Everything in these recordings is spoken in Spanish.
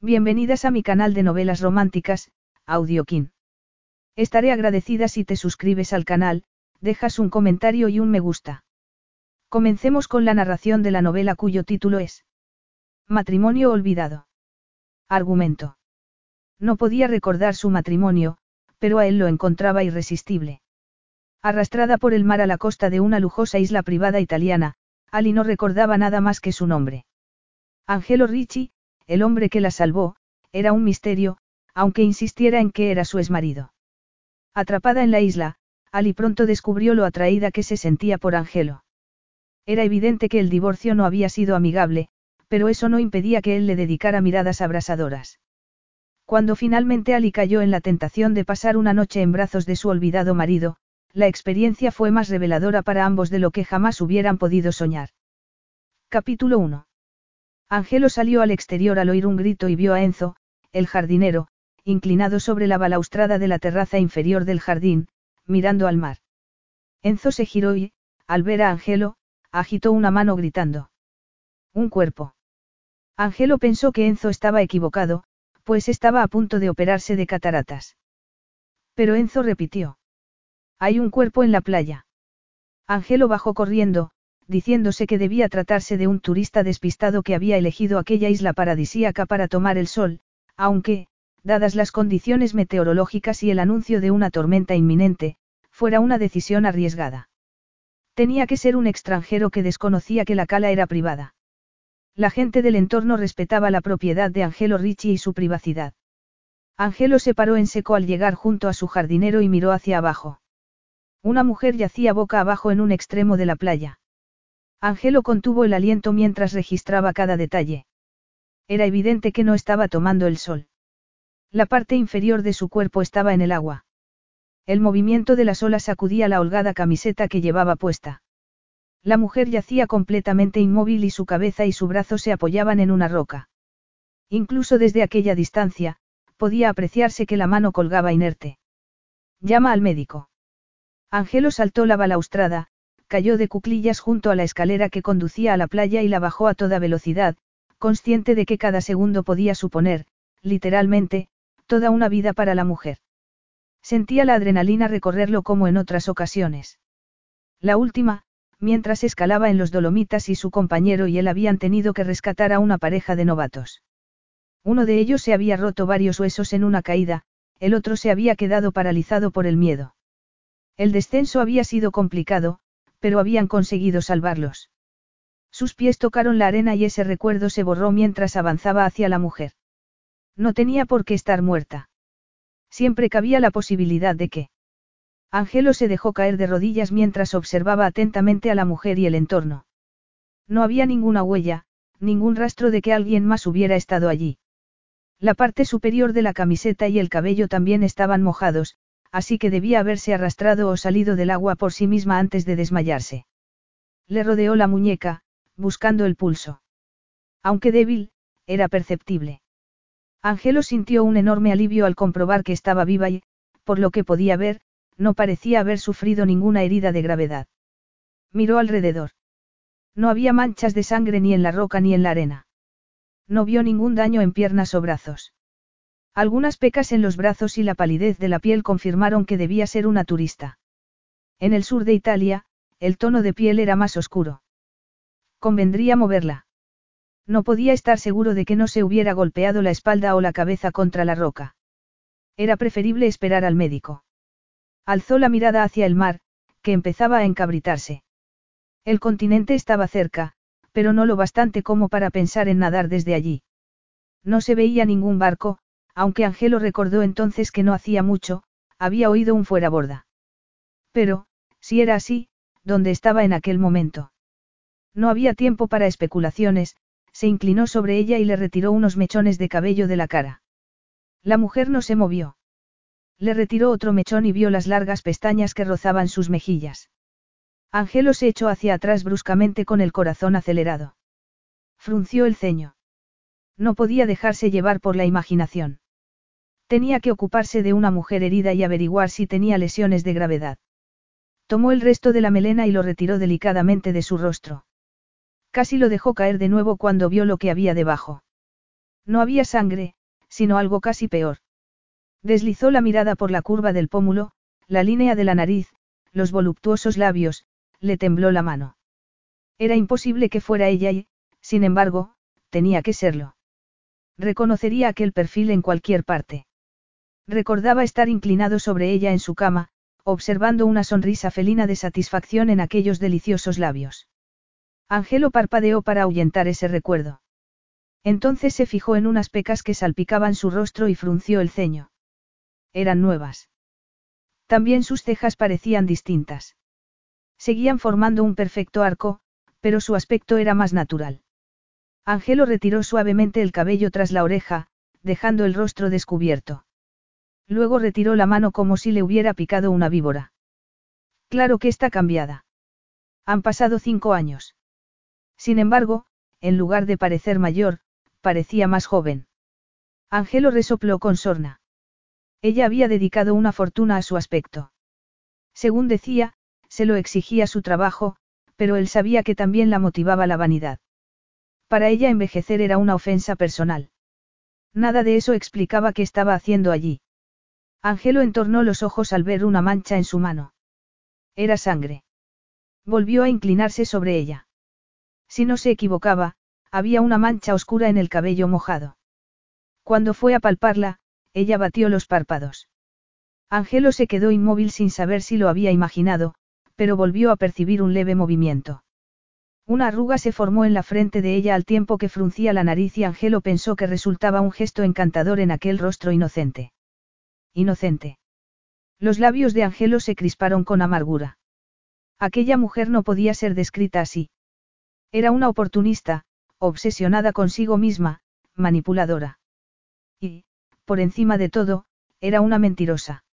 Bienvenidas a mi canal de novelas románticas, Audiokin. Estaré agradecida si te suscribes al canal, dejas un comentario y un me gusta. Comencemos con la narración de la novela cuyo título es Matrimonio olvidado. Argumento. No podía recordar su matrimonio, pero a él lo encontraba irresistible. Arrastrada por el mar a la costa de una lujosa isla privada italiana, Ali no recordaba nada más que su nombre. Angelo Ricci, el hombre que la salvó, era un misterio, aunque insistiera en que era su exmarido. Atrapada en la isla, Ali pronto descubrió lo atraída que se sentía por Angelo. Era evidente que el divorcio no había sido amigable, pero eso no impedía que él le dedicara miradas abrasadoras. Cuando finalmente Ali cayó en la tentación de pasar una noche en brazos de su olvidado marido, la experiencia fue más reveladora para ambos de lo que jamás hubieran podido soñar. Capítulo 1. Angelo salió al exterior al oír un grito y vio a Enzo, el jardinero, inclinado sobre la balaustrada de la terraza inferior del jardín, mirando al mar. Enzo se giró y, al ver a Angelo, agitó una mano gritando. Un cuerpo. Angelo pensó que Enzo estaba equivocado, pues estaba a punto de operarse de cataratas. Pero Enzo repitió. Hay un cuerpo en la playa. Angelo bajó corriendo, diciéndose que debía tratarse de un turista despistado que había elegido aquella isla paradisíaca para tomar el sol, aunque, dadas las condiciones meteorológicas y el anuncio de una tormenta inminente, fuera una decisión arriesgada. Tenía que ser un extranjero que desconocía que la cala era privada. La gente del entorno respetaba la propiedad de Angelo Ricci y su privacidad. Angelo se paró en seco al llegar junto a su jardinero y miró hacia abajo. Una mujer yacía boca abajo en un extremo de la playa. Angelo contuvo el aliento mientras registraba cada detalle. Era evidente que no estaba tomando el sol. La parte inferior de su cuerpo estaba en el agua. El movimiento de las olas sacudía la holgada camiseta que llevaba puesta. La mujer yacía completamente inmóvil y su cabeza y su brazo se apoyaban en una roca. Incluso desde aquella distancia, podía apreciarse que la mano colgaba inerte. Llama al médico. Angelo saltó la balaustrada, cayó de cuclillas junto a la escalera que conducía a la playa y la bajó a toda velocidad, consciente de que cada segundo podía suponer, literalmente, toda una vida para la mujer. Sentía la adrenalina recorrerlo como en otras ocasiones. La última, mientras escalaba en los Dolomitas y su compañero y él habían tenido que rescatar a una pareja de novatos. Uno de ellos se había roto varios huesos en una caída, el otro se había quedado paralizado por el miedo. El descenso había sido complicado, pero habían conseguido salvarlos. Sus pies tocaron la arena y ese recuerdo se borró mientras avanzaba hacia la mujer. No tenía por qué estar muerta. Siempre cabía la posibilidad de que. Angelo se dejó caer de rodillas mientras observaba atentamente a la mujer y el entorno. No había ninguna huella, ningún rastro de que alguien más hubiera estado allí. La parte superior de la camiseta y el cabello también estaban mojados, así que debía haberse arrastrado o salido del agua por sí misma antes de desmayarse. Le rodeó la muñeca, buscando el pulso. Aunque débil, era perceptible. Angelo sintió un enorme alivio al comprobar que estaba viva y, por lo que podía ver, no parecía haber sufrido ninguna herida de gravedad. Miró alrededor. No había manchas de sangre ni en la roca ni en la arena. No vio ningún daño en piernas o brazos. Algunas pecas en los brazos y la palidez de la piel confirmaron que debía ser una turista. En el sur de Italia, el tono de piel era más oscuro. Convendría moverla. No podía estar seguro de que no se hubiera golpeado la espalda o la cabeza contra la roca. Era preferible esperar al médico. Alzó la mirada hacia el mar, que empezaba a encabritarse. El continente estaba cerca, pero no lo bastante como para pensar en nadar desde allí. No se veía ningún barco, aunque Angelo recordó entonces que no hacía mucho, había oído un fuera borda. Pero, si era así, ¿dónde estaba en aquel momento? No había tiempo para especulaciones, se inclinó sobre ella y le retiró unos mechones de cabello de la cara. La mujer no se movió. Le retiró otro mechón y vio las largas pestañas que rozaban sus mejillas. Angelo se echó hacia atrás bruscamente con el corazón acelerado. Frunció el ceño. No podía dejarse llevar por la imaginación. Tenía que ocuparse de una mujer herida y averiguar si tenía lesiones de gravedad. Tomó el resto de la melena y lo retiró delicadamente de su rostro. Casi lo dejó caer de nuevo cuando vio lo que había debajo. No había sangre, sino algo casi peor. Deslizó la mirada por la curva del pómulo, la línea de la nariz, los voluptuosos labios, le tembló la mano. Era imposible que fuera ella y, sin embargo, tenía que serlo. Reconocería aquel perfil en cualquier parte. Recordaba estar inclinado sobre ella en su cama, observando una sonrisa felina de satisfacción en aquellos deliciosos labios. Angelo parpadeó para ahuyentar ese recuerdo. Entonces se fijó en unas pecas que salpicaban su rostro y frunció el ceño. Eran nuevas. También sus cejas parecían distintas. Seguían formando un perfecto arco, pero su aspecto era más natural. Angelo retiró suavemente el cabello tras la oreja, dejando el rostro descubierto. Luego retiró la mano como si le hubiera picado una víbora. Claro que está cambiada. Han pasado cinco años. Sin embargo, en lugar de parecer mayor, parecía más joven. Angelo resopló con sorna. Ella había dedicado una fortuna a su aspecto. Según decía, se lo exigía su trabajo, pero él sabía que también la motivaba la vanidad. Para ella envejecer era una ofensa personal. Nada de eso explicaba qué estaba haciendo allí. Angelo entornó los ojos al ver una mancha en su mano. Era sangre. Volvió a inclinarse sobre ella. Si no se equivocaba, había una mancha oscura en el cabello mojado. Cuando fue a palparla, ella batió los párpados. Angelo se quedó inmóvil sin saber si lo había imaginado, pero volvió a percibir un leve movimiento. Una arruga se formó en la frente de ella al tiempo que fruncía la nariz y Angelo pensó que resultaba un gesto encantador en aquel rostro inocente. Inocente. Los labios de Angelo se crisparon con amargura. Aquella mujer no podía ser descrita así. Era una oportunista, obsesionada consigo misma, manipuladora. Y, por encima de todo, era una mentirosa.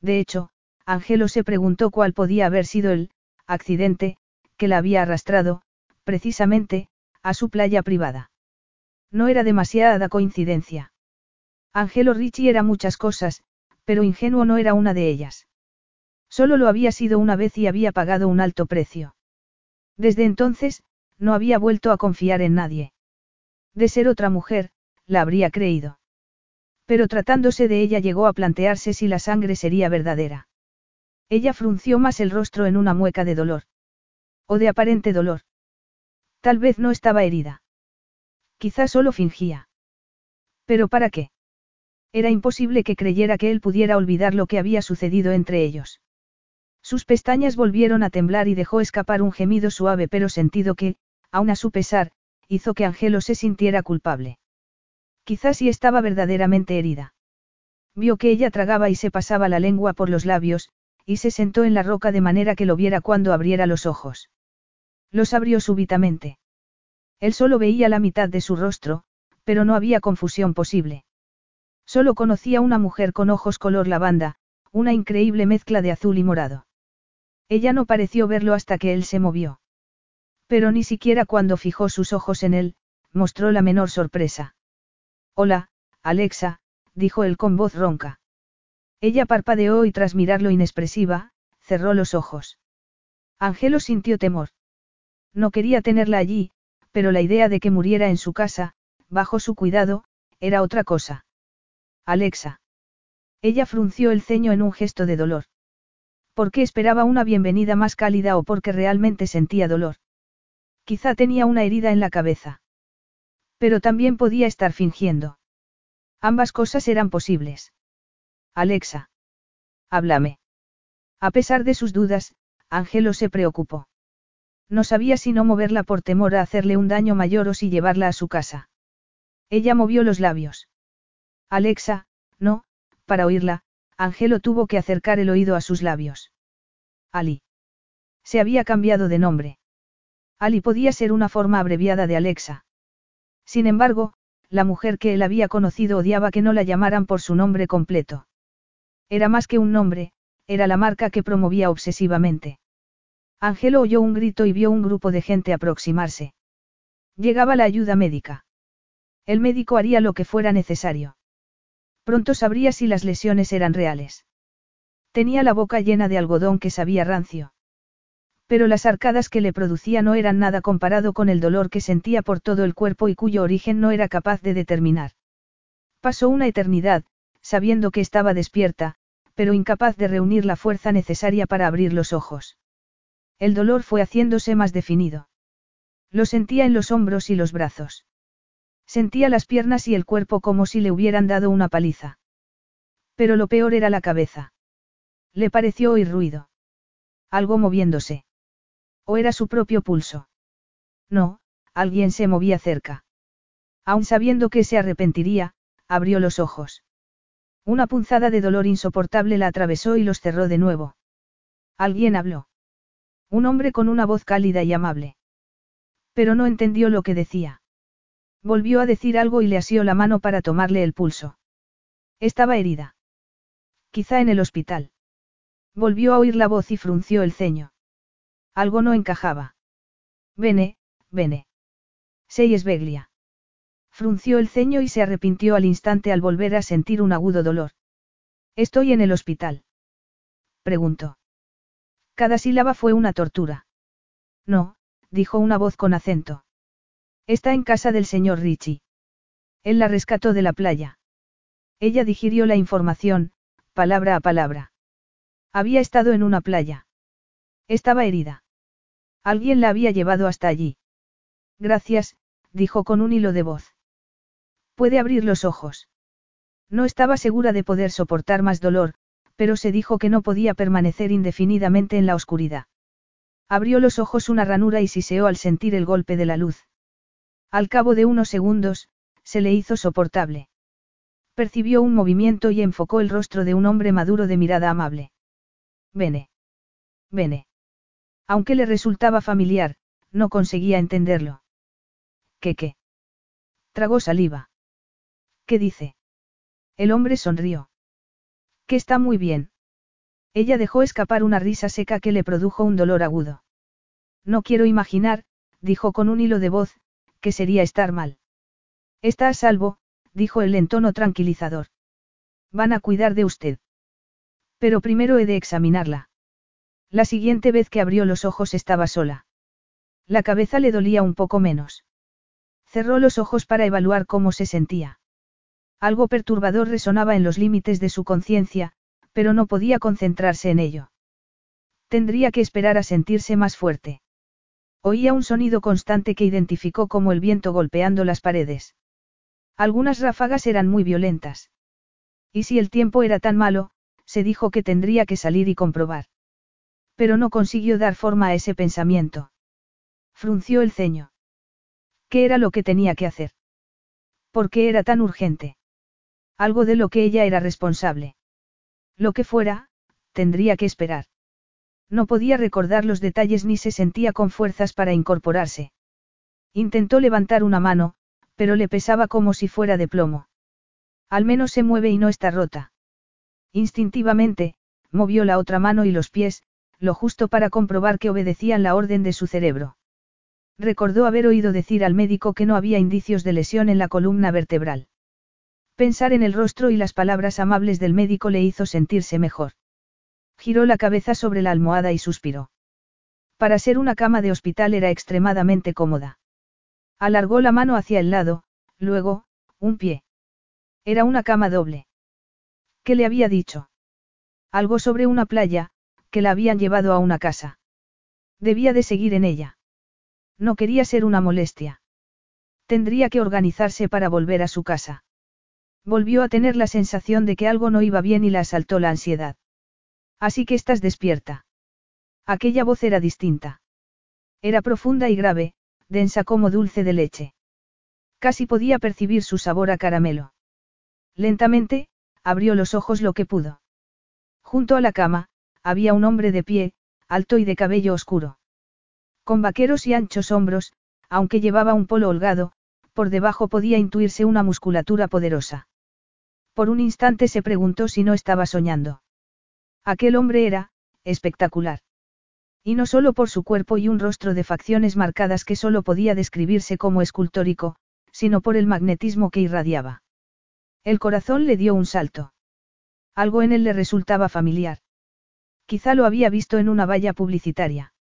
De hecho, Angelo se preguntó cuál podía haber sido el accidente que la había arrastrado, precisamente, a su playa privada. No era demasiada coincidencia. Angelo Ricci era muchas cosas, pero ingenuo no era una de ellas. Solo lo había sido una vez y había pagado un alto precio. Desde entonces, no había vuelto a confiar en nadie. De ser otra mujer, la habría creído. Pero tratándose de ella llegó a plantearse si la sangre sería verdadera. Ella frunció más el rostro en una mueca de dolor. O de aparente dolor. Tal vez no estaba herida. Quizá solo fingía. ¿Pero para qué? Era imposible que creyera que él pudiera olvidar lo que había sucedido entre ellos. Sus pestañas volvieron a temblar y dejó escapar un gemido suave pero sentido que, aun a su pesar, hizo que Angelo se sintiera culpable. Quizás si estaba verdaderamente herida. Vio que ella tragaba y se pasaba la lengua por los labios, y se sentó en la roca de manera que lo viera cuando abriera los ojos. Los abrió súbitamente. Él solo veía la mitad de su rostro, pero no había confusión posible. Solo conocía una mujer con ojos color lavanda, una increíble mezcla de azul y morado. Ella no pareció verlo hasta que él se movió. Pero ni siquiera cuando fijó sus ojos en él, mostró la menor sorpresa. Hola, Alexa, dijo él con voz ronca. Ella parpadeó y tras mirarlo inexpresiva, cerró los ojos. Angelo sintió temor. No quería tenerla allí, pero la idea de que muriera en su casa, bajo su cuidado, era otra cosa. Alexa. Ella frunció el ceño en un gesto de dolor. ¿Por qué esperaba una bienvenida más cálida o porque realmente sentía dolor? Quizá tenía una herida en la cabeza. Pero también podía estar fingiendo. Ambas cosas eran posibles. Alexa. Háblame. A pesar de sus dudas, Angelo se preocupó. No sabía si no moverla por temor a hacerle un daño mayor o si llevarla a su casa. Ella movió los labios. Alexa, no, para oírla, Angelo tuvo que acercar el oído a sus labios. Ali. Se había cambiado de nombre. Ali podía ser una forma abreviada de Alexa. Sin embargo, la mujer que él había conocido odiaba que no la llamaran por su nombre completo. Era más que un nombre, era la marca que promovía obsesivamente. Angelo oyó un grito y vio un grupo de gente aproximarse. Llegaba la ayuda médica. El médico haría lo que fuera necesario. Pronto sabría si las lesiones eran reales. Tenía la boca llena de algodón que sabía rancio. Pero las arcadas que le producía no eran nada comparado con el dolor que sentía por todo el cuerpo y cuyo origen no era capaz de determinar. Pasó una eternidad, sabiendo que estaba despierta, pero incapaz de reunir la fuerza necesaria para abrir los ojos. El dolor fue haciéndose más definido. Lo sentía en los hombros y los brazos. Sentía las piernas y el cuerpo como si le hubieran dado una paliza. Pero lo peor era la cabeza. Le pareció oír ruido. Algo moviéndose. ¿O era su propio pulso? No, alguien se movía cerca. Aun sabiendo que se arrepentiría, abrió los ojos. Una punzada de dolor insoportable la atravesó y los cerró de nuevo. Alguien habló. Un hombre con una voz cálida y amable. Pero no entendió lo que decía. Volvió a decir algo y le asió la mano para tomarle el pulso. Estaba herida. Quizá en el hospital. Volvió a oír la voz y frunció el ceño. Algo no encajaba. Vene, vene. Sei Sveglia. Frunció el ceño y se arrepintió al instante al volver a sentir un agudo dolor. Estoy en el hospital. Preguntó. Cada sílaba fue una tortura. No, dijo una voz con acento. Está en casa del señor Richie. Él la rescató de la playa. Ella digirió la información, palabra a palabra. Había estado en una playa. Estaba herida. Alguien la había llevado hasta allí. Gracias, dijo con un hilo de voz. Puede abrir los ojos. No estaba segura de poder soportar más dolor, pero se dijo que no podía permanecer indefinidamente en la oscuridad. Abrió los ojos una ranura y siseó al sentir el golpe de la luz. Al cabo de unos segundos, se le hizo soportable. Percibió un movimiento y enfocó el rostro de un hombre maduro de mirada amable. Vene. Vene. Aunque le resultaba familiar, no conseguía entenderlo. ¿Qué qué? Tragó saliva. ¿Qué dice? El hombre sonrió. Que está muy bien. Ella dejó escapar una risa seca que le produjo un dolor agudo. No quiero imaginar, dijo con un hilo de voz, que sería estar mal. Está a salvo, dijo él en tono tranquilizador. Van a cuidar de usted. Pero primero he de examinarla. La siguiente vez que abrió los ojos estaba sola. La cabeza le dolía un poco menos. Cerró los ojos para evaluar cómo se sentía. Algo perturbador resonaba en los límites de su conciencia, pero no podía concentrarse en ello. Tendría que esperar a sentirse más fuerte. Oía un sonido constante que identificó como el viento golpeando las paredes. Algunas ráfagas eran muy violentas. Y si el tiempo era tan malo, se dijo que tendría que salir y comprobar. Pero no consiguió dar forma a ese pensamiento. Frunció el ceño. ¿Qué era lo que tenía que hacer? ¿Por qué era tan urgente? Algo de lo que ella era responsable. Lo que fuera, tendría que esperar. No podía recordar los detalles ni se sentía con fuerzas para incorporarse. Intentó levantar una mano, pero le pesaba como si fuera de plomo. Al menos se mueve y no está rota. Instintivamente, movió la otra mano y los pies, lo justo para comprobar que obedecían la orden de su cerebro. Recordó haber oído decir al médico que no había indicios de lesión en la columna vertebral. Pensar en el rostro y las palabras amables del médico le hizo sentirse mejor. Giró la cabeza sobre la almohada y suspiró. Para ser una cama de hospital era extremadamente cómoda. Alargó la mano hacia el lado, luego, un pie. Era una cama doble. ¿Qué le había dicho? Algo sobre una playa, que la habían llevado a una casa. Debía de seguir en ella. No quería ser una molestia. Tendría que organizarse para volver a su casa. Volvió a tener la sensación de que algo no iba bien y la asaltó la ansiedad. Así que estás despierta. Aquella voz era distinta. Era profunda y grave, densa como dulce de leche. Casi podía percibir su sabor a caramelo. Lentamente, abrió los ojos lo que pudo. Junto a la cama, había un hombre de pie, alto y de cabello oscuro. Con vaqueros y anchos hombros, aunque llevaba un polo holgado, por debajo podía intuirse una musculatura poderosa. Por un instante se preguntó si no estaba soñando. Aquel hombre era, espectacular. Y no solo por su cuerpo y un rostro de facciones marcadas que solo podía describirse como escultórico, sino por el magnetismo que irradiaba. El corazón le dio un salto. Algo en él le resultaba familiar. Quizá lo había visto en una valla publicitaria.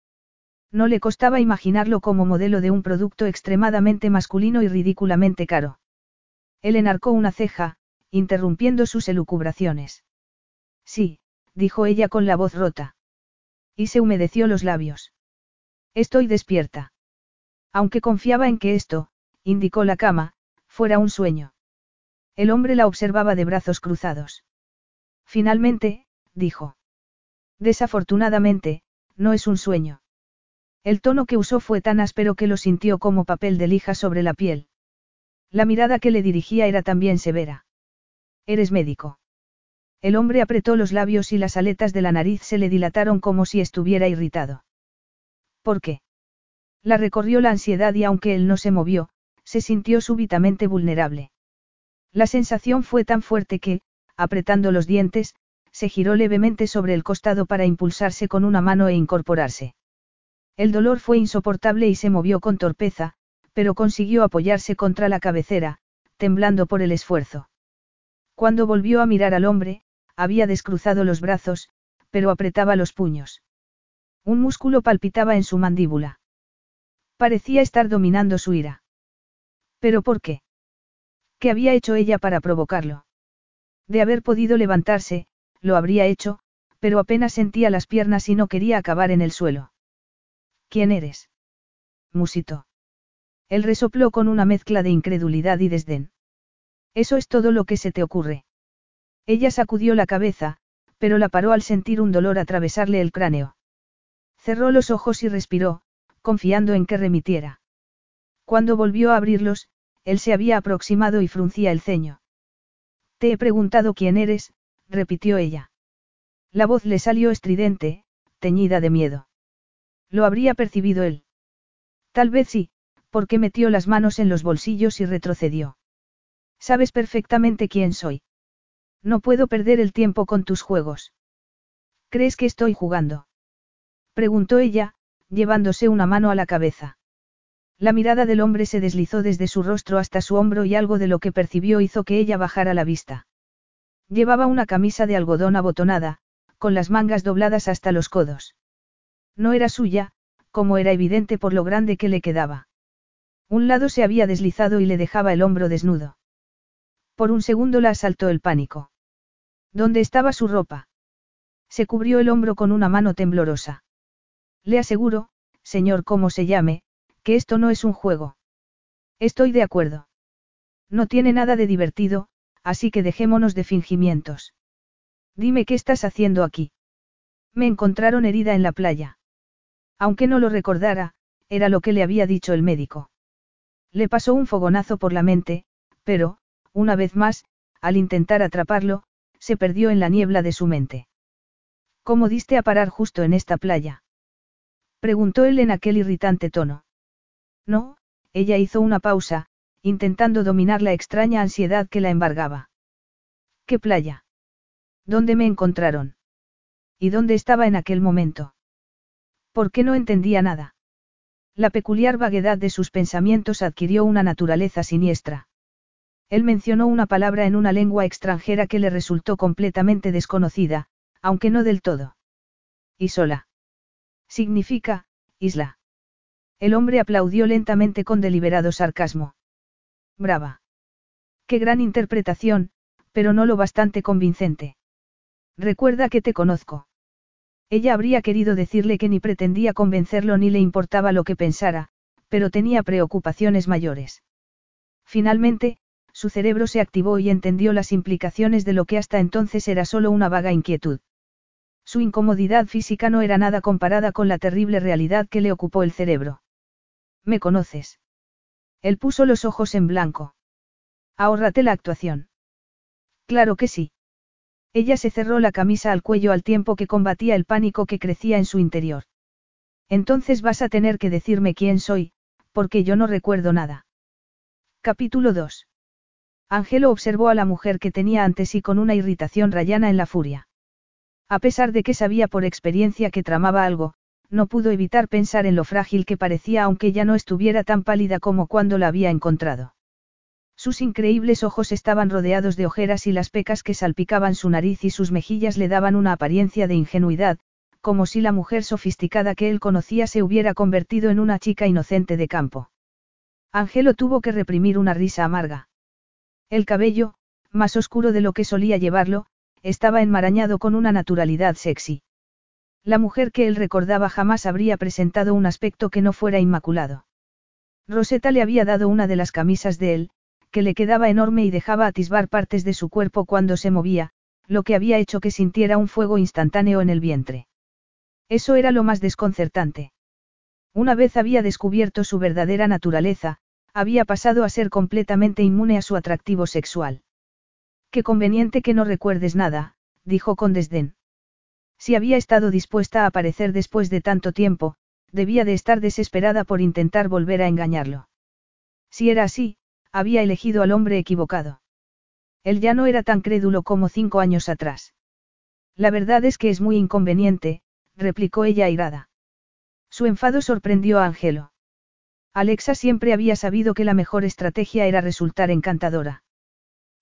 No le costaba imaginarlo como modelo de un producto extremadamente masculino y ridículamente caro. Él enarcó una ceja, interrumpiendo sus elucubraciones. Sí, dijo ella con la voz rota. Y se humedeció los labios. Estoy despierta. Aunque confiaba en que esto, indicó la cama, fuera un sueño. El hombre la observaba de brazos cruzados. Finalmente, dijo. Desafortunadamente, no es un sueño. El tono que usó fue tan áspero que lo sintió como papel de lija sobre la piel. La mirada que le dirigía era también severa. Eres médico. El hombre apretó los labios y las aletas de la nariz se le dilataron como si estuviera irritado. ¿Por qué? La recorrió la ansiedad y aunque él no se movió, se sintió súbitamente vulnerable. La sensación fue tan fuerte que, apretando los dientes, se giró levemente sobre el costado para impulsarse con una mano e incorporarse. El dolor fue insoportable y se movió con torpeza, pero consiguió apoyarse contra la cabecera, temblando por el esfuerzo. Cuando volvió a mirar al hombre, había descruzado los brazos, pero apretaba los puños. Un músculo palpitaba en su mandíbula. Parecía estar dominando su ira. ¿Pero por qué? ¿Qué había hecho ella para provocarlo? De haber podido levantarse, lo habría hecho, pero apenas sentía las piernas y no quería acabar en el suelo. ¿Quién eres? Musito. Él resopló con una mezcla de incredulidad y desdén. Eso es todo lo que se te ocurre. Ella sacudió la cabeza, pero la paró al sentir un dolor atravesarle el cráneo. Cerró los ojos y respiró, confiando en que remitiera. Cuando volvió a abrirlos, él se había aproximado y fruncía el ceño. Te he preguntado quién eres, repitió ella. La voz le salió estridente, teñida de miedo. Lo habría percibido él. Tal vez sí, porque metió las manos en los bolsillos y retrocedió. Sabes perfectamente quién soy. No puedo perder el tiempo con tus juegos. ¿Crees que estoy jugando? Preguntó ella, llevándose una mano a la cabeza. La mirada del hombre se deslizó desde su rostro hasta su hombro y algo de lo que percibió hizo que ella bajara la vista. Llevaba una camisa de algodón abotonada, con las mangas dobladas hasta los codos. No era suya, como era evidente por lo grande que le quedaba. Un lado se había deslizado y le dejaba el hombro desnudo. Por un segundo la asaltó el pánico. ¿Dónde estaba su ropa? Se cubrió el hombro con una mano temblorosa. Le aseguro, señor como se llame, que esto no es un juego. Estoy de acuerdo. No tiene nada de divertido, así que dejémonos de fingimientos. Dime qué estás haciendo aquí. Me encontraron herida en la playa. Aunque no lo recordara, era lo que le había dicho el médico. Le pasó un fogonazo por la mente, pero, una vez más, al intentar atraparlo, se perdió en la niebla de su mente. ¿Cómo diste a parar justo en esta playa? Preguntó él en aquel irritante tono. No, ella hizo una pausa, intentando dominar la extraña ansiedad que la embargaba. ¿Qué playa? ¿Dónde me encontraron? ¿Y dónde estaba en aquel momento? ¿Por qué no entendía nada? La peculiar vaguedad de sus pensamientos adquirió una naturaleza siniestra. Él mencionó una palabra en una lengua extranjera que le resultó completamente desconocida, aunque no del todo. Isola. Significa, isla. El hombre aplaudió lentamente con deliberado sarcasmo. Brava. Qué gran interpretación, pero no lo bastante convincente. Recuerda que te conozco. Ella habría querido decirle que ni pretendía convencerlo ni le importaba lo que pensara, pero tenía preocupaciones mayores. Finalmente, su cerebro se activó y entendió las implicaciones de lo que hasta entonces era solo una vaga inquietud. Su incomodidad física no era nada comparada con la terrible realidad que le ocupó el cerebro. ¿Me conoces? Él puso los ojos en blanco. Ahórrate la actuación. Claro que sí. Ella se cerró la camisa al cuello al tiempo que combatía el pánico que crecía en su interior. Entonces vas a tener que decirme quién soy, porque yo no recuerdo nada. Capítulo 2. Ángelo observó a la mujer que tenía ante sí con una irritación rayana en la furia. A pesar de que sabía por experiencia que tramaba algo, no pudo evitar pensar en lo frágil que parecía aunque ya no estuviera tan pálida como cuando la había encontrado. Sus increíbles ojos estaban rodeados de ojeras y las pecas que salpicaban su nariz y sus mejillas le daban una apariencia de ingenuidad, como si la mujer sofisticada que él conocía se hubiera convertido en una chica inocente de campo. Angelo tuvo que reprimir una risa amarga. El cabello, más oscuro de lo que solía llevarlo, estaba enmarañado con una naturalidad sexy. La mujer que él recordaba jamás habría presentado un aspecto que no fuera inmaculado. Rosetta le había dado una de las camisas de él, que le quedaba enorme y dejaba atisbar partes de su cuerpo cuando se movía, lo que había hecho que sintiera un fuego instantáneo en el vientre. Eso era lo más desconcertante. Una vez había descubierto su verdadera naturaleza, había pasado a ser completamente inmune a su atractivo sexual. Qué conveniente que no recuerdes nada, dijo con desdén. Si había estado dispuesta a aparecer después de tanto tiempo, debía de estar desesperada por intentar volver a engañarlo. Si era así, había elegido al hombre equivocado. Él ya no era tan crédulo como cinco años atrás. La verdad es que es muy inconveniente, replicó ella airada. Su enfado sorprendió a Angelo. Alexa siempre había sabido que la mejor estrategia era resultar encantadora.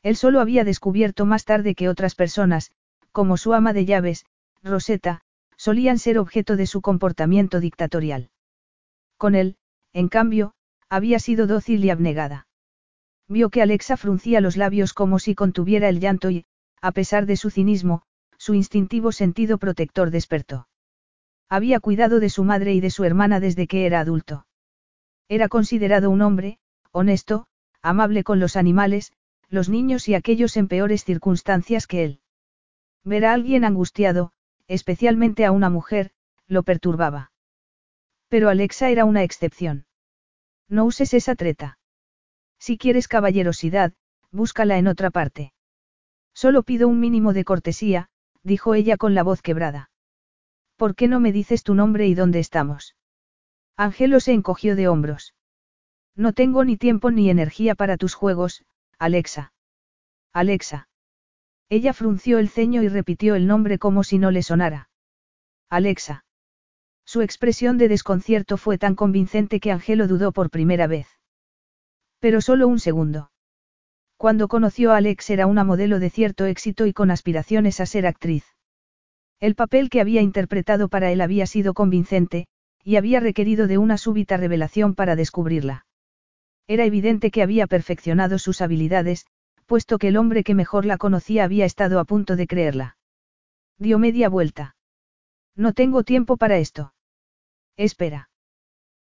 Él solo había descubierto más tarde que otras personas, como su ama de llaves, Rosetta, solían ser objeto de su comportamiento dictatorial. Con él, en cambio, había sido dócil y abnegada. Vio que Alexa fruncía los labios como si contuviera el llanto y, a pesar de su cinismo, su instintivo sentido protector despertó. Había cuidado de su madre y de su hermana desde que era adulto. Era considerado un hombre, honesto, amable con los animales, los niños y aquellos en peores circunstancias que él. Ver a alguien angustiado, especialmente a una mujer, lo perturbaba. Pero Alexa era una excepción. No uses esa treta. Si quieres caballerosidad, búscala en otra parte. Solo pido un mínimo de cortesía, dijo ella con la voz quebrada. ¿Por qué no me dices tu nombre y dónde estamos? Angelo se encogió de hombros. No tengo ni tiempo ni energía para tus juegos, Alexa. Alexa. Ella frunció el ceño y repitió el nombre como si no le sonara. Alexa. Su expresión de desconcierto fue tan convincente que Angelo dudó por primera vez. Pero solo un segundo. Cuando conoció a Alex era una modelo de cierto éxito y con aspiraciones a ser actriz. El papel que había interpretado para él había sido convincente, y había requerido de una súbita revelación para descubrirla. Era evidente que había perfeccionado sus habilidades, puesto que el hombre que mejor la conocía había estado a punto de creerla. Dio media vuelta. No tengo tiempo para esto. Espera.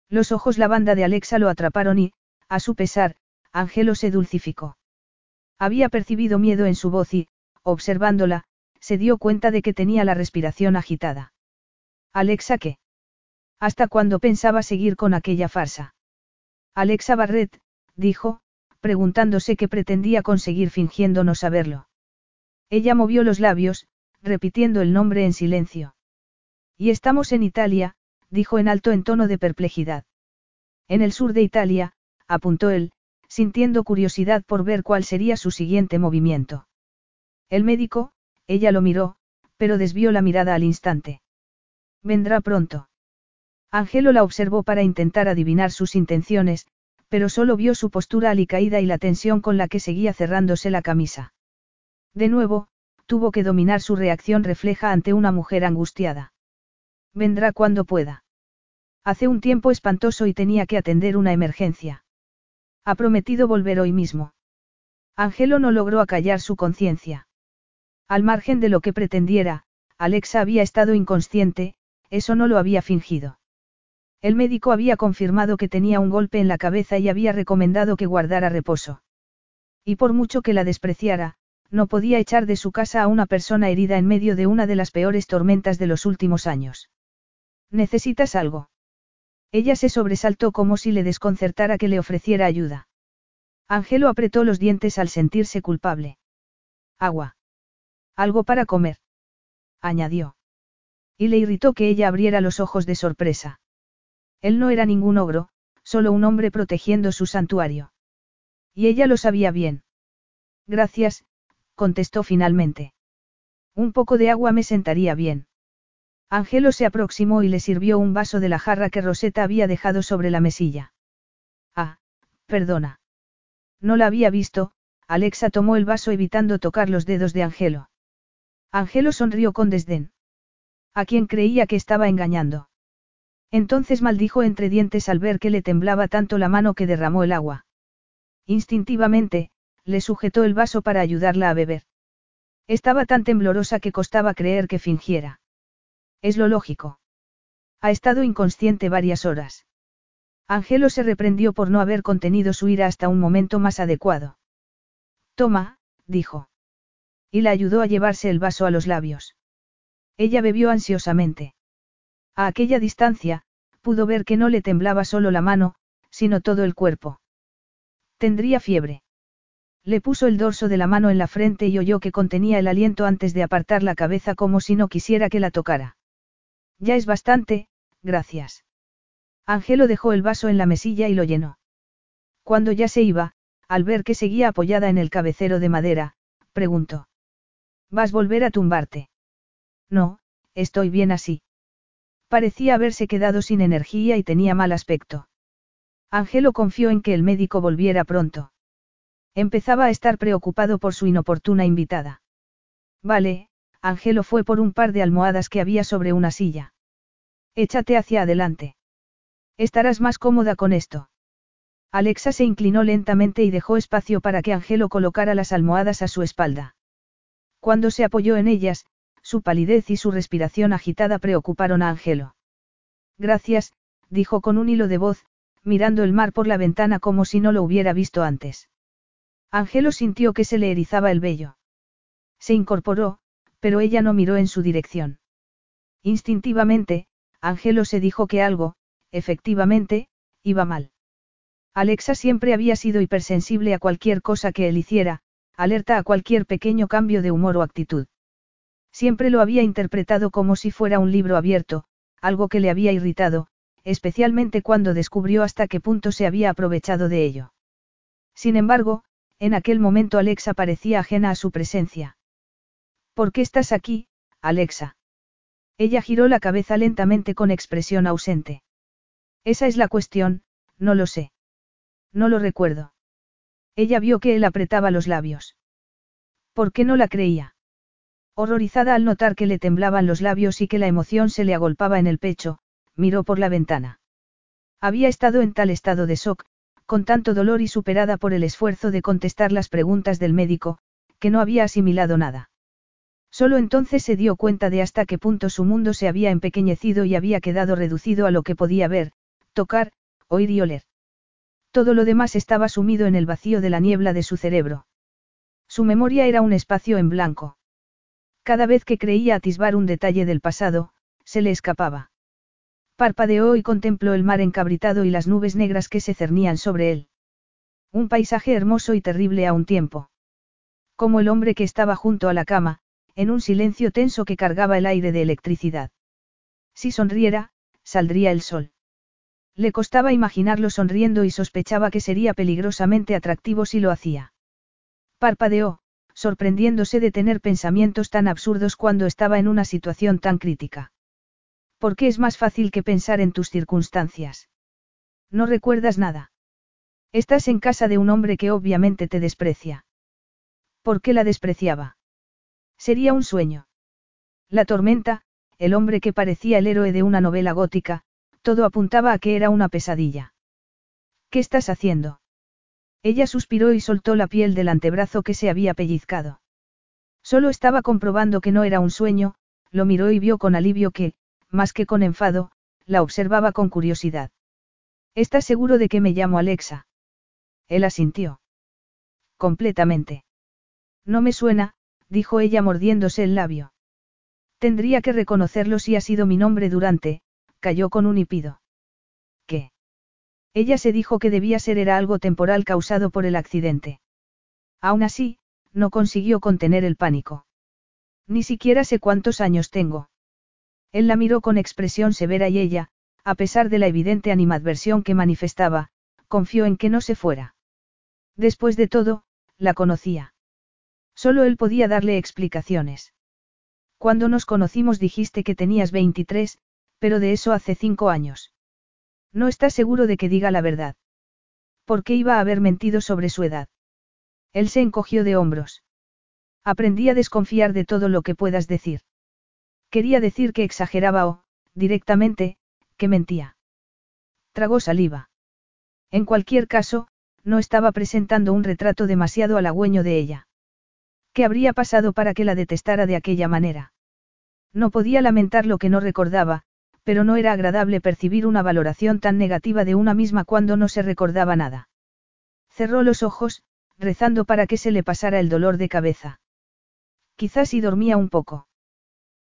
Los ojos lavanda de Alexa lo atraparon y, a su pesar, Angelo se dulcificó. Había percibido miedo en su voz y, observándola, se dio cuenta de que tenía la respiración agitada. Alexa, ¿qué? ¿Hasta cuándo pensaba seguir con aquella farsa? Alexa Barrett, dijo, preguntándose qué pretendía conseguir fingiendo no saberlo. Ella movió los labios, repitiendo el nombre en silencio. Y estamos en Italia, dijo en alto en tono de perplejidad. En el sur de Italia, apuntó él, sintiendo curiosidad por ver cuál sería su siguiente movimiento. El médico, ella lo miró, pero desvió la mirada al instante. Vendrá pronto. Angelo la observó para intentar adivinar sus intenciones, pero solo vio su postura alicaída y la tensión con la que seguía cerrándose la camisa. De nuevo, tuvo que dominar su reacción refleja ante una mujer angustiada. Vendrá cuando pueda. Hace un tiempo espantoso y tenía que atender una emergencia. Ha prometido volver hoy mismo. Angelo no logró acallar su conciencia. Al margen de lo que pretendiera, Alexa había estado inconsciente, eso no lo había fingido. El médico había confirmado que tenía un golpe en la cabeza y había recomendado que guardara reposo. Y por mucho que la despreciara, no podía echar de su casa a una persona herida en medio de una de las peores tormentas de los últimos años. ¿Necesitas algo? Ella se sobresaltó como si le desconcertara que le ofreciera ayuda. Angelo apretó los dientes al sentirse culpable. Agua. Algo para comer. Añadió. Y le irritó que ella abriera los ojos de sorpresa. Él no era ningún ogro, solo un hombre protegiendo su santuario. Y ella lo sabía bien. Gracias, contestó finalmente. Un poco de agua me sentaría bien. Angelo se aproximó y le sirvió un vaso de la jarra que Rosetta había dejado sobre la mesilla. Ah, perdona. No la había visto, Alexa tomó el vaso evitando tocar los dedos de Angelo. Angelo sonrió con desdén. A quien creía que estaba engañando. Entonces maldijo entre dientes al ver que le temblaba tanto la mano que derramó el agua. Instintivamente, le sujetó el vaso para ayudarla a beber. Estaba tan temblorosa que costaba creer que fingiera. Es lo lógico. Ha estado inconsciente varias horas. Angelo se reprendió por no haber contenido su ira hasta un momento más adecuado. Toma, dijo. Y la ayudó a llevarse el vaso a los labios. Ella bebió ansiosamente. A aquella distancia, pudo ver que no le temblaba solo la mano, sino todo el cuerpo. Tendría fiebre. Le puso el dorso de la mano en la frente y oyó que contenía el aliento antes de apartar la cabeza como si no quisiera que la tocara. Ya es bastante, gracias. Angelo dejó el vaso en la mesilla y lo llenó. Cuando ya se iba, al ver que seguía apoyada en el cabecero de madera, preguntó. ¿Vas a volver a tumbarte? No, estoy bien así. Parecía haberse quedado sin energía y tenía mal aspecto. Angelo confió en que el médico volviera pronto. Empezaba a estar preocupado por su inoportuna invitada. Vale, Angelo fue por un par de almohadas que había sobre una silla. Échate hacia adelante. Estarás más cómoda con esto. Alexa se inclinó lentamente y dejó espacio para que Angelo colocara las almohadas a su espalda. Cuando se apoyó en ellas, su palidez y su respiración agitada preocuparon a Angelo. Gracias, dijo con un hilo de voz, mirando el mar por la ventana como si no lo hubiera visto antes. Angelo sintió que se le erizaba el vello. Se incorporó, pero ella no miró en su dirección. Instintivamente, Angelo se dijo que algo, efectivamente, iba mal. Alexa siempre había sido hipersensible a cualquier cosa que él hiciera, alerta a cualquier pequeño cambio de humor o actitud. Siempre lo había interpretado como si fuera un libro abierto, algo que le había irritado, especialmente cuando descubrió hasta qué punto se había aprovechado de ello. Sin embargo, en aquel momento Alexa parecía ajena a su presencia. ¿Por qué estás aquí, Alexa? Ella giró la cabeza lentamente con expresión ausente. Esa es la cuestión, no lo sé. No lo recuerdo. Ella vio que él apretaba los labios. ¿Por qué no la creía? Horrorizada al notar que le temblaban los labios y que la emoción se le agolpaba en el pecho, miró por la ventana. Había estado en tal estado de shock, con tanto dolor y superada por el esfuerzo de contestar las preguntas del médico, que no había asimilado nada. Solo entonces se dio cuenta de hasta qué punto su mundo se había empequeñecido y había quedado reducido a lo que podía ver, tocar, oír y oler. Todo lo demás estaba sumido en el vacío de la niebla de su cerebro. Su memoria era un espacio en blanco. Cada vez que creía atisbar un detalle del pasado, se le escapaba. Parpadeó y contempló el mar encabritado y las nubes negras que se cernían sobre él. Un paisaje hermoso y terrible a un tiempo. Como el hombre que estaba junto a la cama, en un silencio tenso que cargaba el aire de electricidad. Si sonriera, saldría el sol. Le costaba imaginarlo sonriendo y sospechaba que sería peligrosamente atractivo si lo hacía. Parpadeó, sorprendiéndose de tener pensamientos tan absurdos cuando estaba en una situación tan crítica. ¿Por qué es más fácil que pensar en tus circunstancias? No recuerdas nada. Estás en casa de un hombre que obviamente te desprecia. ¿Por qué la despreciaba? Sería un sueño. La tormenta, el hombre que parecía el héroe de una novela gótica, todo apuntaba a que era una pesadilla. ¿Qué estás haciendo? Ella suspiró y soltó la piel del antebrazo que se había pellizcado. Solo estaba comprobando que no era un sueño, lo miró y vio con alivio que, más que con enfado, la observaba con curiosidad. ¿Estás seguro de que me llamo Alexa? Él asintió. Completamente. No me suena, dijo ella mordiéndose el labio. Tendría que reconocerlo si ha sido mi nombre durante, cayó con un hipido. Ella se dijo que debía ser era algo temporal causado por el accidente. Aún así, no consiguió contener el pánico. Ni siquiera sé cuántos años tengo. Él la miró con expresión severa y ella, a pesar de la evidente animadversión que manifestaba, confió en que no se fuera. Después de todo, la conocía. Solo él podía darle explicaciones. Cuando nos conocimos dijiste que tenías 23, pero de eso hace cinco años. No está seguro de que diga la verdad. ¿Por qué iba a haber mentido sobre su edad? Él se encogió de hombros. Aprendí a desconfiar de todo lo que puedas decir. Quería decir que exageraba o, directamente, que mentía. Tragó saliva. En cualquier caso, no estaba presentando un retrato demasiado halagüeño de ella. ¿Qué habría pasado para que la detestara de aquella manera? No podía lamentar lo que no recordaba, pero no era agradable percibir una valoración tan negativa de una misma cuando no se recordaba nada. Cerró los ojos, rezando para que se le pasara el dolor de cabeza. Quizás si dormía un poco.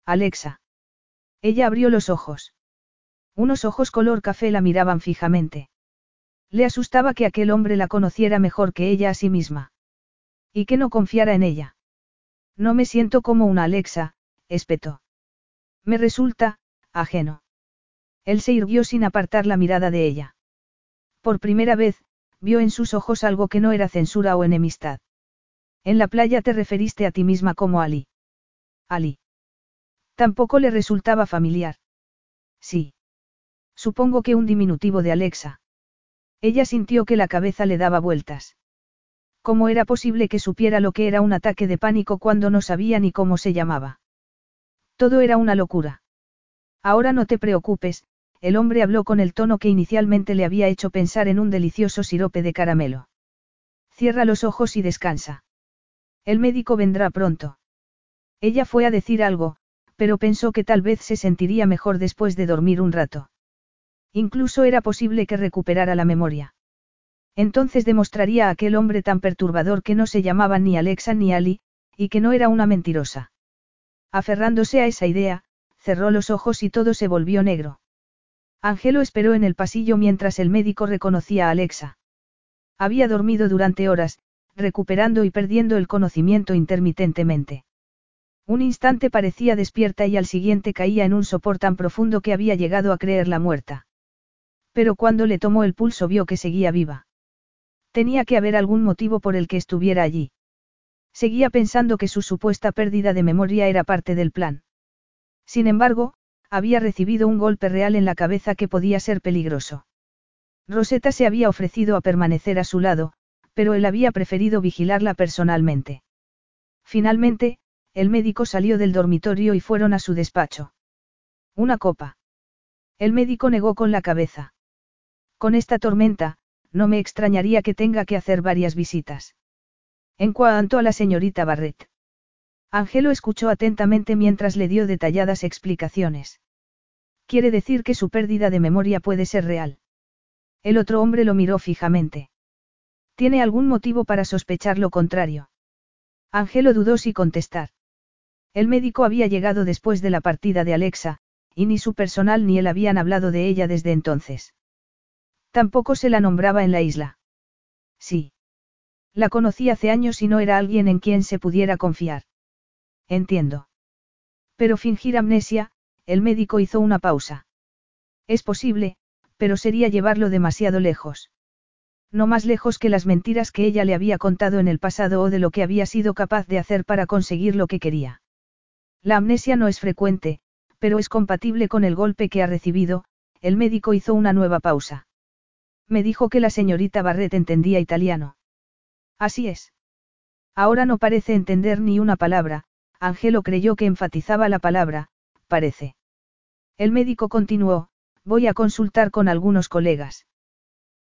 Alexa. Ella abrió los ojos. Unos ojos color café la miraban fijamente. Le asustaba que aquel hombre la conociera mejor que ella a sí misma. Y que no confiara en ella. No me siento como una Alexa, espetó. Me resulta, ajeno. Él se irguió sin apartar la mirada de ella. Por primera vez, vio en sus ojos algo que no era censura o enemistad. En la playa te referiste a ti misma como Ali. Ali. Tampoco le resultaba familiar. Sí. Supongo que un diminutivo de Alexa. Ella sintió que la cabeza le daba vueltas. ¿Cómo era posible que supiera lo que era un ataque de pánico cuando no sabía ni cómo se llamaba? Todo era una locura. Ahora no te preocupes, el hombre habló con el tono que inicialmente le había hecho pensar en un delicioso sirope de caramelo. Cierra los ojos y descansa. El médico vendrá pronto. Ella fue a decir algo, pero pensó que tal vez se sentiría mejor después de dormir un rato. Incluso era posible que recuperara la memoria. Entonces demostraría a aquel hombre tan perturbador que no se llamaba ni Alexa ni Ali, y que no era una mentirosa. Aferrándose a esa idea, cerró los ojos y todo se volvió negro. Angelo esperó en el pasillo mientras el médico reconocía a Alexa. Había dormido durante horas, recuperando y perdiendo el conocimiento intermitentemente. Un instante parecía despierta y al siguiente caía en un sopor tan profundo que había llegado a creerla muerta. Pero cuando le tomó el pulso vio que seguía viva. Tenía que haber algún motivo por el que estuviera allí. Seguía pensando que su supuesta pérdida de memoria era parte del plan. Sin embargo, había recibido un golpe real en la cabeza que podía ser peligroso. Rosetta se había ofrecido a permanecer a su lado, pero él había preferido vigilarla personalmente. Finalmente, el médico salió del dormitorio y fueron a su despacho. Una copa. El médico negó con la cabeza. Con esta tormenta, no me extrañaría que tenga que hacer varias visitas. En cuanto a la señorita Barrett. Angelo escuchó atentamente mientras le dio detalladas explicaciones. Quiere decir que su pérdida de memoria puede ser real. El otro hombre lo miró fijamente. ¿Tiene algún motivo para sospechar lo contrario? Angelo dudó si contestar. El médico había llegado después de la partida de Alexa, y ni su personal ni él habían hablado de ella desde entonces. Tampoco se la nombraba en la isla. Sí. La conocí hace años y no era alguien en quien se pudiera confiar. Entiendo. Pero fingir amnesia, el médico hizo una pausa. Es posible, pero sería llevarlo demasiado lejos. No más lejos que las mentiras que ella le había contado en el pasado o de lo que había sido capaz de hacer para conseguir lo que quería. La amnesia no es frecuente, pero es compatible con el golpe que ha recibido, el médico hizo una nueva pausa. Me dijo que la señorita Barrett entendía italiano. Así es. Ahora no parece entender ni una palabra, Angelo creyó que enfatizaba la palabra, parece. El médico continuó, voy a consultar con algunos colegas.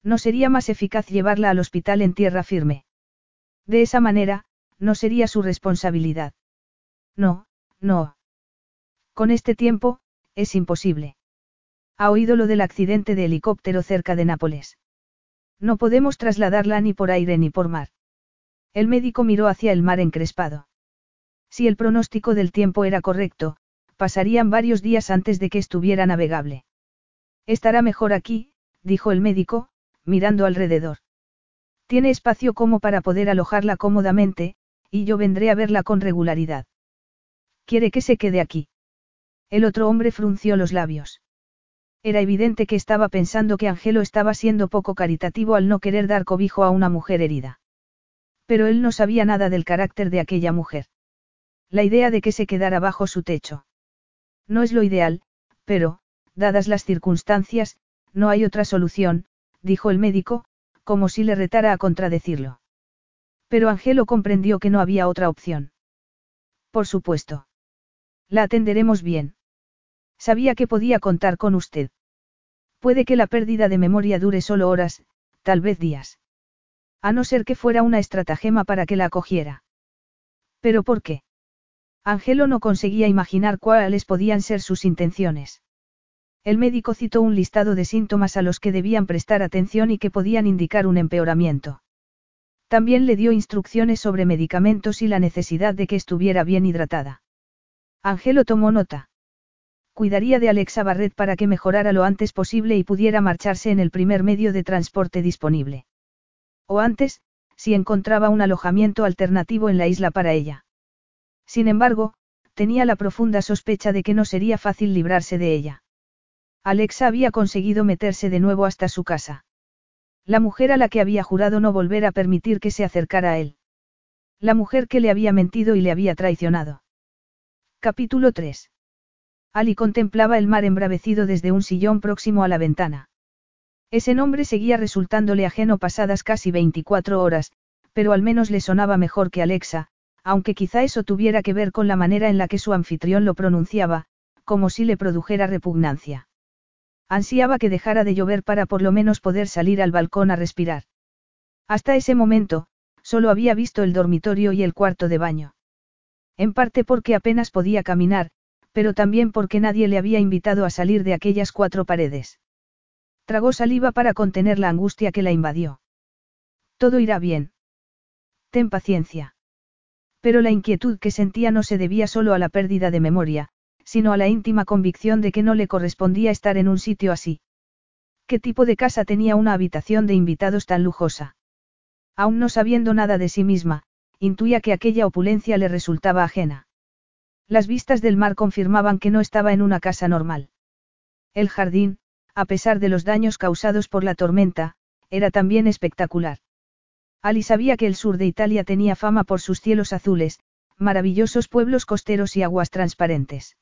¿No sería más eficaz llevarla al hospital en tierra firme? De esa manera, no sería su responsabilidad. No, no. Con este tiempo, es imposible. Ha oído lo del accidente de helicóptero cerca de Nápoles. No podemos trasladarla ni por aire ni por mar. El médico miró hacia el mar encrespado. Si el pronóstico del tiempo era correcto, pasarían varios días antes de que estuviera navegable. Estará mejor aquí, dijo el médico, mirando alrededor. Tiene espacio como para poder alojarla cómodamente, y yo vendré a verla con regularidad. ¿Quiere que se quede aquí? El otro hombre frunció los labios. Era evidente que estaba pensando que Angelo estaba siendo poco caritativo al no querer dar cobijo a una mujer herida. Pero él no sabía nada del carácter de aquella mujer. La idea de que se quedara bajo su techo. No es lo ideal, pero, dadas las circunstancias, no hay otra solución, dijo el médico, como si le retara a contradecirlo. Pero Angelo comprendió que no había otra opción. Por supuesto. La atenderemos bien. Sabía que podía contar con usted. Puede que la pérdida de memoria dure solo horas, tal vez días. A no ser que fuera una estratagema para que la acogiera. ¿Pero por qué? Angelo no conseguía imaginar cuáles podían ser sus intenciones. El médico citó un listado de síntomas a los que debían prestar atención y que podían indicar un empeoramiento. También le dio instrucciones sobre medicamentos y la necesidad de que estuviera bien hidratada. Angelo tomó nota. Cuidaría de Alexa Barrett para que mejorara lo antes posible y pudiera marcharse en el primer medio de transporte disponible. O antes, si encontraba un alojamiento alternativo en la isla para ella. Sin embargo, tenía la profunda sospecha de que no sería fácil librarse de ella. Alexa había conseguido meterse de nuevo hasta su casa. La mujer a la que había jurado no volver a permitir que se acercara a él. La mujer que le había mentido y le había traicionado. Capítulo 3. Ali contemplaba el mar embravecido desde un sillón próximo a la ventana. Ese nombre seguía resultándole ajeno pasadas casi 24 horas, pero al menos le sonaba mejor que Alexa, aunque quizá eso tuviera que ver con la manera en la que su anfitrión lo pronunciaba, como si le produjera repugnancia. Ansiaba que dejara de llover para por lo menos poder salir al balcón a respirar. Hasta ese momento, solo había visto el dormitorio y el cuarto de baño. En parte porque apenas podía caminar, pero también porque nadie le había invitado a salir de aquellas cuatro paredes. Tragó saliva para contener la angustia que la invadió. Todo irá bien. Ten paciencia. Pero la inquietud que sentía no se debía solo a la pérdida de memoria, sino a la íntima convicción de que no le correspondía estar en un sitio así. ¿Qué tipo de casa tenía una habitación de invitados tan lujosa? Aún no sabiendo nada de sí misma, intuía que aquella opulencia le resultaba ajena. Las vistas del mar confirmaban que no estaba en una casa normal. El jardín, a pesar de los daños causados por la tormenta, era también espectacular. Ali sabía que el sur de Italia tenía fama por sus cielos azules, maravillosos pueblos costeros y aguas transparentes.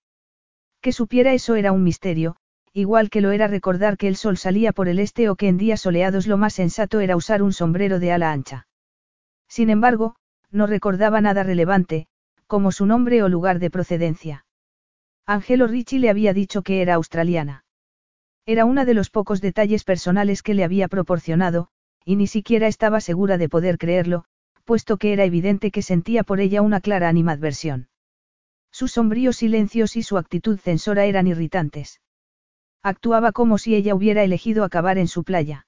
Que supiera eso era un misterio, igual que lo era recordar que el sol salía por el este o que en días soleados lo más sensato era usar un sombrero de ala ancha. Sin embargo, no recordaba nada relevante, como su nombre o lugar de procedencia. Angelo Ricci le había dicho que era australiana. Era uno de los pocos detalles personales que le había proporcionado, y ni siquiera estaba segura de poder creerlo, puesto que era evidente que sentía por ella una clara animadversión. Sus sombríos silencios y su actitud censora eran irritantes. Actuaba como si ella hubiera elegido acabar en su playa.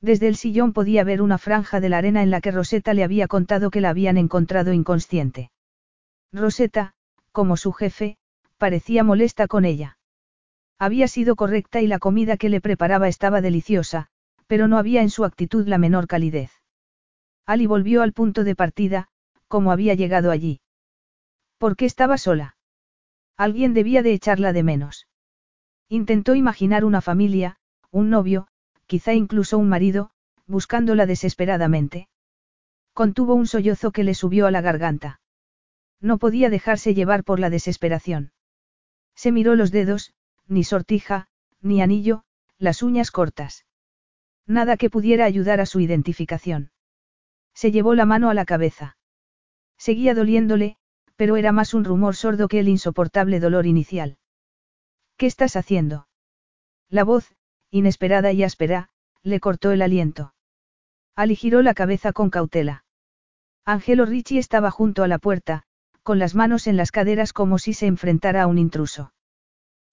Desde el sillón podía ver una franja de la arena en la que Rosetta le había contado que la habían encontrado inconsciente. Rosetta, como su jefe, parecía molesta con ella. Había sido correcta y la comida que le preparaba estaba deliciosa, pero no había en su actitud la menor calidez. Ali volvió al punto de partida, como había llegado allí. ¿Por qué estaba sola? Alguien debía de echarla de menos. Intentó imaginar una familia, un novio, quizá incluso un marido, buscándola desesperadamente. Contuvo un sollozo que le subió a la garganta. No podía dejarse llevar por la desesperación. Se miró los dedos, ni sortija, ni anillo, las uñas cortas. Nada que pudiera ayudar a su identificación. Se llevó la mano a la cabeza. Seguía doliéndole, pero era más un rumor sordo que el insoportable dolor inicial. ¿Qué estás haciendo? La voz, inesperada y áspera, le cortó el aliento. Ali giró la cabeza con cautela. Angelo Ricci estaba junto a la puerta, con las manos en las caderas como si se enfrentara a un intruso.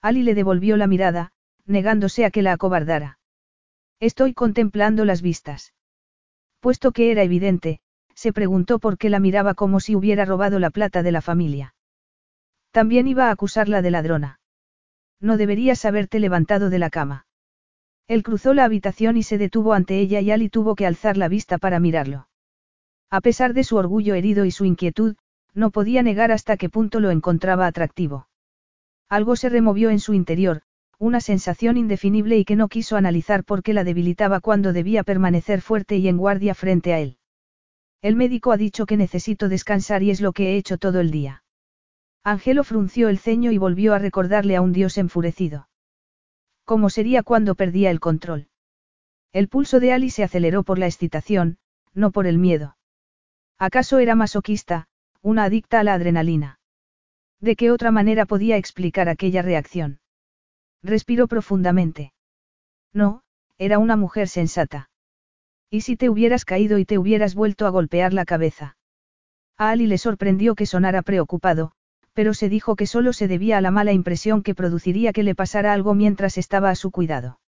Ali le devolvió la mirada, negándose a que la acobardara. Estoy contemplando las vistas. Puesto que era evidente, se preguntó por qué la miraba como si hubiera robado la plata de la familia. También iba a acusarla de ladrona. No deberías haberte levantado de la cama. Él cruzó la habitación y se detuvo ante ella y Ali tuvo que alzar la vista para mirarlo. A pesar de su orgullo herido y su inquietud, no podía negar hasta qué punto lo encontraba atractivo. Algo se removió en su interior, una sensación indefinible y que no quiso analizar por qué la debilitaba cuando debía permanecer fuerte y en guardia frente a él. El médico ha dicho que necesito descansar y es lo que he hecho todo el día. Angelo frunció el ceño y volvió a recordarle a un dios enfurecido. ¿Cómo sería cuando perdía el control? El pulso de Ali se aceleró por la excitación, no por el miedo. ¿Acaso era masoquista, una adicta a la adrenalina? ¿De qué otra manera podía explicar aquella reacción? Respiró profundamente. No, era una mujer sensata. ¿Y si te hubieras caído y te hubieras vuelto a golpear la cabeza? A Ali le sorprendió que sonara preocupado, pero se dijo que solo se debía a la mala impresión que produciría que le pasara algo mientras estaba a su cuidado.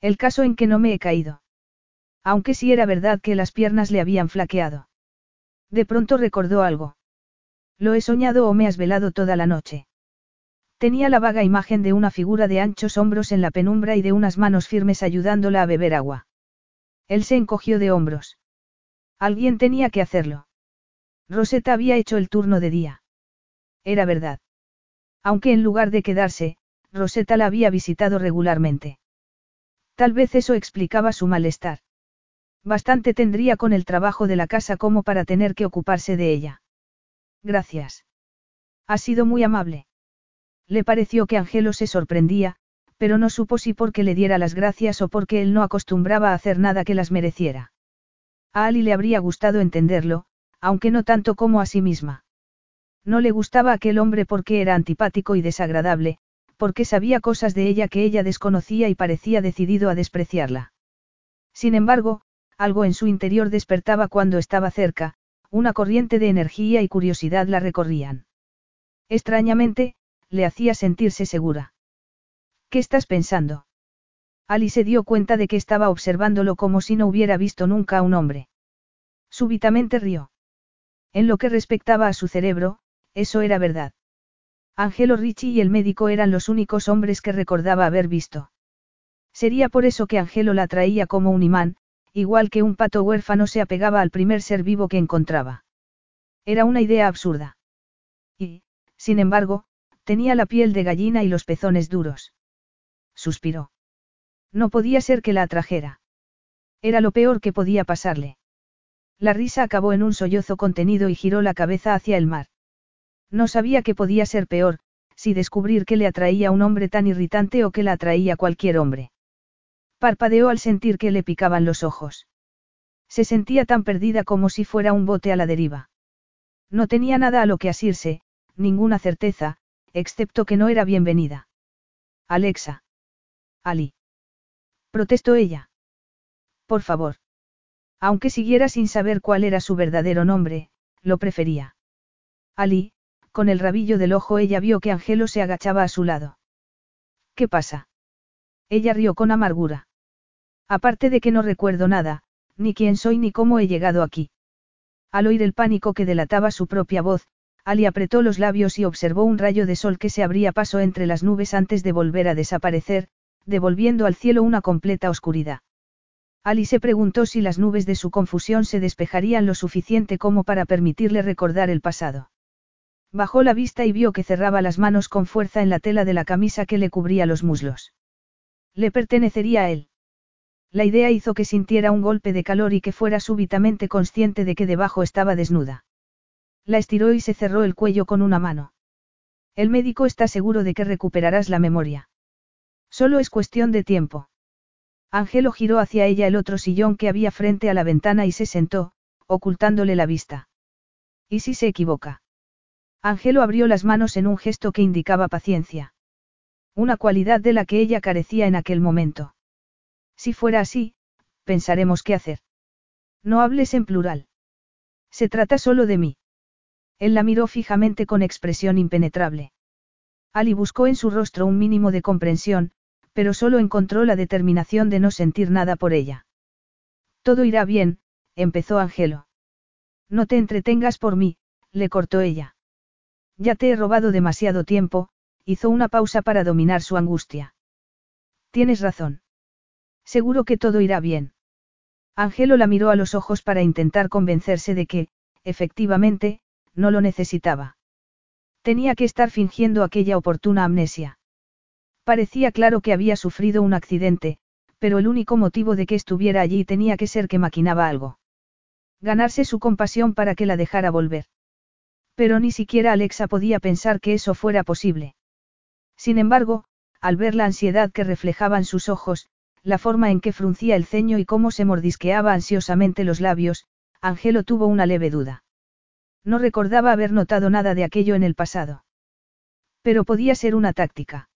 El caso en que no me he caído. Aunque sí era verdad que las piernas le habían flaqueado. De pronto recordó algo. Lo he soñado o me has velado toda la noche. Tenía la vaga imagen de una figura de anchos hombros en la penumbra y de unas manos firmes ayudándola a beber agua. Él se encogió de hombros. Alguien tenía que hacerlo. Rosetta había hecho el turno de día. Era verdad. Aunque en lugar de quedarse, Rosetta la había visitado regularmente. Tal vez eso explicaba su malestar. Bastante tendría con el trabajo de la casa como para tener que ocuparse de ella. Gracias. Ha sido muy amable. Le pareció que Angelo se sorprendía, pero no supo si porque le diera las gracias o porque él no acostumbraba a hacer nada que las mereciera. A Ali le habría gustado entenderlo, aunque no tanto como a sí misma. No le gustaba aquel hombre porque era antipático y desagradable, porque sabía cosas de ella que ella desconocía y parecía decidido a despreciarla. Sin embargo, algo en su interior despertaba cuando estaba cerca, una corriente de energía y curiosidad la recorrían. Extrañamente, le hacía sentirse segura. ¿Qué estás pensando? Ali se dio cuenta de que estaba observándolo como si no hubiera visto nunca a un hombre. Súbitamente rió. En lo que respectaba a su cerebro, eso era verdad. Angelo Ricci y el médico eran los únicos hombres que recordaba haber visto. Sería por eso que Angelo la traía como un imán, igual que un pato huérfano se apegaba al primer ser vivo que encontraba. Era una idea absurda. Y, sin embargo, tenía la piel de gallina y los pezones duros. Suspiró. No podía ser que la atrajera. Era lo peor que podía pasarle. La risa acabó en un sollozo contenido y giró la cabeza hacia el mar. No sabía que podía ser peor, si descubrir que le atraía un hombre tan irritante o que la atraía cualquier hombre. Parpadeó al sentir que le picaban los ojos. Se sentía tan perdida como si fuera un bote a la deriva. No tenía nada a lo que asirse, ninguna certeza, excepto que no era bienvenida. Alexa. Ali. Protestó ella. Por favor. Aunque siguiera sin saber cuál era su verdadero nombre, lo prefería. Ali, con el rabillo del ojo ella vio que Angelo se agachaba a su lado. ¿Qué pasa? Ella rió con amargura. Aparte de que no recuerdo nada, ni quién soy ni cómo he llegado aquí. Al oír el pánico que delataba su propia voz, Ali apretó los labios y observó un rayo de sol que se abría paso entre las nubes antes de volver a desaparecer, devolviendo al cielo una completa oscuridad. Ali se preguntó si las nubes de su confusión se despejarían lo suficiente como para permitirle recordar el pasado. Bajó la vista y vio que cerraba las manos con fuerza en la tela de la camisa que le cubría los muslos. Le pertenecería a él. La idea hizo que sintiera un golpe de calor y que fuera súbitamente consciente de que debajo estaba desnuda. La estiró y se cerró el cuello con una mano. El médico está seguro de que recuperarás la memoria. Solo es cuestión de tiempo. Angelo giró hacia ella el otro sillón que había frente a la ventana y se sentó, ocultándole la vista. ¿Y si se equivoca? Angelo abrió las manos en un gesto que indicaba paciencia. Una cualidad de la que ella carecía en aquel momento. Si fuera así, pensaremos qué hacer. No hables en plural. Se trata solo de mí. Él la miró fijamente con expresión impenetrable. Ali buscó en su rostro un mínimo de comprensión, pero solo encontró la determinación de no sentir nada por ella. Todo irá bien, empezó Angelo. No te entretengas por mí, le cortó ella. Ya te he robado demasiado tiempo, hizo una pausa para dominar su angustia. Tienes razón. Seguro que todo irá bien. Angelo la miró a los ojos para intentar convencerse de que, efectivamente, no lo necesitaba. Tenía que estar fingiendo aquella oportuna amnesia. Parecía claro que había sufrido un accidente, pero el único motivo de que estuviera allí tenía que ser que maquinaba algo. Ganarse su compasión para que la dejara volver. Pero ni siquiera Alexa podía pensar que eso fuera posible. Sin embargo, al ver la ansiedad que reflejaban sus ojos, la forma en que fruncía el ceño y cómo se mordisqueaba ansiosamente los labios, Angelo tuvo una leve duda. No recordaba haber notado nada de aquello en el pasado. Pero podía ser una táctica.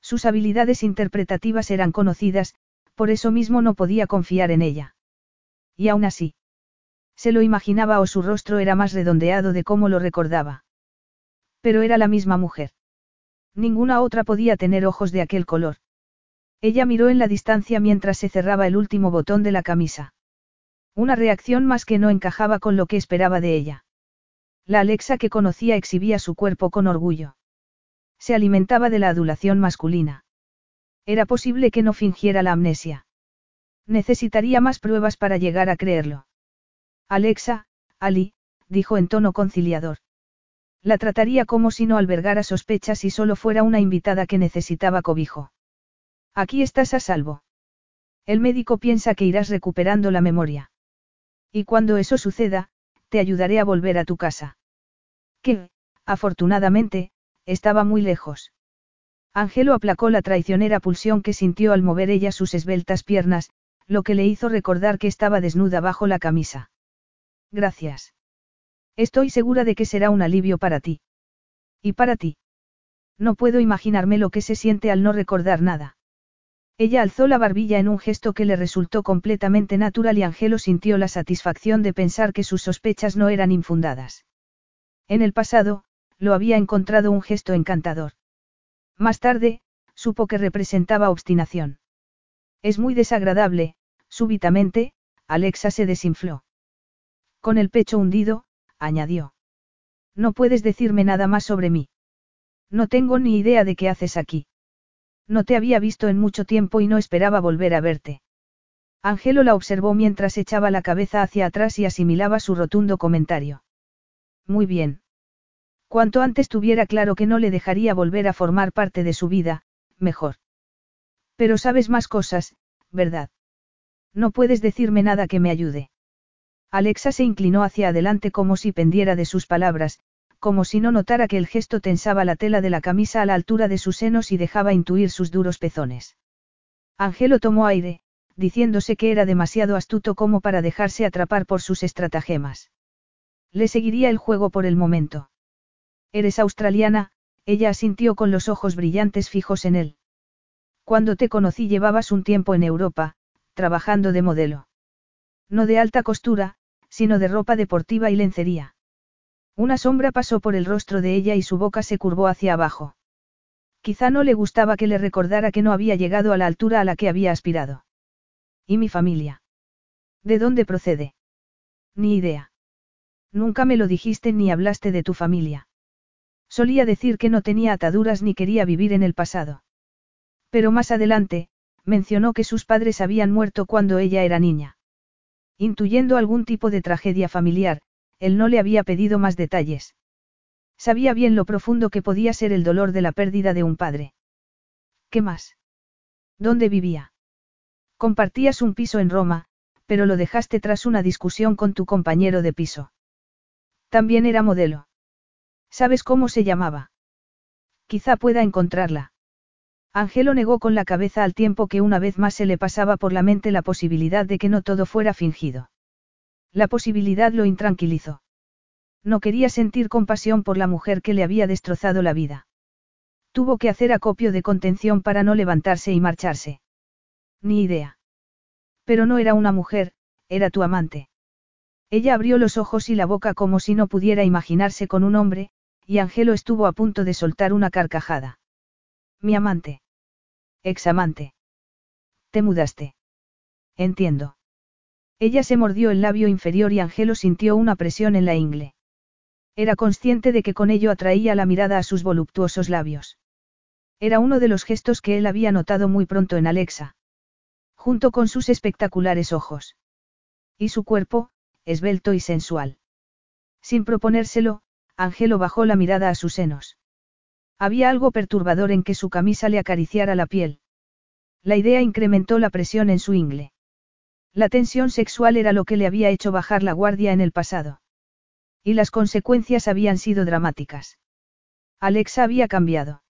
Sus habilidades interpretativas eran conocidas, por eso mismo no podía confiar en ella. Y aún así. Se lo imaginaba o su rostro era más redondeado de cómo lo recordaba. Pero era la misma mujer. Ninguna otra podía tener ojos de aquel color. Ella miró en la distancia mientras se cerraba el último botón de la camisa. Una reacción más que no encajaba con lo que esperaba de ella. La Alexa que conocía exhibía su cuerpo con orgullo. Se alimentaba de la adulación masculina. Era posible que no fingiera la amnesia. Necesitaría más pruebas para llegar a creerlo. Alexa, Ali, dijo en tono conciliador. La trataría como si no albergara sospechas y solo fuera una invitada que necesitaba cobijo. Aquí estás a salvo. El médico piensa que irás recuperando la memoria. Y cuando eso suceda, te ayudaré a volver a tu casa. Que, afortunadamente, estaba muy lejos. Ángelo aplacó la traicionera pulsión que sintió al mover ella sus esbeltas piernas, lo que le hizo recordar que estaba desnuda bajo la camisa. Gracias. Estoy segura de que será un alivio para ti. Y para ti. No puedo imaginarme lo que se siente al no recordar nada. Ella alzó la barbilla en un gesto que le resultó completamente natural y Angelo sintió la satisfacción de pensar que sus sospechas no eran infundadas. En el pasado, lo había encontrado un gesto encantador. Más tarde, supo que representaba obstinación. Es muy desagradable, súbitamente, Alexa se desinfló. Con el pecho hundido, añadió. No puedes decirme nada más sobre mí. No tengo ni idea de qué haces aquí. No te había visto en mucho tiempo y no esperaba volver a verte. Angelo la observó mientras echaba la cabeza hacia atrás y asimilaba su rotundo comentario. Muy bien. Cuanto antes tuviera claro que no le dejaría volver a formar parte de su vida, mejor. Pero sabes más cosas, ¿verdad? No puedes decirme nada que me ayude. Alexa se inclinó hacia adelante como si pendiera de sus palabras, como si no notara que el gesto tensaba la tela de la camisa a la altura de sus senos y dejaba intuir sus duros pezones. Angelo tomó aire, diciéndose que era demasiado astuto como para dejarse atrapar por sus estratagemas. Le seguiría el juego por el momento. Eres australiana, ella asintió con los ojos brillantes fijos en él. Cuando te conocí llevabas un tiempo en Europa, trabajando de modelo. No de alta costura, sino de ropa deportiva y lencería. Una sombra pasó por el rostro de ella y su boca se curvó hacia abajo. Quizá no le gustaba que le recordara que no había llegado a la altura a la que había aspirado. ¿Y mi familia? ¿De dónde procede? Ni idea. Nunca me lo dijiste ni hablaste de tu familia. Solía decir que no tenía ataduras ni quería vivir en el pasado. Pero más adelante, mencionó que sus padres habían muerto cuando ella era niña. Intuyendo algún tipo de tragedia familiar, él no le había pedido más detalles. Sabía bien lo profundo que podía ser el dolor de la pérdida de un padre. ¿Qué más? ¿Dónde vivía? Compartías un piso en Roma, pero lo dejaste tras una discusión con tu compañero de piso. También era modelo. ¿Sabes cómo se llamaba? Quizá pueda encontrarla. Angelo negó con la cabeza al tiempo que una vez más se le pasaba por la mente la posibilidad de que no todo fuera fingido. La posibilidad lo intranquilizó. No quería sentir compasión por la mujer que le había destrozado la vida. Tuvo que hacer acopio de contención para no levantarse y marcharse. Ni idea. Pero no era una mujer, era tu amante. Ella abrió los ojos y la boca como si no pudiera imaginarse con un hombre, y Angelo estuvo a punto de soltar una carcajada. Mi amante. Examante. Te mudaste. Entiendo. Ella se mordió el labio inferior y Angelo sintió una presión en la ingle. Era consciente de que con ello atraía la mirada a sus voluptuosos labios. Era uno de los gestos que él había notado muy pronto en Alexa. Junto con sus espectaculares ojos. Y su cuerpo, esbelto y sensual. Sin proponérselo, Angelo bajó la mirada a sus senos. Había algo perturbador en que su camisa le acariciara la piel. La idea incrementó la presión en su ingle. La tensión sexual era lo que le había hecho bajar la guardia en el pasado. Y las consecuencias habían sido dramáticas. Alexa había cambiado.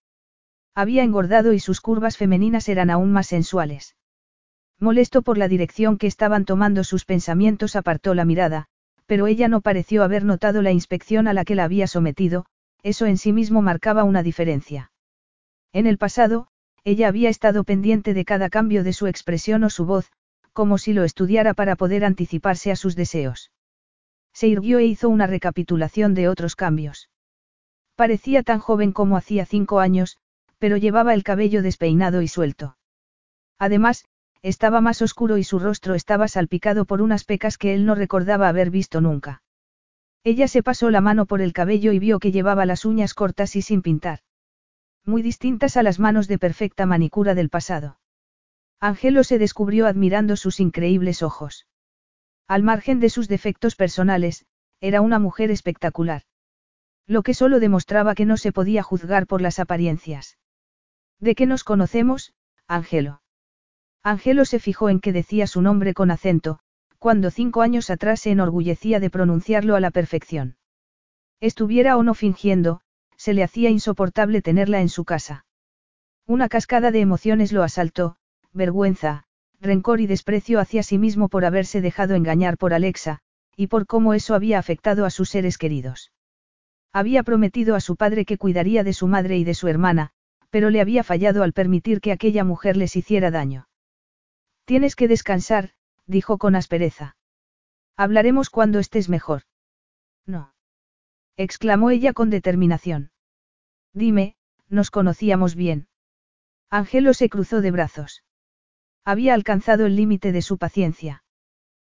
Había engordado y sus curvas femeninas eran aún más sensuales. Molesto por la dirección que estaban tomando sus pensamientos apartó la mirada, pero ella no pareció haber notado la inspección a la que la había sometido, eso en sí mismo marcaba una diferencia. En el pasado, ella había estado pendiente de cada cambio de su expresión o su voz, como si lo estudiara para poder anticiparse a sus deseos. Se irguió e hizo una recapitulación de otros cambios. Parecía tan joven como hacía cinco años, pero llevaba el cabello despeinado y suelto. Además, estaba más oscuro y su rostro estaba salpicado por unas pecas que él no recordaba haber visto nunca. Ella se pasó la mano por el cabello y vio que llevaba las uñas cortas y sin pintar. Muy distintas a las manos de perfecta manicura del pasado. Angelo se descubrió admirando sus increíbles ojos. Al margen de sus defectos personales, era una mujer espectacular. Lo que solo demostraba que no se podía juzgar por las apariencias. ¿De qué nos conocemos, Angelo? Angelo se fijó en que decía su nombre con acento, cuando cinco años atrás se enorgullecía de pronunciarlo a la perfección. Estuviera o no fingiendo, se le hacía insoportable tenerla en su casa. Una cascada de emociones lo asaltó, vergüenza, rencor y desprecio hacia sí mismo por haberse dejado engañar por Alexa, y por cómo eso había afectado a sus seres queridos. Había prometido a su padre que cuidaría de su madre y de su hermana, pero le había fallado al permitir que aquella mujer les hiciera daño. Tienes que descansar, dijo con aspereza. Hablaremos cuando estés mejor. No. exclamó ella con determinación. Dime, nos conocíamos bien. Angelo se cruzó de brazos. Había alcanzado el límite de su paciencia.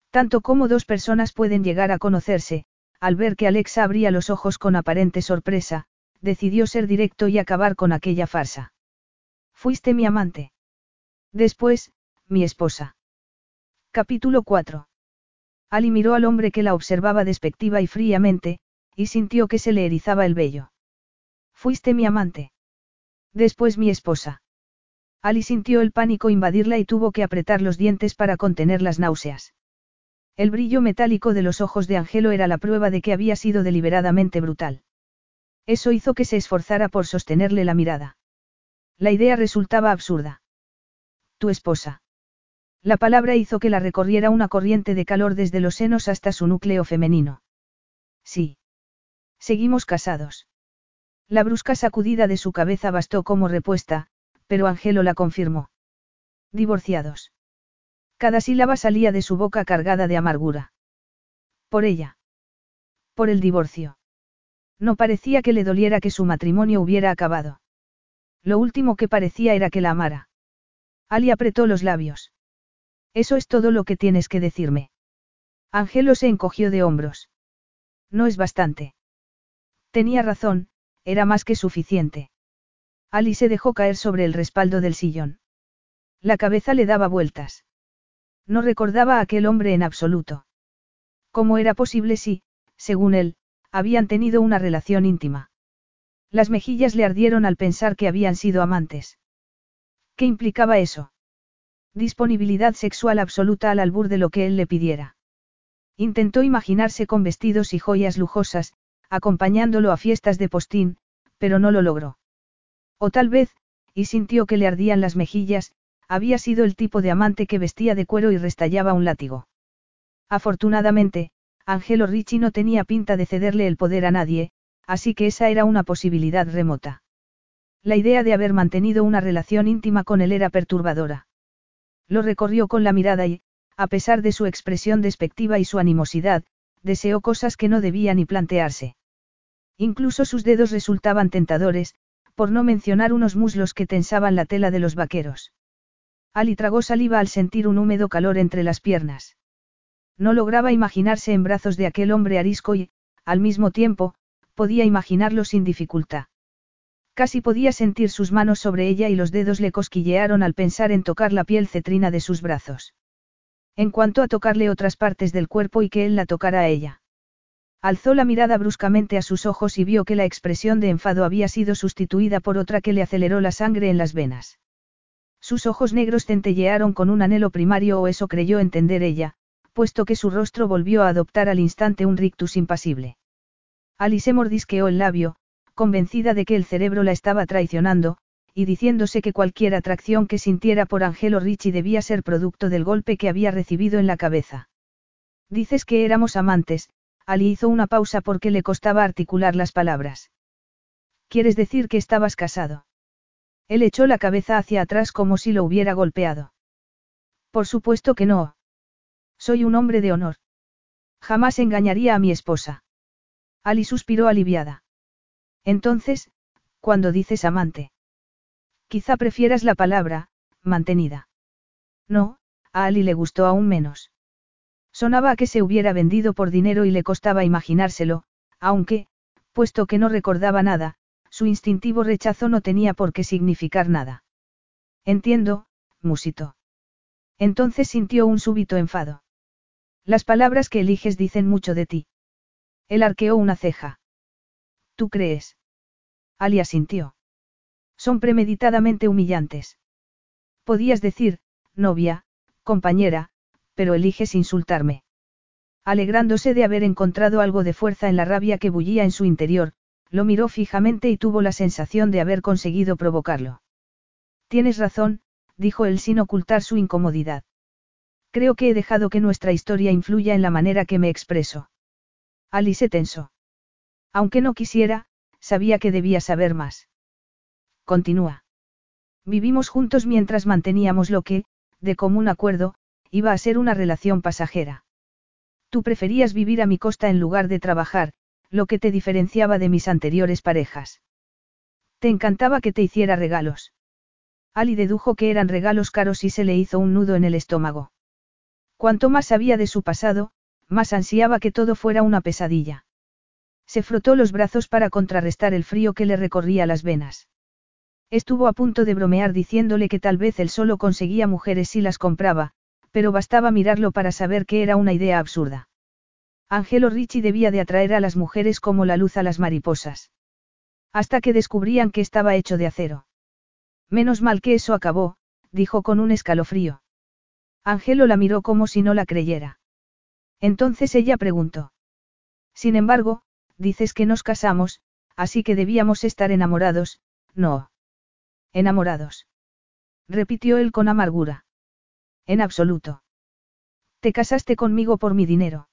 Tanto como dos personas pueden llegar a conocerse, al ver que Alexa abría los ojos con aparente sorpresa, decidió ser directo y acabar con aquella farsa. Fuiste mi amante. Después, mi esposa. Capítulo 4. Ali miró al hombre que la observaba despectiva y fríamente, y sintió que se le erizaba el vello. Fuiste mi amante. Después mi esposa. Ali sintió el pánico invadirla y tuvo que apretar los dientes para contener las náuseas. El brillo metálico de los ojos de Angelo era la prueba de que había sido deliberadamente brutal. Eso hizo que se esforzara por sostenerle la mirada. La idea resultaba absurda. Tu esposa. La palabra hizo que la recorriera una corriente de calor desde los senos hasta su núcleo femenino. Sí. Seguimos casados. La brusca sacudida de su cabeza bastó como respuesta, pero Angelo la confirmó. Divorciados. Cada sílaba salía de su boca cargada de amargura. Por ella. Por el divorcio. No parecía que le doliera que su matrimonio hubiera acabado. Lo último que parecía era que la amara. Ali apretó los labios. Eso es todo lo que tienes que decirme. Angelo se encogió de hombros. No es bastante. Tenía razón, era más que suficiente. Ali se dejó caer sobre el respaldo del sillón. La cabeza le daba vueltas. No recordaba a aquel hombre en absoluto. ¿Cómo era posible si, según él, habían tenido una relación íntima? Las mejillas le ardieron al pensar que habían sido amantes. ¿Qué implicaba eso? Disponibilidad sexual absoluta al albur de lo que él le pidiera. Intentó imaginarse con vestidos y joyas lujosas, acompañándolo a fiestas de postín, pero no lo logró. O tal vez, y sintió que le ardían las mejillas, había sido el tipo de amante que vestía de cuero y restallaba un látigo. Afortunadamente, Angelo Ricci no tenía pinta de cederle el poder a nadie, así que esa era una posibilidad remota. La idea de haber mantenido una relación íntima con él era perturbadora. Lo recorrió con la mirada y, a pesar de su expresión despectiva y su animosidad, deseó cosas que no debía ni plantearse. Incluso sus dedos resultaban tentadores, por no mencionar unos muslos que tensaban la tela de los vaqueros. Ali tragó saliva al sentir un húmedo calor entre las piernas. No lograba imaginarse en brazos de aquel hombre arisco y, al mismo tiempo, podía imaginarlo sin dificultad. Casi podía sentir sus manos sobre ella y los dedos le cosquillearon al pensar en tocar la piel cetrina de sus brazos. En cuanto a tocarle otras partes del cuerpo y que él la tocara a ella. Alzó la mirada bruscamente a sus ojos y vio que la expresión de enfado había sido sustituida por otra que le aceleró la sangre en las venas. Sus ojos negros centellearon con un anhelo primario o eso creyó entender ella, puesto que su rostro volvió a adoptar al instante un rictus impasible. Alice mordisqueó el labio, convencida de que el cerebro la estaba traicionando, y diciéndose que cualquier atracción que sintiera por Angelo Ricci debía ser producto del golpe que había recibido en la cabeza. Dices que éramos amantes, Ali hizo una pausa porque le costaba articular las palabras. ¿Quieres decir que estabas casado? Él echó la cabeza hacia atrás como si lo hubiera golpeado. Por supuesto que no. Soy un hombre de honor. Jamás engañaría a mi esposa. Ali suspiró aliviada. Entonces, cuando dices amante. Quizá prefieras la palabra, mantenida. No, a Ali le gustó aún menos. Sonaba a que se hubiera vendido por dinero y le costaba imaginárselo, aunque, puesto que no recordaba nada, su instintivo rechazo no tenía por qué significar nada. Entiendo, musito. Entonces sintió un súbito enfado. Las palabras que eliges dicen mucho de ti. Él arqueó una ceja. ¿Tú crees? Ali sintió. Son premeditadamente humillantes. Podías decir, novia, compañera, pero eliges insultarme. Alegrándose de haber encontrado algo de fuerza en la rabia que bullía en su interior, lo miró fijamente y tuvo la sensación de haber conseguido provocarlo. Tienes razón, dijo él sin ocultar su incomodidad. Creo que he dejado que nuestra historia influya en la manera que me expreso. Ali se tensó. Aunque no quisiera, sabía que debía saber más. Continúa. Vivimos juntos mientras manteníamos lo que, de común acuerdo, iba a ser una relación pasajera. Tú preferías vivir a mi costa en lugar de trabajar, lo que te diferenciaba de mis anteriores parejas. Te encantaba que te hiciera regalos. Ali dedujo que eran regalos caros y se le hizo un nudo en el estómago. Cuanto más sabía de su pasado, más ansiaba que todo fuera una pesadilla. Se frotó los brazos para contrarrestar el frío que le recorría las venas. Estuvo a punto de bromear diciéndole que tal vez él solo conseguía mujeres si las compraba, pero bastaba mirarlo para saber que era una idea absurda. Angelo Ricci debía de atraer a las mujeres como la luz a las mariposas. Hasta que descubrían que estaba hecho de acero. Menos mal que eso acabó, dijo con un escalofrío. Angelo la miró como si no la creyera. Entonces ella preguntó. Sin embargo, dices que nos casamos, así que debíamos estar enamorados, no. Enamorados. Repitió él con amargura. En absoluto. Te casaste conmigo por mi dinero.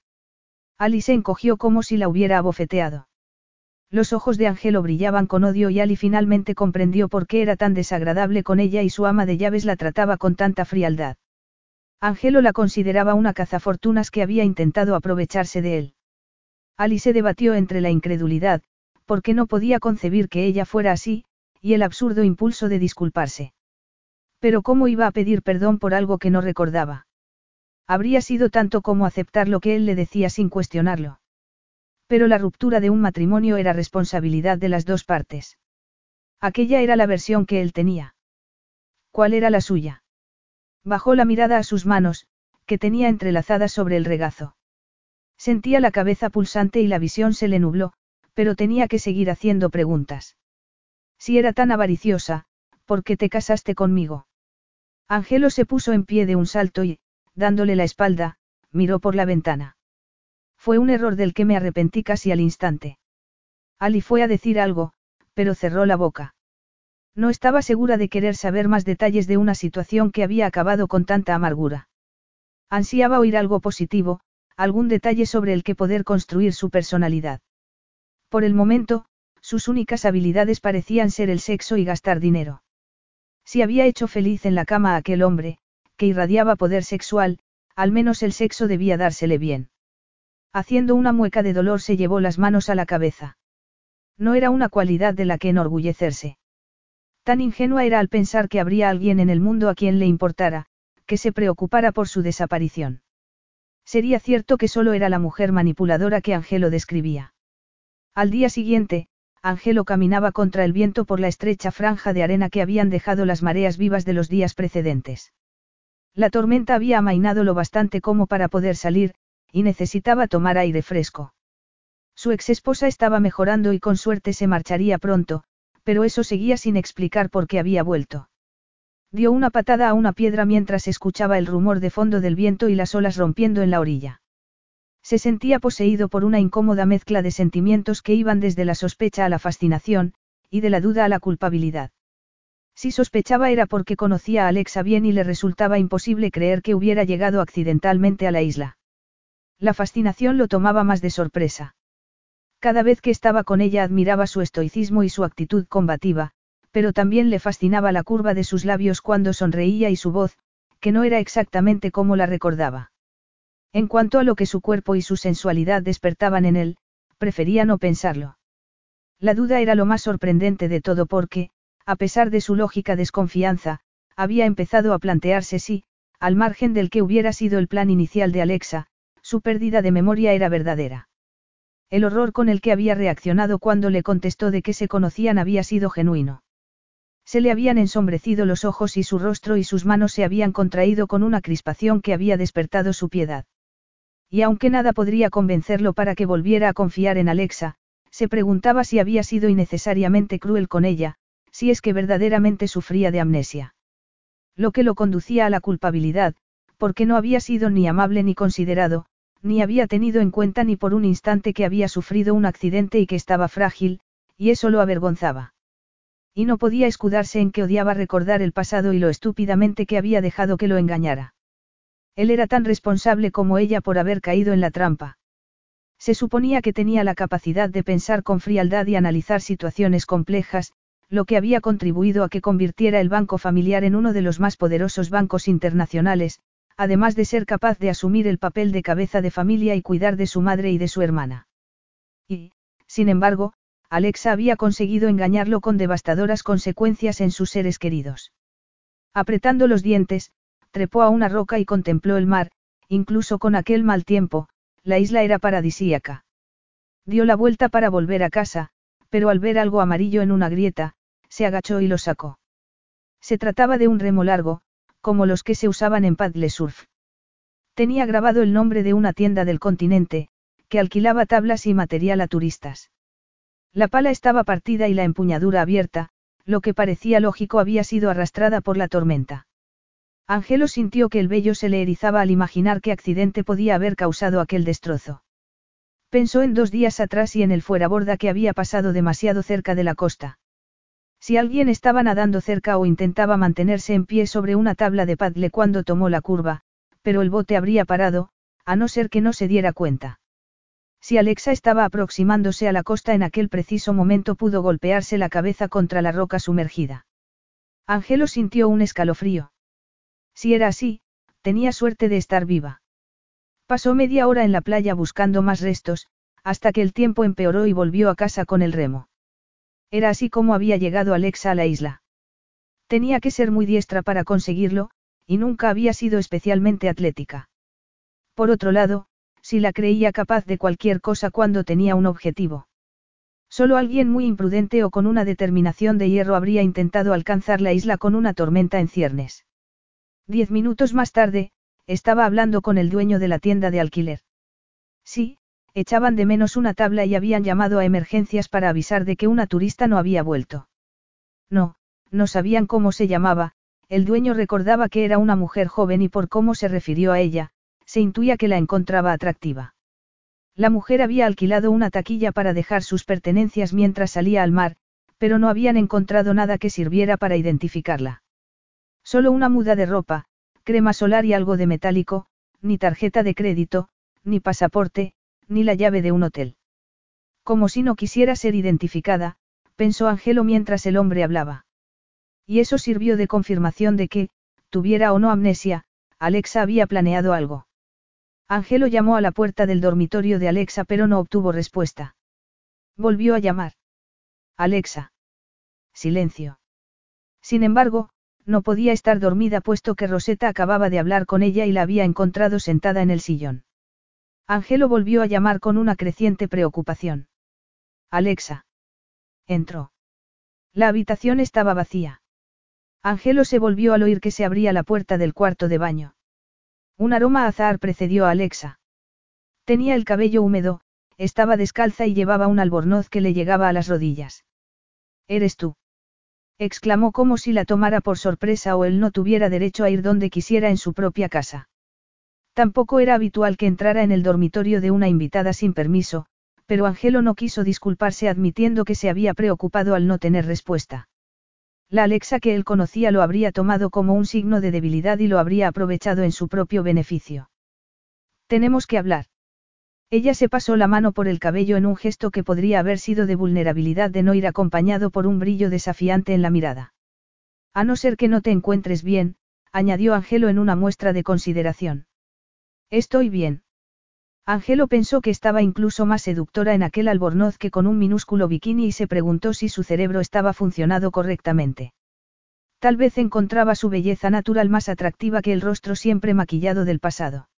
Ali se encogió como si la hubiera abofeteado. Los ojos de Angelo brillaban con odio y Ali finalmente comprendió por qué era tan desagradable con ella y su ama de llaves la trataba con tanta frialdad. Angelo la consideraba una cazafortunas que había intentado aprovecharse de él. Ali se debatió entre la incredulidad, porque no podía concebir que ella fuera así, y el absurdo impulso de disculparse. Pero ¿cómo iba a pedir perdón por algo que no recordaba? Habría sido tanto como aceptar lo que él le decía sin cuestionarlo. Pero la ruptura de un matrimonio era responsabilidad de las dos partes. Aquella era la versión que él tenía. ¿Cuál era la suya? Bajó la mirada a sus manos, que tenía entrelazadas sobre el regazo. Sentía la cabeza pulsante y la visión se le nubló, pero tenía que seguir haciendo preguntas. Si era tan avariciosa, ¿por qué te casaste conmigo? Angelo se puso en pie de un salto y, dándole la espalda, miró por la ventana. Fue un error del que me arrepentí casi al instante. Ali fue a decir algo, pero cerró la boca. No estaba segura de querer saber más detalles de una situación que había acabado con tanta amargura. Ansiaba oír algo positivo, algún detalle sobre el que poder construir su personalidad. Por el momento, sus únicas habilidades parecían ser el sexo y gastar dinero. Si había hecho feliz en la cama a aquel hombre, que irradiaba poder sexual, al menos el sexo debía dársele bien. Haciendo una mueca de dolor se llevó las manos a la cabeza. No era una cualidad de la que enorgullecerse. Tan ingenua era al pensar que habría alguien en el mundo a quien le importara, que se preocupara por su desaparición. Sería cierto que solo era la mujer manipuladora que Angelo describía. Al día siguiente, Angelo caminaba contra el viento por la estrecha franja de arena que habían dejado las mareas vivas de los días precedentes. La tormenta había amainado lo bastante como para poder salir, y necesitaba tomar aire fresco. Su ex esposa estaba mejorando y con suerte se marcharía pronto, pero eso seguía sin explicar por qué había vuelto. Dio una patada a una piedra mientras escuchaba el rumor de fondo del viento y las olas rompiendo en la orilla. Se sentía poseído por una incómoda mezcla de sentimientos que iban desde la sospecha a la fascinación, y de la duda a la culpabilidad. Si sospechaba era porque conocía a Alexa bien y le resultaba imposible creer que hubiera llegado accidentalmente a la isla. La fascinación lo tomaba más de sorpresa. Cada vez que estaba con ella admiraba su estoicismo y su actitud combativa, pero también le fascinaba la curva de sus labios cuando sonreía y su voz, que no era exactamente como la recordaba. En cuanto a lo que su cuerpo y su sensualidad despertaban en él, prefería no pensarlo. La duda era lo más sorprendente de todo porque, a pesar de su lógica desconfianza, había empezado a plantearse si, al margen del que hubiera sido el plan inicial de Alexa, su pérdida de memoria era verdadera. El horror con el que había reaccionado cuando le contestó de que se conocían había sido genuino. Se le habían ensombrecido los ojos y su rostro y sus manos se habían contraído con una crispación que había despertado su piedad. Y aunque nada podría convencerlo para que volviera a confiar en Alexa, se preguntaba si había sido innecesariamente cruel con ella, si es que verdaderamente sufría de amnesia. Lo que lo conducía a la culpabilidad, porque no había sido ni amable ni considerado, ni había tenido en cuenta ni por un instante que había sufrido un accidente y que estaba frágil, y eso lo avergonzaba. Y no podía escudarse en que odiaba recordar el pasado y lo estúpidamente que había dejado que lo engañara. Él era tan responsable como ella por haber caído en la trampa. Se suponía que tenía la capacidad de pensar con frialdad y analizar situaciones complejas, lo que había contribuido a que convirtiera el banco familiar en uno de los más poderosos bancos internacionales, además de ser capaz de asumir el papel de cabeza de familia y cuidar de su madre y de su hermana. Y, sin embargo, Alexa había conseguido engañarlo con devastadoras consecuencias en sus seres queridos. Apretando los dientes, trepó a una roca y contempló el mar, incluso con aquel mal tiempo, la isla era paradisíaca. Dio la vuelta para volver a casa, pero al ver algo amarillo en una grieta, se agachó y lo sacó. Se trataba de un remo largo, como los que se usaban en paddle surf. Tenía grabado el nombre de una tienda del continente, que alquilaba tablas y material a turistas. La pala estaba partida y la empuñadura abierta, lo que parecía lógico había sido arrastrada por la tormenta. Angelo sintió que el vello se le erizaba al imaginar qué accidente podía haber causado aquel destrozo. Pensó en dos días atrás y en el fueraborda que había pasado demasiado cerca de la costa. Si alguien estaba nadando cerca o intentaba mantenerse en pie sobre una tabla de paddle cuando tomó la curva, pero el bote habría parado, a no ser que no se diera cuenta. Si Alexa estaba aproximándose a la costa en aquel preciso momento pudo golpearse la cabeza contra la roca sumergida. Angelo sintió un escalofrío. Si era así, tenía suerte de estar viva. Pasó media hora en la playa buscando más restos, hasta que el tiempo empeoró y volvió a casa con el remo. Era así como había llegado Alexa a la isla. Tenía que ser muy diestra para conseguirlo, y nunca había sido especialmente atlética. Por otro lado, si la creía capaz de cualquier cosa cuando tenía un objetivo. Solo alguien muy imprudente o con una determinación de hierro habría intentado alcanzar la isla con una tormenta en ciernes. Diez minutos más tarde, estaba hablando con el dueño de la tienda de alquiler. Sí, echaban de menos una tabla y habían llamado a emergencias para avisar de que una turista no había vuelto. No, no sabían cómo se llamaba, el dueño recordaba que era una mujer joven y por cómo se refirió a ella, se intuía que la encontraba atractiva. La mujer había alquilado una taquilla para dejar sus pertenencias mientras salía al mar, pero no habían encontrado nada que sirviera para identificarla. Solo una muda de ropa, crema solar y algo de metálico, ni tarjeta de crédito, ni pasaporte, ni la llave de un hotel. Como si no quisiera ser identificada, pensó Angelo mientras el hombre hablaba. Y eso sirvió de confirmación de que, tuviera o no amnesia, Alexa había planeado algo. Angelo llamó a la puerta del dormitorio de Alexa pero no obtuvo respuesta. Volvió a llamar. Alexa. Silencio. Sin embargo, no podía estar dormida puesto que Rosetta acababa de hablar con ella y la había encontrado sentada en el sillón. Angelo volvió a llamar con una creciente preocupación. Alexa. Entró. La habitación estaba vacía. Angelo se volvió al oír que se abría la puerta del cuarto de baño. Un aroma azar precedió a Alexa. Tenía el cabello húmedo, estaba descalza y llevaba un albornoz que le llegaba a las rodillas. ¿Eres tú? exclamó como si la tomara por sorpresa o él no tuviera derecho a ir donde quisiera en su propia casa. Tampoco era habitual que entrara en el dormitorio de una invitada sin permiso, pero Angelo no quiso disculparse admitiendo que se había preocupado al no tener respuesta. La Alexa que él conocía lo habría tomado como un signo de debilidad y lo habría aprovechado en su propio beneficio. Tenemos que hablar. Ella se pasó la mano por el cabello en un gesto que podría haber sido de vulnerabilidad de no ir acompañado por un brillo desafiante en la mirada. A no ser que no te encuentres bien, añadió Angelo en una muestra de consideración. Estoy bien. Angelo pensó que estaba incluso más seductora en aquel albornoz que con un minúsculo bikini y se preguntó si su cerebro estaba funcionado correctamente. Tal vez encontraba su belleza natural más atractiva que el rostro siempre maquillado del pasado.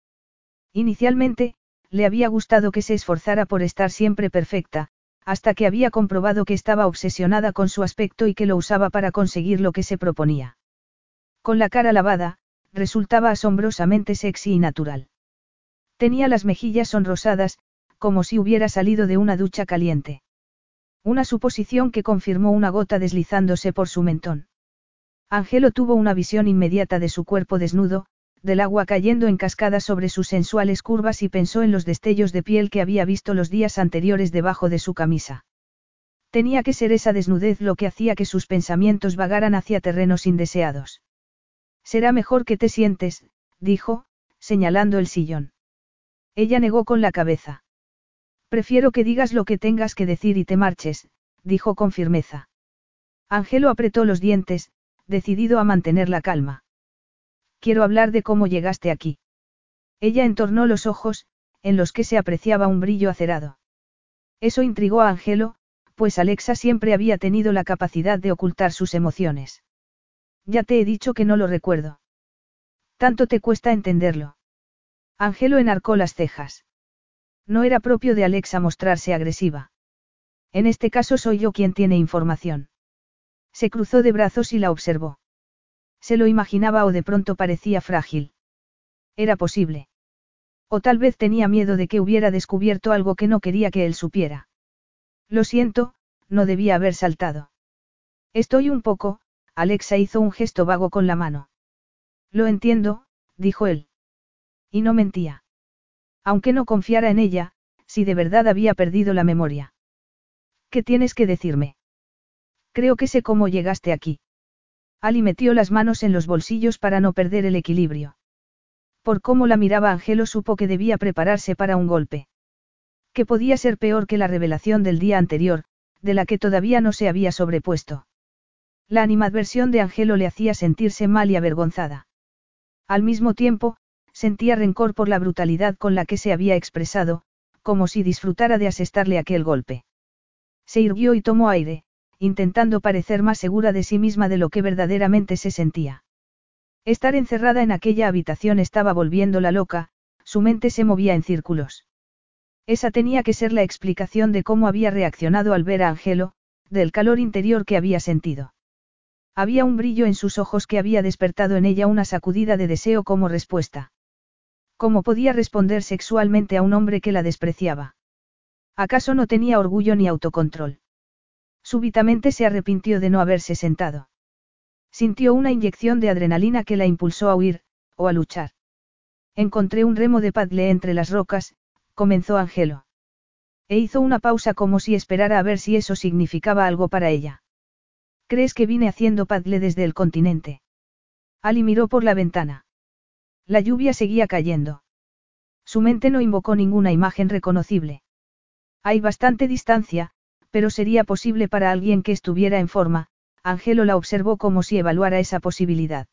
Inicialmente, le había gustado que se esforzara por estar siempre perfecta, hasta que había comprobado que estaba obsesionada con su aspecto y que lo usaba para conseguir lo que se proponía. Con la cara lavada, resultaba asombrosamente sexy y natural. Tenía las mejillas sonrosadas, como si hubiera salido de una ducha caliente. Una suposición que confirmó una gota deslizándose por su mentón. Angelo tuvo una visión inmediata de su cuerpo desnudo, del agua cayendo en cascada sobre sus sensuales curvas y pensó en los destellos de piel que había visto los días anteriores debajo de su camisa. Tenía que ser esa desnudez lo que hacía que sus pensamientos vagaran hacia terrenos indeseados. Será mejor que te sientes, dijo, señalando el sillón. Ella negó con la cabeza. Prefiero que digas lo que tengas que decir y te marches, dijo con firmeza. Angelo apretó los dientes, decidido a mantener la calma. Quiero hablar de cómo llegaste aquí. Ella entornó los ojos, en los que se apreciaba un brillo acerado. Eso intrigó a Angelo, pues Alexa siempre había tenido la capacidad de ocultar sus emociones. Ya te he dicho que no lo recuerdo. Tanto te cuesta entenderlo. Angelo enarcó las cejas. No era propio de Alexa mostrarse agresiva. En este caso soy yo quien tiene información. Se cruzó de brazos y la observó. Se lo imaginaba o de pronto parecía frágil. Era posible. O tal vez tenía miedo de que hubiera descubierto algo que no quería que él supiera. Lo siento, no debía haber saltado. Estoy un poco, Alexa hizo un gesto vago con la mano. Lo entiendo, dijo él. Y no mentía. Aunque no confiara en ella, si de verdad había perdido la memoria. ¿Qué tienes que decirme? Creo que sé cómo llegaste aquí. Ali metió las manos en los bolsillos para no perder el equilibrio. Por cómo la miraba Angelo supo que debía prepararse para un golpe. Que podía ser peor que la revelación del día anterior, de la que todavía no se había sobrepuesto. La animadversión de Angelo le hacía sentirse mal y avergonzada. Al mismo tiempo, sentía rencor por la brutalidad con la que se había expresado, como si disfrutara de asestarle aquel golpe. Se irguió y tomó aire, intentando parecer más segura de sí misma de lo que verdaderamente se sentía. Estar encerrada en aquella habitación estaba volviéndola loca, su mente se movía en círculos. Esa tenía que ser la explicación de cómo había reaccionado al ver a Angelo, del calor interior que había sentido. Había un brillo en sus ojos que había despertado en ella una sacudida de deseo como respuesta. ¿Cómo podía responder sexualmente a un hombre que la despreciaba? ¿Acaso no tenía orgullo ni autocontrol? Súbitamente se arrepintió de no haberse sentado. Sintió una inyección de adrenalina que la impulsó a huir, o a luchar. Encontré un remo de paddle entre las rocas, comenzó Angelo. E hizo una pausa como si esperara a ver si eso significaba algo para ella. ¿Crees que vine haciendo paddle desde el continente? Ali miró por la ventana. La lluvia seguía cayendo. Su mente no invocó ninguna imagen reconocible. Hay bastante distancia, pero sería posible para alguien que estuviera en forma, Angelo la observó como si evaluara esa posibilidad.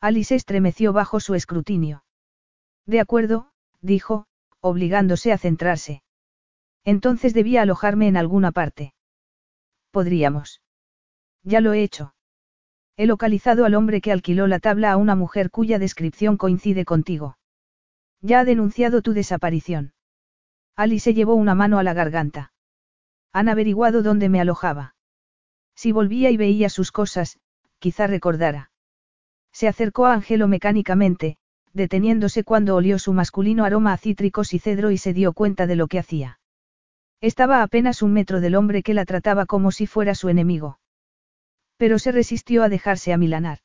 Alice estremeció bajo su escrutinio. De acuerdo, dijo, obligándose a centrarse. Entonces debía alojarme en alguna parte. Podríamos. Ya lo he hecho. He localizado al hombre que alquiló la tabla a una mujer cuya descripción coincide contigo. Ya ha denunciado tu desaparición. Alice llevó una mano a la garganta. Han averiguado dónde me alojaba. Si volvía y veía sus cosas, quizá recordara. Se acercó a Angelo mecánicamente, deteniéndose cuando olió su masculino aroma a cítricos y cedro y se dio cuenta de lo que hacía. Estaba apenas un metro del hombre que la trataba como si fuera su enemigo. Pero se resistió a dejarse amilanar.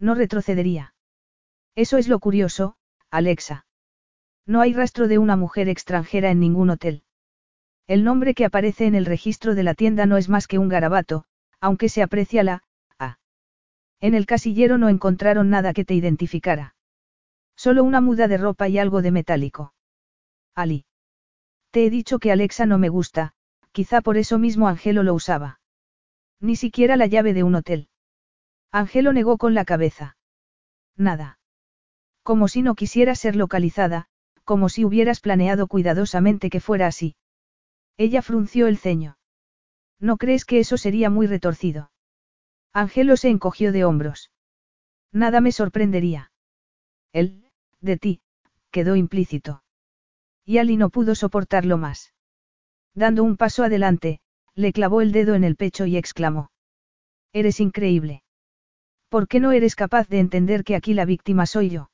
No retrocedería. Eso es lo curioso, Alexa. No hay rastro de una mujer extranjera en ningún hotel. El nombre que aparece en el registro de la tienda no es más que un garabato, aunque se aprecia la A. En el casillero no encontraron nada que te identificara. Solo una muda de ropa y algo de metálico. Ali. Te he dicho que Alexa no me gusta, quizá por eso mismo Angelo lo usaba. Ni siquiera la llave de un hotel. Angelo negó con la cabeza. Nada. Como si no quisiera ser localizada, como si hubieras planeado cuidadosamente que fuera así. Ella frunció el ceño. ¿No crees que eso sería muy retorcido? Angelo se encogió de hombros. Nada me sorprendería. Él, de ti, quedó implícito. Y Ali no pudo soportarlo más. Dando un paso adelante, le clavó el dedo en el pecho y exclamó. Eres increíble. ¿Por qué no eres capaz de entender que aquí la víctima soy yo?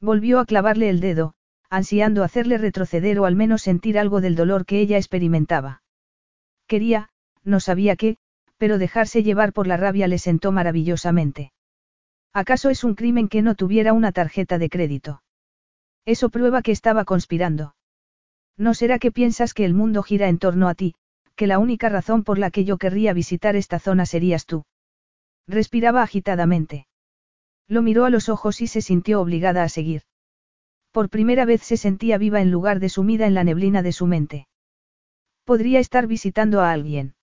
Volvió a clavarle el dedo, ansiando hacerle retroceder o al menos sentir algo del dolor que ella experimentaba. Quería, no sabía qué, pero dejarse llevar por la rabia le sentó maravillosamente. ¿Acaso es un crimen que no tuviera una tarjeta de crédito? Eso prueba que estaba conspirando. ¿No será que piensas que el mundo gira en torno a ti, que la única razón por la que yo querría visitar esta zona serías tú? Respiraba agitadamente. Lo miró a los ojos y se sintió obligada a seguir. Por primera vez se sentía viva en lugar de sumida en la neblina de su mente. Podría estar visitando a alguien.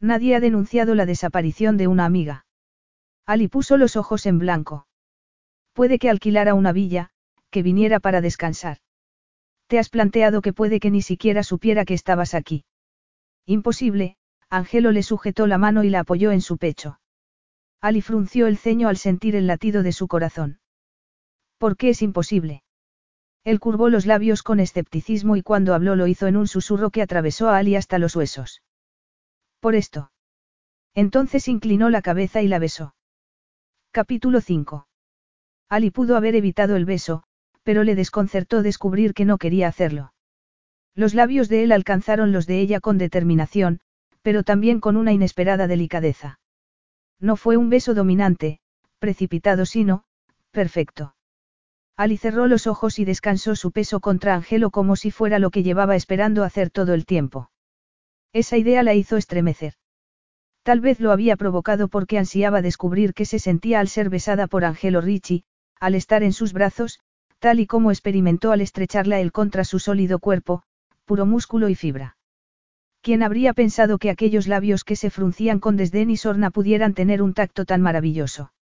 Nadie ha denunciado la desaparición de una amiga. Ali puso los ojos en blanco. Puede que alquilara una villa, que viniera para descansar. Te has planteado que puede que ni siquiera supiera que estabas aquí. Imposible, Angelo le sujetó la mano y la apoyó en su pecho. Ali frunció el ceño al sentir el latido de su corazón. ¿Por qué es imposible? Él curvó los labios con escepticismo y cuando habló lo hizo en un susurro que atravesó a Ali hasta los huesos. Por esto. Entonces inclinó la cabeza y la besó. Capítulo 5. Ali pudo haber evitado el beso, pero le desconcertó descubrir que no quería hacerlo. Los labios de él alcanzaron los de ella con determinación, pero también con una inesperada delicadeza. No fue un beso dominante, precipitado sino, perfecto. Ali cerró los ojos y descansó su peso contra Angelo como si fuera lo que llevaba esperando hacer todo el tiempo. Esa idea la hizo estremecer. Tal vez lo había provocado porque ansiaba descubrir qué se sentía al ser besada por Angelo Ricci, al estar en sus brazos, tal y como experimentó al estrecharla él contra su sólido cuerpo, puro músculo y fibra. ¿Quién habría pensado que aquellos labios que se fruncían con desdén y sorna pudieran tener un tacto tan maravilloso?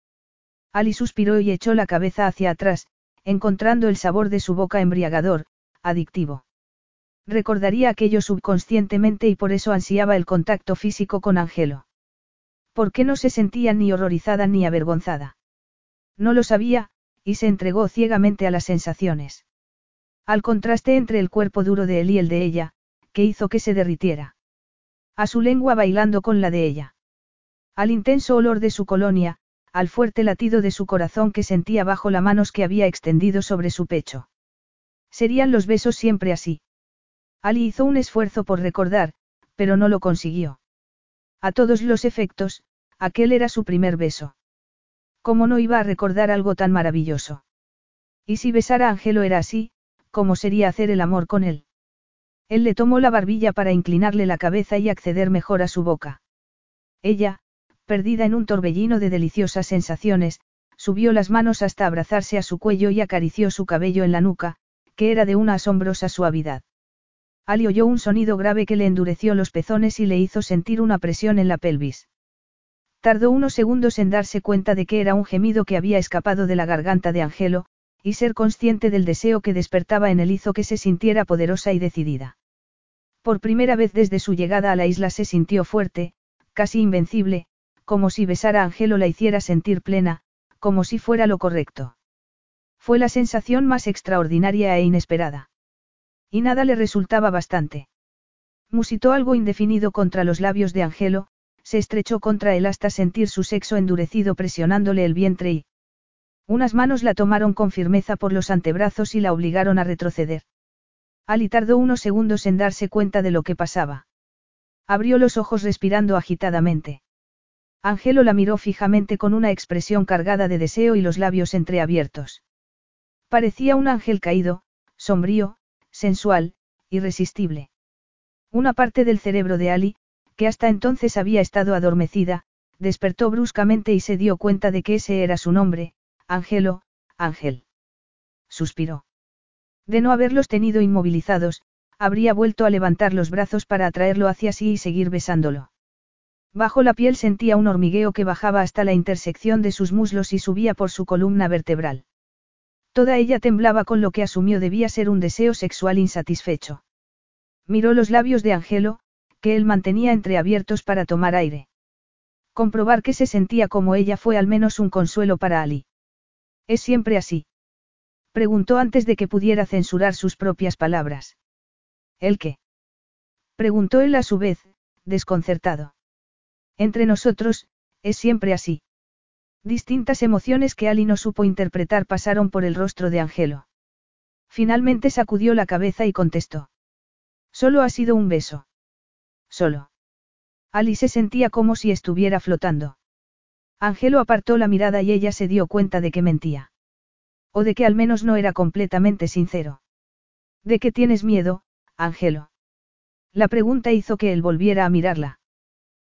Ali suspiró y echó la cabeza hacia atrás, encontrando el sabor de su boca embriagador, adictivo. Recordaría aquello subconscientemente y por eso ansiaba el contacto físico con Angelo. ¿Por qué no se sentía ni horrorizada ni avergonzada? No lo sabía, y se entregó ciegamente a las sensaciones. Al contraste entre el cuerpo duro de él y el de ella, que hizo que se derritiera. A su lengua bailando con la de ella. Al intenso olor de su colonia, al fuerte latido de su corazón que sentía bajo las manos que había extendido sobre su pecho. Serían los besos siempre así. Ali hizo un esfuerzo por recordar, pero no lo consiguió. A todos los efectos, aquel era su primer beso. ¿Cómo no iba a recordar algo tan maravilloso? Y si besar a Angelo era así, ¿cómo sería hacer el amor con él? Él le tomó la barbilla para inclinarle la cabeza y acceder mejor a su boca. Ella, perdida en un torbellino de deliciosas sensaciones, subió las manos hasta abrazarse a su cuello y acarició su cabello en la nuca, que era de una asombrosa suavidad. Ali oyó un sonido grave que le endureció los pezones y le hizo sentir una presión en la pelvis. Tardó unos segundos en darse cuenta de que era un gemido que había escapado de la garganta de Angelo, y ser consciente del deseo que despertaba en él hizo que se sintiera poderosa y decidida. Por primera vez desde su llegada a la isla se sintió fuerte, casi invencible, como si besar a Angelo la hiciera sentir plena, como si fuera lo correcto. Fue la sensación más extraordinaria e inesperada. Y nada le resultaba bastante. Musitó algo indefinido contra los labios de Angelo, se estrechó contra él hasta sentir su sexo endurecido presionándole el vientre y... Unas manos la tomaron con firmeza por los antebrazos y la obligaron a retroceder. Ali tardó unos segundos en darse cuenta de lo que pasaba. Abrió los ojos respirando agitadamente. Angelo la miró fijamente con una expresión cargada de deseo y los labios entreabiertos. Parecía un ángel caído, sombrío, sensual, irresistible. Una parte del cerebro de Ali, que hasta entonces había estado adormecida, despertó bruscamente y se dio cuenta de que ese era su nombre, Ángelo, Ángel. Suspiró. De no haberlos tenido inmovilizados, habría vuelto a levantar los brazos para atraerlo hacia sí y seguir besándolo. Bajo la piel sentía un hormigueo que bajaba hasta la intersección de sus muslos y subía por su columna vertebral. Toda ella temblaba con lo que asumió debía ser un deseo sexual insatisfecho. Miró los labios de Angelo, que él mantenía entreabiertos para tomar aire. Comprobar que se sentía como ella fue al menos un consuelo para Ali. ¿Es siempre así? Preguntó antes de que pudiera censurar sus propias palabras. ¿El qué? Preguntó él a su vez, desconcertado. Entre nosotros, es siempre así. Distintas emociones que Ali no supo interpretar pasaron por el rostro de Angelo. Finalmente sacudió la cabeza y contestó. Solo ha sido un beso. Solo. Ali se sentía como si estuviera flotando. Angelo apartó la mirada y ella se dio cuenta de que mentía. O de que al menos no era completamente sincero. ¿De qué tienes miedo, Angelo? La pregunta hizo que él volviera a mirarla.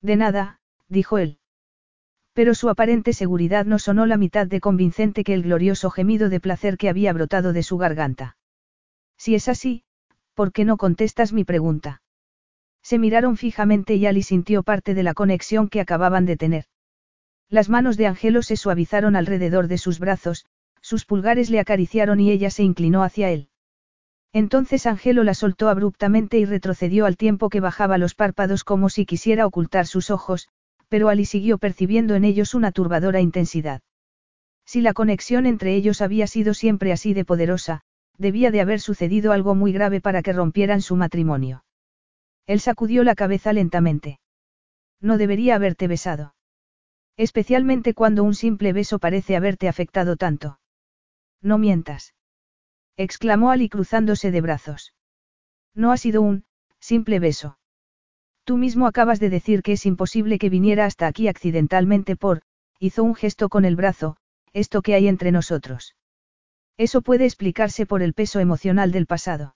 De nada, dijo él. Pero su aparente seguridad no sonó la mitad de convincente que el glorioso gemido de placer que había brotado de su garganta. Si es así, ¿por qué no contestas mi pregunta? Se miraron fijamente y Ali sintió parte de la conexión que acababan de tener. Las manos de Angelo se suavizaron alrededor de sus brazos, sus pulgares le acariciaron y ella se inclinó hacia él. Entonces Angelo la soltó abruptamente y retrocedió al tiempo que bajaba los párpados como si quisiera ocultar sus ojos, pero Ali siguió percibiendo en ellos una turbadora intensidad. Si la conexión entre ellos había sido siempre así de poderosa, debía de haber sucedido algo muy grave para que rompieran su matrimonio. Él sacudió la cabeza lentamente. No debería haberte besado. Especialmente cuando un simple beso parece haberte afectado tanto. No mientas. exclamó Ali cruzándose de brazos. No ha sido un, simple beso. Tú mismo acabas de decir que es imposible que viniera hasta aquí accidentalmente por, hizo un gesto con el brazo, esto que hay entre nosotros. Eso puede explicarse por el peso emocional del pasado.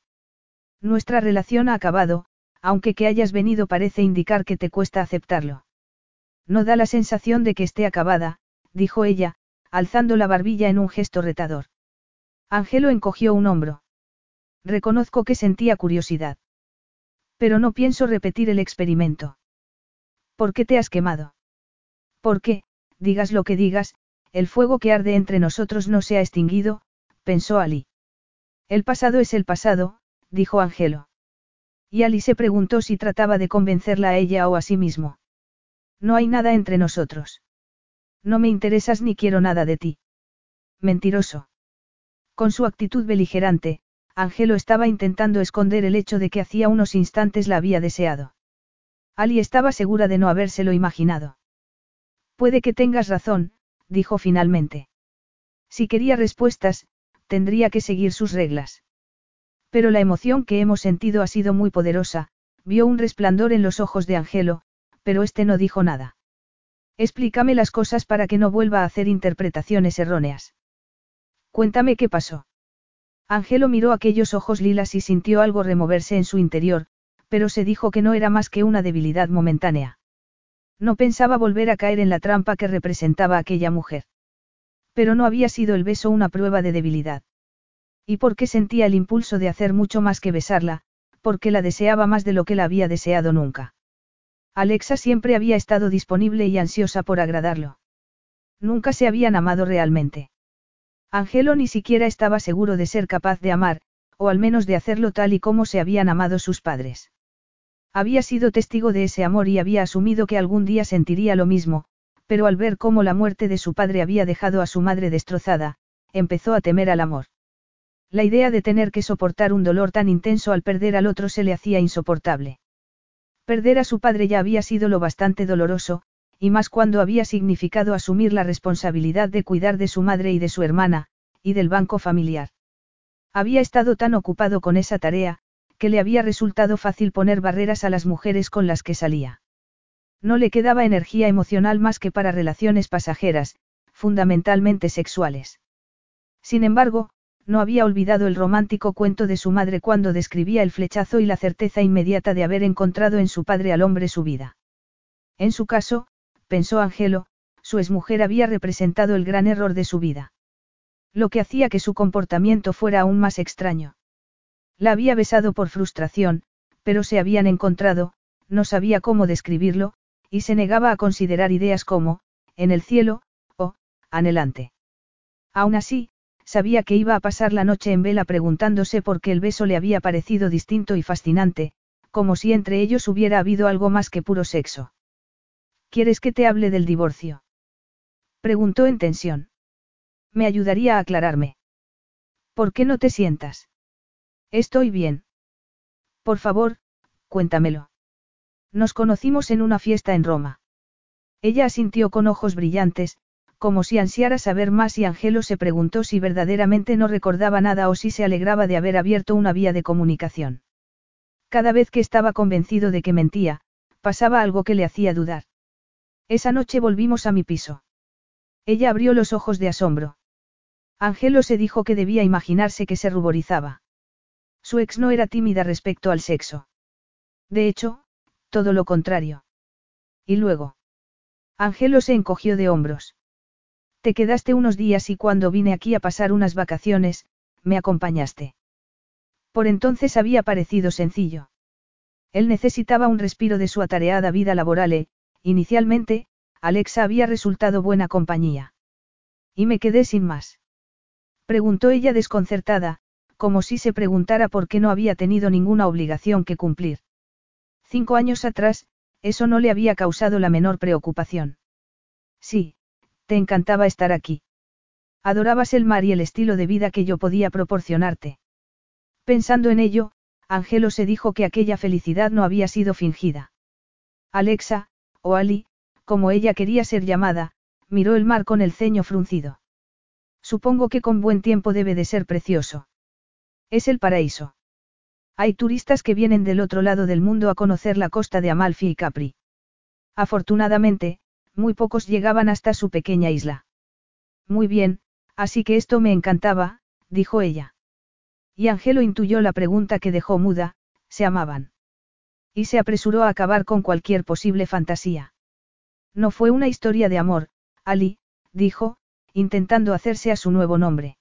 Nuestra relación ha acabado, aunque que hayas venido parece indicar que te cuesta aceptarlo. No da la sensación de que esté acabada, dijo ella, alzando la barbilla en un gesto retador. Angelo encogió un hombro. Reconozco que sentía curiosidad. Pero no pienso repetir el experimento. ¿Por qué te has quemado? Porque, digas lo que digas, el fuego que arde entre nosotros no se ha extinguido, pensó Ali. El pasado es el pasado, dijo Angelo. Y Ali se preguntó si trataba de convencerla a ella o a sí mismo. No hay nada entre nosotros. No me interesas ni quiero nada de ti. Mentiroso. Con su actitud beligerante, Angelo estaba intentando esconder el hecho de que hacía unos instantes la había deseado. Ali estaba segura de no habérselo imaginado. Puede que tengas razón, dijo finalmente. Si quería respuestas, tendría que seguir sus reglas. Pero la emoción que hemos sentido ha sido muy poderosa, vio un resplandor en los ojos de Angelo, pero este no dijo nada. Explícame las cosas para que no vuelva a hacer interpretaciones erróneas. Cuéntame qué pasó. Angelo miró aquellos ojos lilas y sintió algo removerse en su interior, pero se dijo que no era más que una debilidad momentánea. No pensaba volver a caer en la trampa que representaba aquella mujer. Pero no había sido el beso una prueba de debilidad. ¿Y por qué sentía el impulso de hacer mucho más que besarla? Porque la deseaba más de lo que la había deseado nunca. Alexa siempre había estado disponible y ansiosa por agradarlo. Nunca se habían amado realmente. Angelo ni siquiera estaba seguro de ser capaz de amar, o al menos de hacerlo tal y como se habían amado sus padres. Había sido testigo de ese amor y había asumido que algún día sentiría lo mismo, pero al ver cómo la muerte de su padre había dejado a su madre destrozada, empezó a temer al amor. La idea de tener que soportar un dolor tan intenso al perder al otro se le hacía insoportable. Perder a su padre ya había sido lo bastante doloroso, y más cuando había significado asumir la responsabilidad de cuidar de su madre y de su hermana, y del banco familiar. Había estado tan ocupado con esa tarea, que le había resultado fácil poner barreras a las mujeres con las que salía. No le quedaba energía emocional más que para relaciones pasajeras, fundamentalmente sexuales. Sin embargo, no había olvidado el romántico cuento de su madre cuando describía el flechazo y la certeza inmediata de haber encontrado en su padre al hombre su vida. En su caso, pensó Angelo, su exmujer había representado el gran error de su vida. Lo que hacía que su comportamiento fuera aún más extraño. La había besado por frustración, pero se habían encontrado, no sabía cómo describirlo, y se negaba a considerar ideas como, en el cielo, o, anhelante. Aún así, sabía que iba a pasar la noche en vela preguntándose por qué el beso le había parecido distinto y fascinante, como si entre ellos hubiera habido algo más que puro sexo. ¿Quieres que te hable del divorcio? Preguntó en tensión. Me ayudaría a aclararme. ¿Por qué no te sientas? Estoy bien. Por favor, cuéntamelo. Nos conocimos en una fiesta en Roma. Ella asintió con ojos brillantes, como si ansiara saber más y Angelo se preguntó si verdaderamente no recordaba nada o si se alegraba de haber abierto una vía de comunicación. Cada vez que estaba convencido de que mentía, pasaba algo que le hacía dudar. Esa noche volvimos a mi piso. Ella abrió los ojos de asombro. Angelo se dijo que debía imaginarse que se ruborizaba. Su ex no era tímida respecto al sexo. De hecho, todo lo contrario. Y luego. Angelo se encogió de hombros. Te quedaste unos días y cuando vine aquí a pasar unas vacaciones, me acompañaste. Por entonces había parecido sencillo. Él necesitaba un respiro de su atareada vida laboral e, inicialmente, Alexa había resultado buena compañía. Y me quedé sin más. Preguntó ella desconcertada, como si se preguntara por qué no había tenido ninguna obligación que cumplir. Cinco años atrás, eso no le había causado la menor preocupación. Sí, te encantaba estar aquí. Adorabas el mar y el estilo de vida que yo podía proporcionarte. Pensando en ello, Angelo se dijo que aquella felicidad no había sido fingida. Alexa, o Ali, como ella quería ser llamada, miró el mar con el ceño fruncido. Supongo que con buen tiempo debe de ser precioso. Es el paraíso. Hay turistas que vienen del otro lado del mundo a conocer la costa de Amalfi y Capri. Afortunadamente, muy pocos llegaban hasta su pequeña isla. Muy bien, así que esto me encantaba, dijo ella. Y Angelo intuyó la pregunta que dejó muda, ¿se amaban? Y se apresuró a acabar con cualquier posible fantasía. No fue una historia de amor, Ali, dijo, intentando hacerse a su nuevo nombre.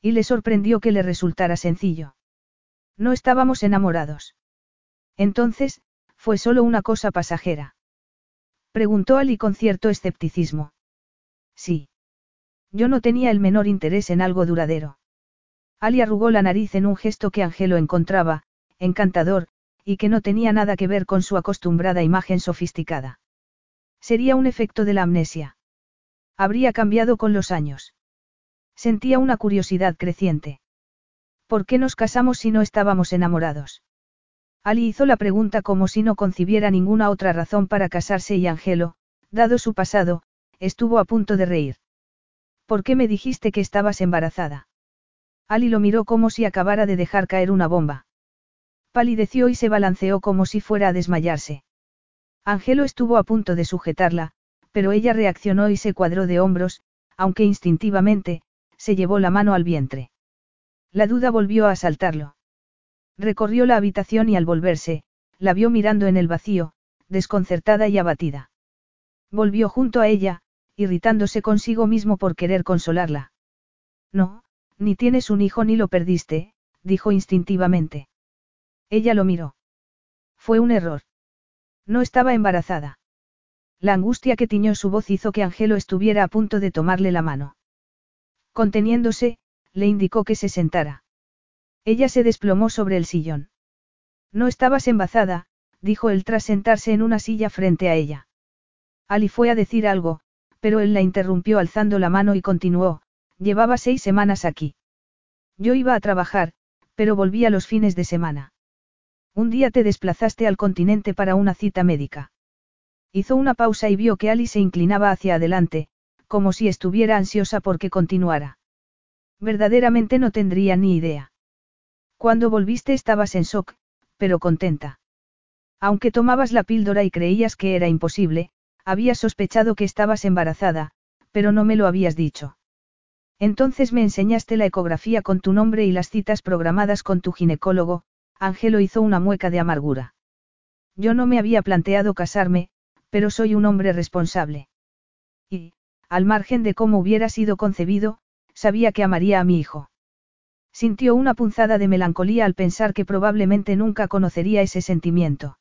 Y le sorprendió que le resultara sencillo. No estábamos enamorados. Entonces, fue solo una cosa pasajera. Preguntó Ali con cierto escepticismo. Sí. Yo no tenía el menor interés en algo duradero. Ali arrugó la nariz en un gesto que Angelo encontraba, encantador, y que no tenía nada que ver con su acostumbrada imagen sofisticada. Sería un efecto de la amnesia. Habría cambiado con los años. Sentía una curiosidad creciente. ¿Por qué nos casamos si no estábamos enamorados? Ali hizo la pregunta como si no concibiera ninguna otra razón para casarse y Angelo, dado su pasado, estuvo a punto de reír. ¿Por qué me dijiste que estabas embarazada? Ali lo miró como si acabara de dejar caer una bomba. Palideció y se balanceó como si fuera a desmayarse. Angelo estuvo a punto de sujetarla, pero ella reaccionó y se cuadró de hombros, aunque instintivamente, se llevó la mano al vientre. La duda volvió a asaltarlo. Recorrió la habitación y al volverse, la vio mirando en el vacío, desconcertada y abatida. Volvió junto a ella, irritándose consigo mismo por querer consolarla. No, ni tienes un hijo ni lo perdiste, dijo instintivamente. Ella lo miró. Fue un error. No estaba embarazada. La angustia que tiñó su voz hizo que Angelo estuviera a punto de tomarle la mano. Conteniéndose, le indicó que se sentara. Ella se desplomó sobre el sillón. No estabas embazada, dijo él tras sentarse en una silla frente a ella. Ali fue a decir algo, pero él la interrumpió alzando la mano y continuó, llevaba seis semanas aquí. Yo iba a trabajar, pero volví a los fines de semana. Un día te desplazaste al continente para una cita médica. Hizo una pausa y vio que Ali se inclinaba hacia adelante, como si estuviera ansiosa porque continuara. Verdaderamente no tendría ni idea. Cuando volviste estabas en shock, pero contenta. Aunque tomabas la píldora y creías que era imposible, habías sospechado que estabas embarazada, pero no me lo habías dicho. Entonces me enseñaste la ecografía con tu nombre y las citas programadas con tu ginecólogo, Ángelo hizo una mueca de amargura. Yo no me había planteado casarme, pero soy un hombre responsable. Y, al margen de cómo hubiera sido concebido, sabía que amaría a mi hijo. Sintió una punzada de melancolía al pensar que probablemente nunca conocería ese sentimiento.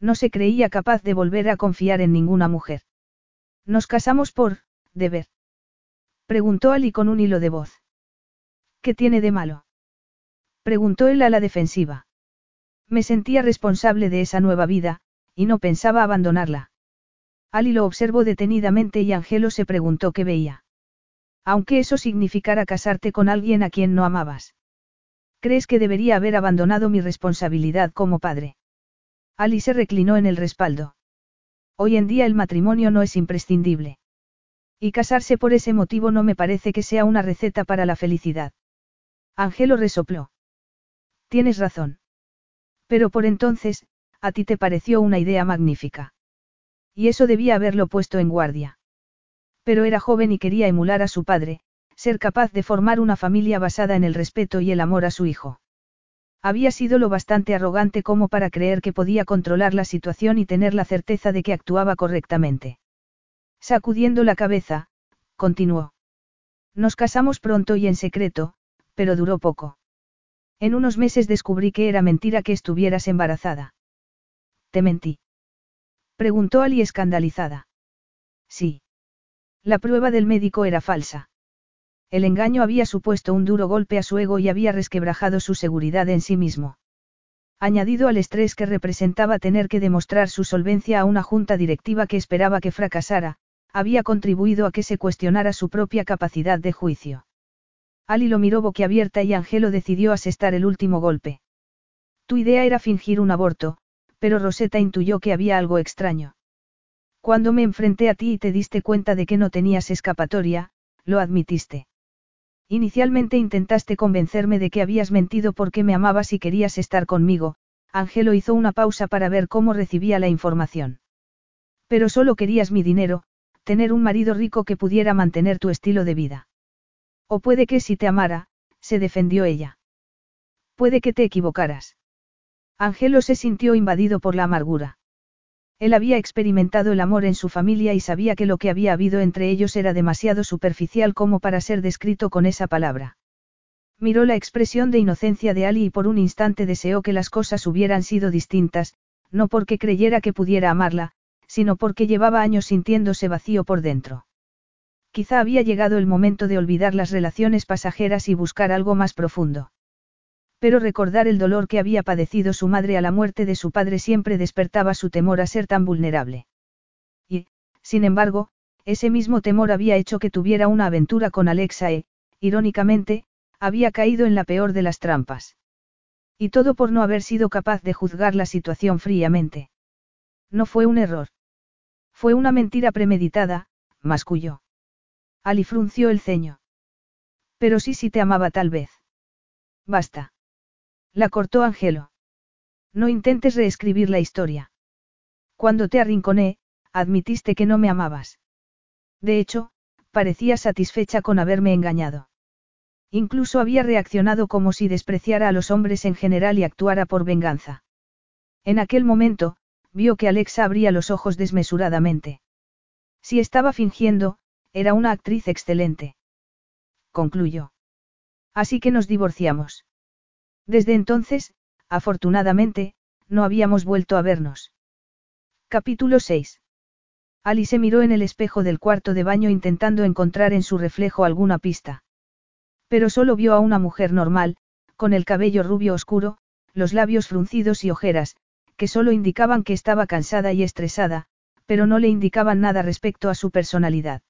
No se creía capaz de volver a confiar en ninguna mujer. Nos casamos por, deber. Preguntó Ali con un hilo de voz. ¿Qué tiene de malo? Preguntó él a la defensiva. Me sentía responsable de esa nueva vida, y no pensaba abandonarla. Ali lo observó detenidamente y Angelo se preguntó qué veía. Aunque eso significara casarte con alguien a quien no amabas. ¿Crees que debería haber abandonado mi responsabilidad como padre? Ali se reclinó en el respaldo. Hoy en día el matrimonio no es imprescindible. Y casarse por ese motivo no me parece que sea una receta para la felicidad. Angelo resopló. Tienes razón. Pero por entonces, a ti te pareció una idea magnífica. Y eso debía haberlo puesto en guardia. Pero era joven y quería emular a su padre, ser capaz de formar una familia basada en el respeto y el amor a su hijo. Había sido lo bastante arrogante como para creer que podía controlar la situación y tener la certeza de que actuaba correctamente. Sacudiendo la cabeza, continuó. Nos casamos pronto y en secreto, pero duró poco. En unos meses descubrí que era mentira que estuvieras embarazada. ¿Te mentí? Preguntó Ali escandalizada. Sí. La prueba del médico era falsa. El engaño había supuesto un duro golpe a su ego y había resquebrajado su seguridad en sí mismo. Añadido al estrés que representaba tener que demostrar su solvencia a una junta directiva que esperaba que fracasara, había contribuido a que se cuestionara su propia capacidad de juicio. Ali lo miró boquiabierta y Angelo decidió asestar el último golpe. Tu idea era fingir un aborto, pero Rosetta intuyó que había algo extraño. Cuando me enfrenté a ti y te diste cuenta de que no tenías escapatoria, lo admitiste. Inicialmente intentaste convencerme de que habías mentido porque me amabas y querías estar conmigo, Angelo hizo una pausa para ver cómo recibía la información. Pero solo querías mi dinero, tener un marido rico que pudiera mantener tu estilo de vida. O puede que si te amara, se defendió ella. Puede que te equivocaras. Angelo se sintió invadido por la amargura. Él había experimentado el amor en su familia y sabía que lo que había habido entre ellos era demasiado superficial como para ser descrito con esa palabra. Miró la expresión de inocencia de Ali y por un instante deseó que las cosas hubieran sido distintas, no porque creyera que pudiera amarla, sino porque llevaba años sintiéndose vacío por dentro. Quizá había llegado el momento de olvidar las relaciones pasajeras y buscar algo más profundo. Pero recordar el dolor que había padecido su madre a la muerte de su padre siempre despertaba su temor a ser tan vulnerable. Y, sin embargo, ese mismo temor había hecho que tuviera una aventura con Alexa e, irónicamente, había caído en la peor de las trampas. Y todo por no haber sido capaz de juzgar la situación fríamente. No fue un error. Fue una mentira premeditada, masculló. Ali frunció el ceño. Pero sí, sí te amaba tal vez. Basta. La cortó Angelo. No intentes reescribir la historia. Cuando te arrinconé, admitiste que no me amabas. De hecho, parecía satisfecha con haberme engañado. Incluso había reaccionado como si despreciara a los hombres en general y actuara por venganza. En aquel momento, vio que Alexa abría los ojos desmesuradamente. Si estaba fingiendo, era una actriz excelente. Concluyó. Así que nos divorciamos. Desde entonces, afortunadamente, no habíamos vuelto a vernos. Capítulo 6. Ali se miró en el espejo del cuarto de baño intentando encontrar en su reflejo alguna pista. Pero solo vio a una mujer normal, con el cabello rubio oscuro, los labios fruncidos y ojeras, que solo indicaban que estaba cansada y estresada, pero no le indicaban nada respecto a su personalidad.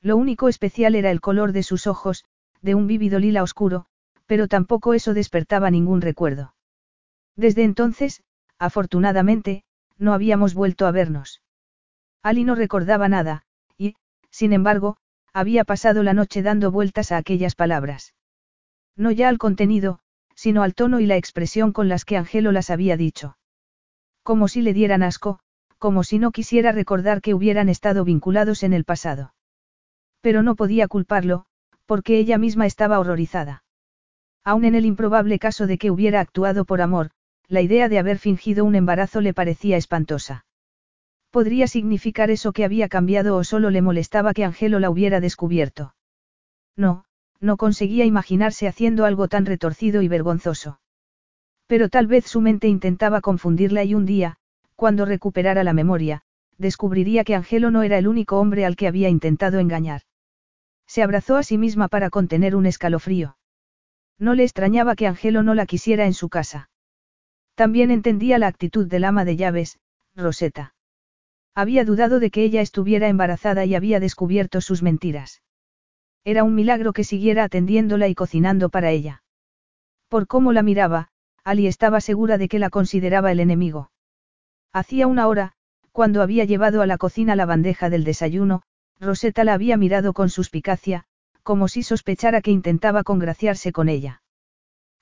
Lo único especial era el color de sus ojos, de un vívido lila oscuro, pero tampoco eso despertaba ningún recuerdo. Desde entonces, afortunadamente, no habíamos vuelto a vernos. Ali no recordaba nada, y, sin embargo, había pasado la noche dando vueltas a aquellas palabras. No ya al contenido, sino al tono y la expresión con las que Angelo las había dicho. Como si le dieran asco, como si no quisiera recordar que hubieran estado vinculados en el pasado. Pero no podía culparlo, porque ella misma estaba horrorizada. Aun en el improbable caso de que hubiera actuado por amor, la idea de haber fingido un embarazo le parecía espantosa. Podría significar eso que había cambiado o solo le molestaba que Angelo la hubiera descubierto. No, no conseguía imaginarse haciendo algo tan retorcido y vergonzoso. Pero tal vez su mente intentaba confundirla y un día, cuando recuperara la memoria, descubriría que Angelo no era el único hombre al que había intentado engañar. Se abrazó a sí misma para contener un escalofrío. No le extrañaba que Angelo no la quisiera en su casa. También entendía la actitud del ama de llaves, Rosetta. Había dudado de que ella estuviera embarazada y había descubierto sus mentiras. Era un milagro que siguiera atendiéndola y cocinando para ella. Por cómo la miraba, Ali estaba segura de que la consideraba el enemigo. Hacía una hora, cuando había llevado a la cocina la bandeja del desayuno, Rosetta la había mirado con suspicacia, como si sospechara que intentaba congraciarse con ella.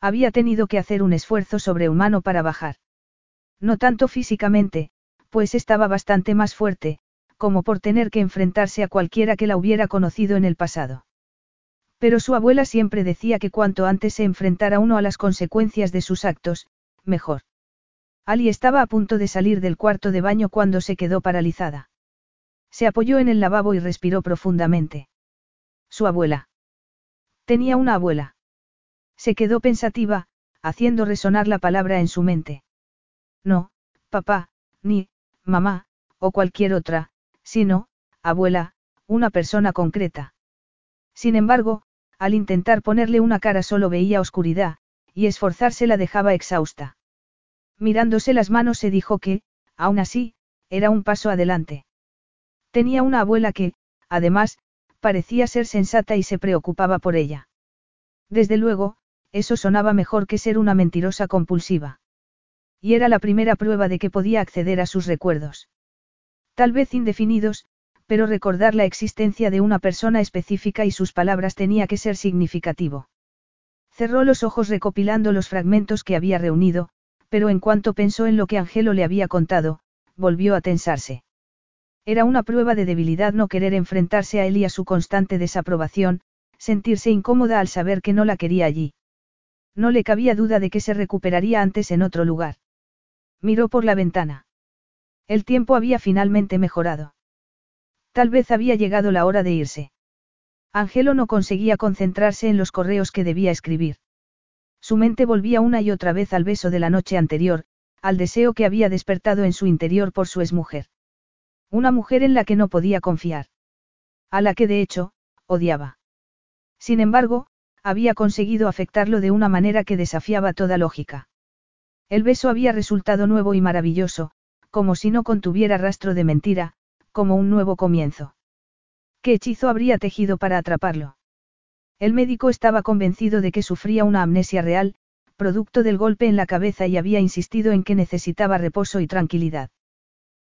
Había tenido que hacer un esfuerzo sobrehumano para bajar. No tanto físicamente, pues estaba bastante más fuerte, como por tener que enfrentarse a cualquiera que la hubiera conocido en el pasado. Pero su abuela siempre decía que cuanto antes se enfrentara uno a las consecuencias de sus actos, mejor. Ali estaba a punto de salir del cuarto de baño cuando se quedó paralizada. Se apoyó en el lavabo y respiró profundamente. Su abuela. Tenía una abuela. Se quedó pensativa, haciendo resonar la palabra en su mente. No, papá, ni, mamá, o cualquier otra, sino, abuela, una persona concreta. Sin embargo, al intentar ponerle una cara solo veía oscuridad, y esforzarse la dejaba exhausta. Mirándose las manos se dijo que, aún así, era un paso adelante. Tenía una abuela que, además, parecía ser sensata y se preocupaba por ella. Desde luego, eso sonaba mejor que ser una mentirosa compulsiva. Y era la primera prueba de que podía acceder a sus recuerdos. Tal vez indefinidos, pero recordar la existencia de una persona específica y sus palabras tenía que ser significativo. Cerró los ojos recopilando los fragmentos que había reunido, pero en cuanto pensó en lo que Angelo le había contado, volvió a tensarse. Era una prueba de debilidad no querer enfrentarse a él y a su constante desaprobación, sentirse incómoda al saber que no la quería allí. No le cabía duda de que se recuperaría antes en otro lugar. Miró por la ventana. El tiempo había finalmente mejorado. Tal vez había llegado la hora de irse. Angelo no conseguía concentrarse en los correos que debía escribir. Su mente volvía una y otra vez al beso de la noche anterior, al deseo que había despertado en su interior por su exmujer. Una mujer en la que no podía confiar. A la que de hecho, odiaba. Sin embargo, había conseguido afectarlo de una manera que desafiaba toda lógica. El beso había resultado nuevo y maravilloso, como si no contuviera rastro de mentira, como un nuevo comienzo. ¿Qué hechizo habría tejido para atraparlo? El médico estaba convencido de que sufría una amnesia real, producto del golpe en la cabeza y había insistido en que necesitaba reposo y tranquilidad.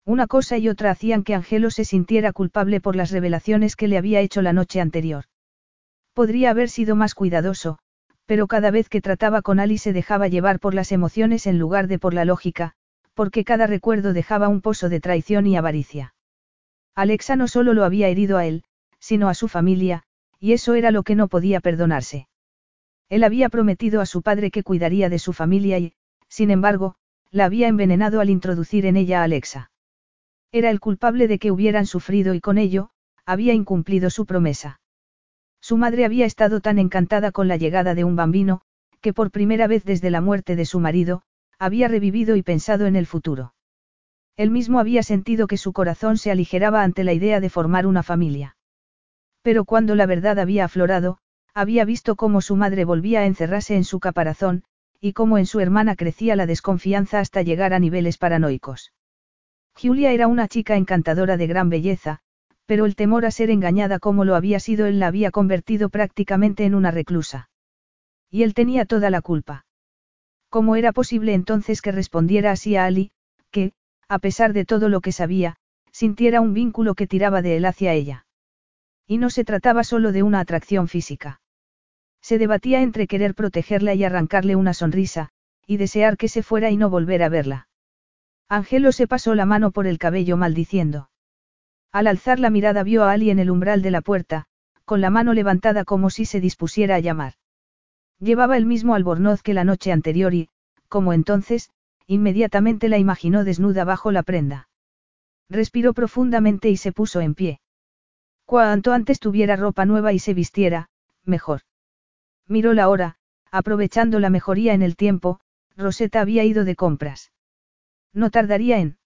Una cosa y otra hacían que Angelo se sintiera culpable por las revelaciones que le había hecho la noche anterior. Podría haber sido más cuidadoso, pero cada vez que trataba con Ali se dejaba llevar por las emociones en lugar de por la lógica, porque cada recuerdo dejaba un pozo de traición y avaricia. Alexa no solo lo había herido a él, sino a su familia, y eso era lo que no podía perdonarse. Él había prometido a su padre que cuidaría de su familia y, sin embargo, la había envenenado al introducir en ella a Alexa. Era el culpable de que hubieran sufrido y con ello, había incumplido su promesa. Su madre había estado tan encantada con la llegada de un bambino, que por primera vez desde la muerte de su marido, había revivido y pensado en el futuro. Él mismo había sentido que su corazón se aligeraba ante la idea de formar una familia. Pero cuando la verdad había aflorado, había visto cómo su madre volvía a encerrarse en su caparazón, y cómo en su hermana crecía la desconfianza hasta llegar a niveles paranoicos. Julia era una chica encantadora de gran belleza, pero el temor a ser engañada como lo había sido él la había convertido prácticamente en una reclusa. Y él tenía toda la culpa. ¿Cómo era posible entonces que respondiera así a Ali, que, a pesar de todo lo que sabía, sintiera un vínculo que tiraba de él hacia ella? Y no se trataba solo de una atracción física. Se debatía entre querer protegerla y arrancarle una sonrisa, y desear que se fuera y no volver a verla. Angelo se pasó la mano por el cabello maldiciendo. Al alzar la mirada vio a Ali en el umbral de la puerta, con la mano levantada como si se dispusiera a llamar. Llevaba el mismo albornoz que la noche anterior y, como entonces, inmediatamente la imaginó desnuda bajo la prenda. Respiró profundamente y se puso en pie. Cuanto antes tuviera ropa nueva y se vistiera, mejor. Miró la hora, aprovechando la mejoría en el tiempo, Rosetta había ido de compras. No tardaría en.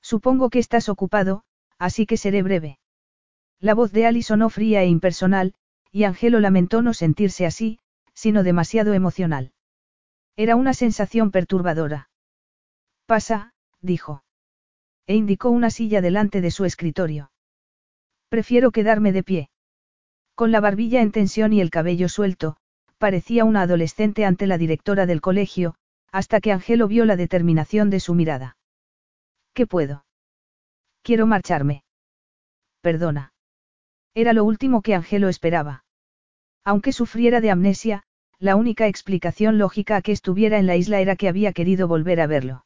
Supongo que estás ocupado, así que seré breve. La voz de Ali sonó fría e impersonal, y Angelo lamentó no sentirse así, sino demasiado emocional. Era una sensación perturbadora. Pasa, dijo. E indicó una silla delante de su escritorio. Prefiero quedarme de pie. Con la barbilla en tensión y el cabello suelto, parecía una adolescente ante la directora del colegio, hasta que Angelo vio la determinación de su mirada. ¿Qué puedo? Quiero marcharme. Perdona. Era lo último que Angelo esperaba. Aunque sufriera de amnesia, la única explicación lógica a que estuviera en la isla era que había querido volver a verlo.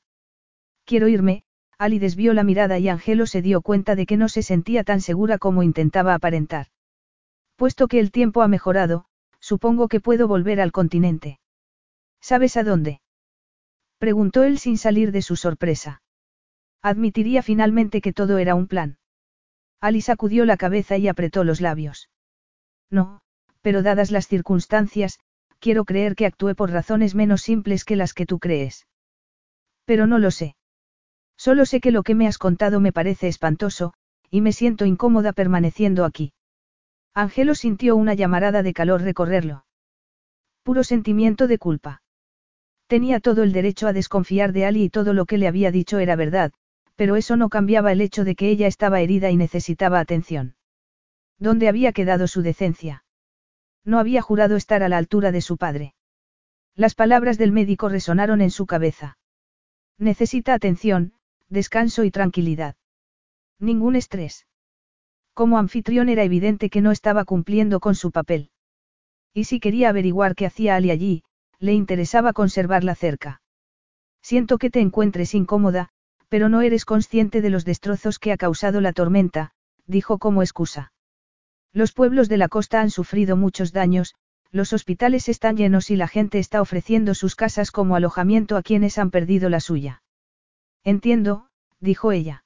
Quiero irme, Ali desvió la mirada y Angelo se dio cuenta de que no se sentía tan segura como intentaba aparentar. Puesto que el tiempo ha mejorado, supongo que puedo volver al continente. ¿Sabes a dónde? Preguntó él sin salir de su sorpresa. Admitiría finalmente que todo era un plan. Ali sacudió la cabeza y apretó los labios. No, pero dadas las circunstancias, quiero creer que actué por razones menos simples que las que tú crees. Pero no lo sé. Solo sé que lo que me has contado me parece espantoso, y me siento incómoda permaneciendo aquí. Angelo sintió una llamarada de calor recorrerlo. Puro sentimiento de culpa. Tenía todo el derecho a desconfiar de Ali y todo lo que le había dicho era verdad, pero eso no cambiaba el hecho de que ella estaba herida y necesitaba atención. ¿Dónde había quedado su decencia? No había jurado estar a la altura de su padre. Las palabras del médico resonaron en su cabeza. Necesita atención, descanso y tranquilidad. Ningún estrés. Como anfitrión era evidente que no estaba cumpliendo con su papel. Y si quería averiguar qué hacía Ali allí, le interesaba conservarla cerca. Siento que te encuentres incómoda, pero no eres consciente de los destrozos que ha causado la tormenta, dijo como excusa. Los pueblos de la costa han sufrido muchos daños, los hospitales están llenos y la gente está ofreciendo sus casas como alojamiento a quienes han perdido la suya. Entiendo, dijo ella.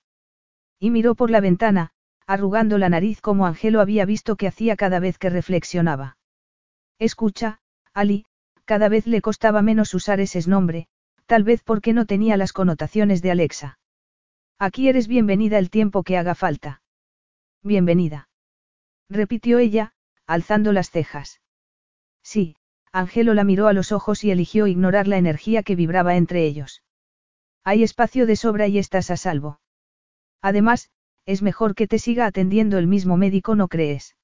Y miró por la ventana, arrugando la nariz como Angelo había visto que hacía cada vez que reflexionaba. Escucha, Ali, cada vez le costaba menos usar ese nombre, tal vez porque no tenía las connotaciones de Alexa. Aquí eres bienvenida el tiempo que haga falta. Bienvenida. Repitió ella, alzando las cejas. Sí, Angelo la miró a los ojos y eligió ignorar la energía que vibraba entre ellos. Hay espacio de sobra y estás a salvo. Además, es mejor que te siga atendiendo el mismo médico, ¿no crees?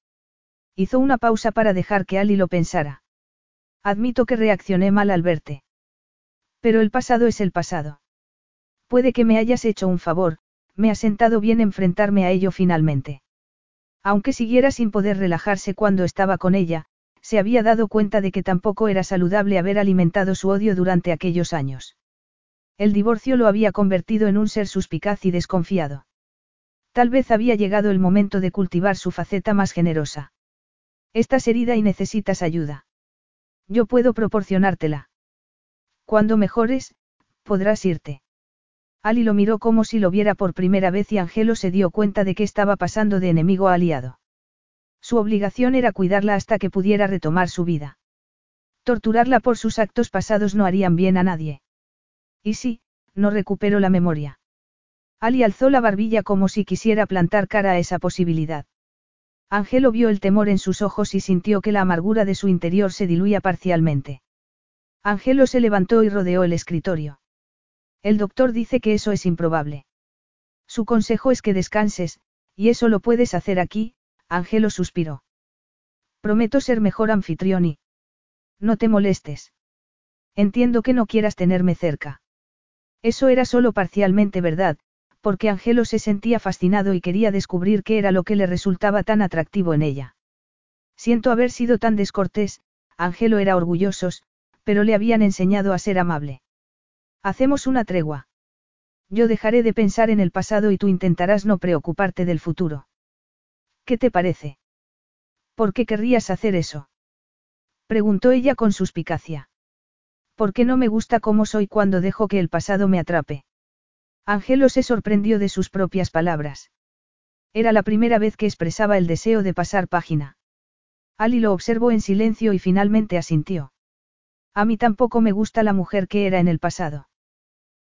Hizo una pausa para dejar que Ali lo pensara. Admito que reaccioné mal al verte. Pero el pasado es el pasado. Puede que me hayas hecho un favor, me ha sentado bien enfrentarme a ello finalmente. Aunque siguiera sin poder relajarse cuando estaba con ella, se había dado cuenta de que tampoco era saludable haber alimentado su odio durante aquellos años. El divorcio lo había convertido en un ser suspicaz y desconfiado. Tal vez había llegado el momento de cultivar su faceta más generosa. Estás herida y necesitas ayuda. Yo puedo proporcionártela. Cuando mejores, podrás irte. Ali lo miró como si lo viera por primera vez y Angelo se dio cuenta de que estaba pasando de enemigo a aliado. Su obligación era cuidarla hasta que pudiera retomar su vida. Torturarla por sus actos pasados no harían bien a nadie. Y sí, no recuperó la memoria. Ali alzó la barbilla como si quisiera plantar cara a esa posibilidad. Angelo vio el temor en sus ojos y sintió que la amargura de su interior se diluía parcialmente. Angelo se levantó y rodeó el escritorio. El doctor dice que eso es improbable. Su consejo es que descanses, y eso lo puedes hacer aquí, Angelo suspiró. Prometo ser mejor anfitrión y... No te molestes. Entiendo que no quieras tenerme cerca. Eso era solo parcialmente verdad, porque Angelo se sentía fascinado y quería descubrir qué era lo que le resultaba tan atractivo en ella. Siento haber sido tan descortés, Angelo era orgulloso, pero le habían enseñado a ser amable. Hacemos una tregua. Yo dejaré de pensar en el pasado y tú intentarás no preocuparte del futuro. ¿Qué te parece? ¿Por qué querrías hacer eso? Preguntó ella con suspicacia. ¿Por qué no me gusta cómo soy cuando dejo que el pasado me atrape? Angelo se sorprendió de sus propias palabras. Era la primera vez que expresaba el deseo de pasar página. Ali lo observó en silencio y finalmente asintió. A mí tampoco me gusta la mujer que era en el pasado.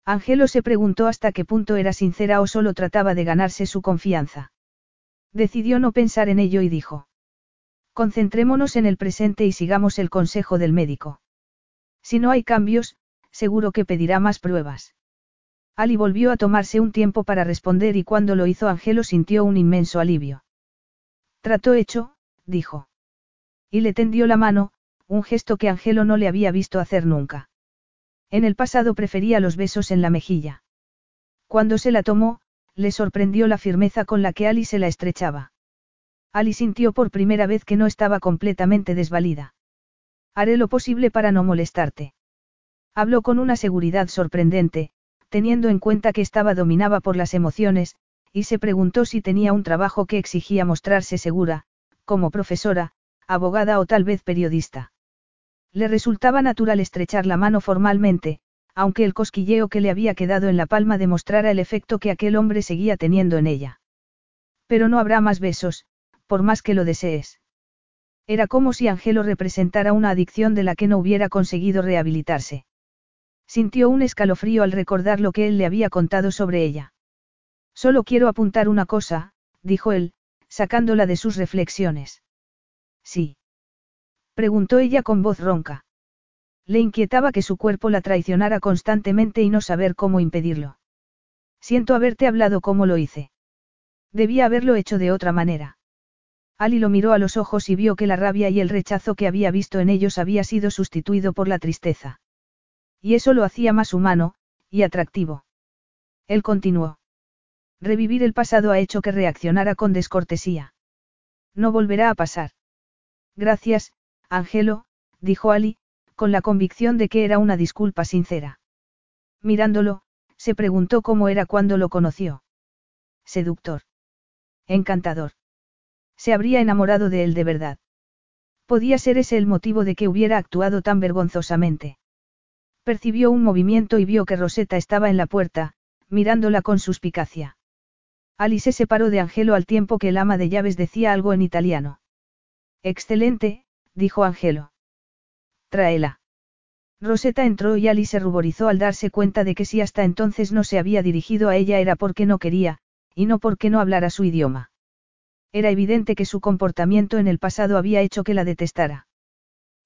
Angelo se preguntó hasta qué punto era sincera o solo trataba de ganarse su confianza. Decidió no pensar en ello y dijo. Concentrémonos en el presente y sigamos el consejo del médico. Si no hay cambios, seguro que pedirá más pruebas. Ali volvió a tomarse un tiempo para responder y cuando lo hizo Angelo sintió un inmenso alivio. Trato hecho, dijo. Y le tendió la mano, un gesto que Angelo no le había visto hacer nunca. En el pasado prefería los besos en la mejilla. Cuando se la tomó, le sorprendió la firmeza con la que Ali se la estrechaba. Ali sintió por primera vez que no estaba completamente desvalida. Haré lo posible para no molestarte. Habló con una seguridad sorprendente, teniendo en cuenta que estaba dominada por las emociones, y se preguntó si tenía un trabajo que exigía mostrarse segura, como profesora, abogada o tal vez periodista. Le resultaba natural estrechar la mano formalmente, aunque el cosquilleo que le había quedado en la palma demostrara el efecto que aquel hombre seguía teniendo en ella. Pero no habrá más besos, por más que lo desees. Era como si Angelo representara una adicción de la que no hubiera conseguido rehabilitarse. Sintió un escalofrío al recordar lo que él le había contado sobre ella. Solo quiero apuntar una cosa, dijo él, sacándola de sus reflexiones. Sí. Preguntó ella con voz ronca. Le inquietaba que su cuerpo la traicionara constantemente y no saber cómo impedirlo. Siento haberte hablado como lo hice. Debía haberlo hecho de otra manera. Ali lo miró a los ojos y vio que la rabia y el rechazo que había visto en ellos había sido sustituido por la tristeza. Y eso lo hacía más humano, y atractivo. Él continuó. Revivir el pasado ha hecho que reaccionara con descortesía. No volverá a pasar. Gracias, Angelo, dijo Ali, con la convicción de que era una disculpa sincera. Mirándolo, se preguntó cómo era cuando lo conoció. Seductor. Encantador. Se habría enamorado de él de verdad. Podía ser ese el motivo de que hubiera actuado tan vergonzosamente. Percibió un movimiento y vio que Rosetta estaba en la puerta, mirándola con suspicacia. Ali se separó de Angelo al tiempo que el ama de llaves decía algo en italiano. Excelente, dijo Angelo. Tráela. Rosetta entró y Ali se ruborizó al darse cuenta de que si hasta entonces no se había dirigido a ella era porque no quería, y no porque no hablara su idioma. Era evidente que su comportamiento en el pasado había hecho que la detestara.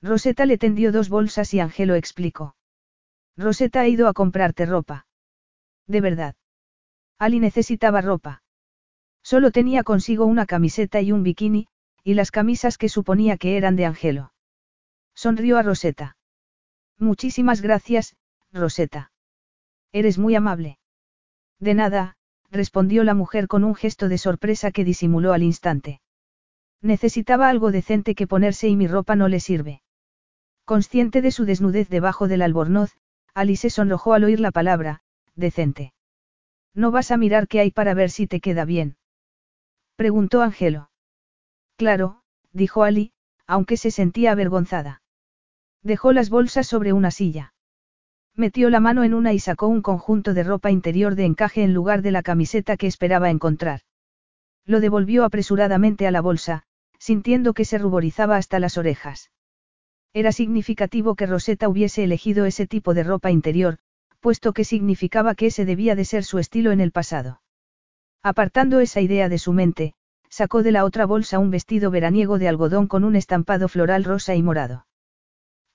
Rosetta le tendió dos bolsas y Angelo explicó. Rosetta ha ido a comprarte ropa. De verdad. Ali necesitaba ropa. Solo tenía consigo una camiseta y un bikini, y las camisas que suponía que eran de Angelo. Sonrió a Rosetta. Muchísimas gracias, Rosetta. Eres muy amable. De nada, respondió la mujer con un gesto de sorpresa que disimuló al instante. Necesitaba algo decente que ponerse y mi ropa no le sirve. Consciente de su desnudez debajo del albornoz, Alice sonrojó al oír la palabra, decente. ¿No vas a mirar qué hay para ver si te queda bien? Preguntó Angelo. Claro, dijo Ali, aunque se sentía avergonzada. Dejó las bolsas sobre una silla. Metió la mano en una y sacó un conjunto de ropa interior de encaje en lugar de la camiseta que esperaba encontrar. Lo devolvió apresuradamente a la bolsa, sintiendo que se ruborizaba hasta las orejas. Era significativo que Rosetta hubiese elegido ese tipo de ropa interior, puesto que significaba que ese debía de ser su estilo en el pasado. Apartando esa idea de su mente, sacó de la otra bolsa un vestido veraniego de algodón con un estampado floral rosa y morado.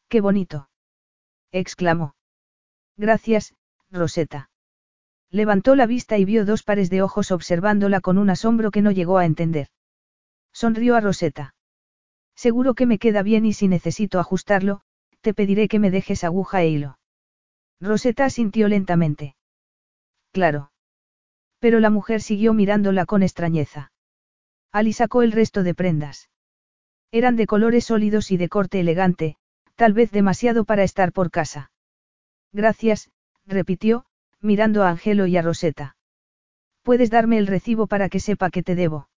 ¡Qué bonito! exclamó. Gracias, Rosetta. Levantó la vista y vio dos pares de ojos observándola con un asombro que no llegó a entender. Sonrió a Rosetta. Seguro que me queda bien y si necesito ajustarlo, te pediré que me dejes aguja e hilo. Rosetta asintió lentamente. Claro. Pero la mujer siguió mirándola con extrañeza. Ali sacó el resto de prendas. Eran de colores sólidos y de corte elegante, tal vez demasiado para estar por casa. Gracias, repitió, mirando a Angelo y a Rosetta. Puedes darme el recibo para que sepa que te debo.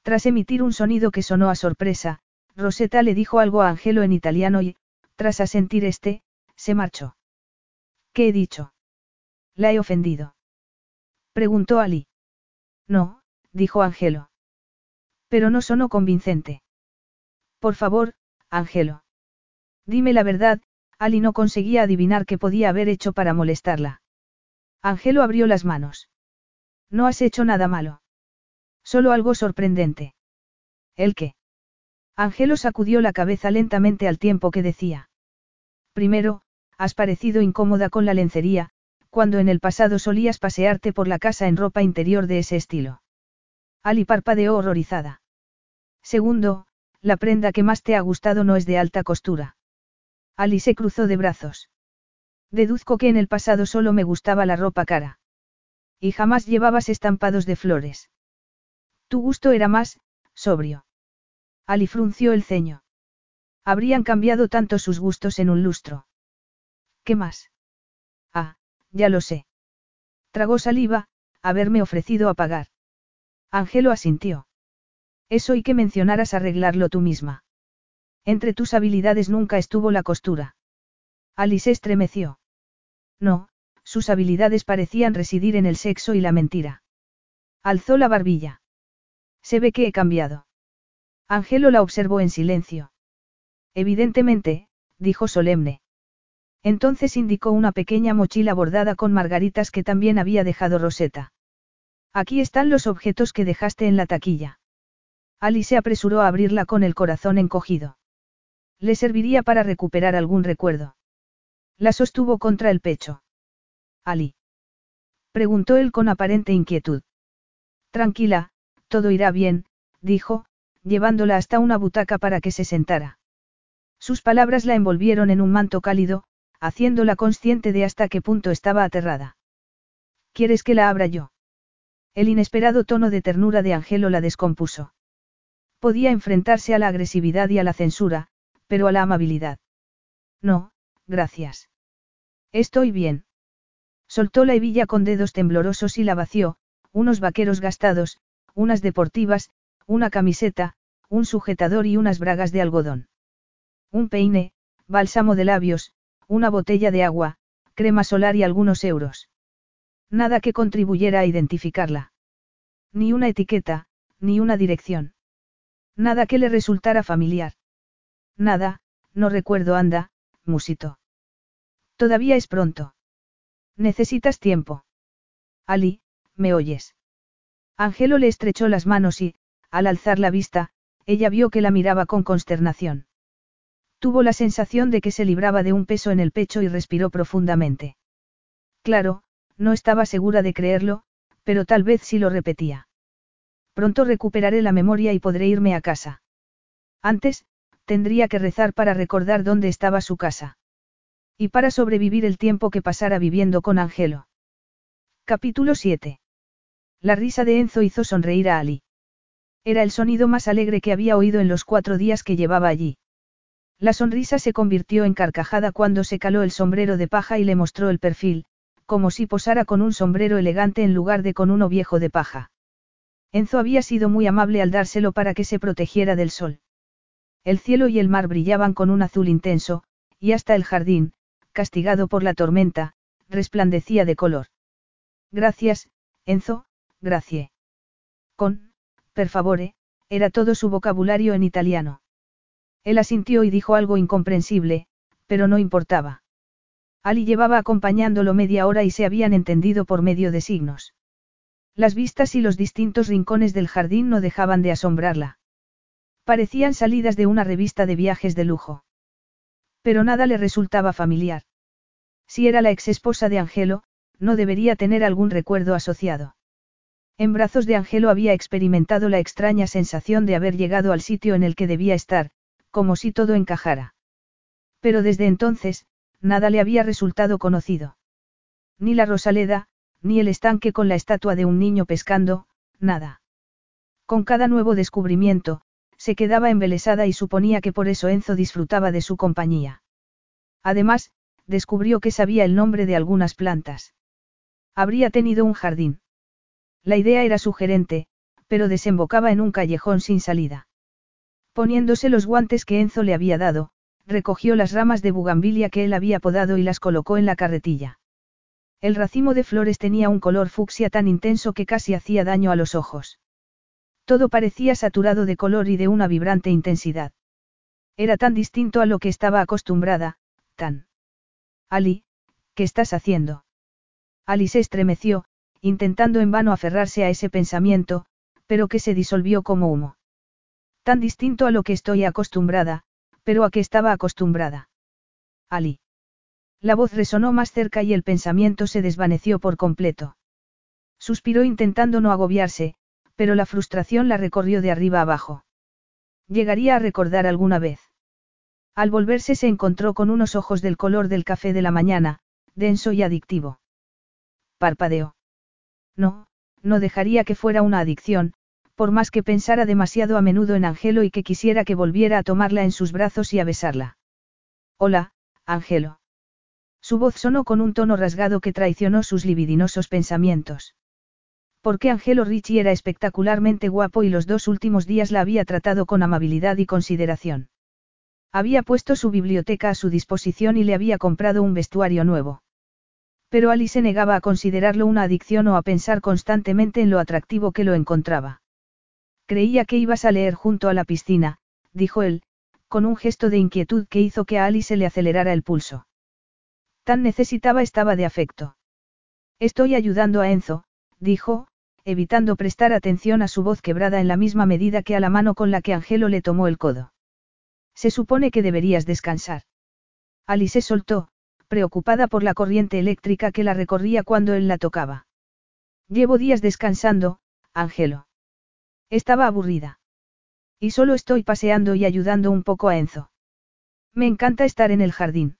Tras emitir un sonido que sonó a sorpresa, Rosetta le dijo algo a Angelo en italiano y, tras asentir este, se marchó. ¿Qué he dicho? ¿La he ofendido? Preguntó Ali. No, dijo Angelo. Pero no sonó convincente. Por favor, Ángelo. Dime la verdad, Ali no conseguía adivinar qué podía haber hecho para molestarla. Ángelo abrió las manos. No has hecho nada malo. Solo algo sorprendente. ¿El qué? Ángelo sacudió la cabeza lentamente al tiempo que decía. Primero, has parecido incómoda con la lencería, cuando en el pasado solías pasearte por la casa en ropa interior de ese estilo. Ali parpadeó horrorizada. Segundo, la prenda que más te ha gustado no es de alta costura. Ali se cruzó de brazos. Deduzco que en el pasado solo me gustaba la ropa cara. Y jamás llevabas estampados de flores. Tu gusto era más, sobrio. Ali frunció el ceño. Habrían cambiado tanto sus gustos en un lustro. ¿Qué más? Ah, ya lo sé. Tragó saliva, haberme ofrecido a pagar. Ángelo asintió. Eso y que mencionaras arreglarlo tú misma. Entre tus habilidades nunca estuvo la costura. Alice estremeció. No, sus habilidades parecían residir en el sexo y la mentira. Alzó la barbilla. Se ve que he cambiado. Ángelo la observó en silencio. Evidentemente, dijo solemne. Entonces indicó una pequeña mochila bordada con margaritas que también había dejado Rosetta. Aquí están los objetos que dejaste en la taquilla. Ali se apresuró a abrirla con el corazón encogido. Le serviría para recuperar algún recuerdo. La sostuvo contra el pecho. Ali. Preguntó él con aparente inquietud. Tranquila, todo irá bien, dijo, llevándola hasta una butaca para que se sentara. Sus palabras la envolvieron en un manto cálido, haciéndola consciente de hasta qué punto estaba aterrada. ¿Quieres que la abra yo? El inesperado tono de ternura de Angelo la descompuso. Podía enfrentarse a la agresividad y a la censura, pero a la amabilidad. No, gracias. Estoy bien. Soltó la hebilla con dedos temblorosos y la vació, unos vaqueros gastados, unas deportivas, una camiseta, un sujetador y unas bragas de algodón. Un peine, bálsamo de labios, una botella de agua, crema solar y algunos euros. Nada que contribuyera a identificarla. Ni una etiqueta, ni una dirección. Nada que le resultara familiar. Nada, no recuerdo anda, musito. Todavía es pronto. Necesitas tiempo. Ali, ¿me oyes? Angelo le estrechó las manos y, al alzar la vista, ella vio que la miraba con consternación. Tuvo la sensación de que se libraba de un peso en el pecho y respiró profundamente. Claro, no estaba segura de creerlo, pero tal vez sí lo repetía. Pronto recuperaré la memoria y podré irme a casa. Antes, tendría que rezar para recordar dónde estaba su casa. Y para sobrevivir el tiempo que pasara viviendo con Angelo. Capítulo 7. La risa de Enzo hizo sonreír a Ali. Era el sonido más alegre que había oído en los cuatro días que llevaba allí. La sonrisa se convirtió en carcajada cuando se caló el sombrero de paja y le mostró el perfil, como si posara con un sombrero elegante en lugar de con uno viejo de paja. Enzo había sido muy amable al dárselo para que se protegiera del sol. El cielo y el mar brillaban con un azul intenso, y hasta el jardín, castigado por la tormenta, resplandecía de color. Gracias, Enzo, gracie. Con, per favore, era todo su vocabulario en italiano. Él asintió y dijo algo incomprensible, pero no importaba. Ali llevaba acompañándolo media hora y se habían entendido por medio de signos. Las vistas y los distintos rincones del jardín no dejaban de asombrarla. Parecían salidas de una revista de viajes de lujo. Pero nada le resultaba familiar. Si era la exesposa de Angelo, no debería tener algún recuerdo asociado. En brazos de Angelo había experimentado la extraña sensación de haber llegado al sitio en el que debía estar, como si todo encajara. Pero desde entonces, nada le había resultado conocido. Ni la Rosaleda, ni el estanque con la estatua de un niño pescando, nada. Con cada nuevo descubrimiento, se quedaba embelesada y suponía que por eso Enzo disfrutaba de su compañía. Además, descubrió que sabía el nombre de algunas plantas. Habría tenido un jardín. La idea era sugerente, pero desembocaba en un callejón sin salida. Poniéndose los guantes que Enzo le había dado, recogió las ramas de bugambilia que él había podado y las colocó en la carretilla. El racimo de flores tenía un color fucsia tan intenso que casi hacía daño a los ojos. Todo parecía saturado de color y de una vibrante intensidad. Era tan distinto a lo que estaba acostumbrada, tan. Ali, ¿qué estás haciendo? Ali se estremeció, intentando en vano aferrarse a ese pensamiento, pero que se disolvió como humo. Tan distinto a lo que estoy acostumbrada, pero a que estaba acostumbrada. Ali. La voz resonó más cerca y el pensamiento se desvaneció por completo. Suspiró intentando no agobiarse, pero la frustración la recorrió de arriba abajo. Llegaría a recordar alguna vez. Al volverse se encontró con unos ojos del color del café de la mañana, denso y adictivo. Parpadeó. No, no dejaría que fuera una adicción, por más que pensara demasiado a menudo en Angelo y que quisiera que volviera a tomarla en sus brazos y a besarla. Hola, Angelo. Su voz sonó con un tono rasgado que traicionó sus libidinosos pensamientos. Porque Angelo Ricci era espectacularmente guapo y los dos últimos días la había tratado con amabilidad y consideración. Había puesto su biblioteca a su disposición y le había comprado un vestuario nuevo. Pero Ali se negaba a considerarlo una adicción o a pensar constantemente en lo atractivo que lo encontraba. Creía que ibas a leer junto a la piscina, dijo él, con un gesto de inquietud que hizo que a Ali se le acelerara el pulso. Tan necesitaba estaba de afecto. Estoy ayudando a Enzo, dijo, evitando prestar atención a su voz quebrada en la misma medida que a la mano con la que Angelo le tomó el codo. Se supone que deberías descansar. Ali se soltó, preocupada por la corriente eléctrica que la recorría cuando él la tocaba. Llevo días descansando, Angelo. Estaba aburrida. Y solo estoy paseando y ayudando un poco a Enzo. Me encanta estar en el jardín.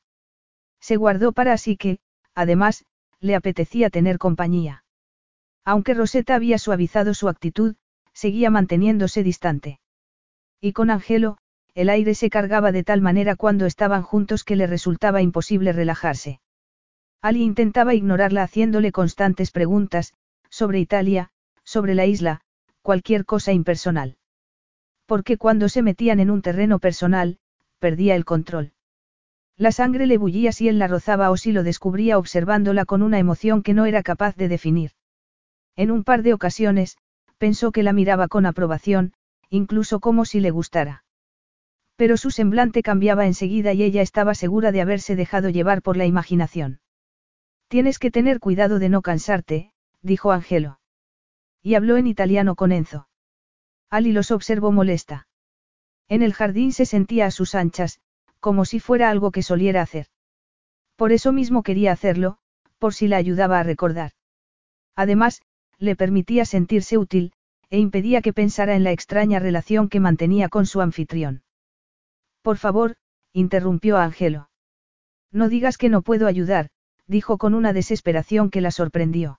Se guardó para así que, además, le apetecía tener compañía. Aunque Rosetta había suavizado su actitud, seguía manteniéndose distante. Y con Angelo, el aire se cargaba de tal manera cuando estaban juntos que le resultaba imposible relajarse. Ali intentaba ignorarla haciéndole constantes preguntas, sobre Italia, sobre la isla, cualquier cosa impersonal. Porque cuando se metían en un terreno personal, perdía el control. La sangre le bullía si él la rozaba o si lo descubría observándola con una emoción que no era capaz de definir. En un par de ocasiones, pensó que la miraba con aprobación, incluso como si le gustara. Pero su semblante cambiaba enseguida y ella estaba segura de haberse dejado llevar por la imaginación. Tienes que tener cuidado de no cansarte, dijo Angelo. Y habló en italiano con Enzo. Ali los observó molesta. En el jardín se sentía a sus anchas, como si fuera algo que soliera hacer. Por eso mismo quería hacerlo, por si la ayudaba a recordar. Además, le permitía sentirse útil, e impedía que pensara en la extraña relación que mantenía con su anfitrión. Por favor, interrumpió a Angelo. No digas que no puedo ayudar, dijo con una desesperación que la sorprendió.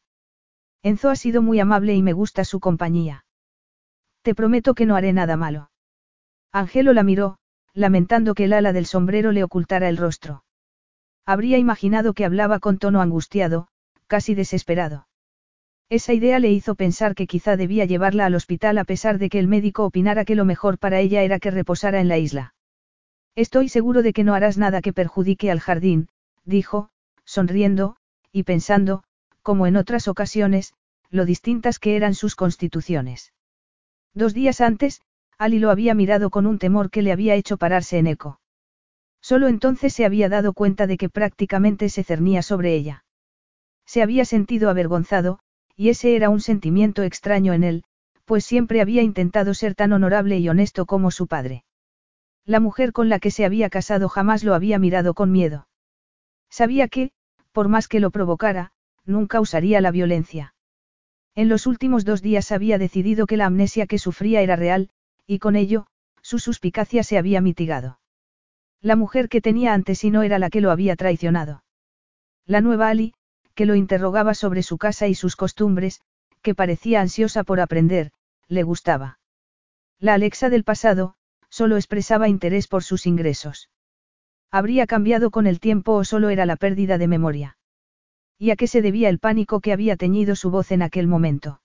Enzo ha sido muy amable y me gusta su compañía. Te prometo que no haré nada malo. Angelo la miró, lamentando que el ala del sombrero le ocultara el rostro. Habría imaginado que hablaba con tono angustiado, casi desesperado. Esa idea le hizo pensar que quizá debía llevarla al hospital a pesar de que el médico opinara que lo mejor para ella era que reposara en la isla. Estoy seguro de que no harás nada que perjudique al jardín, dijo, sonriendo, y pensando, como en otras ocasiones, lo distintas que eran sus constituciones. Dos días antes, Ali lo había mirado con un temor que le había hecho pararse en eco. Solo entonces se había dado cuenta de que prácticamente se cernía sobre ella. Se había sentido avergonzado, y ese era un sentimiento extraño en él, pues siempre había intentado ser tan honorable y honesto como su padre. La mujer con la que se había casado jamás lo había mirado con miedo. Sabía que, por más que lo provocara, nunca usaría la violencia. En los últimos dos días había decidido que la amnesia que sufría era real, y con ello, su suspicacia se había mitigado. La mujer que tenía antes y no era la que lo había traicionado. La nueva Ali, que lo interrogaba sobre su casa y sus costumbres, que parecía ansiosa por aprender, le gustaba. La Alexa del pasado, solo expresaba interés por sus ingresos. ¿Habría cambiado con el tiempo o solo era la pérdida de memoria? ¿Y a qué se debía el pánico que había teñido su voz en aquel momento?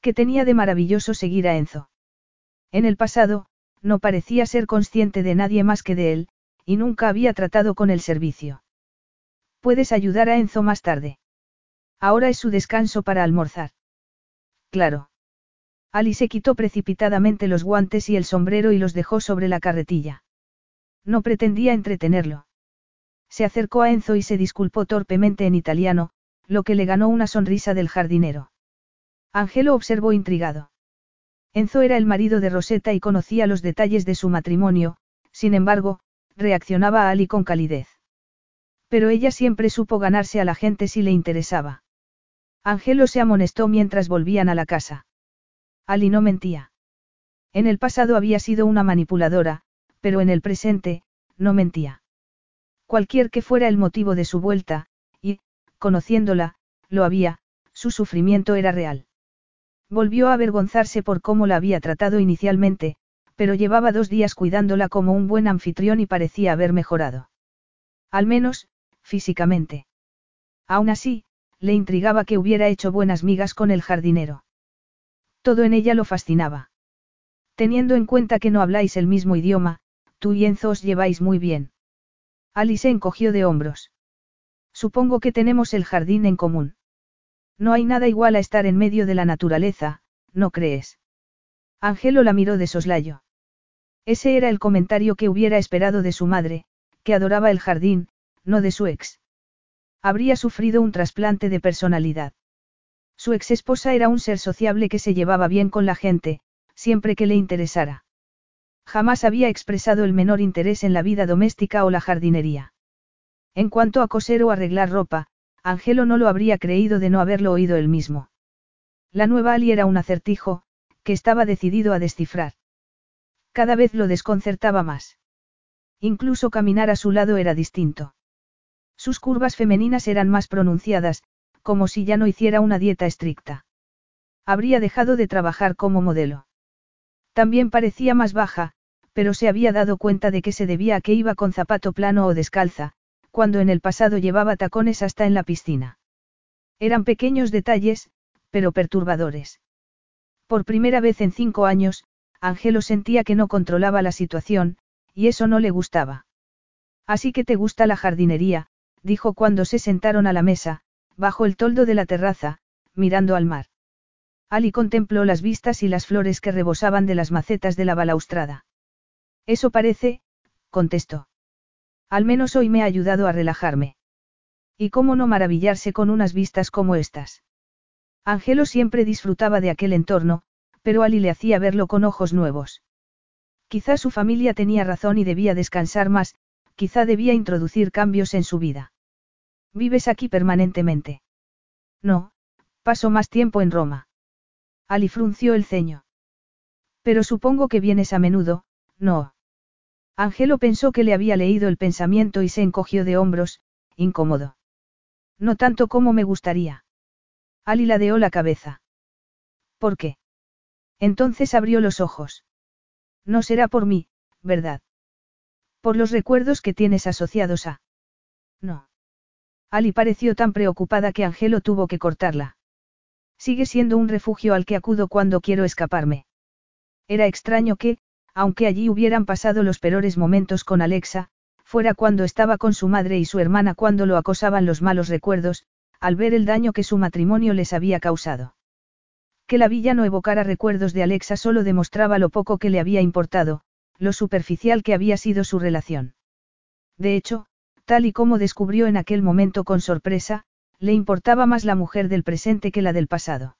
¿Qué tenía de maravilloso seguir a Enzo? En el pasado, no parecía ser consciente de nadie más que de él, y nunca había tratado con el servicio. Puedes ayudar a Enzo más tarde. Ahora es su descanso para almorzar. Claro. Ali se quitó precipitadamente los guantes y el sombrero y los dejó sobre la carretilla. No pretendía entretenerlo. Se acercó a Enzo y se disculpó torpemente en italiano, lo que le ganó una sonrisa del jardinero. Angelo observó intrigado. Enzo era el marido de Rosetta y conocía los detalles de su matrimonio, sin embargo, reaccionaba a Ali con calidez. Pero ella siempre supo ganarse a la gente si le interesaba. Angelo se amonestó mientras volvían a la casa. Ali no mentía. En el pasado había sido una manipuladora, pero en el presente, no mentía. Cualquier que fuera el motivo de su vuelta, y, conociéndola, lo había, su sufrimiento era real. Volvió a avergonzarse por cómo la había tratado inicialmente, pero llevaba dos días cuidándola como un buen anfitrión y parecía haber mejorado. Al menos, físicamente. Aún así, le intrigaba que hubiera hecho buenas migas con el jardinero. Todo en ella lo fascinaba. Teniendo en cuenta que no habláis el mismo idioma, tú y Enzo os lleváis muy bien. Alice encogió de hombros. Supongo que tenemos el jardín en común. No hay nada igual a estar en medio de la naturaleza, ¿no crees? Angelo la miró de soslayo. Ese era el comentario que hubiera esperado de su madre, que adoraba el jardín, no de su ex. Habría sufrido un trasplante de personalidad. Su ex esposa era un ser sociable que se llevaba bien con la gente, siempre que le interesara. Jamás había expresado el menor interés en la vida doméstica o la jardinería. En cuanto a coser o arreglar ropa, Angelo no lo habría creído de no haberlo oído él mismo. La nueva Ali era un acertijo, que estaba decidido a descifrar. Cada vez lo desconcertaba más. Incluso caminar a su lado era distinto. Sus curvas femeninas eran más pronunciadas, como si ya no hiciera una dieta estricta. Habría dejado de trabajar como modelo. También parecía más baja, pero se había dado cuenta de que se debía a que iba con zapato plano o descalza, cuando en el pasado llevaba tacones hasta en la piscina. Eran pequeños detalles, pero perturbadores. Por primera vez en cinco años, Angelo sentía que no controlaba la situación, y eso no le gustaba. Así que te gusta la jardinería, dijo cuando se sentaron a la mesa, bajo el toldo de la terraza, mirando al mar. Ali contempló las vistas y las flores que rebosaban de las macetas de la balaustrada. Eso parece, contestó. Al menos hoy me ha ayudado a relajarme. ¿Y cómo no maravillarse con unas vistas como estas? Angelo siempre disfrutaba de aquel entorno, pero Ali le hacía verlo con ojos nuevos. Quizá su familia tenía razón y debía descansar más, quizá debía introducir cambios en su vida. ¿Vives aquí permanentemente? No, paso más tiempo en Roma. Ali frunció el ceño. Pero supongo que vienes a menudo, no. Angelo pensó que le había leído el pensamiento y se encogió de hombros, incómodo. No tanto como me gustaría. Ali ladeó la cabeza. ¿Por qué? Entonces abrió los ojos. No será por mí, ¿verdad? Por los recuerdos que tienes asociados a. No. Ali pareció tan preocupada que Angelo tuvo que cortarla. Sigue siendo un refugio al que acudo cuando quiero escaparme. Era extraño que, aunque allí hubieran pasado los peores momentos con Alexa, fuera cuando estaba con su madre y su hermana cuando lo acosaban los malos recuerdos, al ver el daño que su matrimonio les había causado. Que la villa no evocara recuerdos de Alexa solo demostraba lo poco que le había importado, lo superficial que había sido su relación. De hecho, tal y como descubrió en aquel momento con sorpresa, le importaba más la mujer del presente que la del pasado.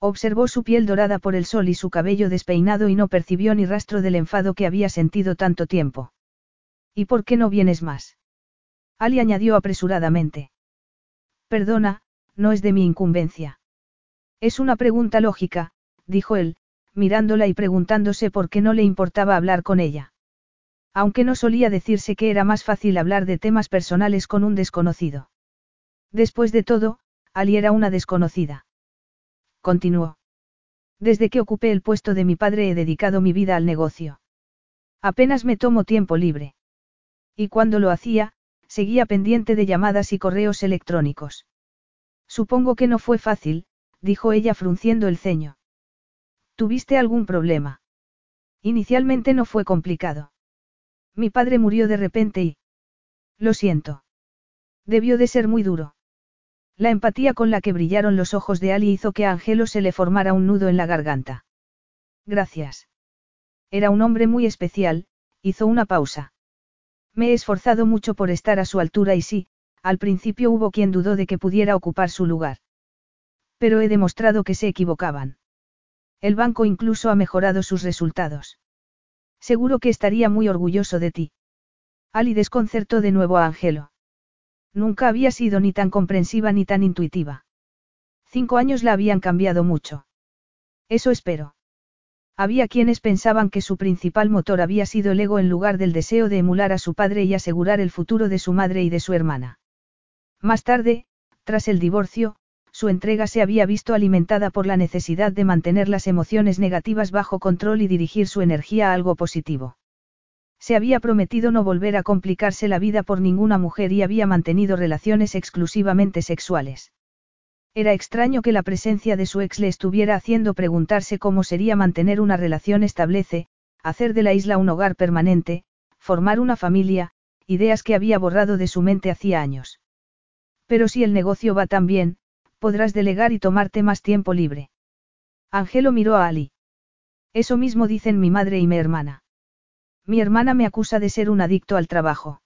Observó su piel dorada por el sol y su cabello despeinado y no percibió ni rastro del enfado que había sentido tanto tiempo. ¿Y por qué no vienes más? Ali añadió apresuradamente. Perdona, no es de mi incumbencia. Es una pregunta lógica, dijo él, mirándola y preguntándose por qué no le importaba hablar con ella. Aunque no solía decirse que era más fácil hablar de temas personales con un desconocido. Después de todo, Ali era una desconocida. Continuó. Desde que ocupé el puesto de mi padre he dedicado mi vida al negocio. Apenas me tomo tiempo libre. Y cuando lo hacía, seguía pendiente de llamadas y correos electrónicos. Supongo que no fue fácil, dijo ella frunciendo el ceño. ¿Tuviste algún problema? Inicialmente no fue complicado. Mi padre murió de repente y... Lo siento. Debió de ser muy duro. La empatía con la que brillaron los ojos de Ali hizo que a Angelo se le formara un nudo en la garganta. Gracias. Era un hombre muy especial, hizo una pausa. Me he esforzado mucho por estar a su altura y sí, al principio hubo quien dudó de que pudiera ocupar su lugar. Pero he demostrado que se equivocaban. El banco incluso ha mejorado sus resultados. Seguro que estaría muy orgulloso de ti. Ali desconcertó de nuevo a Angelo. Nunca había sido ni tan comprensiva ni tan intuitiva. Cinco años la habían cambiado mucho. Eso espero. Había quienes pensaban que su principal motor había sido el ego en lugar del deseo de emular a su padre y asegurar el futuro de su madre y de su hermana. Más tarde, tras el divorcio, su entrega se había visto alimentada por la necesidad de mantener las emociones negativas bajo control y dirigir su energía a algo positivo. Se había prometido no volver a complicarse la vida por ninguna mujer y había mantenido relaciones exclusivamente sexuales. Era extraño que la presencia de su ex le estuviera haciendo preguntarse cómo sería mantener una relación establece, hacer de la isla un hogar permanente, formar una familia, ideas que había borrado de su mente hacía años. Pero si el negocio va tan bien, podrás delegar y tomarte más tiempo libre. Angelo miró a Ali. Eso mismo dicen mi madre y mi hermana. Mi hermana me acusa de ser un adicto al trabajo.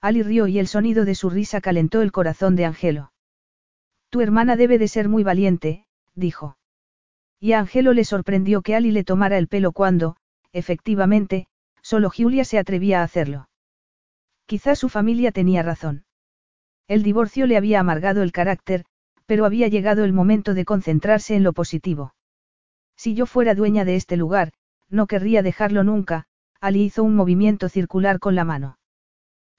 Ali rió y el sonido de su risa calentó el corazón de Angelo. Tu hermana debe de ser muy valiente, dijo. Y a Angelo le sorprendió que Ali le tomara el pelo cuando, efectivamente, solo Julia se atrevía a hacerlo. Quizá su familia tenía razón. El divorcio le había amargado el carácter, pero había llegado el momento de concentrarse en lo positivo. Si yo fuera dueña de este lugar, no querría dejarlo nunca, Ali hizo un movimiento circular con la mano.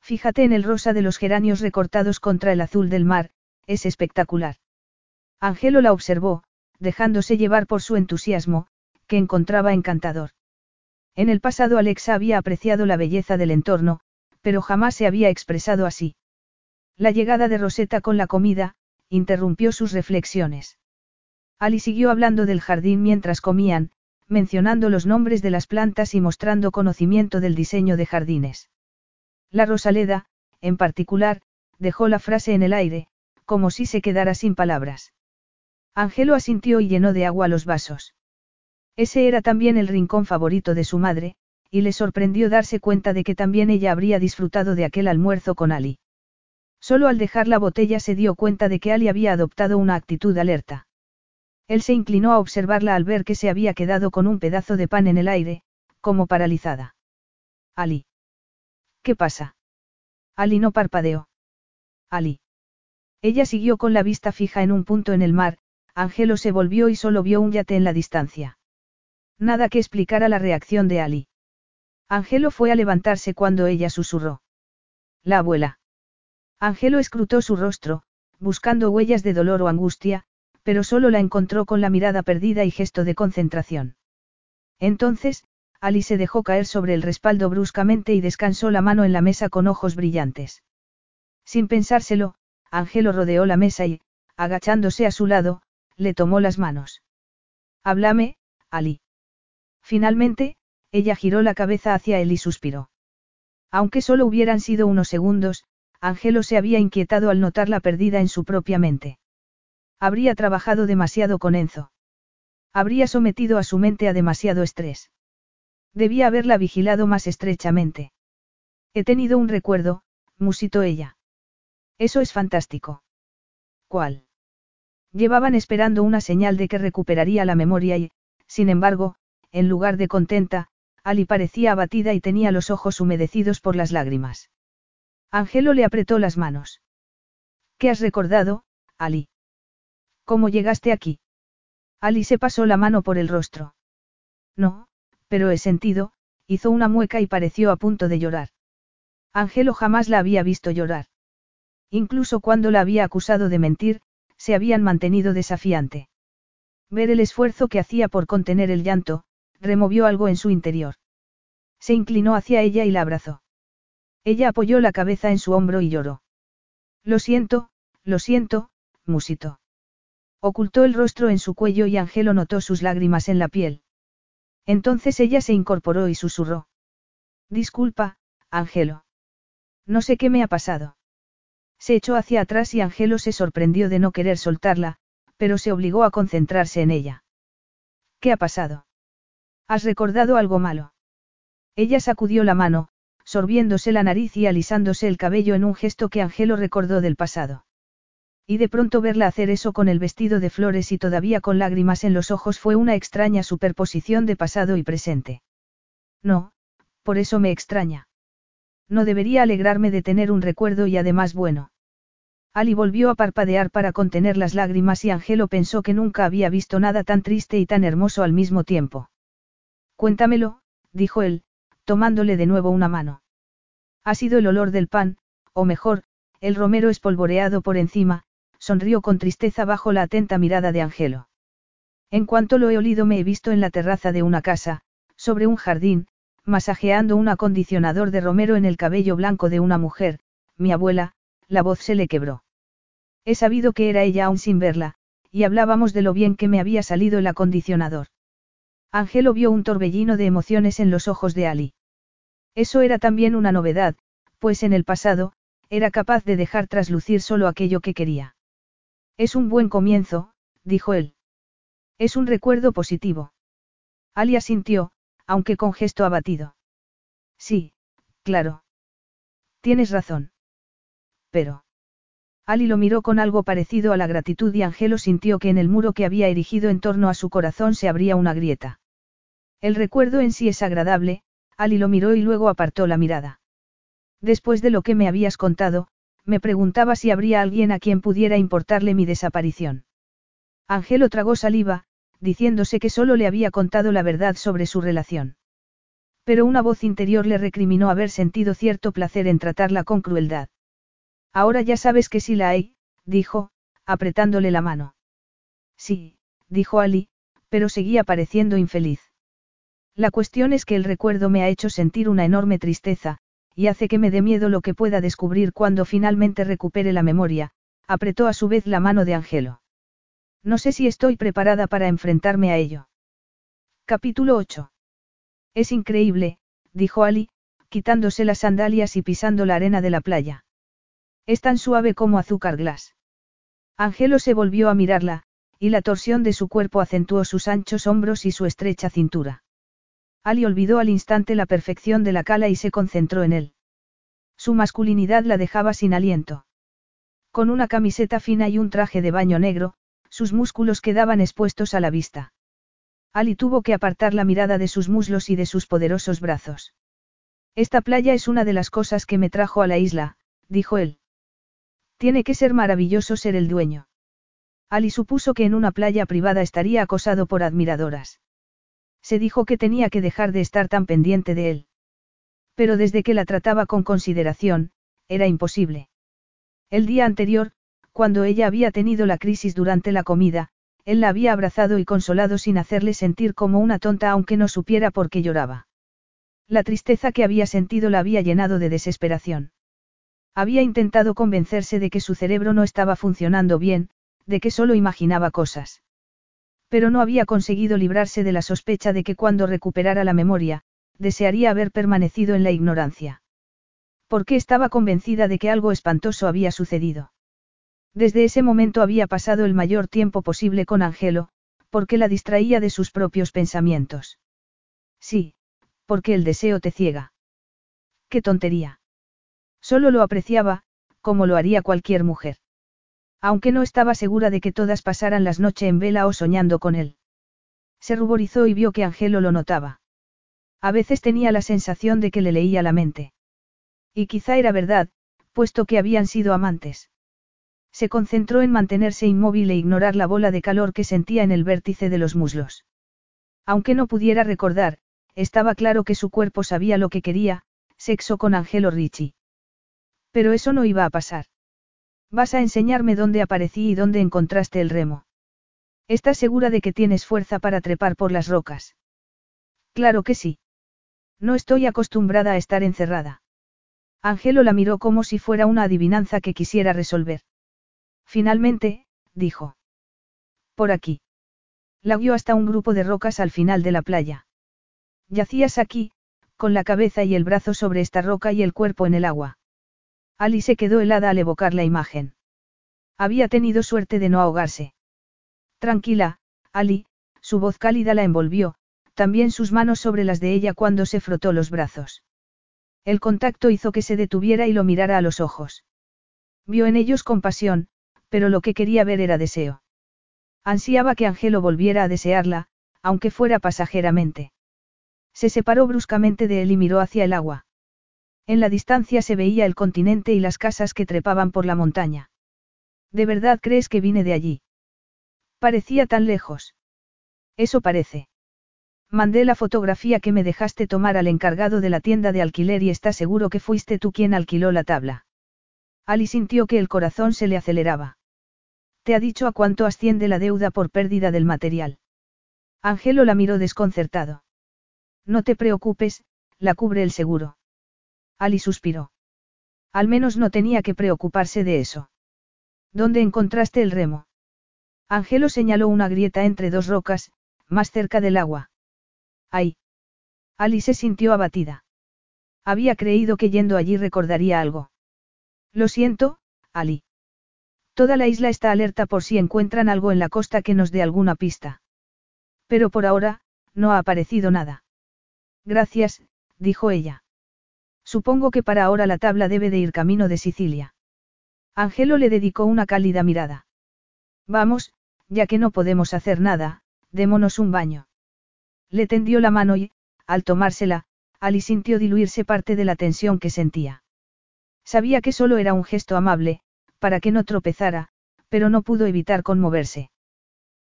Fíjate en el rosa de los geranios recortados contra el azul del mar, es espectacular. Angelo la observó, dejándose llevar por su entusiasmo, que encontraba encantador. En el pasado Alexa había apreciado la belleza del entorno, pero jamás se había expresado así. La llegada de Rosetta con la comida, interrumpió sus reflexiones. Ali siguió hablando del jardín mientras comían, mencionando los nombres de las plantas y mostrando conocimiento del diseño de jardines. La Rosaleda, en particular, dejó la frase en el aire, como si se quedara sin palabras. Angelo asintió y llenó de agua los vasos. Ese era también el rincón favorito de su madre, y le sorprendió darse cuenta de que también ella habría disfrutado de aquel almuerzo con Ali. Solo al dejar la botella se dio cuenta de que Ali había adoptado una actitud alerta. Él se inclinó a observarla al ver que se había quedado con un pedazo de pan en el aire, como paralizada. Ali. ¿Qué pasa? Ali no parpadeó. Ali. Ella siguió con la vista fija en un punto en el mar, Angelo se volvió y solo vio un yate en la distancia. Nada que explicara la reacción de Ali. Angelo fue a levantarse cuando ella susurró. La abuela. Angelo escrutó su rostro, buscando huellas de dolor o angustia, pero solo la encontró con la mirada perdida y gesto de concentración. Entonces, Ali se dejó caer sobre el respaldo bruscamente y descansó la mano en la mesa con ojos brillantes. Sin pensárselo, Angelo rodeó la mesa y, agachándose a su lado, le tomó las manos. Háblame, Ali. Finalmente, ella giró la cabeza hacia él y suspiró. Aunque solo hubieran sido unos segundos, Angelo se había inquietado al notarla perdida en su propia mente. Habría trabajado demasiado con Enzo. Habría sometido a su mente a demasiado estrés. Debía haberla vigilado más estrechamente. He tenido un recuerdo, musitó ella. Eso es fantástico. ¿Cuál? Llevaban esperando una señal de que recuperaría la memoria y, sin embargo, en lugar de contenta, Ali parecía abatida y tenía los ojos humedecidos por las lágrimas. Angelo le apretó las manos. ¿Qué has recordado, Ali? ¿Cómo llegaste aquí? Ali se pasó la mano por el rostro. No, pero he sentido, hizo una mueca y pareció a punto de llorar. Angelo jamás la había visto llorar. Incluso cuando la había acusado de mentir, se habían mantenido desafiante. Ver el esfuerzo que hacía por contener el llanto, removió algo en su interior. Se inclinó hacia ella y la abrazó. Ella apoyó la cabeza en su hombro y lloró. Lo siento, lo siento, musito. Ocultó el rostro en su cuello y Angelo notó sus lágrimas en la piel. Entonces ella se incorporó y susurró. Disculpa, Angelo. No sé qué me ha pasado. Se echó hacia atrás y Angelo se sorprendió de no querer soltarla, pero se obligó a concentrarse en ella. ¿Qué ha pasado? ¿Has recordado algo malo? Ella sacudió la mano, sorbiéndose la nariz y alisándose el cabello en un gesto que Angelo recordó del pasado. Y de pronto verla hacer eso con el vestido de flores y todavía con lágrimas en los ojos fue una extraña superposición de pasado y presente. No, por eso me extraña. No debería alegrarme de tener un recuerdo y además bueno. Ali volvió a parpadear para contener las lágrimas y Angelo pensó que nunca había visto nada tan triste y tan hermoso al mismo tiempo. Cuéntamelo, dijo él, tomándole de nuevo una mano. Ha sido el olor del pan, o mejor, el romero espolvoreado por encima, sonrió con tristeza bajo la atenta mirada de Angelo. En cuanto lo he olido me he visto en la terraza de una casa, sobre un jardín, masajeando un acondicionador de romero en el cabello blanco de una mujer, mi abuela, la voz se le quebró. He sabido que era ella aún sin verla, y hablábamos de lo bien que me había salido el acondicionador. Angelo vio un torbellino de emociones en los ojos de Ali. Eso era también una novedad, pues en el pasado, era capaz de dejar traslucir solo aquello que quería. Es un buen comienzo, dijo él. Es un recuerdo positivo. Ali asintió, aunque con gesto abatido. Sí, claro. Tienes razón. Pero. Ali lo miró con algo parecido a la gratitud y Angelo sintió que en el muro que había erigido en torno a su corazón se abría una grieta. El recuerdo en sí es agradable, Ali lo miró y luego apartó la mirada. Después de lo que me habías contado, me preguntaba si habría alguien a quien pudiera importarle mi desaparición. Angelo tragó saliva, diciéndose que solo le había contado la verdad sobre su relación. Pero una voz interior le recriminó haber sentido cierto placer en tratarla con crueldad. Ahora ya sabes que sí la hay, dijo, apretándole la mano. Sí, dijo Ali, pero seguía pareciendo infeliz. La cuestión es que el recuerdo me ha hecho sentir una enorme tristeza, y hace que me dé miedo lo que pueda descubrir cuando finalmente recupere la memoria, apretó a su vez la mano de Angelo. No sé si estoy preparada para enfrentarme a ello. Capítulo 8. Es increíble, dijo Ali, quitándose las sandalias y pisando la arena de la playa. Es tan suave como azúcar glas. Angelo se volvió a mirarla, y la torsión de su cuerpo acentuó sus anchos hombros y su estrecha cintura. Ali olvidó al instante la perfección de la cala y se concentró en él. Su masculinidad la dejaba sin aliento. Con una camiseta fina y un traje de baño negro, sus músculos quedaban expuestos a la vista. Ali tuvo que apartar la mirada de sus muslos y de sus poderosos brazos. Esta playa es una de las cosas que me trajo a la isla, dijo él. Tiene que ser maravilloso ser el dueño. Ali supuso que en una playa privada estaría acosado por admiradoras. Se dijo que tenía que dejar de estar tan pendiente de él. Pero desde que la trataba con consideración, era imposible. El día anterior, cuando ella había tenido la crisis durante la comida, él la había abrazado y consolado sin hacerle sentir como una tonta aunque no supiera por qué lloraba. La tristeza que había sentido la había llenado de desesperación. Había intentado convencerse de que su cerebro no estaba funcionando bien, de que solo imaginaba cosas. Pero no había conseguido librarse de la sospecha de que cuando recuperara la memoria, desearía haber permanecido en la ignorancia. Porque estaba convencida de que algo espantoso había sucedido. Desde ese momento había pasado el mayor tiempo posible con Angelo, porque la distraía de sus propios pensamientos. Sí, porque el deseo te ciega. Qué tontería. Solo lo apreciaba, como lo haría cualquier mujer. Aunque no estaba segura de que todas pasaran las noches en vela o soñando con él. Se ruborizó y vio que Angelo lo notaba. A veces tenía la sensación de que le leía la mente. Y quizá era verdad, puesto que habían sido amantes. Se concentró en mantenerse inmóvil e ignorar la bola de calor que sentía en el vértice de los muslos. Aunque no pudiera recordar, estaba claro que su cuerpo sabía lo que quería, sexo con Angelo Ricci. Pero eso no iba a pasar. Vas a enseñarme dónde aparecí y dónde encontraste el remo. ¿Estás segura de que tienes fuerza para trepar por las rocas? Claro que sí. No estoy acostumbrada a estar encerrada. Angelo la miró como si fuera una adivinanza que quisiera resolver. Finalmente, dijo. Por aquí. La guió hasta un grupo de rocas al final de la playa. Yacías aquí, con la cabeza y el brazo sobre esta roca y el cuerpo en el agua. Ali se quedó helada al evocar la imagen. Había tenido suerte de no ahogarse. Tranquila, Ali, su voz cálida la envolvió, también sus manos sobre las de ella cuando se frotó los brazos. El contacto hizo que se detuviera y lo mirara a los ojos. Vio en ellos compasión, pero lo que quería ver era deseo. Ansiaba que Angelo volviera a desearla, aunque fuera pasajeramente. Se separó bruscamente de él y miró hacia el agua. En la distancia se veía el continente y las casas que trepaban por la montaña. ¿De verdad crees que vine de allí? Parecía tan lejos. Eso parece. Mandé la fotografía que me dejaste tomar al encargado de la tienda de alquiler y está seguro que fuiste tú quien alquiló la tabla. Ali sintió que el corazón se le aceleraba. ¿Te ha dicho a cuánto asciende la deuda por pérdida del material? Angelo la miró desconcertado. No te preocupes, la cubre el seguro. Ali suspiró. Al menos no tenía que preocuparse de eso. ¿Dónde encontraste el remo? Angelo señaló una grieta entre dos rocas, más cerca del agua. ¡Ay! Ali se sintió abatida. Había creído que yendo allí recordaría algo. Lo siento, Ali. Toda la isla está alerta por si encuentran algo en la costa que nos dé alguna pista. Pero por ahora, no ha aparecido nada. Gracias, dijo ella. Supongo que para ahora la tabla debe de ir camino de Sicilia. Angelo le dedicó una cálida mirada. Vamos, ya que no podemos hacer nada, démonos un baño. Le tendió la mano y, al tomársela, Ali sintió diluirse parte de la tensión que sentía. Sabía que solo era un gesto amable, para que no tropezara, pero no pudo evitar conmoverse.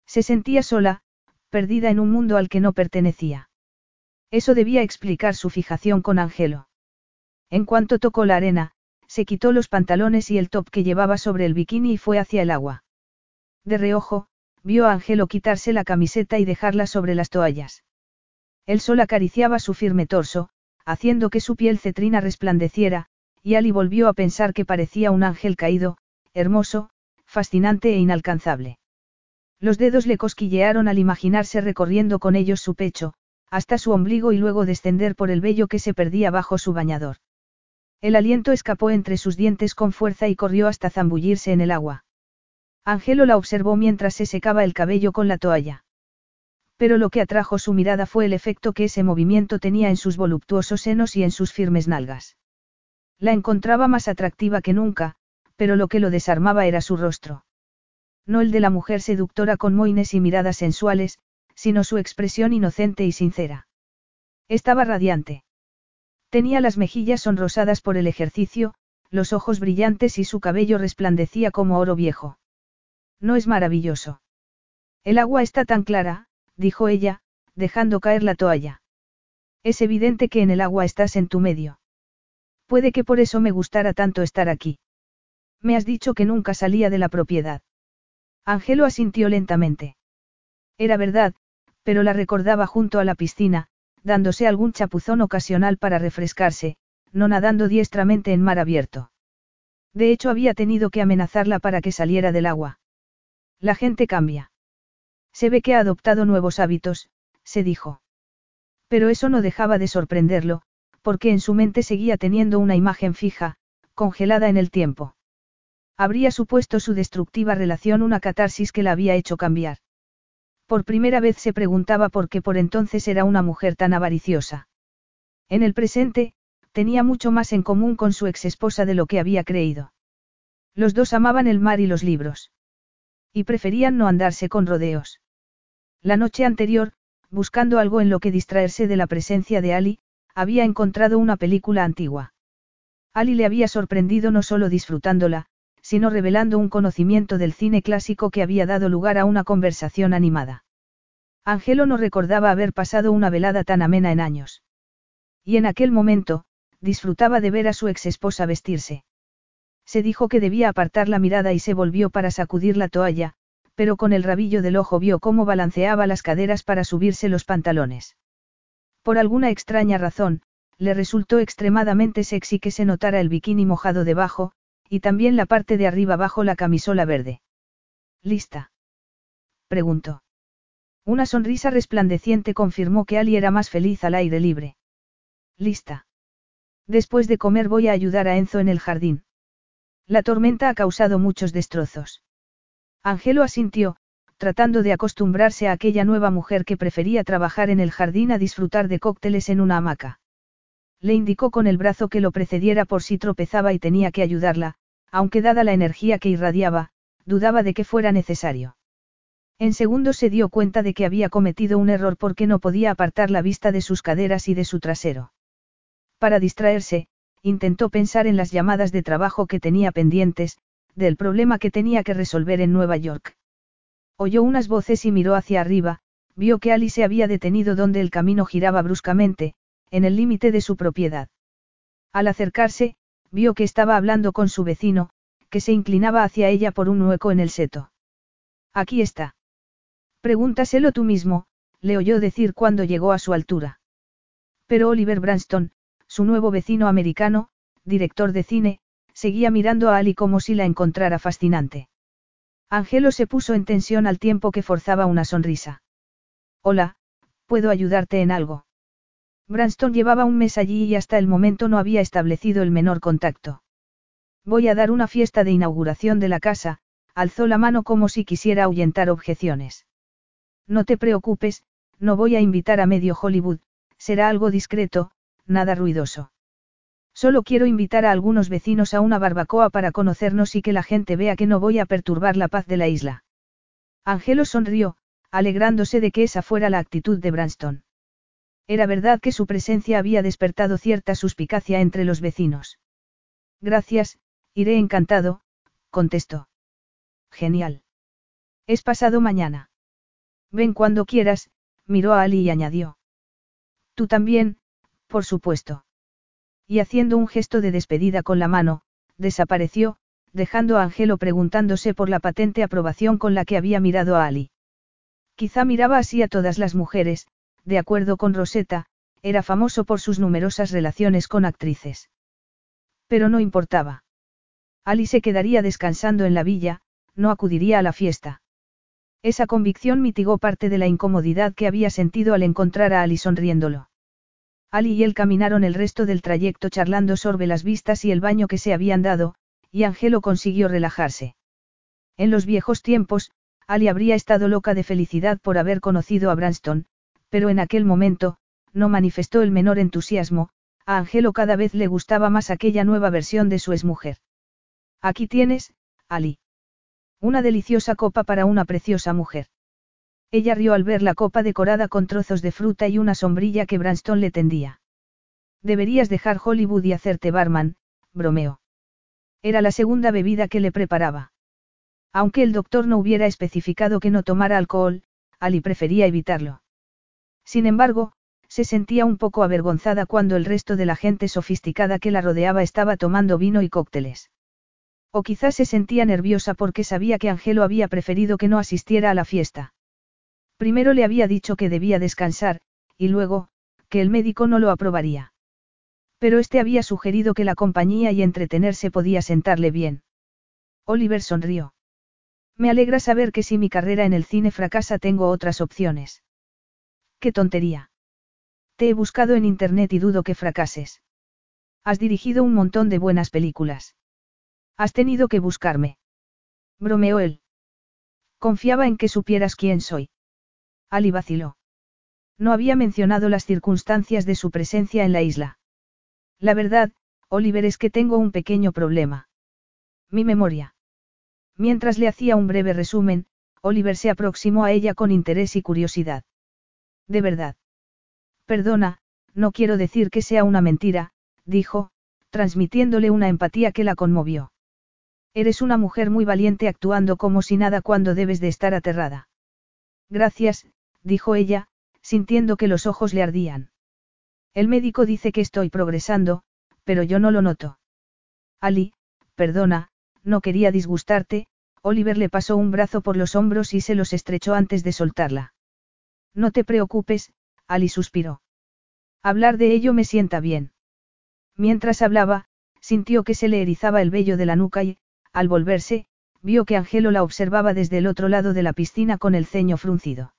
Se sentía sola, perdida en un mundo al que no pertenecía. Eso debía explicar su fijación con Angelo. En cuanto tocó la arena, se quitó los pantalones y el top que llevaba sobre el bikini y fue hacia el agua. De reojo, vio a Angelo quitarse la camiseta y dejarla sobre las toallas. El sol acariciaba su firme torso, haciendo que su piel cetrina resplandeciera, y Ali volvió a pensar que parecía un ángel caído, hermoso, fascinante e inalcanzable. Los dedos le cosquillearon al imaginarse recorriendo con ellos su pecho, hasta su ombligo y luego descender por el vello que se perdía bajo su bañador. El aliento escapó entre sus dientes con fuerza y corrió hasta zambullirse en el agua. Angelo la observó mientras se secaba el cabello con la toalla. Pero lo que atrajo su mirada fue el efecto que ese movimiento tenía en sus voluptuosos senos y en sus firmes nalgas. La encontraba más atractiva que nunca, pero lo que lo desarmaba era su rostro. No el de la mujer seductora con moines y miradas sensuales, sino su expresión inocente y sincera. Estaba radiante. Tenía las mejillas sonrosadas por el ejercicio, los ojos brillantes y su cabello resplandecía como oro viejo. ¿No es maravilloso? El agua está tan clara, dijo ella, dejando caer la toalla. Es evidente que en el agua estás en tu medio. Puede que por eso me gustara tanto estar aquí. Me has dicho que nunca salía de la propiedad. Angelo asintió lentamente. Era verdad, pero la recordaba junto a la piscina, dándose algún chapuzón ocasional para refrescarse, no nadando diestramente en mar abierto. De hecho había tenido que amenazarla para que saliera del agua. La gente cambia. Se ve que ha adoptado nuevos hábitos, se dijo. Pero eso no dejaba de sorprenderlo, porque en su mente seguía teniendo una imagen fija, congelada en el tiempo. Habría supuesto su destructiva relación una catarsis que la había hecho cambiar. Por primera vez se preguntaba por qué por entonces era una mujer tan avariciosa. En el presente, tenía mucho más en común con su exesposa de lo que había creído. Los dos amaban el mar y los libros. Y preferían no andarse con rodeos. La noche anterior, buscando algo en lo que distraerse de la presencia de Ali, había encontrado una película antigua. Ali le había sorprendido no solo disfrutándola, sino revelando un conocimiento del cine clásico que había dado lugar a una conversación animada. Angelo no recordaba haber pasado una velada tan amena en años. Y en aquel momento, disfrutaba de ver a su ex esposa vestirse. Se dijo que debía apartar la mirada y se volvió para sacudir la toalla, pero con el rabillo del ojo vio cómo balanceaba las caderas para subirse los pantalones. Por alguna extraña razón, le resultó extremadamente sexy que se notara el bikini mojado debajo, y también la parte de arriba bajo la camisola verde. ¿Lista? preguntó. Una sonrisa resplandeciente confirmó que Ali era más feliz al aire libre. Lista. Después de comer voy a ayudar a Enzo en el jardín. La tormenta ha causado muchos destrozos. Angelo asintió, tratando de acostumbrarse a aquella nueva mujer que prefería trabajar en el jardín a disfrutar de cócteles en una hamaca. Le indicó con el brazo que lo precediera por si tropezaba y tenía que ayudarla, aunque dada la energía que irradiaba, dudaba de que fuera necesario. En segundos se dio cuenta de que había cometido un error porque no podía apartar la vista de sus caderas y de su trasero. Para distraerse, intentó pensar en las llamadas de trabajo que tenía pendientes, del problema que tenía que resolver en Nueva York. Oyó unas voces y miró hacia arriba, vio que Ali se había detenido donde el camino giraba bruscamente, en el límite de su propiedad. Al acercarse, vio que estaba hablando con su vecino, que se inclinaba hacia ella por un hueco en el seto. Aquí está. Pregúntaselo tú mismo, le oyó decir cuando llegó a su altura. Pero Oliver Branston, su nuevo vecino americano, director de cine, seguía mirando a Ali como si la encontrara fascinante. Angelo se puso en tensión al tiempo que forzaba una sonrisa. Hola, ¿puedo ayudarte en algo? Branston llevaba un mes allí y hasta el momento no había establecido el menor contacto. Voy a dar una fiesta de inauguración de la casa, alzó la mano como si quisiera ahuyentar objeciones. No te preocupes, no voy a invitar a medio Hollywood, será algo discreto, nada ruidoso. Solo quiero invitar a algunos vecinos a una barbacoa para conocernos y que la gente vea que no voy a perturbar la paz de la isla. Angelo sonrió, alegrándose de que esa fuera la actitud de Branston. Era verdad que su presencia había despertado cierta suspicacia entre los vecinos. Gracias, iré encantado, contestó. Genial. Es pasado mañana. Ven cuando quieras, miró a Ali y añadió. Tú también, por supuesto. Y haciendo un gesto de despedida con la mano, desapareció, dejando a Angelo preguntándose por la patente aprobación con la que había mirado a Ali. Quizá miraba así a todas las mujeres, de acuerdo con Rosetta, era famoso por sus numerosas relaciones con actrices. Pero no importaba. Ali se quedaría descansando en la villa, no acudiría a la fiesta. Esa convicción mitigó parte de la incomodidad que había sentido al encontrar a Ali sonriéndolo. Ali y él caminaron el resto del trayecto charlando sobre las vistas y el baño que se habían dado, y Angelo consiguió relajarse. En los viejos tiempos, Ali habría estado loca de felicidad por haber conocido a Branston, pero en aquel momento, no manifestó el menor entusiasmo, a Angelo cada vez le gustaba más aquella nueva versión de su exmujer. Aquí tienes, Ali. Una deliciosa copa para una preciosa mujer. Ella rió al ver la copa decorada con trozos de fruta y una sombrilla que Branston le tendía. Deberías dejar Hollywood y hacerte barman, bromeó. Era la segunda bebida que le preparaba. Aunque el doctor no hubiera especificado que no tomara alcohol, Ali prefería evitarlo. Sin embargo, se sentía un poco avergonzada cuando el resto de la gente sofisticada que la rodeaba estaba tomando vino y cócteles. O quizás se sentía nerviosa porque sabía que Angelo había preferido que no asistiera a la fiesta. Primero le había dicho que debía descansar, y luego, que el médico no lo aprobaría. Pero este había sugerido que la compañía y entretenerse podía sentarle bien. Oliver sonrió. Me alegra saber que si mi carrera en el cine fracasa tengo otras opciones. Qué tontería. Te he buscado en internet y dudo que fracases. Has dirigido un montón de buenas películas. Has tenido que buscarme. Bromeó él. Confiaba en que supieras quién soy. Ali vaciló. No había mencionado las circunstancias de su presencia en la isla. La verdad, Oliver, es que tengo un pequeño problema. Mi memoria. Mientras le hacía un breve resumen, Oliver se aproximó a ella con interés y curiosidad. De verdad. Perdona, no quiero decir que sea una mentira, dijo, transmitiéndole una empatía que la conmovió. Eres una mujer muy valiente actuando como si nada cuando debes de estar aterrada. Gracias, dijo ella, sintiendo que los ojos le ardían. El médico dice que estoy progresando, pero yo no lo noto. Ali, perdona, no quería disgustarte, Oliver le pasó un brazo por los hombros y se los estrechó antes de soltarla. No te preocupes, Ali suspiró. Hablar de ello me sienta bien. Mientras hablaba, sintió que se le erizaba el vello de la nuca y, al volverse, vio que Angelo la observaba desde el otro lado de la piscina con el ceño fruncido.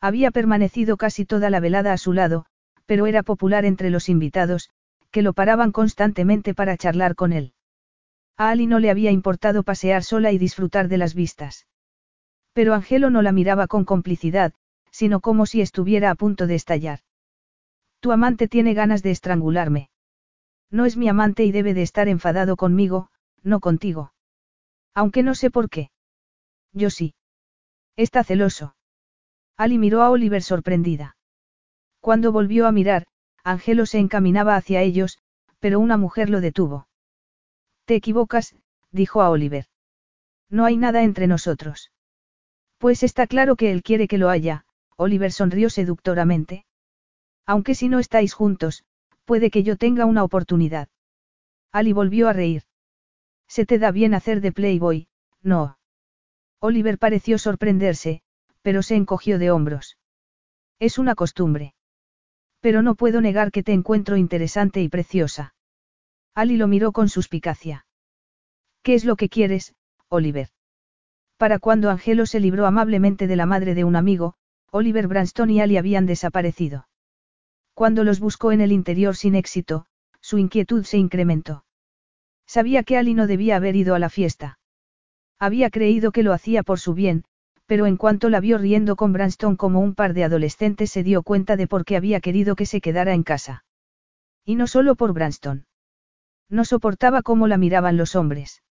Había permanecido casi toda la velada a su lado, pero era popular entre los invitados, que lo paraban constantemente para charlar con él. A Ali no le había importado pasear sola y disfrutar de las vistas. Pero Angelo no la miraba con complicidad, sino como si estuviera a punto de estallar. Tu amante tiene ganas de estrangularme. No es mi amante y debe de estar enfadado conmigo, no contigo. Aunque no sé por qué. Yo sí. Está celoso. Ali miró a Oliver sorprendida. Cuando volvió a mirar, Angelo se encaminaba hacia ellos, pero una mujer lo detuvo. Te equivocas, dijo a Oliver. No hay nada entre nosotros. Pues está claro que él quiere que lo haya, Oliver sonrió seductoramente. Aunque si no estáis juntos, puede que yo tenga una oportunidad. Ali volvió a reír. Se te da bien hacer de Playboy, no. Oliver pareció sorprenderse, pero se encogió de hombros. Es una costumbre. Pero no puedo negar que te encuentro interesante y preciosa. Ali lo miró con suspicacia. ¿Qué es lo que quieres, Oliver? Para cuando Angelo se libró amablemente de la madre de un amigo, Oliver Branston y Ali habían desaparecido. Cuando los buscó en el interior sin éxito, su inquietud se incrementó. Sabía que Ali no debía haber ido a la fiesta. Había creído que lo hacía por su bien, pero en cuanto la vio riendo con Branston como un par de adolescentes se dio cuenta de por qué había querido que se quedara en casa. Y no solo por Branston. No soportaba cómo la miraban los hombres.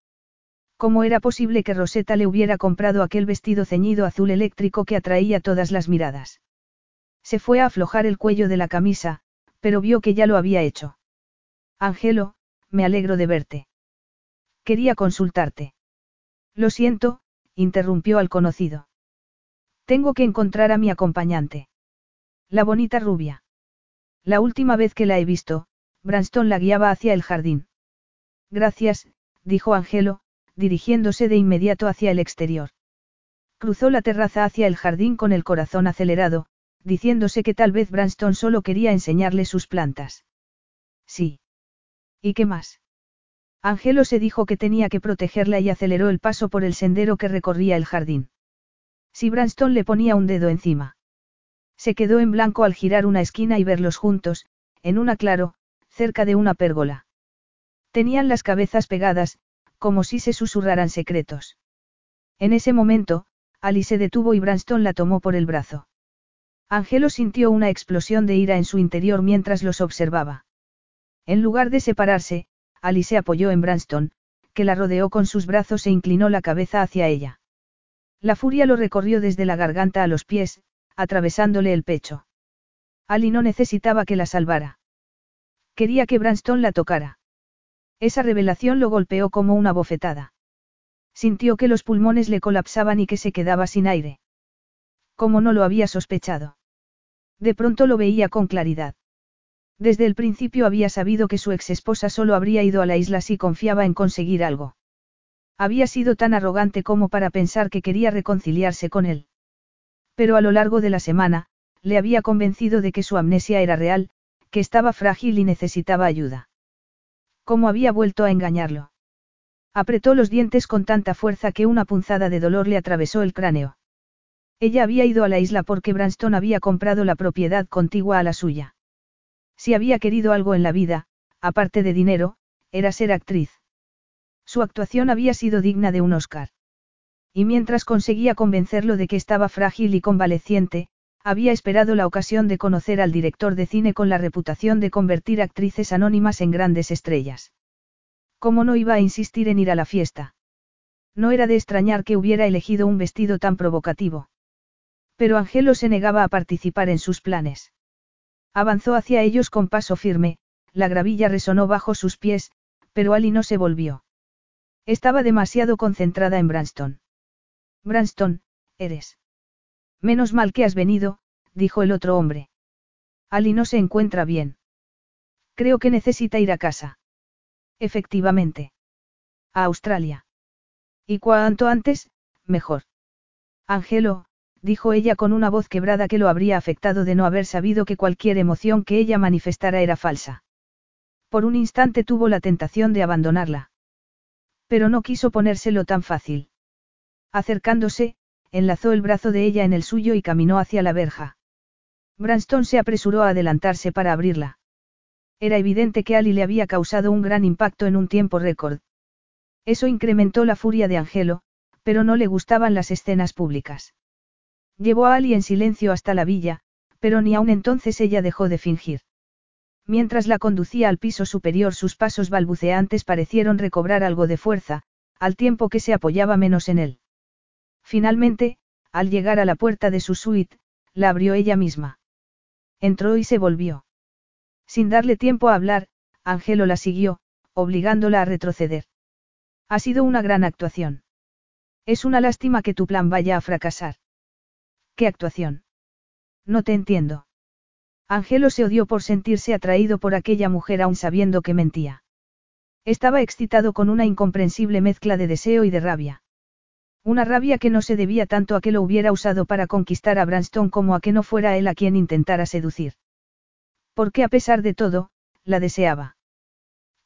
¿Cómo era posible que Rosetta le hubiera comprado aquel vestido ceñido azul eléctrico que atraía todas las miradas? Se fue a aflojar el cuello de la camisa, pero vio que ya lo había hecho. Angelo, me alegro de verte. Quería consultarte. Lo siento, interrumpió al conocido. Tengo que encontrar a mi acompañante. La bonita rubia. La última vez que la he visto, Branston la guiaba hacia el jardín. Gracias, dijo Angelo, dirigiéndose de inmediato hacia el exterior. Cruzó la terraza hacia el jardín con el corazón acelerado, diciéndose que tal vez Branston solo quería enseñarle sus plantas. Sí. ¿Y qué más? Angelo se dijo que tenía que protegerla y aceleró el paso por el sendero que recorría el jardín. Si Branston le ponía un dedo encima. Se quedó en blanco al girar una esquina y verlos juntos, en una claro, cerca de una pérgola. Tenían las cabezas pegadas, como si se susurraran secretos. En ese momento, Ali se detuvo y Branston la tomó por el brazo. Angelo sintió una explosión de ira en su interior mientras los observaba. En lugar de separarse, Ali se apoyó en Branston, que la rodeó con sus brazos e inclinó la cabeza hacia ella. La furia lo recorrió desde la garganta a los pies, atravesándole el pecho. Ali no necesitaba que la salvara. Quería que Branston la tocara. Esa revelación lo golpeó como una bofetada. Sintió que los pulmones le colapsaban y que se quedaba sin aire. Como no lo había sospechado. De pronto lo veía con claridad. Desde el principio había sabido que su ex esposa solo habría ido a la isla si confiaba en conseguir algo. Había sido tan arrogante como para pensar que quería reconciliarse con él. Pero a lo largo de la semana, le había convencido de que su amnesia era real, que estaba frágil y necesitaba ayuda. ¿Cómo había vuelto a engañarlo? Apretó los dientes con tanta fuerza que una punzada de dolor le atravesó el cráneo. Ella había ido a la isla porque Branston había comprado la propiedad contigua a la suya. Si había querido algo en la vida, aparte de dinero, era ser actriz. Su actuación había sido digna de un Oscar. Y mientras conseguía convencerlo de que estaba frágil y convaleciente, había esperado la ocasión de conocer al director de cine con la reputación de convertir actrices anónimas en grandes estrellas. ¿Cómo no iba a insistir en ir a la fiesta? No era de extrañar que hubiera elegido un vestido tan provocativo. Pero Angelo se negaba a participar en sus planes. Avanzó hacia ellos con paso firme, la gravilla resonó bajo sus pies, pero Ali no se volvió. Estaba demasiado concentrada en Branston. Branston, eres. Menos mal que has venido, dijo el otro hombre. Ali no se encuentra bien. Creo que necesita ir a casa. Efectivamente. A Australia. Y cuanto antes, mejor. Angelo, dijo ella con una voz quebrada que lo habría afectado de no haber sabido que cualquier emoción que ella manifestara era falsa. Por un instante tuvo la tentación de abandonarla. Pero no quiso ponérselo tan fácil. Acercándose, enlazó el brazo de ella en el suyo y caminó hacia la verja. Branston se apresuró a adelantarse para abrirla. Era evidente que Ali le había causado un gran impacto en un tiempo récord. Eso incrementó la furia de Angelo, pero no le gustaban las escenas públicas. Llevó a Ali en silencio hasta la villa, pero ni aun entonces ella dejó de fingir. Mientras la conducía al piso superior sus pasos balbuceantes parecieron recobrar algo de fuerza, al tiempo que se apoyaba menos en él. Finalmente, al llegar a la puerta de su suite, la abrió ella misma. Entró y se volvió. Sin darle tiempo a hablar, Angelo la siguió, obligándola a retroceder. Ha sido una gran actuación. Es una lástima que tu plan vaya a fracasar. ¿Qué actuación? No te entiendo. Angelo se odió por sentirse atraído por aquella mujer aún sabiendo que mentía. Estaba excitado con una incomprensible mezcla de deseo y de rabia. Una rabia que no se debía tanto a que lo hubiera usado para conquistar a Branston como a que no fuera él a quien intentara seducir. Porque a pesar de todo, la deseaba.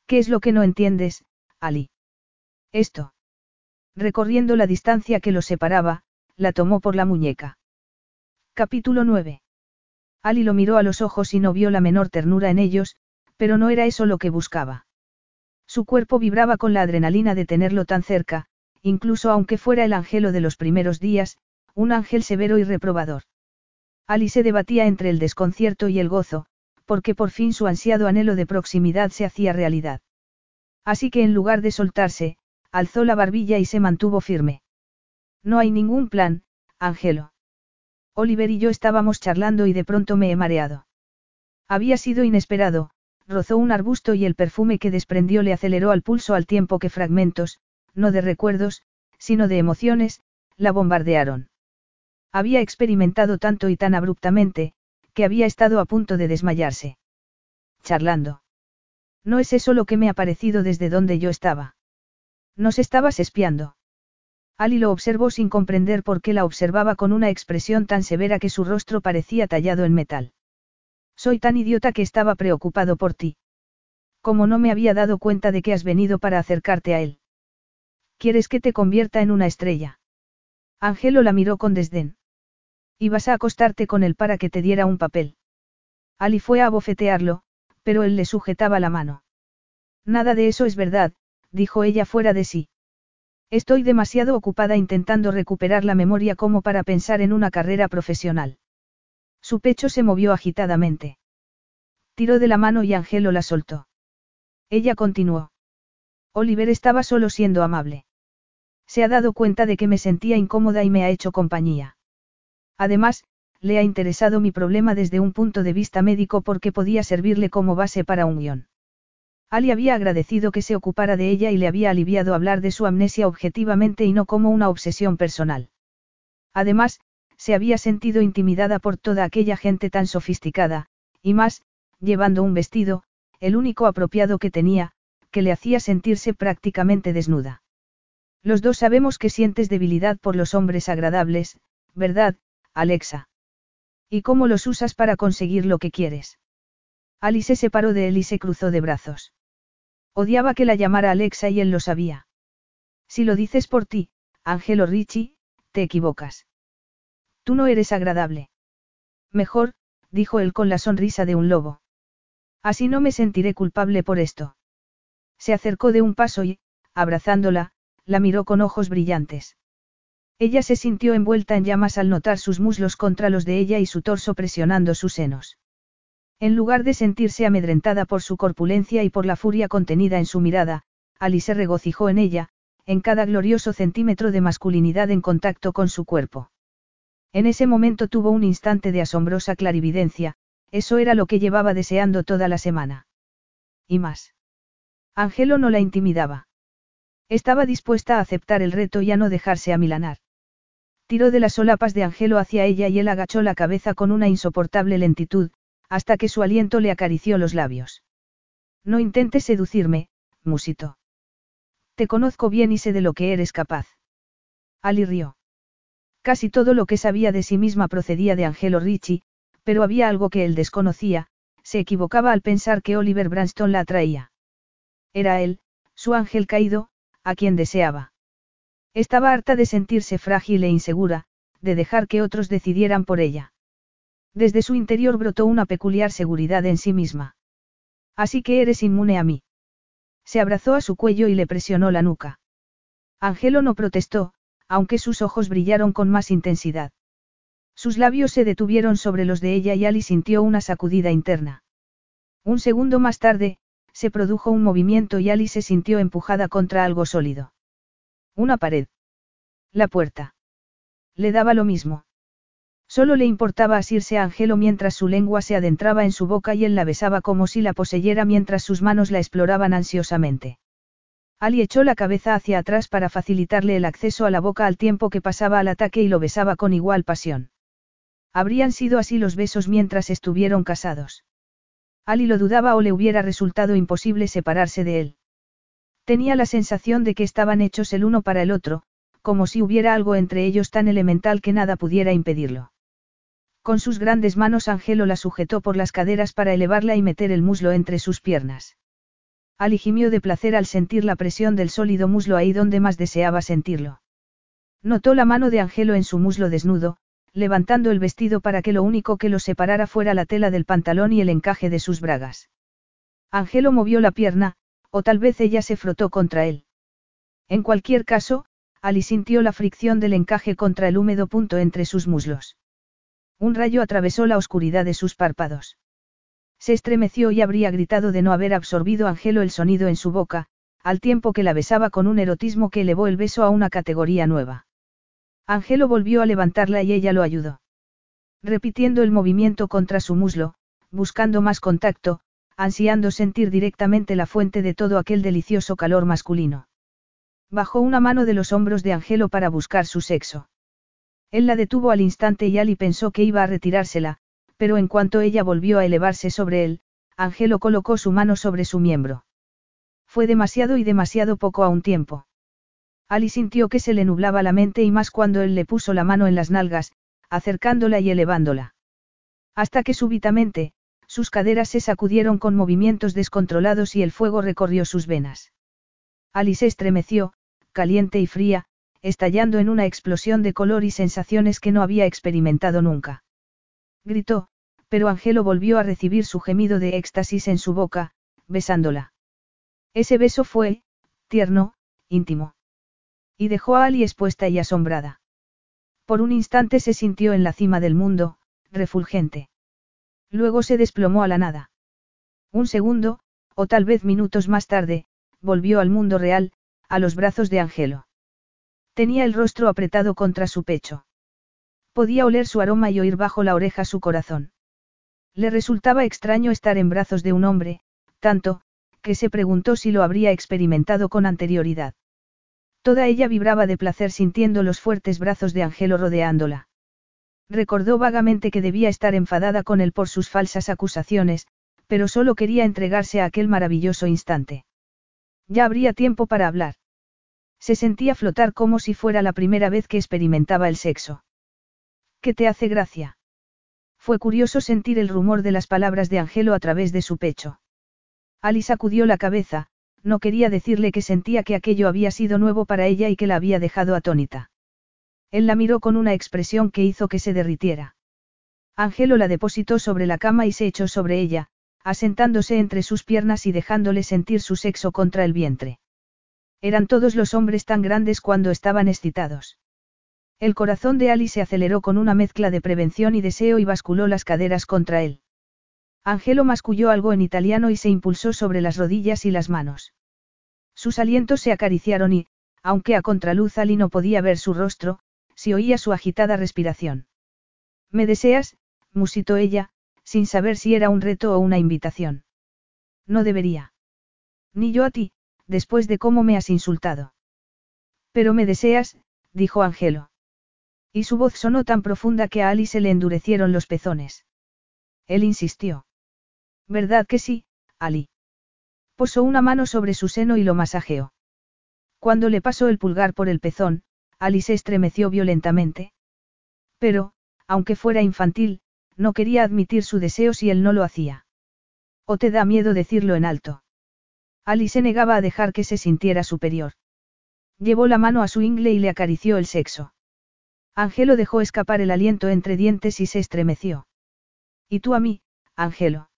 ¿Qué es lo que no entiendes, Ali? Esto. Recorriendo la distancia que los separaba, la tomó por la muñeca. Capítulo 9. Ali lo miró a los ojos y no vio la menor ternura en ellos, pero no era eso lo que buscaba. Su cuerpo vibraba con la adrenalina de tenerlo tan cerca, incluso aunque fuera el ángelo de los primeros días, un ángel severo y reprobador. Ali se debatía entre el desconcierto y el gozo, porque por fin su ansiado anhelo de proximidad se hacía realidad. Así que en lugar de soltarse, alzó la barbilla y se mantuvo firme. No hay ningún plan, Ángelo. Oliver y yo estábamos charlando y de pronto me he mareado. Había sido inesperado, rozó un arbusto y el perfume que desprendió le aceleró al pulso al tiempo que fragmentos, no de recuerdos, sino de emociones, la bombardearon. Había experimentado tanto y tan abruptamente, que había estado a punto de desmayarse. Charlando. No es eso lo que me ha parecido desde donde yo estaba. Nos estabas espiando. Ali lo observó sin comprender por qué la observaba con una expresión tan severa que su rostro parecía tallado en metal. Soy tan idiota que estaba preocupado por ti. Como no me había dado cuenta de que has venido para acercarte a él. ¿Quieres que te convierta en una estrella? Angelo la miró con desdén. Ibas a acostarte con él para que te diera un papel. Ali fue a bofetearlo, pero él le sujetaba la mano. Nada de eso es verdad, dijo ella fuera de sí. Estoy demasiado ocupada intentando recuperar la memoria como para pensar en una carrera profesional. Su pecho se movió agitadamente. Tiró de la mano y Angelo la soltó. Ella continuó. Oliver estaba solo siendo amable. Se ha dado cuenta de que me sentía incómoda y me ha hecho compañía. Además, le ha interesado mi problema desde un punto de vista médico porque podía servirle como base para un guion. Ali había agradecido que se ocupara de ella y le había aliviado hablar de su amnesia objetivamente y no como una obsesión personal. Además, se había sentido intimidada por toda aquella gente tan sofisticada, y más, llevando un vestido, el único apropiado que tenía, que le hacía sentirse prácticamente desnuda. Los dos sabemos que sientes debilidad por los hombres agradables, ¿verdad, Alexa? ¿Y cómo los usas para conseguir lo que quieres? Alice se separó de él y se cruzó de brazos. Odiaba que la llamara Alexa y él lo sabía. Si lo dices por ti, Angelo Ricci, te equivocas. Tú no eres agradable. Mejor, dijo él con la sonrisa de un lobo. Así no me sentiré culpable por esto. Se acercó de un paso y, abrazándola, la miró con ojos brillantes. Ella se sintió envuelta en llamas al notar sus muslos contra los de ella y su torso presionando sus senos. En lugar de sentirse amedrentada por su corpulencia y por la furia contenida en su mirada, Ali se regocijó en ella, en cada glorioso centímetro de masculinidad en contacto con su cuerpo. En ese momento tuvo un instante de asombrosa clarividencia, eso era lo que llevaba deseando toda la semana. Y más. Angelo no la intimidaba. Estaba dispuesta a aceptar el reto y a no dejarse amilanar. Tiró de las solapas de Angelo hacia ella y él agachó la cabeza con una insoportable lentitud, hasta que su aliento le acarició los labios. No intentes seducirme, musito. Te conozco bien y sé de lo que eres capaz. Ali rió. Casi todo lo que sabía de sí misma procedía de Angelo Ricci, pero había algo que él desconocía, se equivocaba al pensar que Oliver Branston la atraía. Era él, su ángel caído, a quien deseaba. Estaba harta de sentirse frágil e insegura, de dejar que otros decidieran por ella. Desde su interior brotó una peculiar seguridad en sí misma. Así que eres inmune a mí. Se abrazó a su cuello y le presionó la nuca. Angelo no protestó, aunque sus ojos brillaron con más intensidad. Sus labios se detuvieron sobre los de ella y Ali sintió una sacudida interna. Un segundo más tarde, se produjo un movimiento y Alice se sintió empujada contra algo sólido. Una pared. La puerta. Le daba lo mismo. Solo le importaba asirse a Angelo mientras su lengua se adentraba en su boca y él la besaba como si la poseyera mientras sus manos la exploraban ansiosamente. Ali echó la cabeza hacia atrás para facilitarle el acceso a la boca al tiempo que pasaba al ataque y lo besaba con igual pasión. Habrían sido así los besos mientras estuvieron casados. Ali lo dudaba o le hubiera resultado imposible separarse de él. Tenía la sensación de que estaban hechos el uno para el otro, como si hubiera algo entre ellos tan elemental que nada pudiera impedirlo. Con sus grandes manos Angelo la sujetó por las caderas para elevarla y meter el muslo entre sus piernas. Ali gimió de placer al sentir la presión del sólido muslo ahí donde más deseaba sentirlo. Notó la mano de Angelo en su muslo desnudo, levantando el vestido para que lo único que los separara fuera la tela del pantalón y el encaje de sus bragas. Angelo movió la pierna, o tal vez ella se frotó contra él. En cualquier caso, Ali sintió la fricción del encaje contra el húmedo punto entre sus muslos. Un rayo atravesó la oscuridad de sus párpados. Se estremeció y habría gritado de no haber absorbido Angelo el sonido en su boca, al tiempo que la besaba con un erotismo que elevó el beso a una categoría nueva. Angelo volvió a levantarla y ella lo ayudó. Repitiendo el movimiento contra su muslo, buscando más contacto, ansiando sentir directamente la fuente de todo aquel delicioso calor masculino. Bajó una mano de los hombros de Angelo para buscar su sexo. Él la detuvo al instante y Ali pensó que iba a retirársela, pero en cuanto ella volvió a elevarse sobre él, Angelo colocó su mano sobre su miembro. Fue demasiado y demasiado poco a un tiempo. Ali sintió que se le nublaba la mente y más cuando él le puso la mano en las nalgas, acercándola y elevándola. Hasta que súbitamente, sus caderas se sacudieron con movimientos descontrolados y el fuego recorrió sus venas. Ali se estremeció, caliente y fría, estallando en una explosión de color y sensaciones que no había experimentado nunca. Gritó, pero Angelo volvió a recibir su gemido de éxtasis en su boca, besándola. Ese beso fue, tierno, íntimo. Y dejó a Ali expuesta y asombrada. Por un instante se sintió en la cima del mundo, refulgente. Luego se desplomó a la nada. Un segundo, o tal vez minutos más tarde, volvió al mundo real, a los brazos de Angelo. Tenía el rostro apretado contra su pecho. Podía oler su aroma y oír bajo la oreja su corazón. Le resultaba extraño estar en brazos de un hombre, tanto, que se preguntó si lo habría experimentado con anterioridad. Toda ella vibraba de placer sintiendo los fuertes brazos de Angelo rodeándola. Recordó vagamente que debía estar enfadada con él por sus falsas acusaciones, pero solo quería entregarse a aquel maravilloso instante. Ya habría tiempo para hablar. Se sentía flotar como si fuera la primera vez que experimentaba el sexo. ¿Qué te hace gracia? Fue curioso sentir el rumor de las palabras de Angelo a través de su pecho. Ali sacudió la cabeza, no quería decirle que sentía que aquello había sido nuevo para ella y que la había dejado atónita. Él la miró con una expresión que hizo que se derritiera. Angelo la depositó sobre la cama y se echó sobre ella, asentándose entre sus piernas y dejándole sentir su sexo contra el vientre. Eran todos los hombres tan grandes cuando estaban excitados. El corazón de Ali se aceleró con una mezcla de prevención y deseo y basculó las caderas contra él. Angelo masculló algo en italiano y se impulsó sobre las rodillas y las manos. Sus alientos se acariciaron y, aunque a contraluz Ali no podía ver su rostro, se oía su agitada respiración. ¿Me deseas? musitó ella, sin saber si era un reto o una invitación. No debería. Ni yo a ti, después de cómo me has insultado. Pero me deseas, dijo Angelo. Y su voz sonó tan profunda que a Ali se le endurecieron los pezones. Él insistió. ¿Verdad que sí, Ali? Posó una mano sobre su seno y lo masajeó. Cuando le pasó el pulgar por el pezón, Ali se estremeció violentamente. Pero, aunque fuera infantil, no quería admitir su deseo si él no lo hacía. ¿O te da miedo decirlo en alto? Ali se negaba a dejar que se sintiera superior. Llevó la mano a su ingle y le acarició el sexo. Angelo dejó escapar el aliento entre dientes y se estremeció. ¿Y tú a mí, Angelo?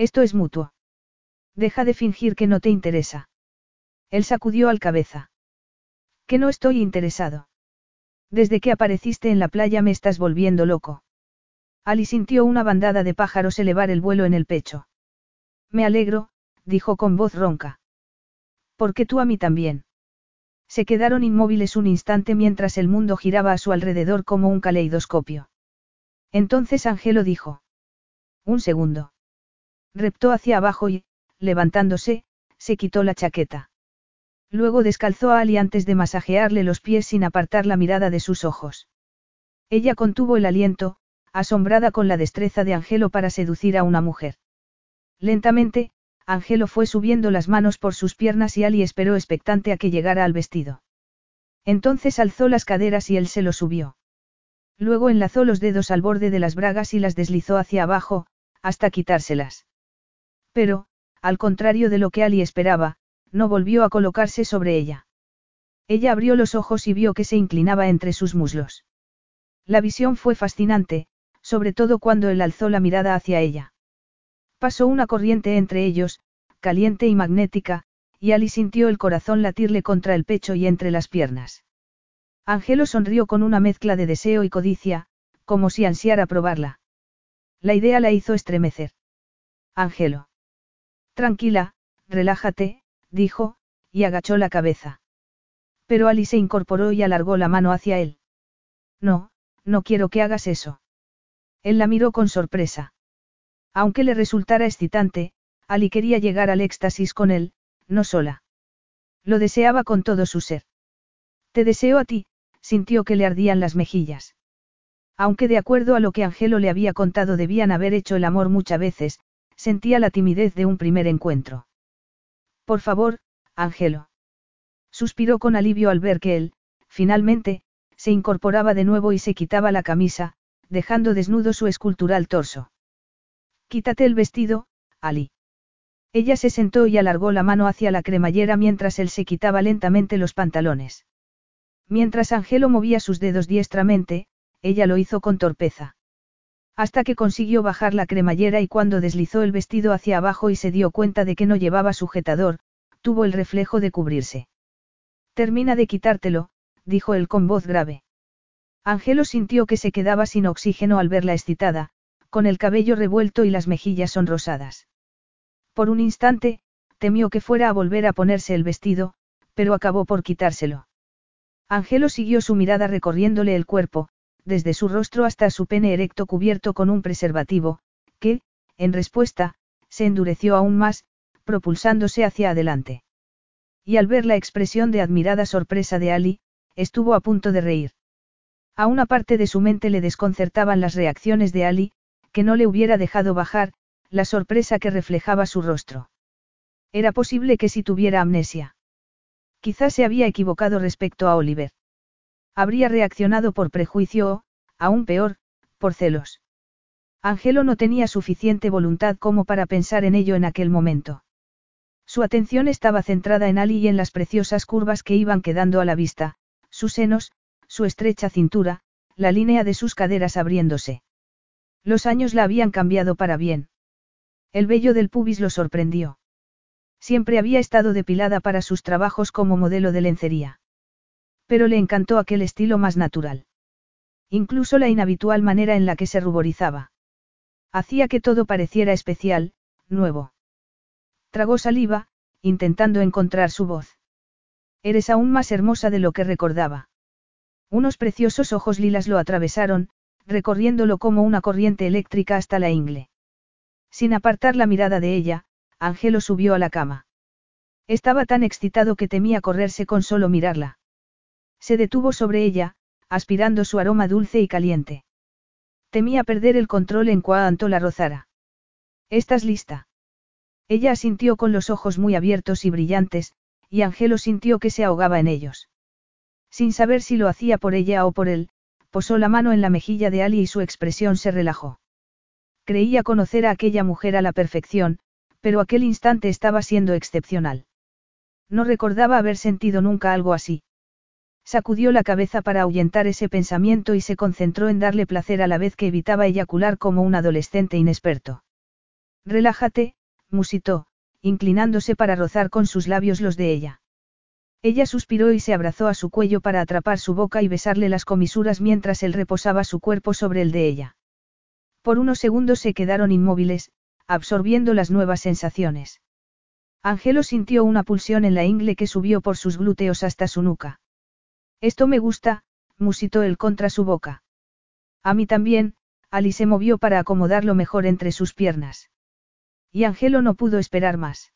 Esto es mutuo. Deja de fingir que no te interesa. Él sacudió al cabeza. Que no estoy interesado. Desde que apareciste en la playa me estás volviendo loco. Ali sintió una bandada de pájaros elevar el vuelo en el pecho. Me alegro, dijo con voz ronca. Porque tú a mí también. Se quedaron inmóviles un instante mientras el mundo giraba a su alrededor como un caleidoscopio. Entonces Angelo dijo. Un segundo. Reptó hacia abajo y, levantándose, se quitó la chaqueta. Luego descalzó a Ali antes de masajearle los pies sin apartar la mirada de sus ojos. Ella contuvo el aliento, asombrada con la destreza de Angelo para seducir a una mujer. Lentamente, Angelo fue subiendo las manos por sus piernas y Ali esperó expectante a que llegara al vestido. Entonces alzó las caderas y él se lo subió. Luego enlazó los dedos al borde de las bragas y las deslizó hacia abajo, hasta quitárselas. Pero, al contrario de lo que Ali esperaba, no volvió a colocarse sobre ella. Ella abrió los ojos y vio que se inclinaba entre sus muslos. La visión fue fascinante, sobre todo cuando él alzó la mirada hacia ella. Pasó una corriente entre ellos, caliente y magnética, y Ali sintió el corazón latirle contra el pecho y entre las piernas. Angelo sonrió con una mezcla de deseo y codicia, como si ansiara probarla. La idea la hizo estremecer. Angelo. Tranquila, relájate, dijo, y agachó la cabeza. Pero Ali se incorporó y alargó la mano hacia él. No, no quiero que hagas eso. Él la miró con sorpresa. Aunque le resultara excitante, Ali quería llegar al éxtasis con él, no sola. Lo deseaba con todo su ser. Te deseo a ti, sintió que le ardían las mejillas. Aunque de acuerdo a lo que Angelo le había contado debían haber hecho el amor muchas veces, sentía la timidez de un primer encuentro. Por favor, Angelo. Suspiró con alivio al ver que él, finalmente, se incorporaba de nuevo y se quitaba la camisa, dejando desnudo su escultural torso. Quítate el vestido, Ali. Ella se sentó y alargó la mano hacia la cremallera mientras él se quitaba lentamente los pantalones. Mientras Angelo movía sus dedos diestramente, ella lo hizo con torpeza. Hasta que consiguió bajar la cremallera y cuando deslizó el vestido hacia abajo y se dio cuenta de que no llevaba sujetador, tuvo el reflejo de cubrirse. Termina de quitártelo, dijo él con voz grave. Angelo sintió que se quedaba sin oxígeno al verla excitada, con el cabello revuelto y las mejillas sonrosadas. Por un instante, temió que fuera a volver a ponerse el vestido, pero acabó por quitárselo. Angelo siguió su mirada recorriéndole el cuerpo, desde su rostro hasta su pene erecto cubierto con un preservativo, que, en respuesta, se endureció aún más, propulsándose hacia adelante. Y al ver la expresión de admirada sorpresa de Ali, estuvo a punto de reír. A una parte de su mente le desconcertaban las reacciones de Ali, que no le hubiera dejado bajar, la sorpresa que reflejaba su rostro. Era posible que si tuviera amnesia. Quizás se había equivocado respecto a Oliver. Habría reaccionado por prejuicio o, aún peor, por celos. Angelo no tenía suficiente voluntad como para pensar en ello en aquel momento. Su atención estaba centrada en Ali y en las preciosas curvas que iban quedando a la vista, sus senos, su estrecha cintura, la línea de sus caderas abriéndose. Los años la habían cambiado para bien. El vello del pubis lo sorprendió. Siempre había estado depilada para sus trabajos como modelo de lencería. Pero le encantó aquel estilo más natural. Incluso la inhabitual manera en la que se ruborizaba. Hacía que todo pareciera especial, nuevo. Tragó saliva, intentando encontrar su voz. Eres aún más hermosa de lo que recordaba. Unos preciosos ojos lilas lo atravesaron, recorriéndolo como una corriente eléctrica hasta la ingle. Sin apartar la mirada de ella, Angelo subió a la cama. Estaba tan excitado que temía correrse con solo mirarla. Se detuvo sobre ella, aspirando su aroma dulce y caliente. Temía perder el control en cuanto la rozara. ¿Estás lista? Ella asintió con los ojos muy abiertos y brillantes, y Angelo sintió que se ahogaba en ellos. Sin saber si lo hacía por ella o por él, posó la mano en la mejilla de Ali y su expresión se relajó. Creía conocer a aquella mujer a la perfección, pero aquel instante estaba siendo excepcional. No recordaba haber sentido nunca algo así. Sacudió la cabeza para ahuyentar ese pensamiento y se concentró en darle placer a la vez que evitaba eyacular como un adolescente inexperto. Relájate, musitó, inclinándose para rozar con sus labios los de ella. Ella suspiró y se abrazó a su cuello para atrapar su boca y besarle las comisuras mientras él reposaba su cuerpo sobre el de ella. Por unos segundos se quedaron inmóviles, absorbiendo las nuevas sensaciones. Angelo sintió una pulsión en la ingle que subió por sus glúteos hasta su nuca. Esto me gusta, musitó él contra su boca. A mí también, Ali se movió para acomodarlo mejor entre sus piernas. Y Angelo no pudo esperar más.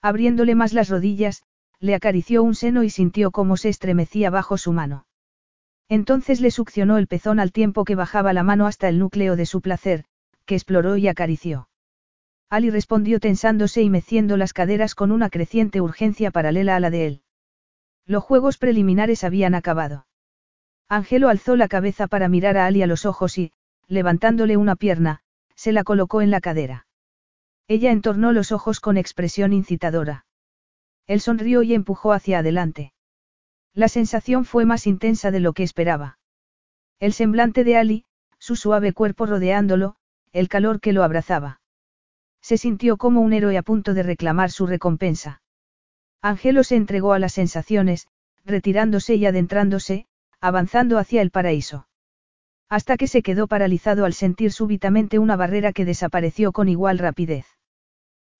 Abriéndole más las rodillas, le acarició un seno y sintió cómo se estremecía bajo su mano. Entonces le succionó el pezón al tiempo que bajaba la mano hasta el núcleo de su placer, que exploró y acarició. Ali respondió tensándose y meciendo las caderas con una creciente urgencia paralela a la de él. Los juegos preliminares habían acabado. Angelo alzó la cabeza para mirar a Ali a los ojos y, levantándole una pierna, se la colocó en la cadera. Ella entornó los ojos con expresión incitadora. Él sonrió y empujó hacia adelante. La sensación fue más intensa de lo que esperaba. El semblante de Ali, su suave cuerpo rodeándolo, el calor que lo abrazaba. Se sintió como un héroe a punto de reclamar su recompensa. Angelo se entregó a las sensaciones, retirándose y adentrándose, avanzando hacia el paraíso. Hasta que se quedó paralizado al sentir súbitamente una barrera que desapareció con igual rapidez.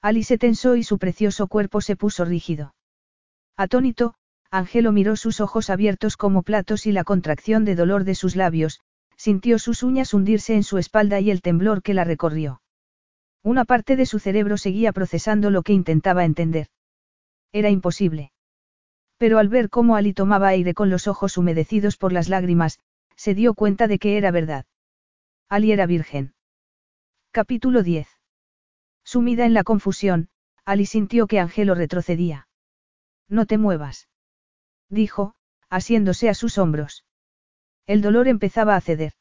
Ali se tensó y su precioso cuerpo se puso rígido. Atónito, Angelo miró sus ojos abiertos como platos y la contracción de dolor de sus labios, sintió sus uñas hundirse en su espalda y el temblor que la recorrió. Una parte de su cerebro seguía procesando lo que intentaba entender. Era imposible. Pero al ver cómo Ali tomaba aire con los ojos humedecidos por las lágrimas, se dio cuenta de que era verdad. Ali era virgen. Capítulo 10. Sumida en la confusión, Ali sintió que Angelo retrocedía. No te muevas. Dijo, asiéndose a sus hombros. El dolor empezaba a ceder.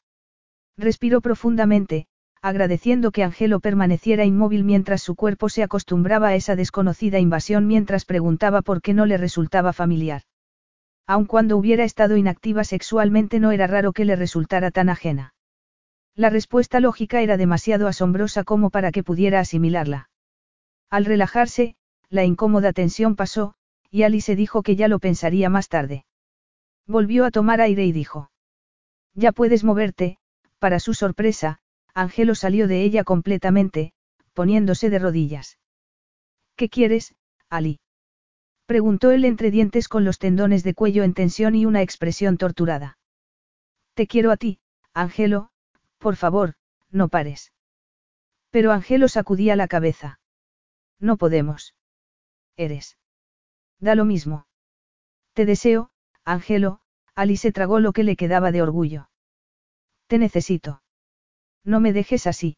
Respiró profundamente, agradeciendo que Angelo permaneciera inmóvil mientras su cuerpo se acostumbraba a esa desconocida invasión mientras preguntaba por qué no le resultaba familiar. Aun cuando hubiera estado inactiva sexualmente no era raro que le resultara tan ajena. La respuesta lógica era demasiado asombrosa como para que pudiera asimilarla. Al relajarse, la incómoda tensión pasó, y Ali dijo que ya lo pensaría más tarde. Volvió a tomar aire y dijo. Ya puedes moverte, para su sorpresa, Angelo salió de ella completamente, poniéndose de rodillas. ¿Qué quieres, Ali? Preguntó él entre dientes con los tendones de cuello en tensión y una expresión torturada. Te quiero a ti, Angelo, por favor, no pares. Pero Angelo sacudía la cabeza. No podemos. Eres. Da lo mismo. Te deseo, Angelo, Ali se tragó lo que le quedaba de orgullo. Te necesito. No me dejes así.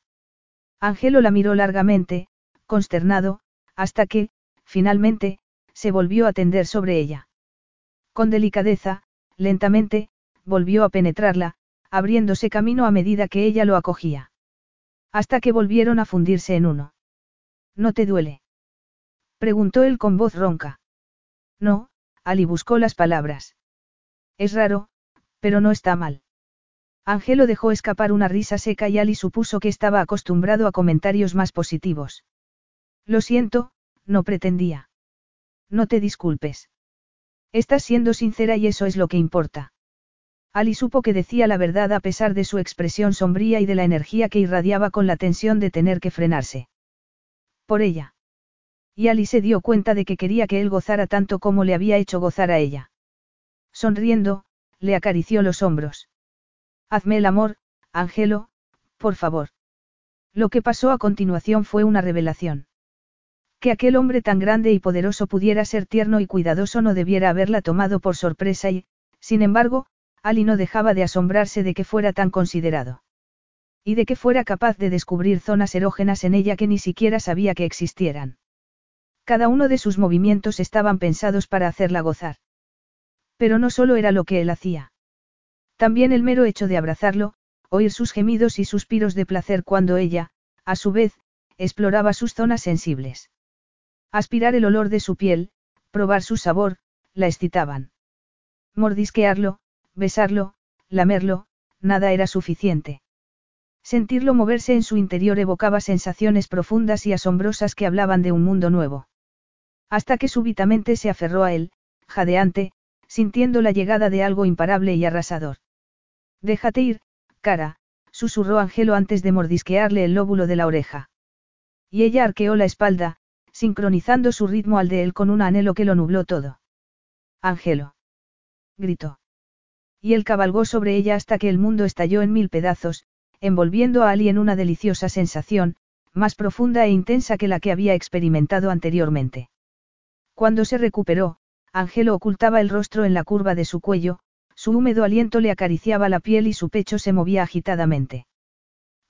Angelo la miró largamente, consternado, hasta que, finalmente, se volvió a tender sobre ella. Con delicadeza, lentamente, volvió a penetrarla, abriéndose camino a medida que ella lo acogía. Hasta que volvieron a fundirse en uno. ¿No te duele? Preguntó él con voz ronca. No, Ali buscó las palabras. Es raro, pero no está mal. Angelo dejó escapar una risa seca y Ali supuso que estaba acostumbrado a comentarios más positivos. Lo siento, no pretendía. No te disculpes. Estás siendo sincera y eso es lo que importa. Ali supo que decía la verdad a pesar de su expresión sombría y de la energía que irradiaba con la tensión de tener que frenarse. Por ella. Y Ali se dio cuenta de que quería que él gozara tanto como le había hecho gozar a ella. Sonriendo, le acarició los hombros. Hazme el amor, Angelo, por favor. Lo que pasó a continuación fue una revelación. Que aquel hombre tan grande y poderoso pudiera ser tierno y cuidadoso no debiera haberla tomado por sorpresa y, sin embargo, Ali no dejaba de asombrarse de que fuera tan considerado. Y de que fuera capaz de descubrir zonas erógenas en ella que ni siquiera sabía que existieran. Cada uno de sus movimientos estaban pensados para hacerla gozar. Pero no solo era lo que él hacía. También el mero hecho de abrazarlo, oír sus gemidos y suspiros de placer cuando ella, a su vez, exploraba sus zonas sensibles. Aspirar el olor de su piel, probar su sabor, la excitaban. Mordisquearlo, besarlo, lamerlo, nada era suficiente. Sentirlo moverse en su interior evocaba sensaciones profundas y asombrosas que hablaban de un mundo nuevo. Hasta que súbitamente se aferró a él, jadeante, sintiendo la llegada de algo imparable y arrasador. Déjate ir, cara, susurró Angelo antes de mordisquearle el lóbulo de la oreja. Y ella arqueó la espalda, sincronizando su ritmo al de él con un anhelo que lo nubló todo. Ángelo. Gritó. Y él cabalgó sobre ella hasta que el mundo estalló en mil pedazos, envolviendo a Ali en una deliciosa sensación, más profunda e intensa que la que había experimentado anteriormente. Cuando se recuperó, Ángelo ocultaba el rostro en la curva de su cuello, su húmedo aliento le acariciaba la piel y su pecho se movía agitadamente.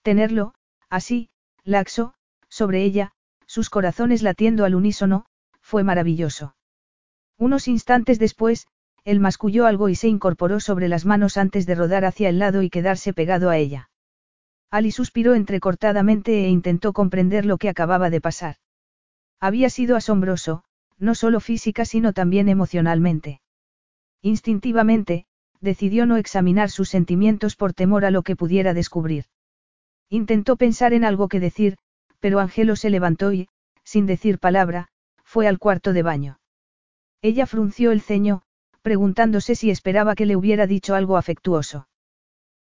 Tenerlo, así, laxo, sobre ella, sus corazones latiendo al unísono, fue maravilloso. Unos instantes después, él masculló algo y se incorporó sobre las manos antes de rodar hacia el lado y quedarse pegado a ella. Ali suspiró entrecortadamente e intentó comprender lo que acababa de pasar. Había sido asombroso, no solo física sino también emocionalmente. Instintivamente, decidió no examinar sus sentimientos por temor a lo que pudiera descubrir. Intentó pensar en algo que decir, pero Angelo se levantó y, sin decir palabra, fue al cuarto de baño. Ella frunció el ceño, preguntándose si esperaba que le hubiera dicho algo afectuoso.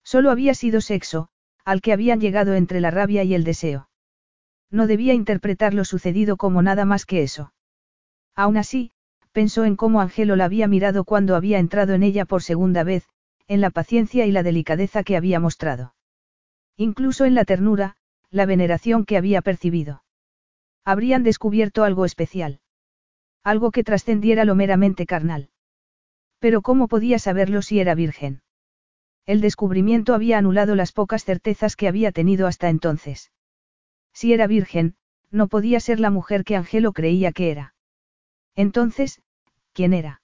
Solo había sido sexo, al que habían llegado entre la rabia y el deseo. No debía interpretar lo sucedido como nada más que eso. Aún así, pensó en cómo Angelo la había mirado cuando había entrado en ella por segunda vez, en la paciencia y la delicadeza que había mostrado. Incluso en la ternura, la veneración que había percibido. Habrían descubierto algo especial. Algo que trascendiera lo meramente carnal. Pero ¿cómo podía saberlo si era virgen? El descubrimiento había anulado las pocas certezas que había tenido hasta entonces. Si era virgen, no podía ser la mujer que Angelo creía que era. Entonces, ¿quién era?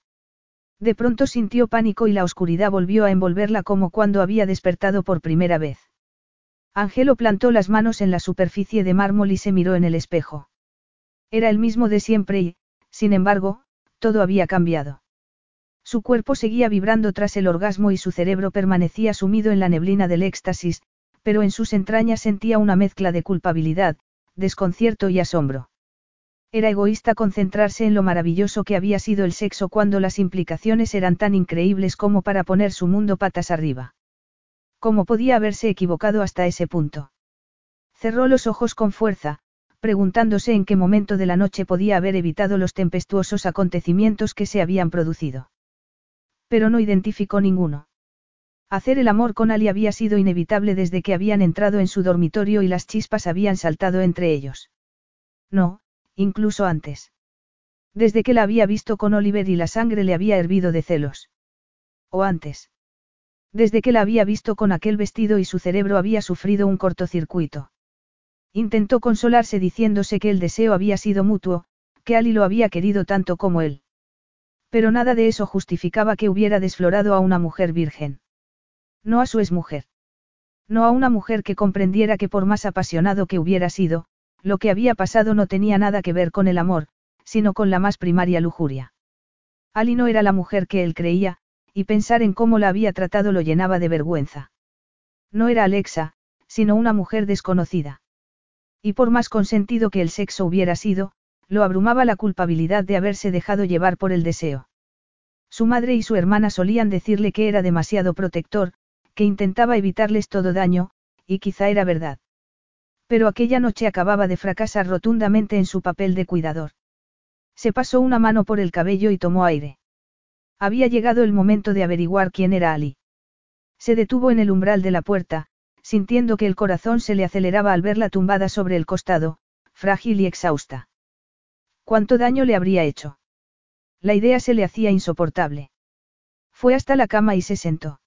De pronto sintió pánico y la oscuridad volvió a envolverla como cuando había despertado por primera vez. Angelo plantó las manos en la superficie de mármol y se miró en el espejo. Era el mismo de siempre y, sin embargo, todo había cambiado. Su cuerpo seguía vibrando tras el orgasmo y su cerebro permanecía sumido en la neblina del éxtasis, pero en sus entrañas sentía una mezcla de culpabilidad, desconcierto y asombro. Era egoísta concentrarse en lo maravilloso que había sido el sexo cuando las implicaciones eran tan increíbles como para poner su mundo patas arriba. ¿Cómo podía haberse equivocado hasta ese punto? Cerró los ojos con fuerza, preguntándose en qué momento de la noche podía haber evitado los tempestuosos acontecimientos que se habían producido. Pero no identificó ninguno. Hacer el amor con Ali había sido inevitable desde que habían entrado en su dormitorio y las chispas habían saltado entre ellos. No, incluso antes. Desde que la había visto con Oliver y la sangre le había hervido de celos. O antes. Desde que la había visto con aquel vestido y su cerebro había sufrido un cortocircuito. Intentó consolarse diciéndose que el deseo había sido mutuo, que Ali lo había querido tanto como él. Pero nada de eso justificaba que hubiera desflorado a una mujer virgen. No a su exmujer. No a una mujer que comprendiera que por más apasionado que hubiera sido, lo que había pasado no tenía nada que ver con el amor, sino con la más primaria lujuria. Ali no era la mujer que él creía, y pensar en cómo la había tratado lo llenaba de vergüenza. No era Alexa, sino una mujer desconocida. Y por más consentido que el sexo hubiera sido, lo abrumaba la culpabilidad de haberse dejado llevar por el deseo. Su madre y su hermana solían decirle que era demasiado protector, que intentaba evitarles todo daño, y quizá era verdad. Pero aquella noche acababa de fracasar rotundamente en su papel de cuidador. Se pasó una mano por el cabello y tomó aire. Había llegado el momento de averiguar quién era Ali. Se detuvo en el umbral de la puerta, sintiendo que el corazón se le aceleraba al verla tumbada sobre el costado, frágil y exhausta. ¿Cuánto daño le habría hecho? La idea se le hacía insoportable. Fue hasta la cama y se sentó.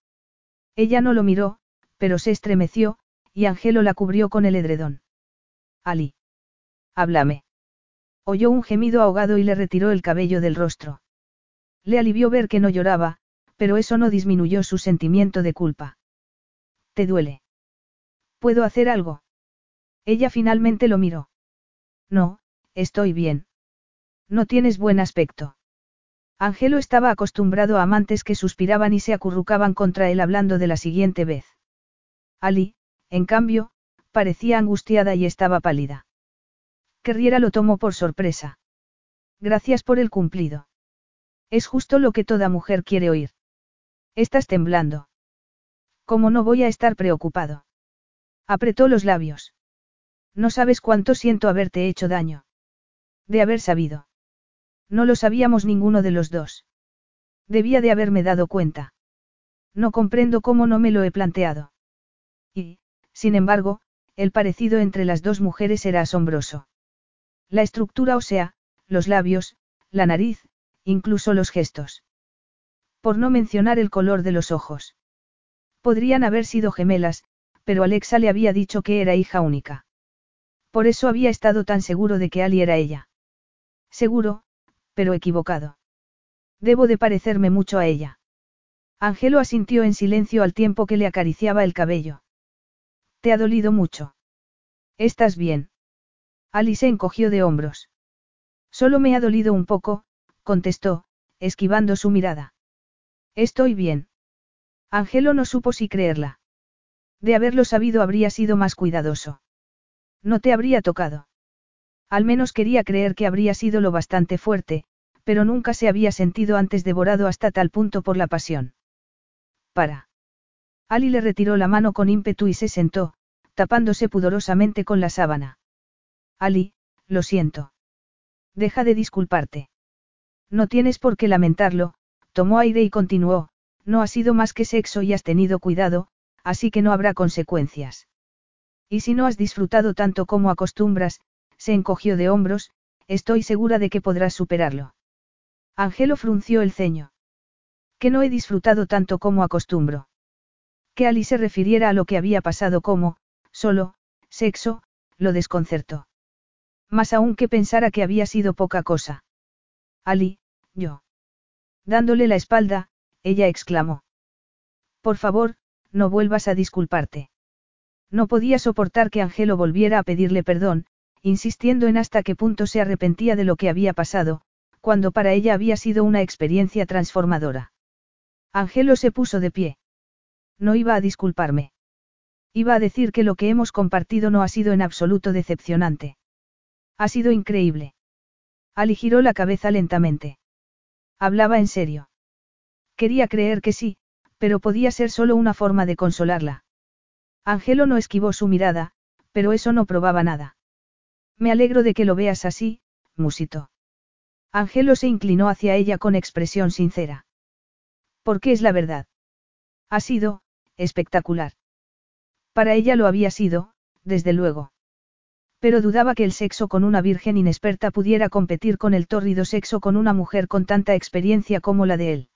Ella no lo miró, pero se estremeció, y Angelo la cubrió con el edredón. Ali. Háblame. Oyó un gemido ahogado y le retiró el cabello del rostro. Le alivió ver que no lloraba, pero eso no disminuyó su sentimiento de culpa. ¿Te duele? ¿Puedo hacer algo? Ella finalmente lo miró. No, estoy bien. No tienes buen aspecto. Angelo estaba acostumbrado a amantes que suspiraban y se acurrucaban contra él hablando de la siguiente vez. Ali, en cambio, parecía angustiada y estaba pálida. Querriera lo tomó por sorpresa. Gracias por el cumplido. Es justo lo que toda mujer quiere oír. Estás temblando. ¿Cómo no voy a estar preocupado? Apretó los labios. No sabes cuánto siento haberte hecho daño. De haber sabido. No lo sabíamos ninguno de los dos. Debía de haberme dado cuenta. No comprendo cómo no me lo he planteado. Y, sin embargo, el parecido entre las dos mujeres era asombroso. La estructura ósea, los labios, la nariz, incluso los gestos. Por no mencionar el color de los ojos. Podrían haber sido gemelas, pero Alexa le había dicho que era hija única. Por eso había estado tan seguro de que Ali era ella. Seguro, pero equivocado. Debo de parecerme mucho a ella. Angelo asintió en silencio al tiempo que le acariciaba el cabello. ¿Te ha dolido mucho? ¿Estás bien? Ali se encogió de hombros. Solo me ha dolido un poco, contestó, esquivando su mirada. Estoy bien. Angelo no supo si creerla. De haberlo sabido habría sido más cuidadoso. No te habría tocado. Al menos quería creer que habría sido lo bastante fuerte, pero nunca se había sentido antes devorado hasta tal punto por la pasión. Para. Ali le retiró la mano con ímpetu y se sentó, tapándose pudorosamente con la sábana. Ali, lo siento. Deja de disculparte. No tienes por qué lamentarlo, tomó aire y continuó, no ha sido más que sexo y has tenido cuidado, así que no habrá consecuencias. Y si no has disfrutado tanto como acostumbras, se encogió de hombros, estoy segura de que podrás superarlo. Angelo frunció el ceño. Que no he disfrutado tanto como acostumbro. Que Ali se refiriera a lo que había pasado como, solo, sexo, lo desconcertó. Más aún que pensara que había sido poca cosa. Ali, yo. Dándole la espalda, ella exclamó. Por favor, no vuelvas a disculparte. No podía soportar que Angelo volviera a pedirle perdón, insistiendo en hasta qué punto se arrepentía de lo que había pasado, cuando para ella había sido una experiencia transformadora. Angelo se puso de pie. No iba a disculparme. Iba a decir que lo que hemos compartido no ha sido en absoluto decepcionante. Ha sido increíble. Ali giró la cabeza lentamente. Hablaba en serio. Quería creer que sí, pero podía ser solo una forma de consolarla. Angelo no esquivó su mirada, pero eso no probaba nada. Me alegro de que lo veas así, musito. Angelo se inclinó hacia ella con expresión sincera. Porque es la verdad. Ha sido, espectacular. Para ella lo había sido, desde luego. Pero dudaba que el sexo con una virgen inexperta pudiera competir con el tórrido sexo con una mujer con tanta experiencia como la de él.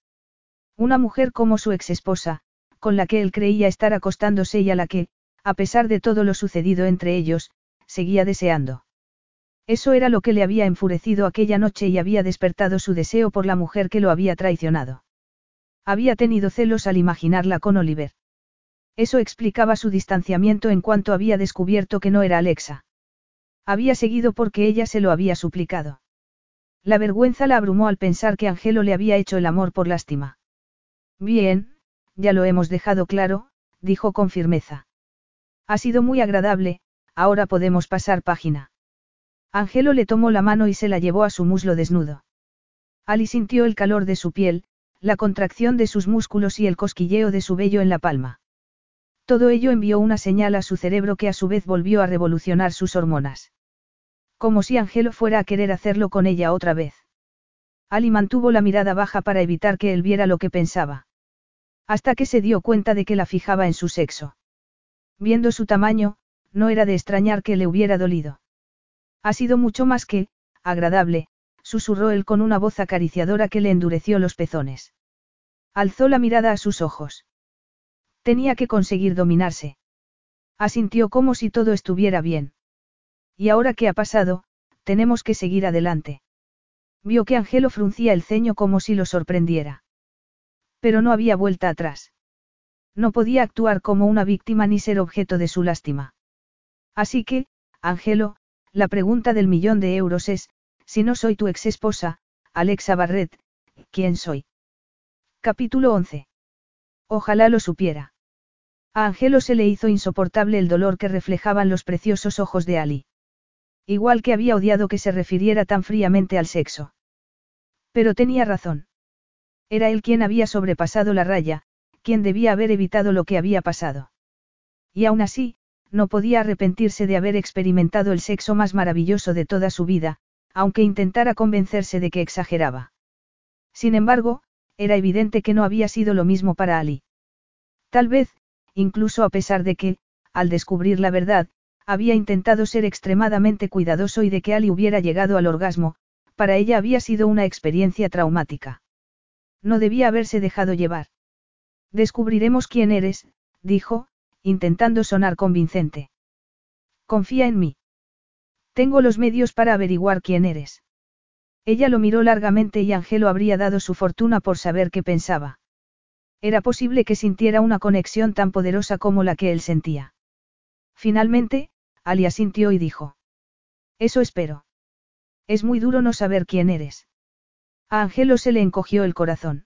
Una mujer como su ex esposa, con la que él creía estar acostándose y a la que, a pesar de todo lo sucedido entre ellos, seguía deseando. Eso era lo que le había enfurecido aquella noche y había despertado su deseo por la mujer que lo había traicionado. Había tenido celos al imaginarla con Oliver. Eso explicaba su distanciamiento en cuanto había descubierto que no era Alexa. Había seguido porque ella se lo había suplicado. La vergüenza la abrumó al pensar que Angelo le había hecho el amor por lástima. Bien, ya lo hemos dejado claro, dijo con firmeza. Ha sido muy agradable, ahora podemos pasar página. Angelo le tomó la mano y se la llevó a su muslo desnudo. Ali sintió el calor de su piel, la contracción de sus músculos y el cosquilleo de su vello en la palma. Todo ello envió una señal a su cerebro que a su vez volvió a revolucionar sus hormonas. Como si Angelo fuera a querer hacerlo con ella otra vez. Ali mantuvo la mirada baja para evitar que él viera lo que pensaba. Hasta que se dio cuenta de que la fijaba en su sexo. Viendo su tamaño, no era de extrañar que le hubiera dolido. Ha sido mucho más que, agradable, susurró él con una voz acariciadora que le endureció los pezones. Alzó la mirada a sus ojos. Tenía que conseguir dominarse. Asintió como si todo estuviera bien. Y ahora que ha pasado, tenemos que seguir adelante. Vio que Angelo fruncía el ceño como si lo sorprendiera. Pero no había vuelta atrás. No podía actuar como una víctima ni ser objeto de su lástima. Así que, Angelo, la pregunta del millón de euros es, si no soy tu ex esposa, Alexa Barrett, ¿quién soy? Capítulo 11. Ojalá lo supiera. A Angelo se le hizo insoportable el dolor que reflejaban los preciosos ojos de Ali. Igual que había odiado que se refiriera tan fríamente al sexo. Pero tenía razón. Era él quien había sobrepasado la raya, quien debía haber evitado lo que había pasado. Y aún así, no podía arrepentirse de haber experimentado el sexo más maravilloso de toda su vida, aunque intentara convencerse de que exageraba. Sin embargo, era evidente que no había sido lo mismo para Ali. Tal vez, incluso a pesar de que, al descubrir la verdad, había intentado ser extremadamente cuidadoso y de que Ali hubiera llegado al orgasmo, para ella había sido una experiencia traumática. No debía haberse dejado llevar. Descubriremos quién eres, dijo, intentando sonar convincente. Confía en mí. Tengo los medios para averiguar quién eres. Ella lo miró largamente y Angelo habría dado su fortuna por saber qué pensaba. Era posible que sintiera una conexión tan poderosa como la que él sentía. Finalmente, Ali asintió y dijo. Eso espero. Es muy duro no saber quién eres. A Angelo se le encogió el corazón.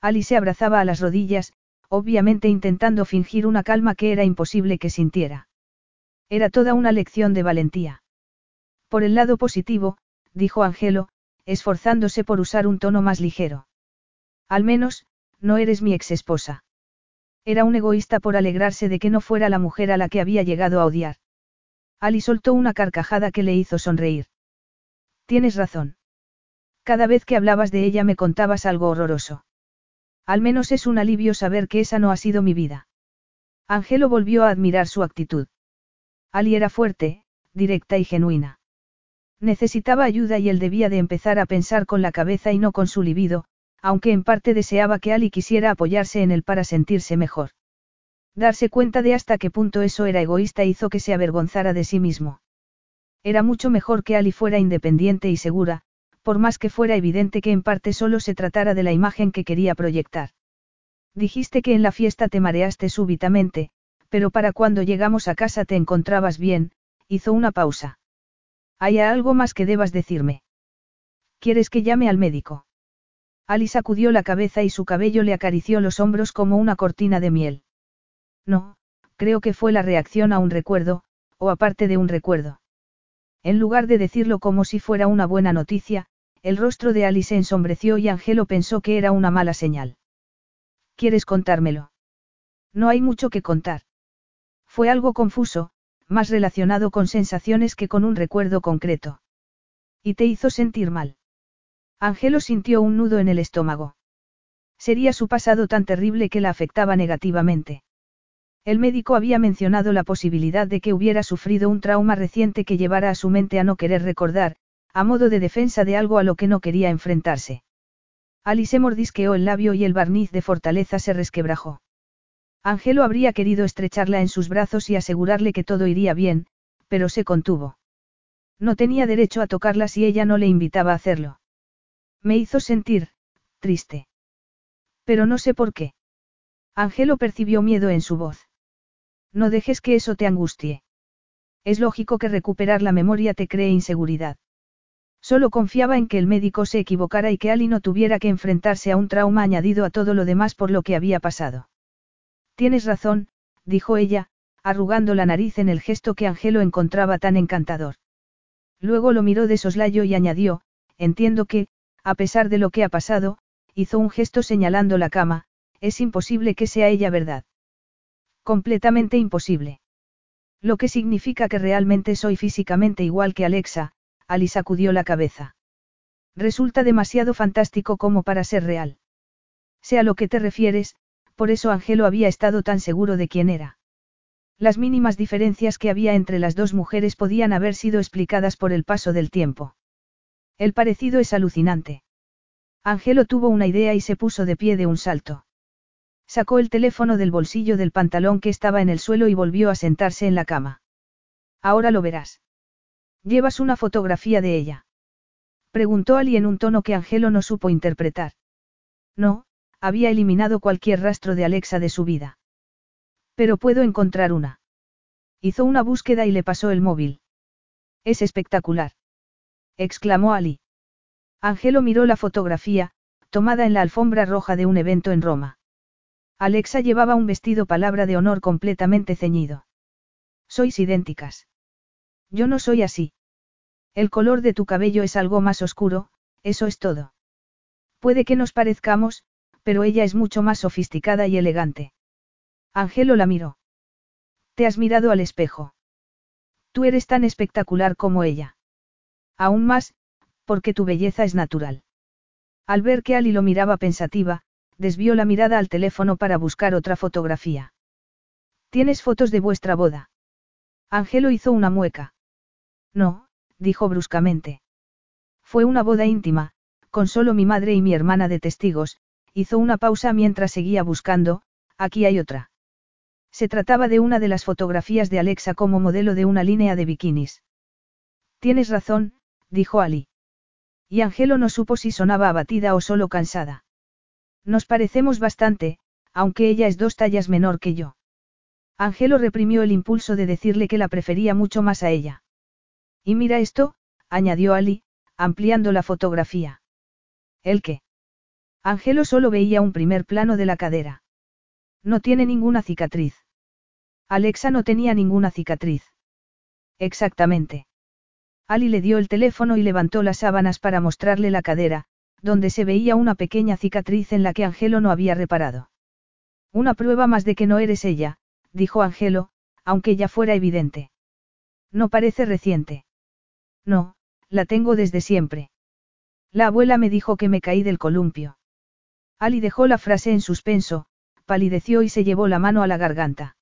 Ali se abrazaba a las rodillas, obviamente intentando fingir una calma que era imposible que sintiera. Era toda una lección de valentía. Por el lado positivo, dijo Angelo, esforzándose por usar un tono más ligero. Al menos, no eres mi ex esposa. Era un egoísta por alegrarse de que no fuera la mujer a la que había llegado a odiar. Ali soltó una carcajada que le hizo sonreír. Tienes razón. Cada vez que hablabas de ella me contabas algo horroroso. Al menos es un alivio saber que esa no ha sido mi vida. Angelo volvió a admirar su actitud. Ali era fuerte, directa y genuina. Necesitaba ayuda y él debía de empezar a pensar con la cabeza y no con su libido, aunque en parte deseaba que Ali quisiera apoyarse en él para sentirse mejor. Darse cuenta de hasta qué punto eso era egoísta hizo que se avergonzara de sí mismo. Era mucho mejor que Ali fuera independiente y segura, por más que fuera evidente que en parte solo se tratara de la imagen que quería proyectar. Dijiste que en la fiesta te mareaste súbitamente, pero para cuando llegamos a casa te encontrabas bien, hizo una pausa. ¿Hay algo más que debas decirme? ¿Quieres que llame al médico? Ali sacudió la cabeza y su cabello le acarició los hombros como una cortina de miel. No, creo que fue la reacción a un recuerdo, o aparte de un recuerdo. En lugar de decirlo como si fuera una buena noticia, el rostro de Ali se ensombreció y Angelo pensó que era una mala señal. ¿Quieres contármelo? No hay mucho que contar. Fue algo confuso, más relacionado con sensaciones que con un recuerdo concreto. Y te hizo sentir mal. Angelo sintió un nudo en el estómago. Sería su pasado tan terrible que la afectaba negativamente. El médico había mencionado la posibilidad de que hubiera sufrido un trauma reciente que llevara a su mente a no querer recordar, a modo de defensa de algo a lo que no quería enfrentarse. Alice mordisqueó el labio y el barniz de fortaleza se resquebrajó. Angelo habría querido estrecharla en sus brazos y asegurarle que todo iría bien, pero se contuvo. No tenía derecho a tocarla si ella no le invitaba a hacerlo. Me hizo sentir, triste. Pero no sé por qué. Angelo percibió miedo en su voz. No dejes que eso te angustie. Es lógico que recuperar la memoria te cree inseguridad. Solo confiaba en que el médico se equivocara y que Ali no tuviera que enfrentarse a un trauma añadido a todo lo demás por lo que había pasado. Tienes razón, dijo ella, arrugando la nariz en el gesto que Angelo encontraba tan encantador. Luego lo miró de soslayo y añadió, entiendo que, a pesar de lo que ha pasado, hizo un gesto señalando la cama, es imposible que sea ella verdad. Completamente imposible. Lo que significa que realmente soy físicamente igual que Alexa, Ali sacudió la cabeza. Resulta demasiado fantástico como para ser real. Sea lo que te refieres, por eso Angelo había estado tan seguro de quién era. Las mínimas diferencias que había entre las dos mujeres podían haber sido explicadas por el paso del tiempo. El parecido es alucinante. Angelo tuvo una idea y se puso de pie de un salto. Sacó el teléfono del bolsillo del pantalón que estaba en el suelo y volvió a sentarse en la cama. Ahora lo verás. ¿Llevas una fotografía de ella? Preguntó Ali en un tono que Angelo no supo interpretar. No, había eliminado cualquier rastro de Alexa de su vida. Pero puedo encontrar una. Hizo una búsqueda y le pasó el móvil. Es espectacular exclamó Ali. Angelo miró la fotografía, tomada en la alfombra roja de un evento en Roma. Alexa llevaba un vestido palabra de honor completamente ceñido. Sois idénticas. Yo no soy así. El color de tu cabello es algo más oscuro, eso es todo. Puede que nos parezcamos, pero ella es mucho más sofisticada y elegante. Angelo la miró. Te has mirado al espejo. Tú eres tan espectacular como ella. Aún más, porque tu belleza es natural. Al ver que Ali lo miraba pensativa, desvió la mirada al teléfono para buscar otra fotografía. ¿Tienes fotos de vuestra boda? Angelo hizo una mueca. No, dijo bruscamente. Fue una boda íntima, con solo mi madre y mi hermana de testigos, hizo una pausa mientras seguía buscando, aquí hay otra. Se trataba de una de las fotografías de Alexa como modelo de una línea de bikinis. Tienes razón, dijo Ali. Y Angelo no supo si sonaba abatida o solo cansada. Nos parecemos bastante, aunque ella es dos tallas menor que yo. Angelo reprimió el impulso de decirle que la prefería mucho más a ella. Y mira esto, añadió Ali, ampliando la fotografía. ¿El qué? Angelo solo veía un primer plano de la cadera. No tiene ninguna cicatriz. Alexa no tenía ninguna cicatriz. Exactamente. Ali le dio el teléfono y levantó las sábanas para mostrarle la cadera, donde se veía una pequeña cicatriz en la que Angelo no había reparado. Una prueba más de que no eres ella, dijo Angelo, aunque ya fuera evidente. No parece reciente. No, la tengo desde siempre. La abuela me dijo que me caí del columpio. Ali dejó la frase en suspenso, palideció y se llevó la mano a la garganta.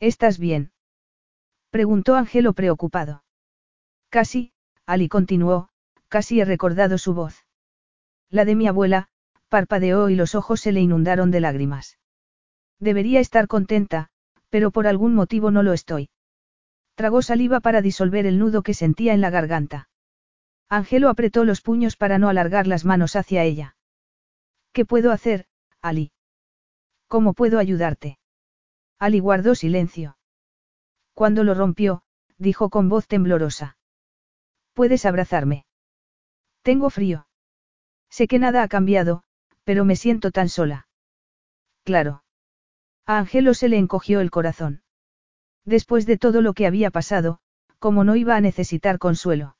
¿Estás bien? preguntó Angelo preocupado. Casi, Ali continuó, casi he recordado su voz. La de mi abuela, parpadeó y los ojos se le inundaron de lágrimas. Debería estar contenta, pero por algún motivo no lo estoy. Tragó saliva para disolver el nudo que sentía en la garganta. Angelo apretó los puños para no alargar las manos hacia ella. ¿Qué puedo hacer, Ali? ¿Cómo puedo ayudarte? Ali guardó silencio. Cuando lo rompió, dijo con voz temblorosa. Puedes abrazarme. Tengo frío. Sé que nada ha cambiado, pero me siento tan sola. Claro. A Angelo se le encogió el corazón. Después de todo lo que había pasado, como no iba a necesitar consuelo.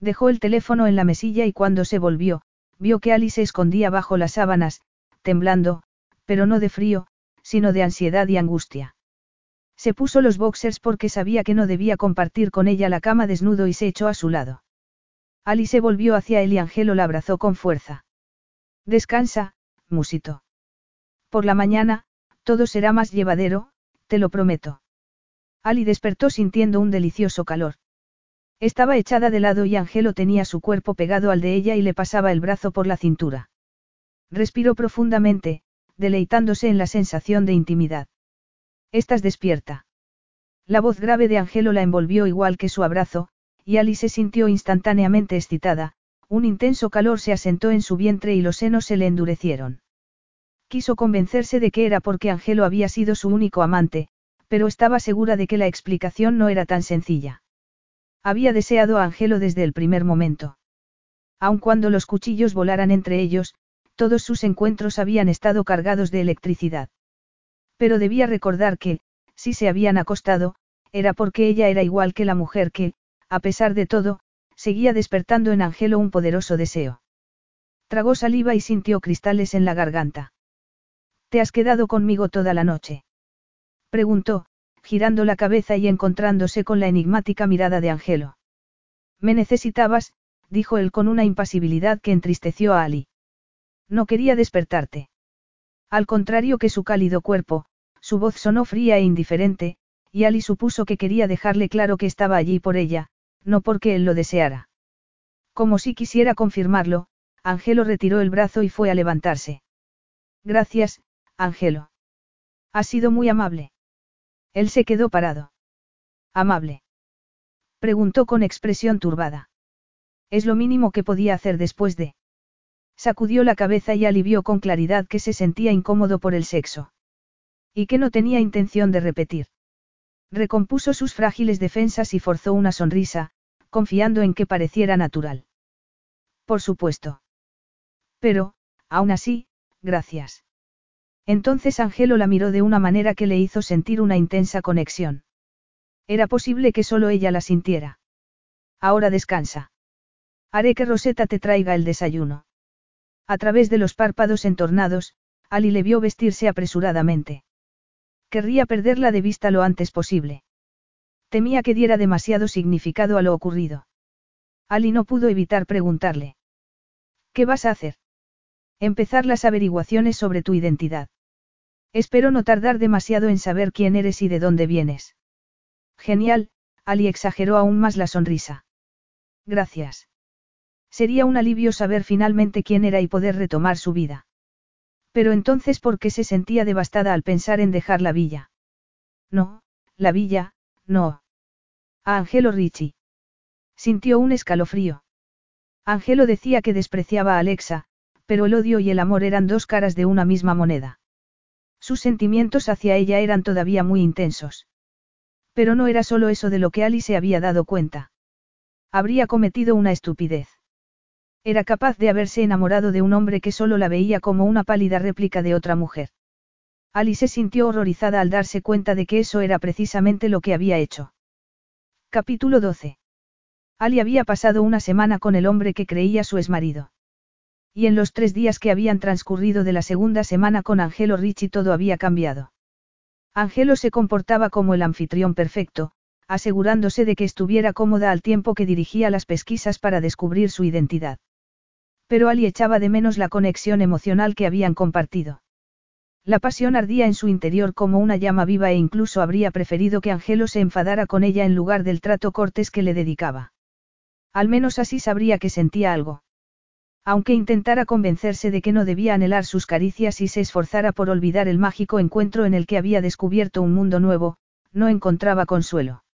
Dejó el teléfono en la mesilla y cuando se volvió, vio que Alice se escondía bajo las sábanas, temblando, pero no de frío, sino de ansiedad y angustia. Se puso los boxers porque sabía que no debía compartir con ella la cama desnudo y se echó a su lado. Alice se volvió hacia él y Angelo la abrazó con fuerza. Descansa, musito. Por la mañana, todo será más llevadero, te lo prometo. Ali despertó sintiendo un delicioso calor. Estaba echada de lado y Angelo tenía su cuerpo pegado al de ella y le pasaba el brazo por la cintura. Respiró profundamente, deleitándose en la sensación de intimidad. Estás despierta. La voz grave de Angelo la envolvió igual que su abrazo, y Ali se sintió instantáneamente excitada, un intenso calor se asentó en su vientre y los senos se le endurecieron. Quiso convencerse de que era porque Angelo había sido su único amante, pero estaba segura de que la explicación no era tan sencilla. Había deseado a Angelo desde el primer momento. Aun cuando los cuchillos volaran entre ellos, todos sus encuentros habían estado cargados de electricidad. Pero debía recordar que, si se habían acostado, era porque ella era igual que la mujer que, a pesar de todo, seguía despertando en Angelo un poderoso deseo. Tragó saliva y sintió cristales en la garganta. ¿Te has quedado conmigo toda la noche? Preguntó, girando la cabeza y encontrándose con la enigmática mirada de Angelo. Me necesitabas, dijo él con una impasibilidad que entristeció a Ali. No quería despertarte. Al contrario que su cálido cuerpo, su voz sonó fría e indiferente, y Ali supuso que quería dejarle claro que estaba allí por ella, no porque él lo deseara. Como si quisiera confirmarlo, Angelo retiró el brazo y fue a levantarse. Gracias, Angelo. Has sido muy amable. Él se quedó parado. Amable. Preguntó con expresión turbada. Es lo mínimo que podía hacer después de... Sacudió la cabeza y alivió con claridad que se sentía incómodo por el sexo. Y que no tenía intención de repetir. Recompuso sus frágiles defensas y forzó una sonrisa, confiando en que pareciera natural. Por supuesto. Pero, aún así, gracias. Entonces Angelo la miró de una manera que le hizo sentir una intensa conexión. Era posible que solo ella la sintiera. Ahora descansa. Haré que Rosetta te traiga el desayuno. A través de los párpados entornados, Ali le vio vestirse apresuradamente. Querría perderla de vista lo antes posible. Temía que diera demasiado significado a lo ocurrido. Ali no pudo evitar preguntarle. ¿Qué vas a hacer? Empezar las averiguaciones sobre tu identidad. Espero no tardar demasiado en saber quién eres y de dónde vienes. Genial, Ali exageró aún más la sonrisa. Gracias. Sería un alivio saber finalmente quién era y poder retomar su vida. Pero entonces, ¿por qué se sentía devastada al pensar en dejar la villa? No, la villa, no. A Angelo Ricci. Sintió un escalofrío. Angelo decía que despreciaba a Alexa, pero el odio y el amor eran dos caras de una misma moneda. Sus sentimientos hacia ella eran todavía muy intensos. Pero no era solo eso de lo que Ali se había dado cuenta. Habría cometido una estupidez. Era capaz de haberse enamorado de un hombre que solo la veía como una pálida réplica de otra mujer. Ali se sintió horrorizada al darse cuenta de que eso era precisamente lo que había hecho. Capítulo 12. Ali había pasado una semana con el hombre que creía su exmarido. Y en los tres días que habían transcurrido de la segunda semana con Angelo Ricci todo había cambiado. Angelo se comportaba como el anfitrión perfecto, asegurándose de que estuviera cómoda al tiempo que dirigía las pesquisas para descubrir su identidad. Pero Ali echaba de menos la conexión emocional que habían compartido. La pasión ardía en su interior como una llama viva e incluso habría preferido que Angelo se enfadara con ella en lugar del trato cortés que le dedicaba. Al menos así sabría que sentía algo. Aunque intentara convencerse de que no debía anhelar sus caricias y se esforzara por olvidar el mágico encuentro en el que había descubierto un mundo nuevo, no encontraba consuelo.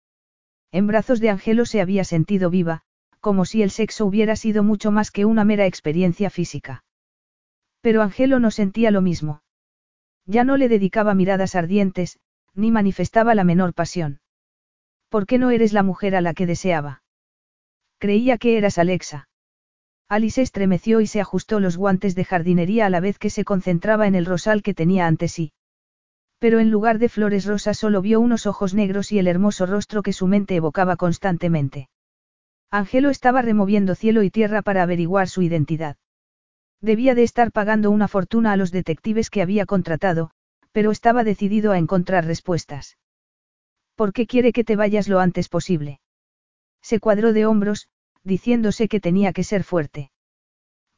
En brazos de Angelo se había sentido viva, como si el sexo hubiera sido mucho más que una mera experiencia física. Pero Angelo no sentía lo mismo. Ya no le dedicaba miradas ardientes, ni manifestaba la menor pasión. ¿Por qué no eres la mujer a la que deseaba? Creía que eras Alexa. Alice estremeció y se ajustó los guantes de jardinería a la vez que se concentraba en el rosal que tenía ante sí. Pero en lugar de flores rosas solo vio unos ojos negros y el hermoso rostro que su mente evocaba constantemente. Angelo estaba removiendo cielo y tierra para averiguar su identidad. Debía de estar pagando una fortuna a los detectives que había contratado, pero estaba decidido a encontrar respuestas. ¿Por qué quiere que te vayas lo antes posible? Se cuadró de hombros, diciéndose que tenía que ser fuerte.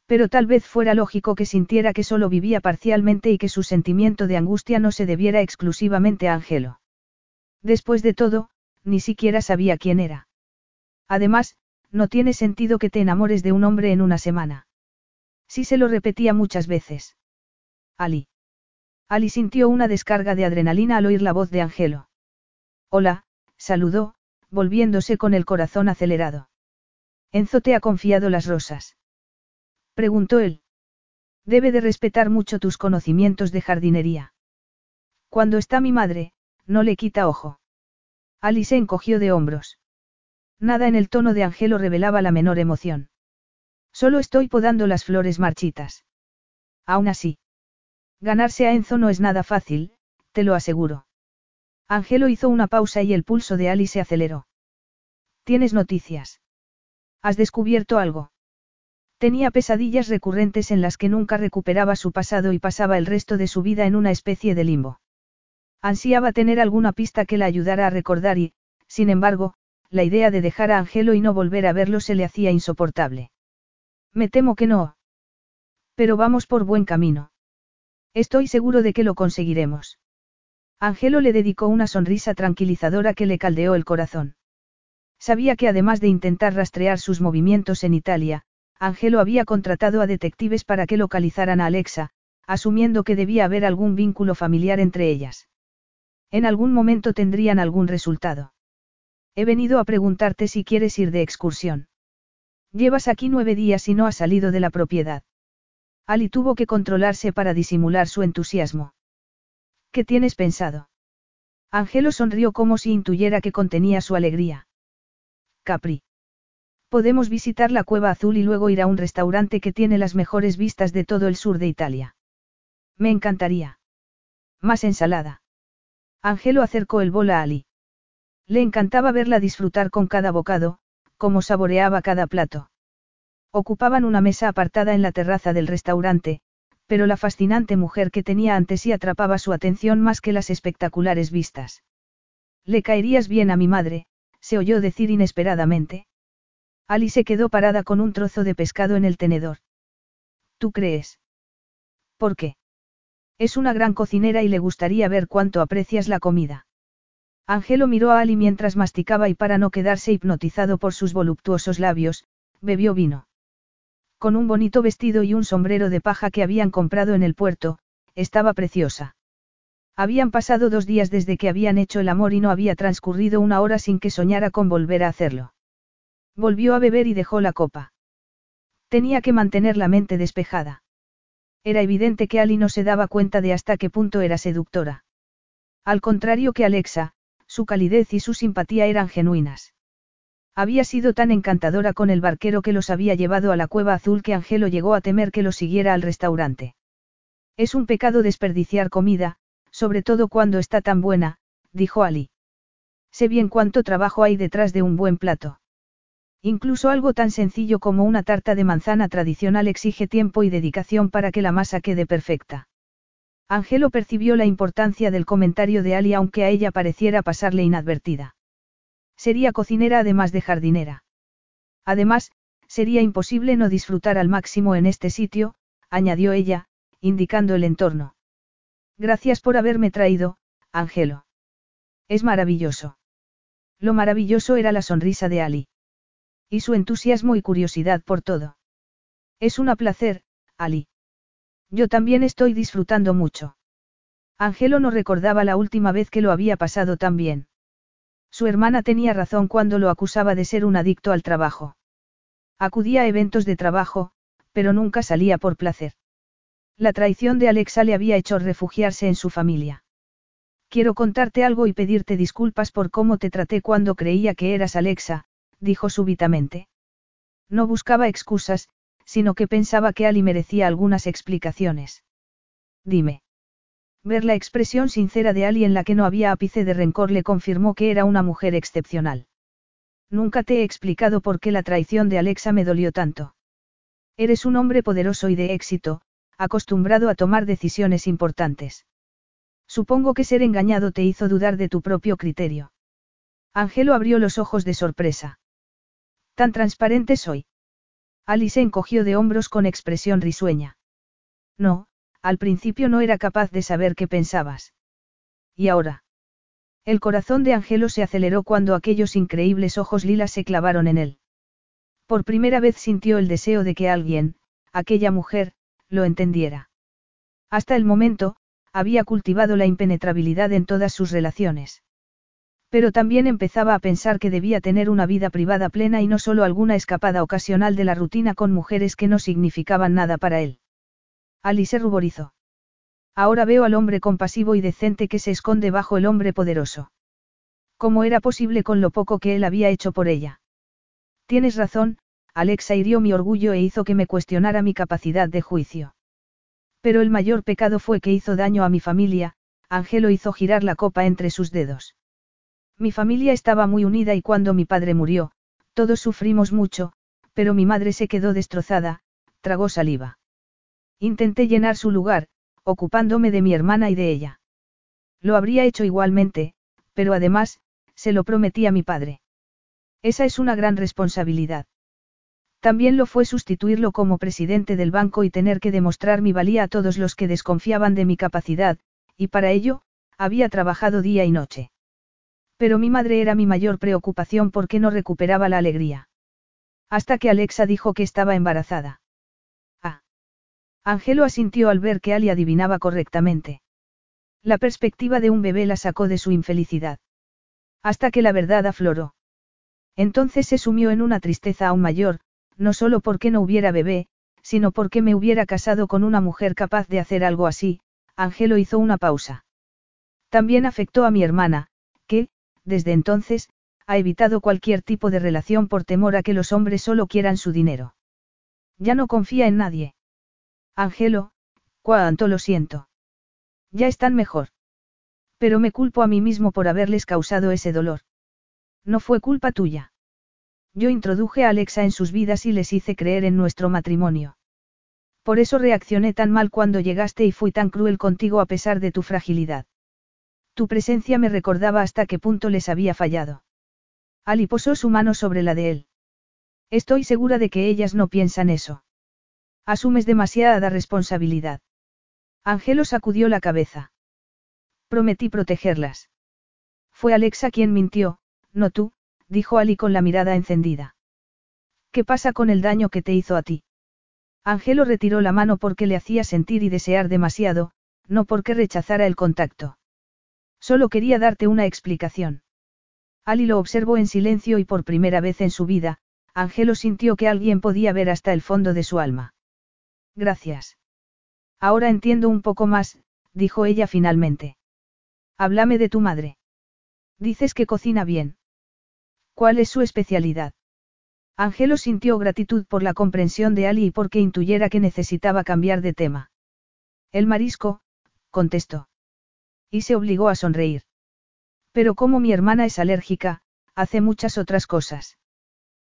Pero tal vez fuera lógico que sintiera que solo vivía parcialmente y que su sentimiento de angustia no se debiera exclusivamente a Angelo. Después de todo, ni siquiera sabía quién era. Además, no tiene sentido que te enamores de un hombre en una semana. Sí se lo repetía muchas veces. Ali. Ali sintió una descarga de adrenalina al oír la voz de Angelo. Hola, saludó, volviéndose con el corazón acelerado. Enzo te ha confiado las rosas. Preguntó él. Debe de respetar mucho tus conocimientos de jardinería. Cuando está mi madre, no le quita ojo. Alice se encogió de hombros. Nada en el tono de Angelo revelaba la menor emoción. Solo estoy podando las flores marchitas. Aún así. Ganarse a Enzo no es nada fácil, te lo aseguro. Angelo hizo una pausa y el pulso de Alice se aceleró. ¿Tienes noticias? ¿Has descubierto algo? Tenía pesadillas recurrentes en las que nunca recuperaba su pasado y pasaba el resto de su vida en una especie de limbo. Ansiaba tener alguna pista que la ayudara a recordar y, sin embargo, la idea de dejar a Angelo y no volver a verlo se le hacía insoportable. Me temo que no. Pero vamos por buen camino. Estoy seguro de que lo conseguiremos. Angelo le dedicó una sonrisa tranquilizadora que le caldeó el corazón. Sabía que además de intentar rastrear sus movimientos en Italia, Angelo había contratado a detectives para que localizaran a Alexa, asumiendo que debía haber algún vínculo familiar entre ellas. En algún momento tendrían algún resultado. He venido a preguntarte si quieres ir de excursión. Llevas aquí nueve días y no has salido de la propiedad. Ali tuvo que controlarse para disimular su entusiasmo. ¿Qué tienes pensado? Angelo sonrió como si intuyera que contenía su alegría. Capri. Podemos visitar la Cueva Azul y luego ir a un restaurante que tiene las mejores vistas de todo el sur de Italia. Me encantaría. Más ensalada. Angelo acercó el bol a Ali. Le encantaba verla disfrutar con cada bocado, como saboreaba cada plato. Ocupaban una mesa apartada en la terraza del restaurante, pero la fascinante mujer que tenía ante sí atrapaba su atención más que las espectaculares vistas. Le caerías bien a mi madre, se oyó decir inesperadamente. Ali se quedó parada con un trozo de pescado en el tenedor. ¿Tú crees? ¿Por qué? Es una gran cocinera y le gustaría ver cuánto aprecias la comida. Angelo miró a Ali mientras masticaba y para no quedarse hipnotizado por sus voluptuosos labios, bebió vino. Con un bonito vestido y un sombrero de paja que habían comprado en el puerto, estaba preciosa. Habían pasado dos días desde que habían hecho el amor y no había transcurrido una hora sin que soñara con volver a hacerlo. Volvió a beber y dejó la copa. Tenía que mantener la mente despejada. Era evidente que Ali no se daba cuenta de hasta qué punto era seductora. Al contrario que Alexa, su calidez y su simpatía eran genuinas. Había sido tan encantadora con el barquero que los había llevado a la cueva azul que Angelo llegó a temer que lo siguiera al restaurante. Es un pecado desperdiciar comida, sobre todo cuando está tan buena, dijo Ali. Sé bien cuánto trabajo hay detrás de un buen plato. Incluso algo tan sencillo como una tarta de manzana tradicional exige tiempo y dedicación para que la masa quede perfecta. Angelo percibió la importancia del comentario de Ali aunque a ella pareciera pasarle inadvertida. Sería cocinera además de jardinera. Además, sería imposible no disfrutar al máximo en este sitio, añadió ella, indicando el entorno. Gracias por haberme traído, Angelo. Es maravilloso. Lo maravilloso era la sonrisa de Ali. Y su entusiasmo y curiosidad por todo. Es un placer, Ali. Yo también estoy disfrutando mucho. Angelo no recordaba la última vez que lo había pasado tan bien. Su hermana tenía razón cuando lo acusaba de ser un adicto al trabajo. Acudía a eventos de trabajo, pero nunca salía por placer. La traición de Alexa le había hecho refugiarse en su familia. Quiero contarte algo y pedirte disculpas por cómo te traté cuando creía que eras Alexa, dijo súbitamente. No buscaba excusas, sino que pensaba que Ali merecía algunas explicaciones. Dime. Ver la expresión sincera de Ali en la que no había ápice de rencor le confirmó que era una mujer excepcional. Nunca te he explicado por qué la traición de Alexa me dolió tanto. Eres un hombre poderoso y de éxito, acostumbrado a tomar decisiones importantes. Supongo que ser engañado te hizo dudar de tu propio criterio. Angelo abrió los ojos de sorpresa. Tan transparente soy. Alice encogió de hombros con expresión risueña. No, al principio no era capaz de saber qué pensabas. ¿Y ahora? El corazón de Angelo se aceleró cuando aquellos increíbles ojos lilas se clavaron en él. Por primera vez sintió el deseo de que alguien, aquella mujer, lo entendiera. Hasta el momento, había cultivado la impenetrabilidad en todas sus relaciones. Pero también empezaba a pensar que debía tener una vida privada plena y no solo alguna escapada ocasional de la rutina con mujeres que no significaban nada para él. Ali se ruborizó. Ahora veo al hombre compasivo y decente que se esconde bajo el hombre poderoso. ¿Cómo era posible con lo poco que él había hecho por ella? Tienes razón, Alexa hirió mi orgullo e hizo que me cuestionara mi capacidad de juicio. Pero el mayor pecado fue que hizo daño a mi familia, Angelo hizo girar la copa entre sus dedos. Mi familia estaba muy unida y cuando mi padre murió, todos sufrimos mucho, pero mi madre se quedó destrozada, tragó saliva. Intenté llenar su lugar, ocupándome de mi hermana y de ella. Lo habría hecho igualmente, pero además, se lo prometí a mi padre. Esa es una gran responsabilidad. También lo fue sustituirlo como presidente del banco y tener que demostrar mi valía a todos los que desconfiaban de mi capacidad, y para ello, había trabajado día y noche. Pero mi madre era mi mayor preocupación porque no recuperaba la alegría. Hasta que Alexa dijo que estaba embarazada. Ah. Angelo asintió al ver que Ali adivinaba correctamente. La perspectiva de un bebé la sacó de su infelicidad. Hasta que la verdad afloró. Entonces se sumió en una tristeza aún mayor, no solo porque no hubiera bebé, sino porque me hubiera casado con una mujer capaz de hacer algo así, Angelo hizo una pausa. También afectó a mi hermana, desde entonces, ha evitado cualquier tipo de relación por temor a que los hombres solo quieran su dinero. Ya no confía en nadie. Angelo, cuánto lo siento. Ya están mejor. Pero me culpo a mí mismo por haberles causado ese dolor. No fue culpa tuya. Yo introduje a Alexa en sus vidas y les hice creer en nuestro matrimonio. Por eso reaccioné tan mal cuando llegaste y fui tan cruel contigo a pesar de tu fragilidad. Tu presencia me recordaba hasta qué punto les había fallado. Ali posó su mano sobre la de él. Estoy segura de que ellas no piensan eso. Asumes demasiada responsabilidad. Angelo sacudió la cabeza. Prometí protegerlas. Fue Alexa quien mintió, no tú, dijo Ali con la mirada encendida. ¿Qué pasa con el daño que te hizo a ti? Angelo retiró la mano porque le hacía sentir y desear demasiado, no porque rechazara el contacto. Solo quería darte una explicación. Ali lo observó en silencio y por primera vez en su vida, Angelo sintió que alguien podía ver hasta el fondo de su alma. Gracias. Ahora entiendo un poco más, dijo ella finalmente. Háblame de tu madre. Dices que cocina bien. ¿Cuál es su especialidad? Angelo sintió gratitud por la comprensión de Ali y porque intuyera que necesitaba cambiar de tema. El marisco, contestó. Y se obligó a sonreír. Pero como mi hermana es alérgica, hace muchas otras cosas.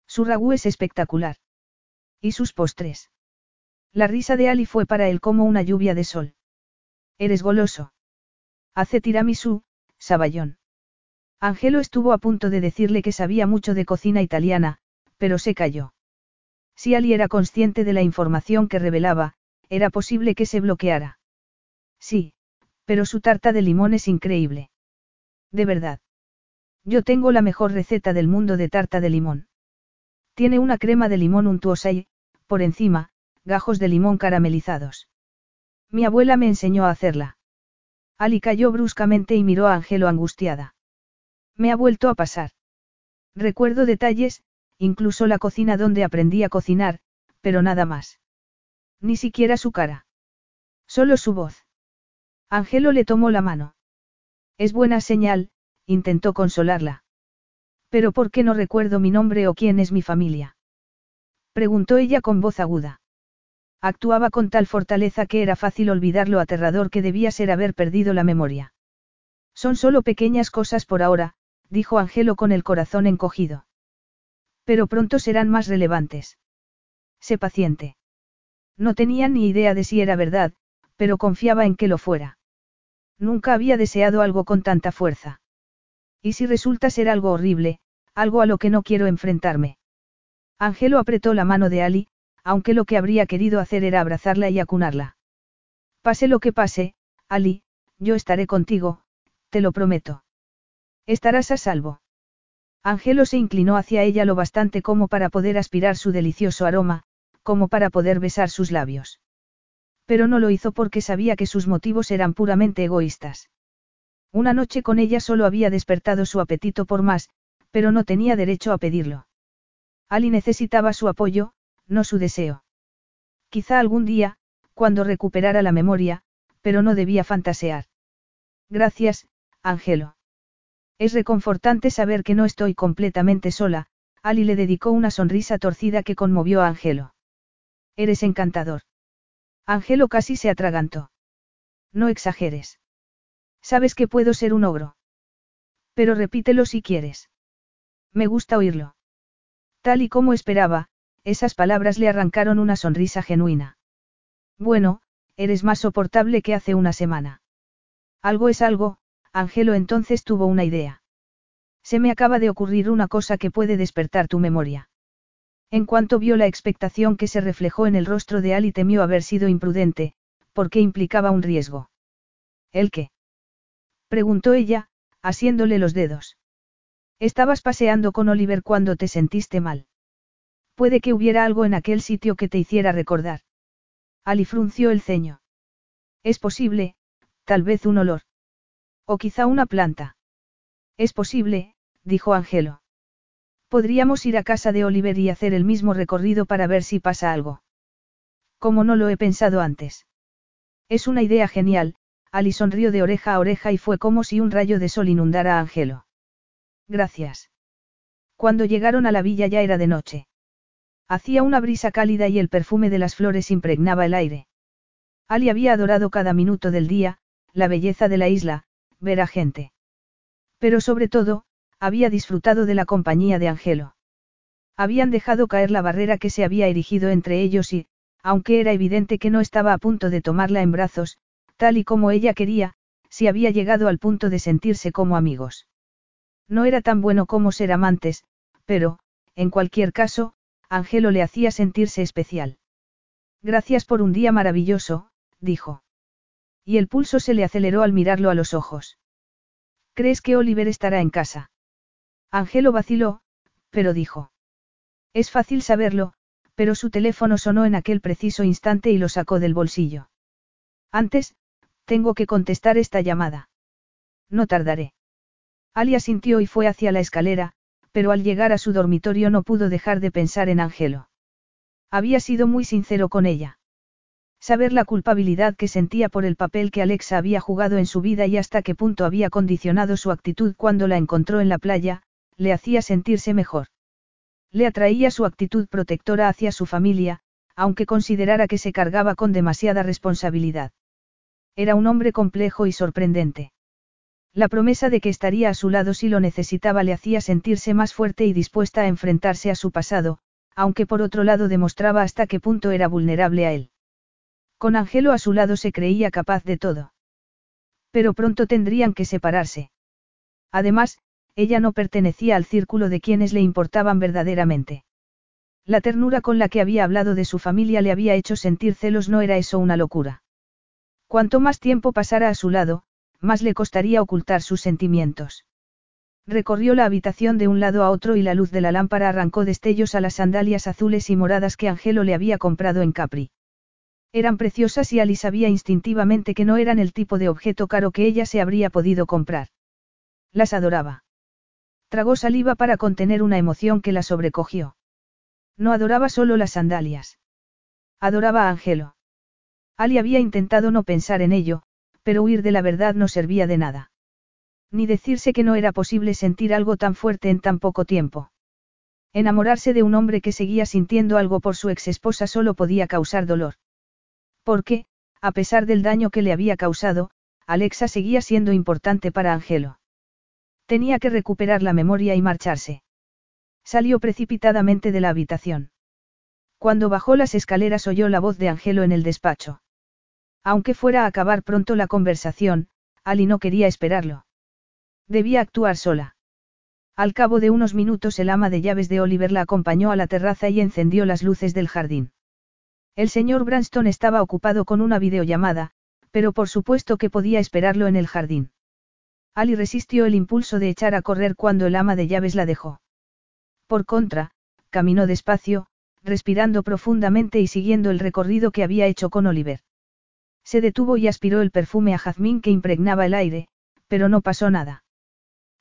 Su ragú es espectacular. ¿Y sus postres? La risa de Ali fue para él como una lluvia de sol. Eres goloso. Hace tiramisú, saballón. Angelo estuvo a punto de decirle que sabía mucho de cocina italiana, pero se calló. Si Ali era consciente de la información que revelaba, era posible que se bloqueara. Sí, pero su tarta de limón es increíble. De verdad. Yo tengo la mejor receta del mundo de tarta de limón. Tiene una crema de limón untuosa y, por encima, gajos de limón caramelizados. Mi abuela me enseñó a hacerla. Ali cayó bruscamente y miró a Angelo angustiada. Me ha vuelto a pasar. Recuerdo detalles, incluso la cocina donde aprendí a cocinar, pero nada más. Ni siquiera su cara. Solo su voz. Angelo le tomó la mano. Es buena señal, intentó consolarla. Pero ¿por qué no recuerdo mi nombre o quién es mi familia? Preguntó ella con voz aguda. Actuaba con tal fortaleza que era fácil olvidar lo aterrador que debía ser haber perdido la memoria. Son solo pequeñas cosas por ahora, dijo Angelo con el corazón encogido. Pero pronto serán más relevantes. Sé paciente. No tenía ni idea de si era verdad, pero confiaba en que lo fuera. Nunca había deseado algo con tanta fuerza. ¿Y si resulta ser algo horrible, algo a lo que no quiero enfrentarme? Angelo apretó la mano de Ali, aunque lo que habría querido hacer era abrazarla y acunarla. Pase lo que pase, Ali, yo estaré contigo, te lo prometo. Estarás a salvo. Angelo se inclinó hacia ella lo bastante como para poder aspirar su delicioso aroma, como para poder besar sus labios. Pero no lo hizo porque sabía que sus motivos eran puramente egoístas. Una noche con ella solo había despertado su apetito por más, pero no tenía derecho a pedirlo. Ali necesitaba su apoyo, no su deseo. Quizá algún día, cuando recuperara la memoria, pero no debía fantasear. Gracias, Ángelo. Es reconfortante saber que no estoy completamente sola, Ali le dedicó una sonrisa torcida que conmovió a Ángelo. Eres encantador. Ángelo casi se atragantó. No exageres. Sabes que puedo ser un ogro. Pero repítelo si quieres. Me gusta oírlo. Tal y como esperaba, esas palabras le arrancaron una sonrisa genuina. Bueno, eres más soportable que hace una semana. Algo es algo, Angelo entonces tuvo una idea. Se me acaba de ocurrir una cosa que puede despertar tu memoria. En cuanto vio la expectación que se reflejó en el rostro de Ali temió haber sido imprudente, porque implicaba un riesgo. ¿El qué? preguntó ella, asiéndole los dedos. Estabas paseando con Oliver cuando te sentiste mal. Puede que hubiera algo en aquel sitio que te hiciera recordar. Ali frunció el ceño. Es posible, tal vez un olor. O quizá una planta. Es posible, dijo Angelo. Podríamos ir a casa de Oliver y hacer el mismo recorrido para ver si pasa algo. Como no lo he pensado antes. Es una idea genial, Ali sonrió de oreja a oreja y fue como si un rayo de sol inundara a Angelo. Gracias. Cuando llegaron a la villa ya era de noche. Hacía una brisa cálida y el perfume de las flores impregnaba el aire. Ali había adorado cada minuto del día, la belleza de la isla, ver a gente. Pero sobre todo, había disfrutado de la compañía de Angelo. Habían dejado caer la barrera que se había erigido entre ellos y, aunque era evidente que no estaba a punto de tomarla en brazos, tal y como ella quería, si había llegado al punto de sentirse como amigos. No era tan bueno como ser amantes, pero, en cualquier caso, Angelo le hacía sentirse especial. Gracias por un día maravilloso, dijo. Y el pulso se le aceleró al mirarlo a los ojos. ¿Crees que Oliver estará en casa? Angelo vaciló, pero dijo. Es fácil saberlo, pero su teléfono sonó en aquel preciso instante y lo sacó del bolsillo. Antes, tengo que contestar esta llamada. No tardaré. Ali asintió y fue hacia la escalera, pero al llegar a su dormitorio no pudo dejar de pensar en Angelo. Había sido muy sincero con ella. Saber la culpabilidad que sentía por el papel que Alexa había jugado en su vida y hasta qué punto había condicionado su actitud cuando la encontró en la playa, le hacía sentirse mejor. Le atraía su actitud protectora hacia su familia, aunque considerara que se cargaba con demasiada responsabilidad. Era un hombre complejo y sorprendente. La promesa de que estaría a su lado si lo necesitaba le hacía sentirse más fuerte y dispuesta a enfrentarse a su pasado, aunque por otro lado demostraba hasta qué punto era vulnerable a él. Con Angelo a su lado se creía capaz de todo. Pero pronto tendrían que separarse. Además, ella no pertenecía al círculo de quienes le importaban verdaderamente. La ternura con la que había hablado de su familia le había hecho sentir celos, no era eso una locura. Cuanto más tiempo pasara a su lado, más le costaría ocultar sus sentimientos. Recorrió la habitación de un lado a otro y la luz de la lámpara arrancó destellos a las sandalias azules y moradas que Angelo le había comprado en Capri. Eran preciosas y Alice sabía instintivamente que no eran el tipo de objeto caro que ella se habría podido comprar. Las adoraba. Tragó saliva para contener una emoción que la sobrecogió. No adoraba solo las sandalias. Adoraba a Angelo. Ali había intentado no pensar en ello, pero huir de la verdad no servía de nada. Ni decirse que no era posible sentir algo tan fuerte en tan poco tiempo. Enamorarse de un hombre que seguía sintiendo algo por su ex esposa solo podía causar dolor. Porque, a pesar del daño que le había causado, Alexa seguía siendo importante para Angelo. Tenía que recuperar la memoria y marcharse. Salió precipitadamente de la habitación. Cuando bajó las escaleras oyó la voz de Angelo en el despacho. Aunque fuera a acabar pronto la conversación, Ali no quería esperarlo. Debía actuar sola. Al cabo de unos minutos el ama de llaves de Oliver la acompañó a la terraza y encendió las luces del jardín. El señor Branston estaba ocupado con una videollamada, pero por supuesto que podía esperarlo en el jardín. Ali resistió el impulso de echar a correr cuando el ama de llaves la dejó. Por contra, caminó despacio, respirando profundamente y siguiendo el recorrido que había hecho con Oliver. Se detuvo y aspiró el perfume a jazmín que impregnaba el aire, pero no pasó nada.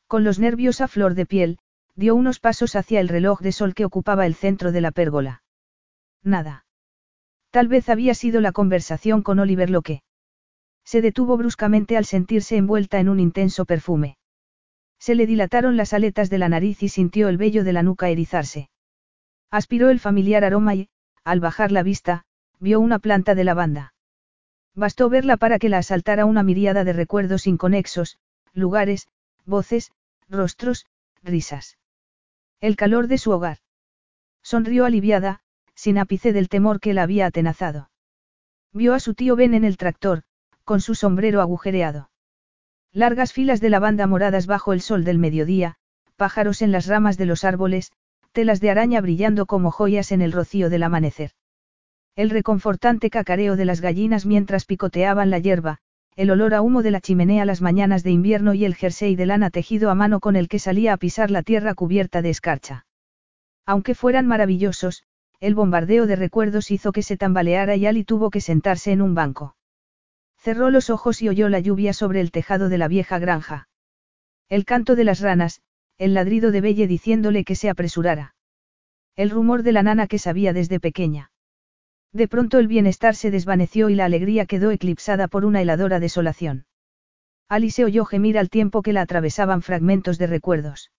Con los nervios a flor de piel, dio unos pasos hacia el reloj de sol que ocupaba el centro de la pérgola. Nada. Tal vez había sido la conversación con Oliver lo que. Se detuvo bruscamente al sentirse envuelta en un intenso perfume. Se le dilataron las aletas de la nariz y sintió el vello de la nuca erizarse. Aspiró el familiar aroma y, al bajar la vista, vio una planta de lavanda. Bastó verla para que la asaltara una miríada de recuerdos inconexos, lugares, voces, rostros, risas. El calor de su hogar. Sonrió aliviada, sin ápice del temor que la había atenazado. Vio a su tío Ben en el tractor, con su sombrero agujereado. Largas filas de lavanda moradas bajo el sol del mediodía, pájaros en las ramas de los árboles, telas de araña brillando como joyas en el rocío del amanecer. El reconfortante cacareo de las gallinas mientras picoteaban la hierba, el olor a humo de la chimenea las mañanas de invierno y el jersey de lana tejido a mano con el que salía a pisar la tierra cubierta de escarcha. Aunque fueran maravillosos, el bombardeo de recuerdos hizo que se tambaleara y Ali tuvo que sentarse en un banco. Cerró los ojos y oyó la lluvia sobre el tejado de la vieja granja. El canto de las ranas, el ladrido de Belle diciéndole que se apresurara. El rumor de la nana que sabía desde pequeña. De pronto el bienestar se desvaneció y la alegría quedó eclipsada por una heladora desolación. Alice oyó gemir al tiempo que la atravesaban fragmentos de recuerdos.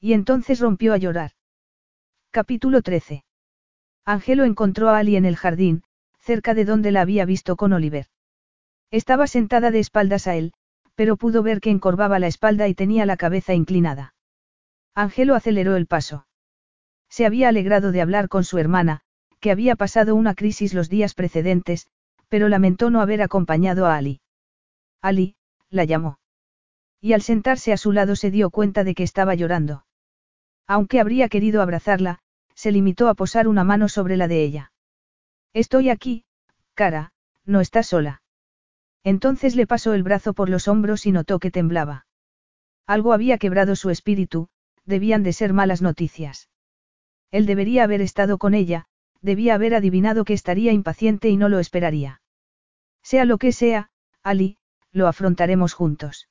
Y entonces rompió a llorar. Capítulo 13. Angelo encontró a Ali en el jardín, cerca de donde la había visto con Oliver. Estaba sentada de espaldas a él, pero pudo ver que encorvaba la espalda y tenía la cabeza inclinada. Angelo aceleró el paso. Se había alegrado de hablar con su hermana, que había pasado una crisis los días precedentes, pero lamentó no haber acompañado a Ali. Ali, la llamó. Y al sentarse a su lado se dio cuenta de que estaba llorando. Aunque habría querido abrazarla, se limitó a posar una mano sobre la de ella. Estoy aquí, cara, no estás sola. Entonces le pasó el brazo por los hombros y notó que temblaba. Algo había quebrado su espíritu, debían de ser malas noticias. Él debería haber estado con ella, debía haber adivinado que estaría impaciente y no lo esperaría. Sea lo que sea, Ali, lo afrontaremos juntos.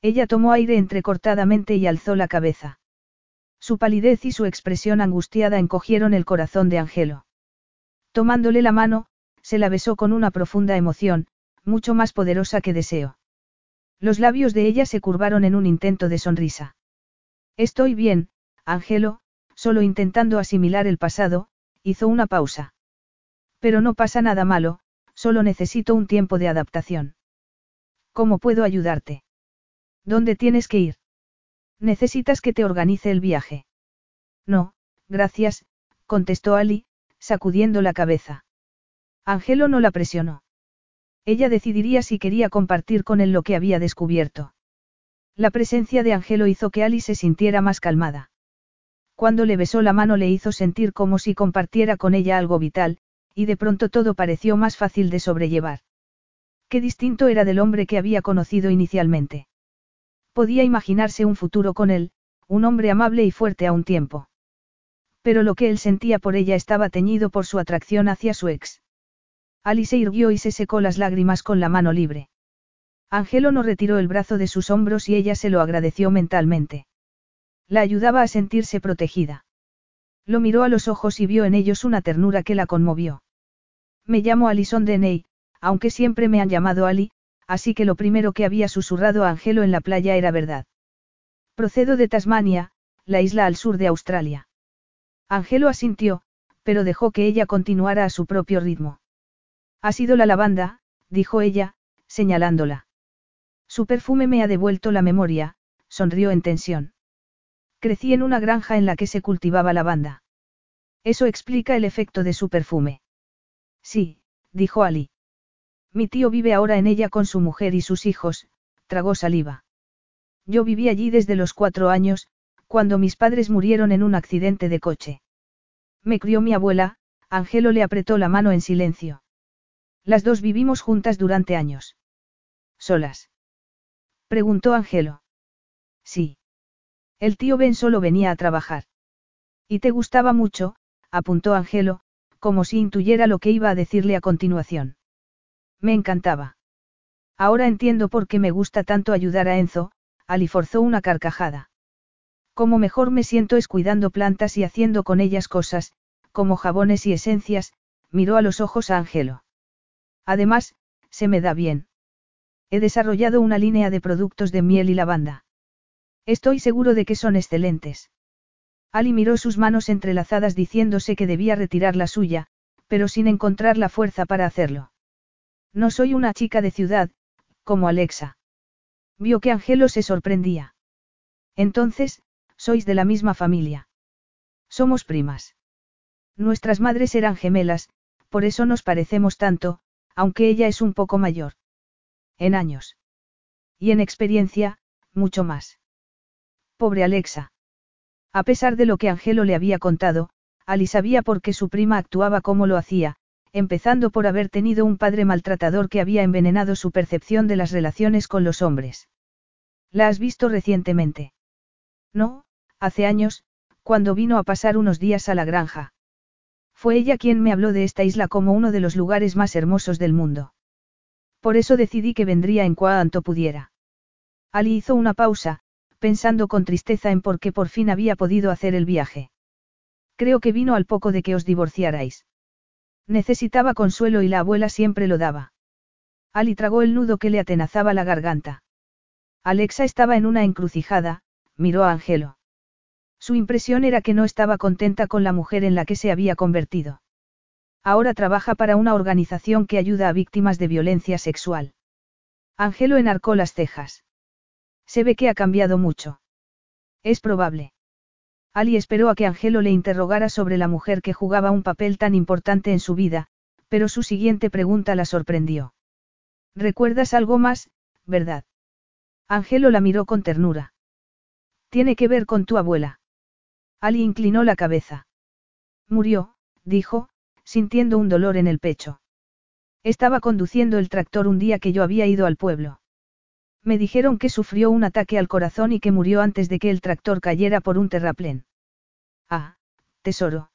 Ella tomó aire entrecortadamente y alzó la cabeza. Su palidez y su expresión angustiada encogieron el corazón de Angelo. Tomándole la mano, se la besó con una profunda emoción, mucho más poderosa que deseo. Los labios de ella se curvaron en un intento de sonrisa. Estoy bien, Angelo, solo intentando asimilar el pasado, hizo una pausa. Pero no pasa nada malo, solo necesito un tiempo de adaptación. ¿Cómo puedo ayudarte? ¿Dónde tienes que ir? Necesitas que te organice el viaje. No, gracias, contestó Ali, sacudiendo la cabeza. Angelo no la presionó. Ella decidiría si quería compartir con él lo que había descubierto. La presencia de Angelo hizo que Ali se sintiera más calmada. Cuando le besó la mano le hizo sentir como si compartiera con ella algo vital, y de pronto todo pareció más fácil de sobrellevar. Qué distinto era del hombre que había conocido inicialmente. Podía imaginarse un futuro con él, un hombre amable y fuerte a un tiempo. Pero lo que él sentía por ella estaba teñido por su atracción hacia su ex. Ali se irguió y se secó las lágrimas con la mano libre. Angelo no retiró el brazo de sus hombros y ella se lo agradeció mentalmente. La ayudaba a sentirse protegida. Lo miró a los ojos y vio en ellos una ternura que la conmovió. Me llamo Alison Deney, aunque siempre me han llamado Ali, así que lo primero que había susurrado Angelo en la playa era verdad. Procedo de Tasmania, la isla al sur de Australia. Angelo asintió, pero dejó que ella continuara a su propio ritmo. Ha sido la lavanda, dijo ella, señalándola. Su perfume me ha devuelto la memoria, sonrió en tensión. Crecí en una granja en la que se cultivaba lavanda. Eso explica el efecto de su perfume. Sí, dijo Ali. Mi tío vive ahora en ella con su mujer y sus hijos, tragó saliva. Yo viví allí desde los cuatro años, cuando mis padres murieron en un accidente de coche. Me crió mi abuela, Angelo le apretó la mano en silencio. Las dos vivimos juntas durante años. ¿Solas? Preguntó Angelo. Sí. El tío Ben solo venía a trabajar. Y te gustaba mucho, apuntó Angelo, como si intuyera lo que iba a decirle a continuación. Me encantaba. Ahora entiendo por qué me gusta tanto ayudar a Enzo, Ali forzó una carcajada. Como mejor me siento es cuidando plantas y haciendo con ellas cosas, como jabones y esencias, miró a los ojos a Angelo. Además, se me da bien. He desarrollado una línea de productos de miel y lavanda. Estoy seguro de que son excelentes. Ali miró sus manos entrelazadas diciéndose que debía retirar la suya, pero sin encontrar la fuerza para hacerlo. No soy una chica de ciudad, como Alexa. Vio que Angelo se sorprendía. Entonces, sois de la misma familia. Somos primas. Nuestras madres eran gemelas, por eso nos parecemos tanto, aunque ella es un poco mayor. En años. Y en experiencia, mucho más. Pobre Alexa. A pesar de lo que Angelo le había contado, Ali sabía por qué su prima actuaba como lo hacía, empezando por haber tenido un padre maltratador que había envenenado su percepción de las relaciones con los hombres. ¿La has visto recientemente? No, hace años, cuando vino a pasar unos días a la granja. Fue ella quien me habló de esta isla como uno de los lugares más hermosos del mundo. Por eso decidí que vendría en cuanto pudiera. Ali hizo una pausa, pensando con tristeza en por qué por fin había podido hacer el viaje. Creo que vino al poco de que os divorciarais. Necesitaba consuelo y la abuela siempre lo daba. Ali tragó el nudo que le atenazaba la garganta. Alexa estaba en una encrucijada, miró a Angelo. Su impresión era que no estaba contenta con la mujer en la que se había convertido. Ahora trabaja para una organización que ayuda a víctimas de violencia sexual. Angelo enarcó las cejas. Se ve que ha cambiado mucho. Es probable. Ali esperó a que Angelo le interrogara sobre la mujer que jugaba un papel tan importante en su vida, pero su siguiente pregunta la sorprendió. ¿Recuerdas algo más, verdad? Angelo la miró con ternura. Tiene que ver con tu abuela. Ali inclinó la cabeza. Murió, dijo, sintiendo un dolor en el pecho. Estaba conduciendo el tractor un día que yo había ido al pueblo. Me dijeron que sufrió un ataque al corazón y que murió antes de que el tractor cayera por un terraplén. Ah, tesoro.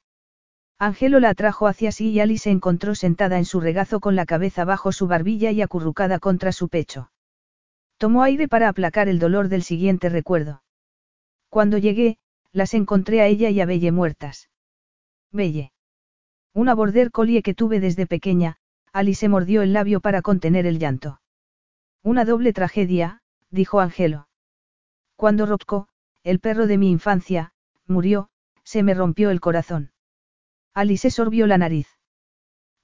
Angelo la atrajo hacia sí y Ali se encontró sentada en su regazo con la cabeza bajo su barbilla y acurrucada contra su pecho. Tomó aire para aplacar el dolor del siguiente recuerdo. Cuando llegué, las encontré a ella y a Belle muertas. Belle. Una border collie que tuve desde pequeña, Ali se mordió el labio para contener el llanto. Una doble tragedia, dijo Angelo. Cuando Rocco, el perro de mi infancia, murió, se me rompió el corazón. Alice sorbió la nariz.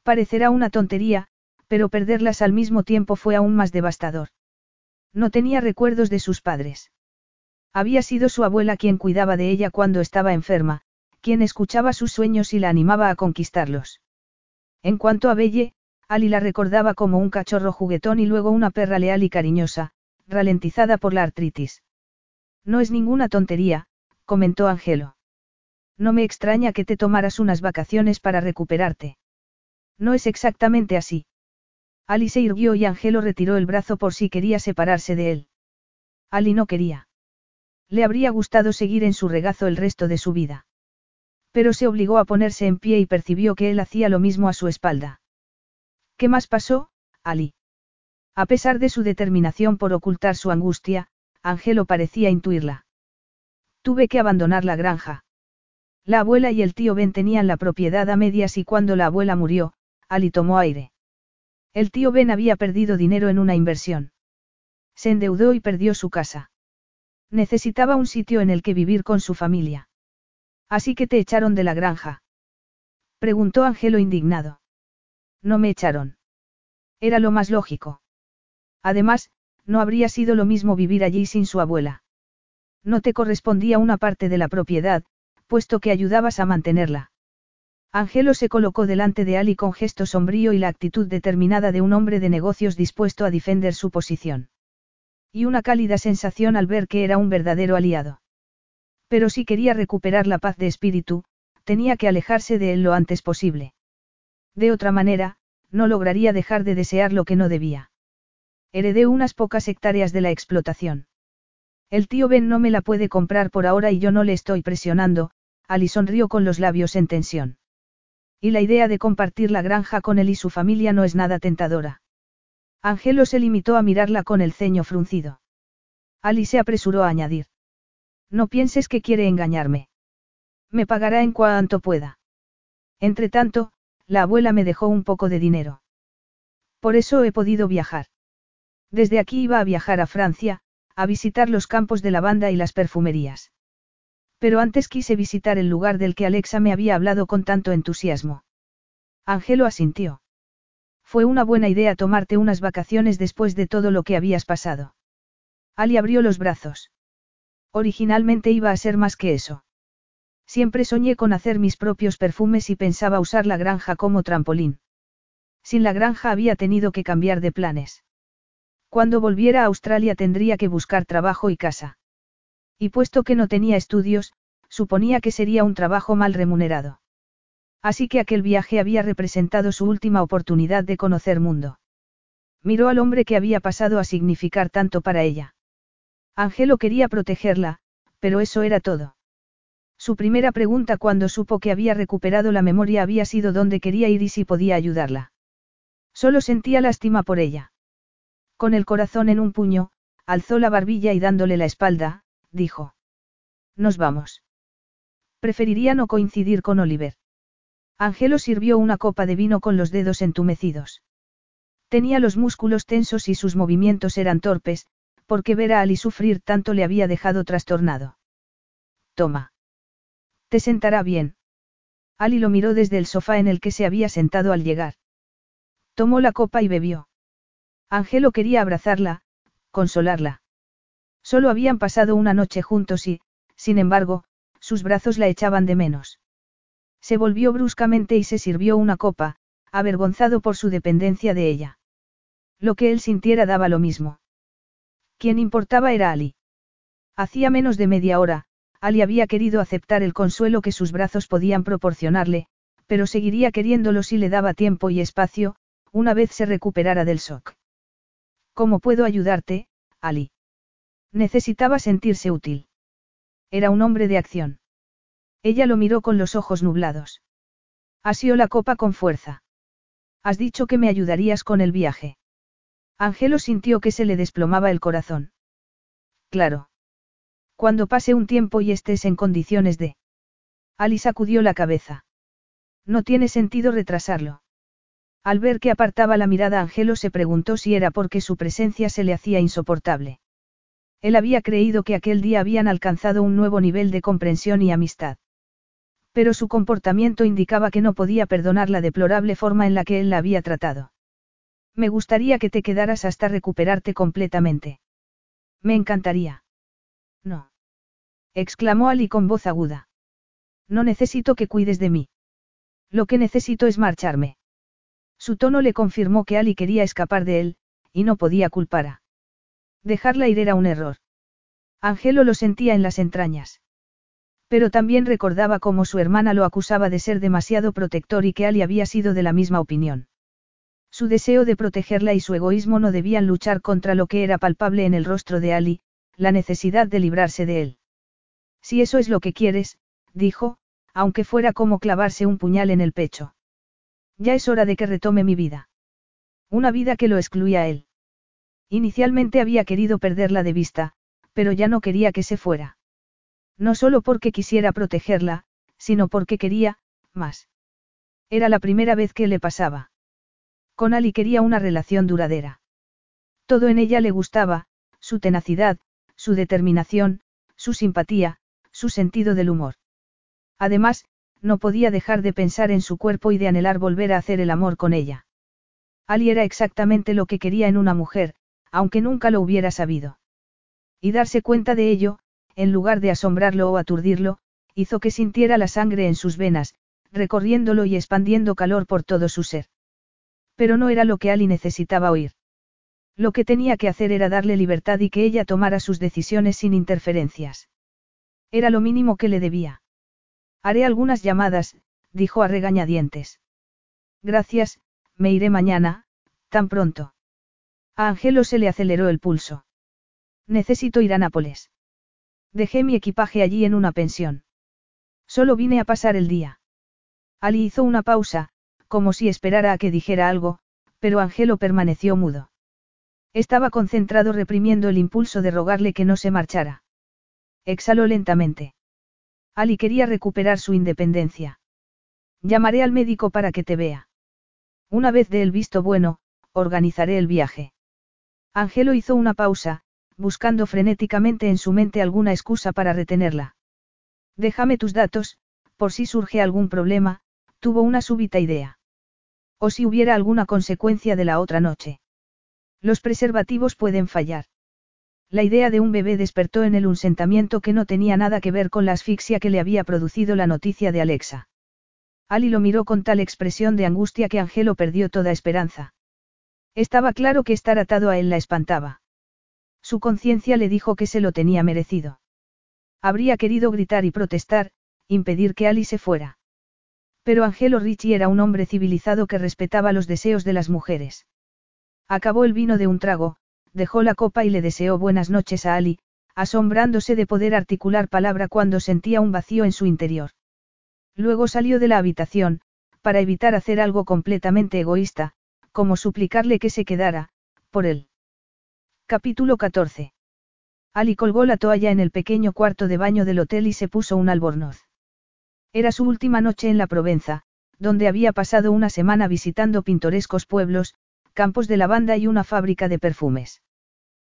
Parecerá una tontería, pero perderlas al mismo tiempo fue aún más devastador. No tenía recuerdos de sus padres. Había sido su abuela quien cuidaba de ella cuando estaba enferma, quien escuchaba sus sueños y la animaba a conquistarlos. En cuanto a Belle, Ali la recordaba como un cachorro juguetón y luego una perra leal y cariñosa, ralentizada por la artritis. No es ninguna tontería, comentó Angelo. No me extraña que te tomaras unas vacaciones para recuperarte. No es exactamente así. Ali se irguió y Angelo retiró el brazo por si quería separarse de él. Ali no quería. Le habría gustado seguir en su regazo el resto de su vida. Pero se obligó a ponerse en pie y percibió que él hacía lo mismo a su espalda. ¿Qué más pasó, Ali? A pesar de su determinación por ocultar su angustia, Angelo parecía intuirla. Tuve que abandonar la granja. La abuela y el tío Ben tenían la propiedad a medias y cuando la abuela murió, Ali tomó aire. El tío Ben había perdido dinero en una inversión. Se endeudó y perdió su casa. Necesitaba un sitio en el que vivir con su familia. Así que te echaron de la granja. Preguntó Angelo indignado. No me echaron. Era lo más lógico. Además, no habría sido lo mismo vivir allí sin su abuela. No te correspondía una parte de la propiedad, puesto que ayudabas a mantenerla. Angelo se colocó delante de Ali con gesto sombrío y la actitud determinada de un hombre de negocios dispuesto a defender su posición. Y una cálida sensación al ver que era un verdadero aliado. Pero si quería recuperar la paz de espíritu, tenía que alejarse de él lo antes posible. De otra manera, no lograría dejar de desear lo que no debía. Heredé unas pocas hectáreas de la explotación. El tío Ben no me la puede comprar por ahora y yo no le estoy presionando, Ali sonrió con los labios en tensión. Y la idea de compartir la granja con él y su familia no es nada tentadora. Angelo se limitó a mirarla con el ceño fruncido. Ali se apresuró a añadir. No pienses que quiere engañarme. Me pagará en cuanto pueda. Entretanto, la abuela me dejó un poco de dinero. Por eso he podido viajar. Desde aquí iba a viajar a Francia, a visitar los campos de lavanda y las perfumerías. Pero antes quise visitar el lugar del que Alexa me había hablado con tanto entusiasmo. Angelo asintió. Fue una buena idea tomarte unas vacaciones después de todo lo que habías pasado. Ali abrió los brazos. Originalmente iba a ser más que eso. Siempre soñé con hacer mis propios perfumes y pensaba usar la granja como trampolín. Sin la granja había tenido que cambiar de planes. Cuando volviera a Australia tendría que buscar trabajo y casa. Y puesto que no tenía estudios, suponía que sería un trabajo mal remunerado. Así que aquel viaje había representado su última oportunidad de conocer mundo. Miró al hombre que había pasado a significar tanto para ella. Angelo quería protegerla, pero eso era todo. Su primera pregunta cuando supo que había recuperado la memoria había sido dónde quería ir y si podía ayudarla. Solo sentía lástima por ella. Con el corazón en un puño, alzó la barbilla y dándole la espalda, dijo. Nos vamos. Preferiría no coincidir con Oliver. Angelo sirvió una copa de vino con los dedos entumecidos. Tenía los músculos tensos y sus movimientos eran torpes, porque ver a Ali sufrir tanto le había dejado trastornado. Toma. Te sentará bien. Ali lo miró desde el sofá en el que se había sentado al llegar. Tomó la copa y bebió. Angelo quería abrazarla, consolarla. Solo habían pasado una noche juntos y, sin embargo, sus brazos la echaban de menos. Se volvió bruscamente y se sirvió una copa, avergonzado por su dependencia de ella. Lo que él sintiera daba lo mismo. Quien importaba era Ali. Hacía menos de media hora, Ali había querido aceptar el consuelo que sus brazos podían proporcionarle, pero seguiría queriéndolo si le daba tiempo y espacio, una vez se recuperara del shock. ¿Cómo puedo ayudarte, Ali? Necesitaba sentirse útil. Era un hombre de acción. Ella lo miró con los ojos nublados. Asió la copa con fuerza. Has dicho que me ayudarías con el viaje. Angelo sintió que se le desplomaba el corazón. Claro. Cuando pase un tiempo y estés en condiciones de... Ali sacudió la cabeza. No tiene sentido retrasarlo. Al ver que apartaba la mirada Angelo se preguntó si era porque su presencia se le hacía insoportable. Él había creído que aquel día habían alcanzado un nuevo nivel de comprensión y amistad. Pero su comportamiento indicaba que no podía perdonar la deplorable forma en la que él la había tratado. Me gustaría que te quedaras hasta recuperarte completamente. Me encantaría. No. exclamó Ali con voz aguda. No necesito que cuides de mí. Lo que necesito es marcharme. Su tono le confirmó que Ali quería escapar de él, y no podía culpar a. Dejarla ir era un error. Angelo lo sentía en las entrañas. Pero también recordaba cómo su hermana lo acusaba de ser demasiado protector y que Ali había sido de la misma opinión. Su deseo de protegerla y su egoísmo no debían luchar contra lo que era palpable en el rostro de Ali, la necesidad de librarse de él. Si eso es lo que quieres, dijo, aunque fuera como clavarse un puñal en el pecho. Ya es hora de que retome mi vida. Una vida que lo excluía a él. Inicialmente había querido perderla de vista, pero ya no quería que se fuera. No solo porque quisiera protegerla, sino porque quería, más. Era la primera vez que le pasaba. Con Ali quería una relación duradera. Todo en ella le gustaba, su tenacidad, su determinación, su simpatía, su sentido del humor. Además, no podía dejar de pensar en su cuerpo y de anhelar volver a hacer el amor con ella. Ali era exactamente lo que quería en una mujer, aunque nunca lo hubiera sabido. Y darse cuenta de ello, en lugar de asombrarlo o aturdirlo, hizo que sintiera la sangre en sus venas, recorriéndolo y expandiendo calor por todo su ser. Pero no era lo que Ali necesitaba oír. Lo que tenía que hacer era darle libertad y que ella tomara sus decisiones sin interferencias. Era lo mínimo que le debía. Haré algunas llamadas, dijo a regañadientes. Gracias, me iré mañana, tan pronto. A Angelo se le aceleró el pulso. Necesito ir a Nápoles. Dejé mi equipaje allí en una pensión. Solo vine a pasar el día. Ali hizo una pausa, como si esperara a que dijera algo, pero Angelo permaneció mudo. Estaba concentrado reprimiendo el impulso de rogarle que no se marchara. Exhaló lentamente. Ali quería recuperar su independencia. Llamaré al médico para que te vea. Una vez de el visto bueno, organizaré el viaje. Angelo hizo una pausa, buscando frenéticamente en su mente alguna excusa para retenerla. Déjame tus datos, por si surge algún problema, tuvo una súbita idea. O si hubiera alguna consecuencia de la otra noche. Los preservativos pueden fallar. La idea de un bebé despertó en él un sentimiento que no tenía nada que ver con la asfixia que le había producido la noticia de Alexa. Ali lo miró con tal expresión de angustia que Angelo perdió toda esperanza. Estaba claro que estar atado a él la espantaba. Su conciencia le dijo que se lo tenía merecido. Habría querido gritar y protestar, impedir que Ali se fuera. Pero Angelo Ricci era un hombre civilizado que respetaba los deseos de las mujeres. Acabó el vino de un trago, dejó la copa y le deseó buenas noches a Ali, asombrándose de poder articular palabra cuando sentía un vacío en su interior. Luego salió de la habitación, para evitar hacer algo completamente egoísta, como suplicarle que se quedara, por él. Capítulo 14. Ali colgó la toalla en el pequeño cuarto de baño del hotel y se puso un albornoz. Era su última noche en la Provenza, donde había pasado una semana visitando pintorescos pueblos, campos de lavanda y una fábrica de perfumes.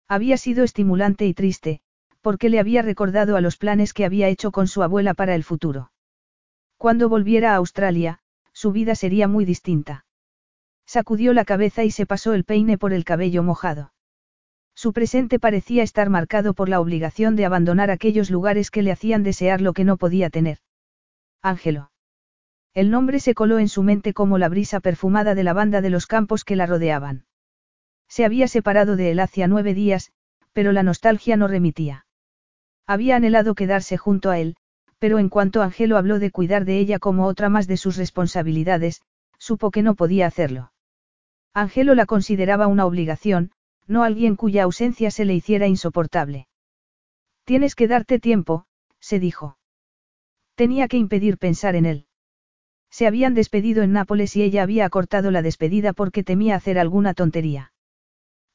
Había sido estimulante y triste, porque le había recordado a los planes que había hecho con su abuela para el futuro. Cuando volviera a Australia, su vida sería muy distinta. Sacudió la cabeza y se pasó el peine por el cabello mojado. Su presente parecía estar marcado por la obligación de abandonar aquellos lugares que le hacían desear lo que no podía tener. Ángelo. El nombre se coló en su mente como la brisa perfumada de la banda de los campos que la rodeaban. Se había separado de él hacía nueve días, pero la nostalgia no remitía. Había anhelado quedarse junto a él, pero en cuanto Ángelo habló de cuidar de ella como otra más de sus responsabilidades, supo que no podía hacerlo. Ángelo la consideraba una obligación, no alguien cuya ausencia se le hiciera insoportable. Tienes que darte tiempo, se dijo. Tenía que impedir pensar en él. Se habían despedido en Nápoles y ella había acortado la despedida porque temía hacer alguna tontería.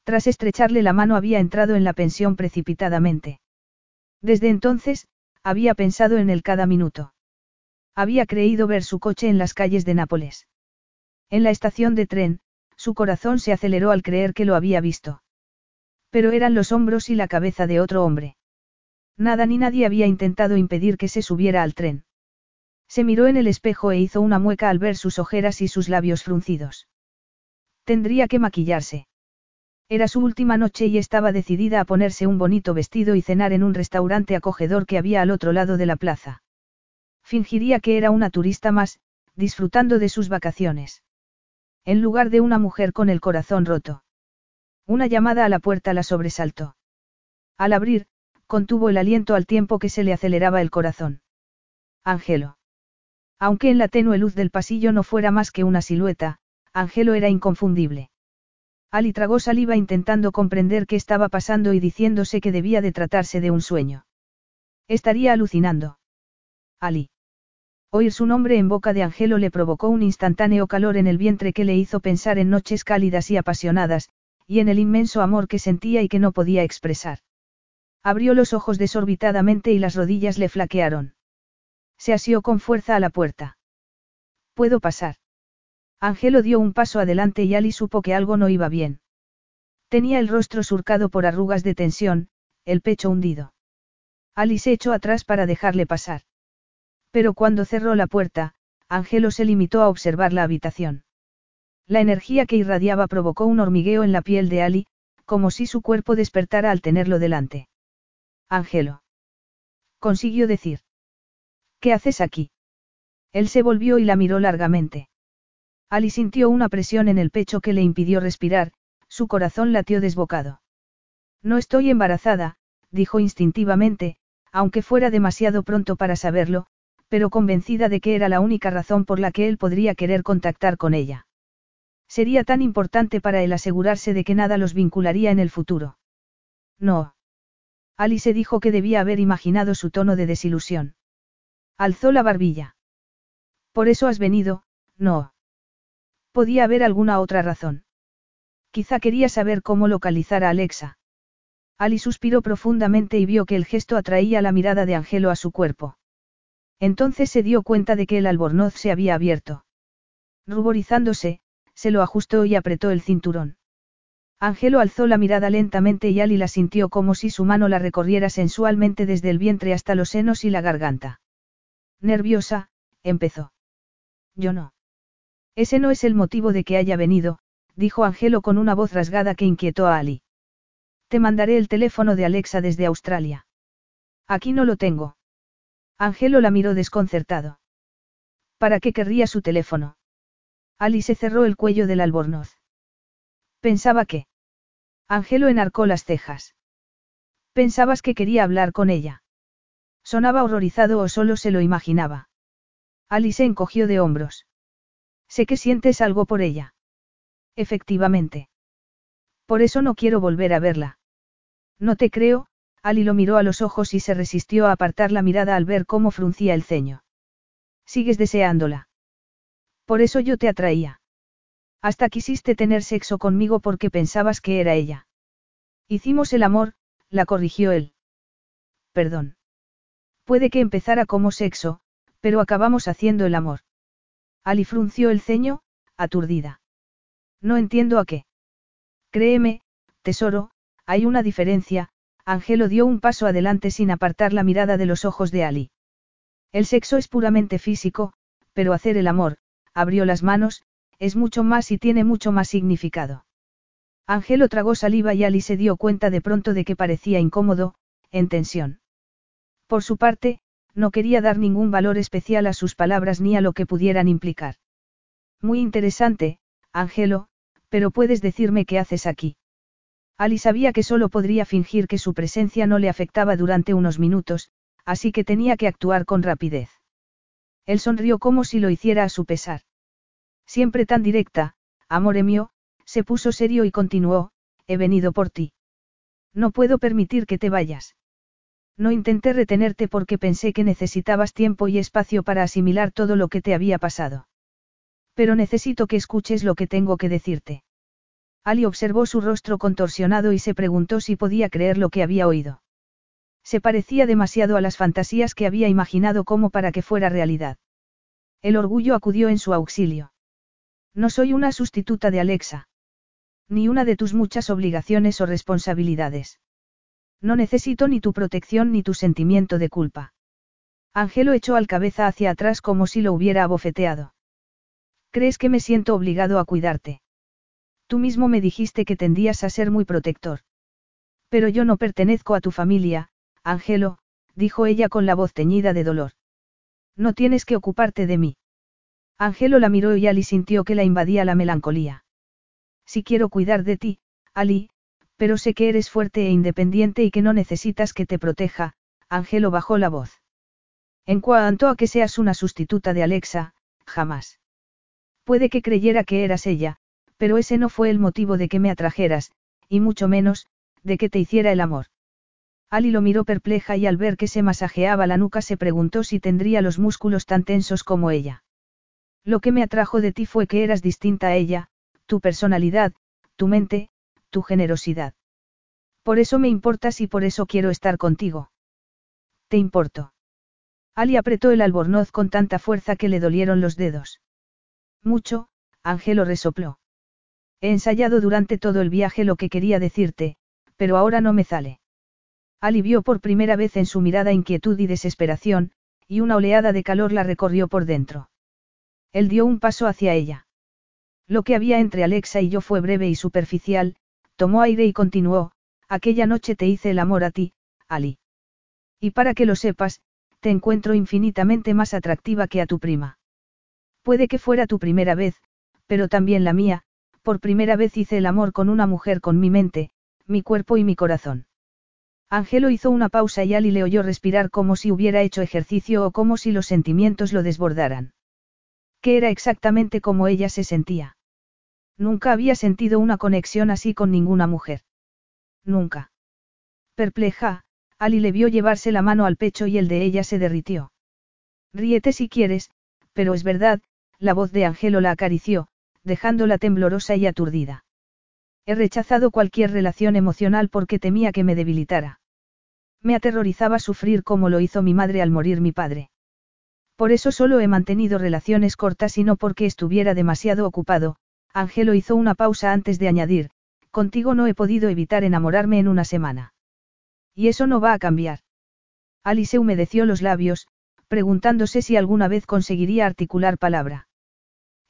Tras estrecharle la mano había entrado en la pensión precipitadamente. Desde entonces, había pensado en él cada minuto. Había creído ver su coche en las calles de Nápoles. En la estación de tren, su corazón se aceleró al creer que lo había visto. Pero eran los hombros y la cabeza de otro hombre. Nada ni nadie había intentado impedir que se subiera al tren. Se miró en el espejo e hizo una mueca al ver sus ojeras y sus labios fruncidos. Tendría que maquillarse. Era su última noche y estaba decidida a ponerse un bonito vestido y cenar en un restaurante acogedor que había al otro lado de la plaza. Fingiría que era una turista más, disfrutando de sus vacaciones. En lugar de una mujer con el corazón roto. Una llamada a la puerta la sobresaltó. Al abrir, contuvo el aliento al tiempo que se le aceleraba el corazón. Ángelo. Aunque en la tenue luz del pasillo no fuera más que una silueta, Ángelo era inconfundible. Ali tragó saliva intentando comprender qué estaba pasando y diciéndose que debía de tratarse de un sueño. Estaría alucinando. Ali. Oír su nombre en boca de Ángelo le provocó un instantáneo calor en el vientre que le hizo pensar en noches cálidas y apasionadas, y en el inmenso amor que sentía y que no podía expresar. Abrió los ojos desorbitadamente y las rodillas le flaquearon. Se asió con fuerza a la puerta. ¿Puedo pasar? Ángelo dio un paso adelante y Ali supo que algo no iba bien. Tenía el rostro surcado por arrugas de tensión, el pecho hundido. Ali se echó atrás para dejarle pasar. Pero cuando cerró la puerta, Ángelo se limitó a observar la habitación. La energía que irradiaba provocó un hormigueo en la piel de Ali, como si su cuerpo despertara al tenerlo delante. Ángelo. Consiguió decir. ¿Qué haces aquí? Él se volvió y la miró largamente. Ali sintió una presión en el pecho que le impidió respirar, su corazón latió desbocado. No estoy embarazada, dijo instintivamente, aunque fuera demasiado pronto para saberlo, pero convencida de que era la única razón por la que él podría querer contactar con ella. Sería tan importante para él asegurarse de que nada los vincularía en el futuro. No. Ali se dijo que debía haber imaginado su tono de desilusión. Alzó la barbilla. Por eso has venido, no. Podía haber alguna otra razón. Quizá quería saber cómo localizar a Alexa. Ali suspiró profundamente y vio que el gesto atraía la mirada de Angelo a su cuerpo. Entonces se dio cuenta de que el albornoz se había abierto. Ruborizándose, se lo ajustó y apretó el cinturón. Angelo alzó la mirada lentamente y Ali la sintió como si su mano la recorriera sensualmente desde el vientre hasta los senos y la garganta. Nerviosa, empezó. Yo no. Ese no es el motivo de que haya venido, dijo Angelo con una voz rasgada que inquietó a Ali. Te mandaré el teléfono de Alexa desde Australia. Aquí no lo tengo. Angelo la miró desconcertado. ¿Para qué querría su teléfono? Ali se cerró el cuello del albornoz. Pensaba que. Angelo enarcó las cejas. Pensabas que quería hablar con ella. Sonaba horrorizado o solo se lo imaginaba. Alice encogió de hombros. Sé que sientes algo por ella. Efectivamente. Por eso no quiero volver a verla. No te creo, Ali lo miró a los ojos y se resistió a apartar la mirada al ver cómo fruncía el ceño. Sigues deseándola. Por eso yo te atraía. Hasta quisiste tener sexo conmigo porque pensabas que era ella. Hicimos el amor, la corrigió él. Perdón. Puede que empezara como sexo, pero acabamos haciendo el amor. Ali frunció el ceño, aturdida. No entiendo a qué. Créeme, tesoro, hay una diferencia, Angelo dio un paso adelante sin apartar la mirada de los ojos de Ali. El sexo es puramente físico, pero hacer el amor, abrió las manos, es mucho más y tiene mucho más significado. Angelo tragó saliva y Ali se dio cuenta de pronto de que parecía incómodo, en tensión. Por su parte, no quería dar ningún valor especial a sus palabras ni a lo que pudieran implicar. Muy interesante, Angelo, pero puedes decirme qué haces aquí. Ali sabía que solo podría fingir que su presencia no le afectaba durante unos minutos, así que tenía que actuar con rapidez. Él sonrió como si lo hiciera a su pesar. Siempre tan directa, amore mío, se puso serio y continuó, he venido por ti. No puedo permitir que te vayas. No intenté retenerte porque pensé que necesitabas tiempo y espacio para asimilar todo lo que te había pasado. Pero necesito que escuches lo que tengo que decirte. Ali observó su rostro contorsionado y se preguntó si podía creer lo que había oído. Se parecía demasiado a las fantasías que había imaginado como para que fuera realidad. El orgullo acudió en su auxilio. No soy una sustituta de Alexa. Ni una de tus muchas obligaciones o responsabilidades. No necesito ni tu protección ni tu sentimiento de culpa. Angelo echó al cabeza hacia atrás como si lo hubiera abofeteado. ¿Crees que me siento obligado a cuidarte? Tú mismo me dijiste que tendías a ser muy protector. Pero yo no pertenezco a tu familia, Angelo, dijo ella con la voz teñida de dolor. No tienes que ocuparte de mí. Angelo la miró y Ali sintió que la invadía la melancolía. Si quiero cuidar de ti, Ali, pero sé que eres fuerte e independiente y que no necesitas que te proteja, Angelo bajó la voz. En cuanto a que seas una sustituta de Alexa, jamás. Puede que creyera que eras ella, pero ese no fue el motivo de que me atrajeras, y mucho menos, de que te hiciera el amor. Ali lo miró perpleja y al ver que se masajeaba la nuca se preguntó si tendría los músculos tan tensos como ella. Lo que me atrajo de ti fue que eras distinta a ella, tu personalidad, tu mente, tu generosidad. Por eso me importas y por eso quiero estar contigo. ¿Te importo? Ali apretó el albornoz con tanta fuerza que le dolieron los dedos. Mucho, Ángelo resopló. He ensayado durante todo el viaje lo que quería decirte, pero ahora no me sale. Alivió por primera vez en su mirada inquietud y desesperación, y una oleada de calor la recorrió por dentro. Él dio un paso hacia ella. Lo que había entre Alexa y yo fue breve y superficial, tomó aire y continuó, aquella noche te hice el amor a ti, Ali. Y para que lo sepas, te encuentro infinitamente más atractiva que a tu prima. Puede que fuera tu primera vez, pero también la mía, por primera vez hice el amor con una mujer con mi mente, mi cuerpo y mi corazón. Angelo hizo una pausa y Ali le oyó respirar como si hubiera hecho ejercicio o como si los sentimientos lo desbordaran. ¿Qué era exactamente como ella se sentía? Nunca había sentido una conexión así con ninguna mujer. Nunca. Perpleja, Ali le vio llevarse la mano al pecho y el de ella se derritió. Ríete si quieres, pero es verdad, la voz de Angelo la acarició, dejándola temblorosa y aturdida. He rechazado cualquier relación emocional porque temía que me debilitara. Me aterrorizaba sufrir como lo hizo mi madre al morir mi padre. Por eso solo he mantenido relaciones cortas y no porque estuviera demasiado ocupado, Angelo hizo una pausa antes de añadir, contigo no he podido evitar enamorarme en una semana. Y eso no va a cambiar. Alice humedeció los labios, preguntándose si alguna vez conseguiría articular palabra.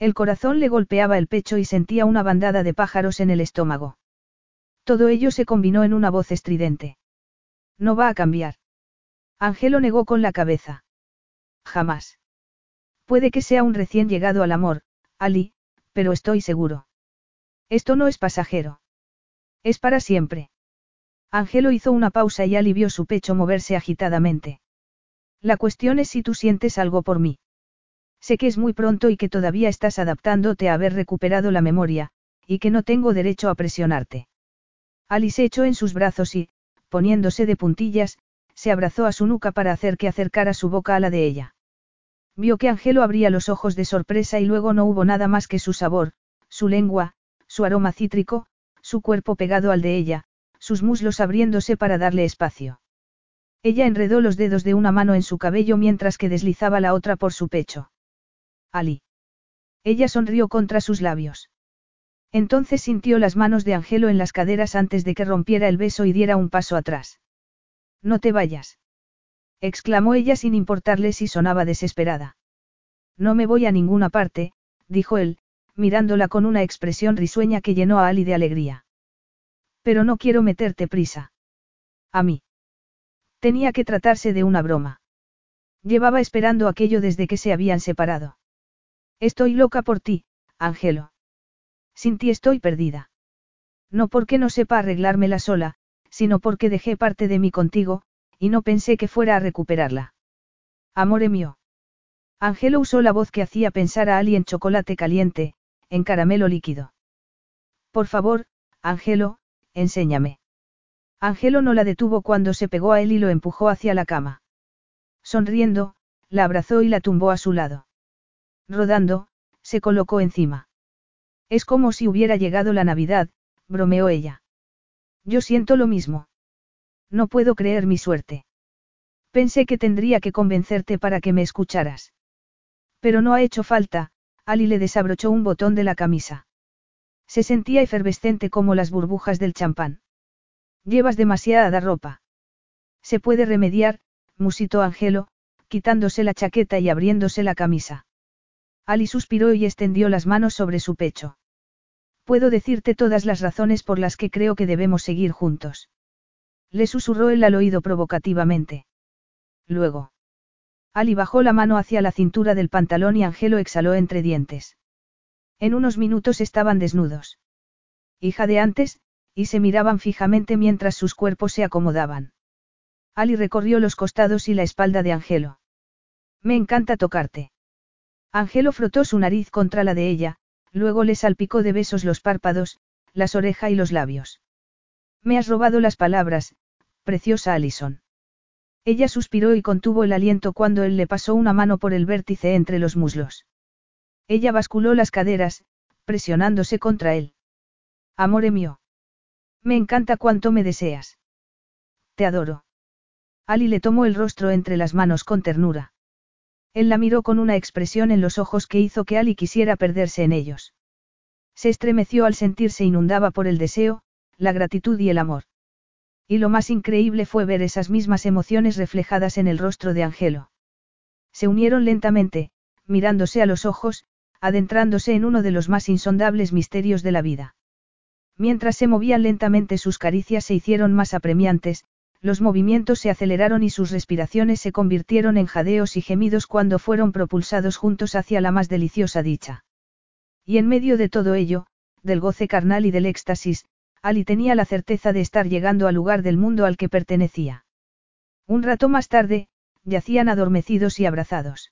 El corazón le golpeaba el pecho y sentía una bandada de pájaros en el estómago. Todo ello se combinó en una voz estridente. No va a cambiar. Angelo negó con la cabeza. Jamás. Puede que sea un recién llegado al amor, Ali, pero estoy seguro. Esto no es pasajero. Es para siempre. Angelo hizo una pausa y Ali vio su pecho moverse agitadamente. La cuestión es si tú sientes algo por mí. Sé que es muy pronto y que todavía estás adaptándote a haber recuperado la memoria, y que no tengo derecho a presionarte. Alice se echó en sus brazos y, poniéndose de puntillas, se abrazó a su nuca para hacer que acercara su boca a la de ella. Vio que Angelo abría los ojos de sorpresa y luego no hubo nada más que su sabor, su lengua, su aroma cítrico, su cuerpo pegado al de ella, sus muslos abriéndose para darle espacio. Ella enredó los dedos de una mano en su cabello mientras que deslizaba la otra por su pecho. Ali. Ella sonrió contra sus labios. Entonces sintió las manos de Angelo en las caderas antes de que rompiera el beso y diera un paso atrás. No te vayas. exclamó ella sin importarle si sonaba desesperada. No me voy a ninguna parte, dijo él, mirándola con una expresión risueña que llenó a Ali de alegría. Pero no quiero meterte prisa. A mí. Tenía que tratarse de una broma. Llevaba esperando aquello desde que se habían separado. Estoy loca por ti, Ángelo. Sin ti estoy perdida. No porque no sepa arreglármela sola, sino porque dejé parte de mí contigo, y no pensé que fuera a recuperarla. Amore mío. Ángelo usó la voz que hacía pensar a Ali en chocolate caliente, en caramelo líquido. Por favor, Ángelo, enséñame. Ángelo no la detuvo cuando se pegó a él y lo empujó hacia la cama. Sonriendo, la abrazó y la tumbó a su lado. Rodando, se colocó encima. Es como si hubiera llegado la Navidad, bromeó ella. Yo siento lo mismo. No puedo creer mi suerte. Pensé que tendría que convencerte para que me escucharas. Pero no ha hecho falta, Ali le desabrochó un botón de la camisa. Se sentía efervescente como las burbujas del champán. Llevas demasiada ropa. Se puede remediar, musitó Angelo, quitándose la chaqueta y abriéndose la camisa. Ali suspiró y extendió las manos sobre su pecho. Puedo decirte todas las razones por las que creo que debemos seguir juntos. Le susurró él al oído provocativamente. Luego. Ali bajó la mano hacia la cintura del pantalón y Angelo exhaló entre dientes. En unos minutos estaban desnudos. Hija de antes, y se miraban fijamente mientras sus cuerpos se acomodaban. Ali recorrió los costados y la espalda de Angelo. Me encanta tocarte. Angelo frotó su nariz contra la de ella, luego le salpicó de besos los párpados, las orejas y los labios. Me has robado las palabras, preciosa Alison. Ella suspiró y contuvo el aliento cuando él le pasó una mano por el vértice entre los muslos. Ella basculó las caderas, presionándose contra él. Amore mío. Me encanta cuanto me deseas. Te adoro. Ali le tomó el rostro entre las manos con ternura. Él la miró con una expresión en los ojos que hizo que Ali quisiera perderse en ellos. Se estremeció al sentirse inundaba por el deseo, la gratitud y el amor. Y lo más increíble fue ver esas mismas emociones reflejadas en el rostro de Angelo. Se unieron lentamente, mirándose a los ojos, adentrándose en uno de los más insondables misterios de la vida. Mientras se movían lentamente sus caricias se hicieron más apremiantes, los movimientos se aceleraron y sus respiraciones se convirtieron en jadeos y gemidos cuando fueron propulsados juntos hacia la más deliciosa dicha. Y en medio de todo ello, del goce carnal y del éxtasis, Ali tenía la certeza de estar llegando al lugar del mundo al que pertenecía. Un rato más tarde, yacían adormecidos y abrazados.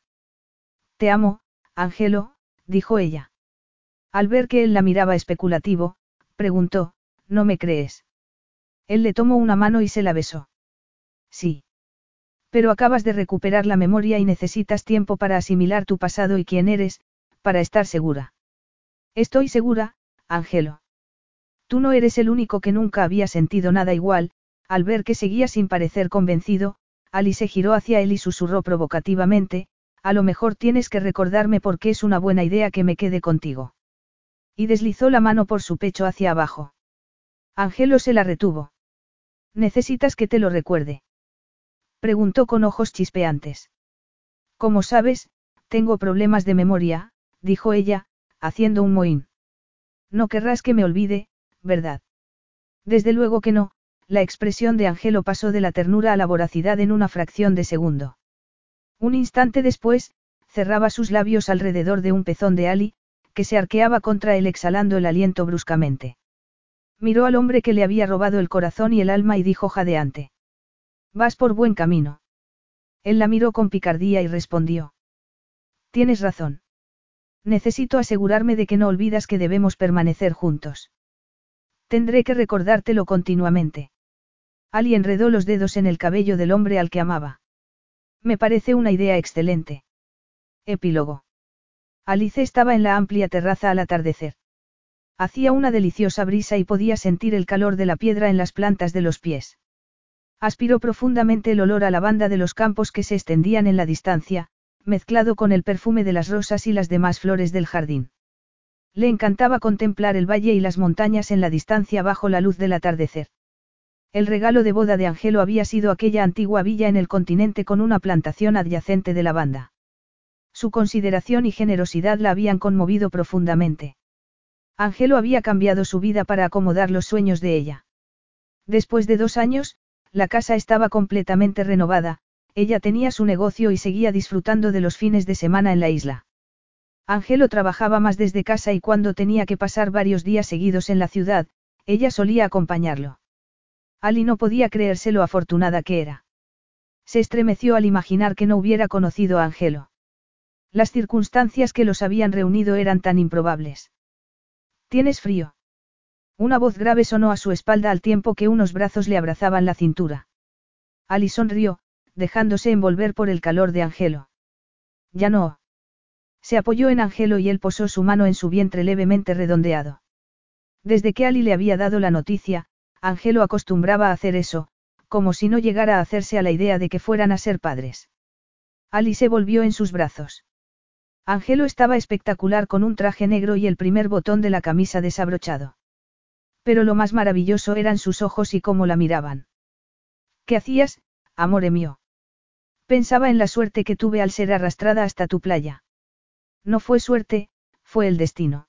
Te amo, Angelo, dijo ella. Al ver que él la miraba especulativo, preguntó, ¿no me crees? Él le tomó una mano y se la besó. Sí. Pero acabas de recuperar la memoria y necesitas tiempo para asimilar tu pasado y quién eres, para estar segura. Estoy segura, Angelo. Tú no eres el único que nunca había sentido nada igual, al ver que seguía sin parecer convencido, Ali se giró hacia él y susurró provocativamente, a lo mejor tienes que recordarme por qué es una buena idea que me quede contigo. Y deslizó la mano por su pecho hacia abajo. Angelo se la retuvo. ¿Necesitas que te lo recuerde? Preguntó con ojos chispeantes. Como sabes, tengo problemas de memoria, dijo ella, haciendo un mohín. No querrás que me olvide, ¿verdad? Desde luego que no, la expresión de Angelo pasó de la ternura a la voracidad en una fracción de segundo. Un instante después, cerraba sus labios alrededor de un pezón de Ali, que se arqueaba contra él exhalando el aliento bruscamente. Miró al hombre que le había robado el corazón y el alma y dijo jadeante. Vas por buen camino. Él la miró con picardía y respondió. Tienes razón. Necesito asegurarme de que no olvidas que debemos permanecer juntos. Tendré que recordártelo continuamente. Ali enredó los dedos en el cabello del hombre al que amaba. Me parece una idea excelente. Epílogo. Alice estaba en la amplia terraza al atardecer. Hacía una deliciosa brisa y podía sentir el calor de la piedra en las plantas de los pies. Aspiró profundamente el olor a lavanda de los campos que se extendían en la distancia, mezclado con el perfume de las rosas y las demás flores del jardín. Le encantaba contemplar el valle y las montañas en la distancia bajo la luz del atardecer. El regalo de boda de Angelo había sido aquella antigua villa en el continente con una plantación adyacente de lavanda. Su consideración y generosidad la habían conmovido profundamente. Angelo había cambiado su vida para acomodar los sueños de ella. Después de dos años, la casa estaba completamente renovada, ella tenía su negocio y seguía disfrutando de los fines de semana en la isla. Angelo trabajaba más desde casa y cuando tenía que pasar varios días seguidos en la ciudad, ella solía acompañarlo. Ali no podía creerse lo afortunada que era. Se estremeció al imaginar que no hubiera conocido a Angelo. Las circunstancias que los habían reunido eran tan improbables. ¿Tienes frío? Una voz grave sonó a su espalda al tiempo que unos brazos le abrazaban la cintura. Ali sonrió, dejándose envolver por el calor de Angelo. Ya no. Se apoyó en Angelo y él posó su mano en su vientre levemente redondeado. Desde que Ali le había dado la noticia, Angelo acostumbraba a hacer eso, como si no llegara a hacerse a la idea de que fueran a ser padres. Ali se volvió en sus brazos. Angelo estaba espectacular con un traje negro y el primer botón de la camisa desabrochado. Pero lo más maravilloso eran sus ojos y cómo la miraban. ¿Qué hacías, amore mío? Pensaba en la suerte que tuve al ser arrastrada hasta tu playa. No fue suerte, fue el destino.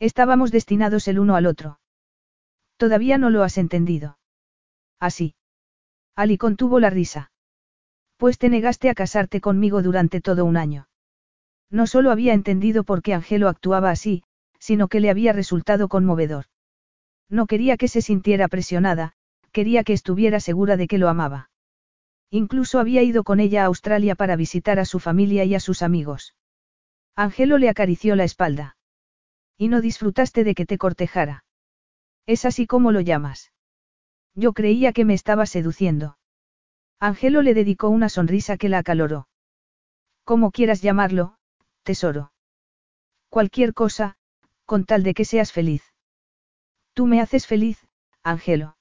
Estábamos destinados el uno al otro. Todavía no lo has entendido. Así. Ali contuvo la risa. Pues te negaste a casarte conmigo durante todo un año. No solo había entendido por qué Angelo actuaba así, sino que le había resultado conmovedor. No quería que se sintiera presionada, quería que estuviera segura de que lo amaba. Incluso había ido con ella a Australia para visitar a su familia y a sus amigos. Angelo le acarició la espalda. Y no disfrutaste de que te cortejara. Es así como lo llamas. Yo creía que me estaba seduciendo. Angelo le dedicó una sonrisa que la acaloró. Como quieras llamarlo, tesoro. Cualquier cosa, con tal de que seas feliz. Tú me haces feliz, Angelo.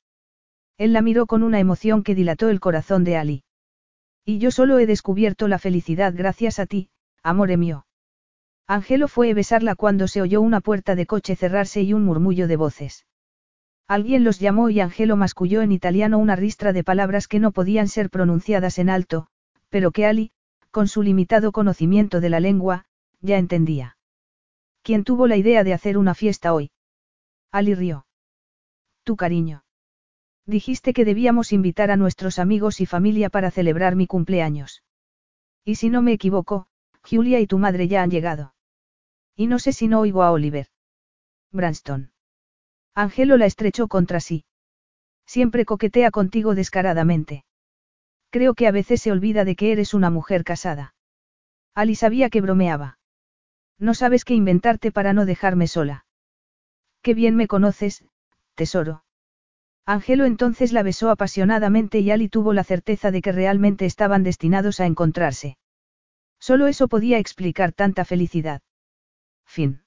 Él la miró con una emoción que dilató el corazón de Ali. Y yo solo he descubierto la felicidad gracias a ti, amore mío. Angelo fue a besarla cuando se oyó una puerta de coche cerrarse y un murmullo de voces. Alguien los llamó y Angelo masculló en italiano una ristra de palabras que no podían ser pronunciadas en alto, pero que Ali, con su limitado conocimiento de la lengua, ya entendía. ¿Quién tuvo la idea de hacer una fiesta hoy? Ali rió. Tu cariño. Dijiste que debíamos invitar a nuestros amigos y familia para celebrar mi cumpleaños. Y si no me equivoco, Julia y tu madre ya han llegado. Y no sé si no oigo a Oliver. Branston. Angelo la estrechó contra sí. Siempre coquetea contigo descaradamente. Creo que a veces se olvida de que eres una mujer casada. Ali sabía que bromeaba. No sabes qué inventarte para no dejarme sola. Qué bien me conoces, tesoro. Angelo entonces la besó apasionadamente y Ali tuvo la certeza de que realmente estaban destinados a encontrarse. Solo eso podía explicar tanta felicidad. Fin.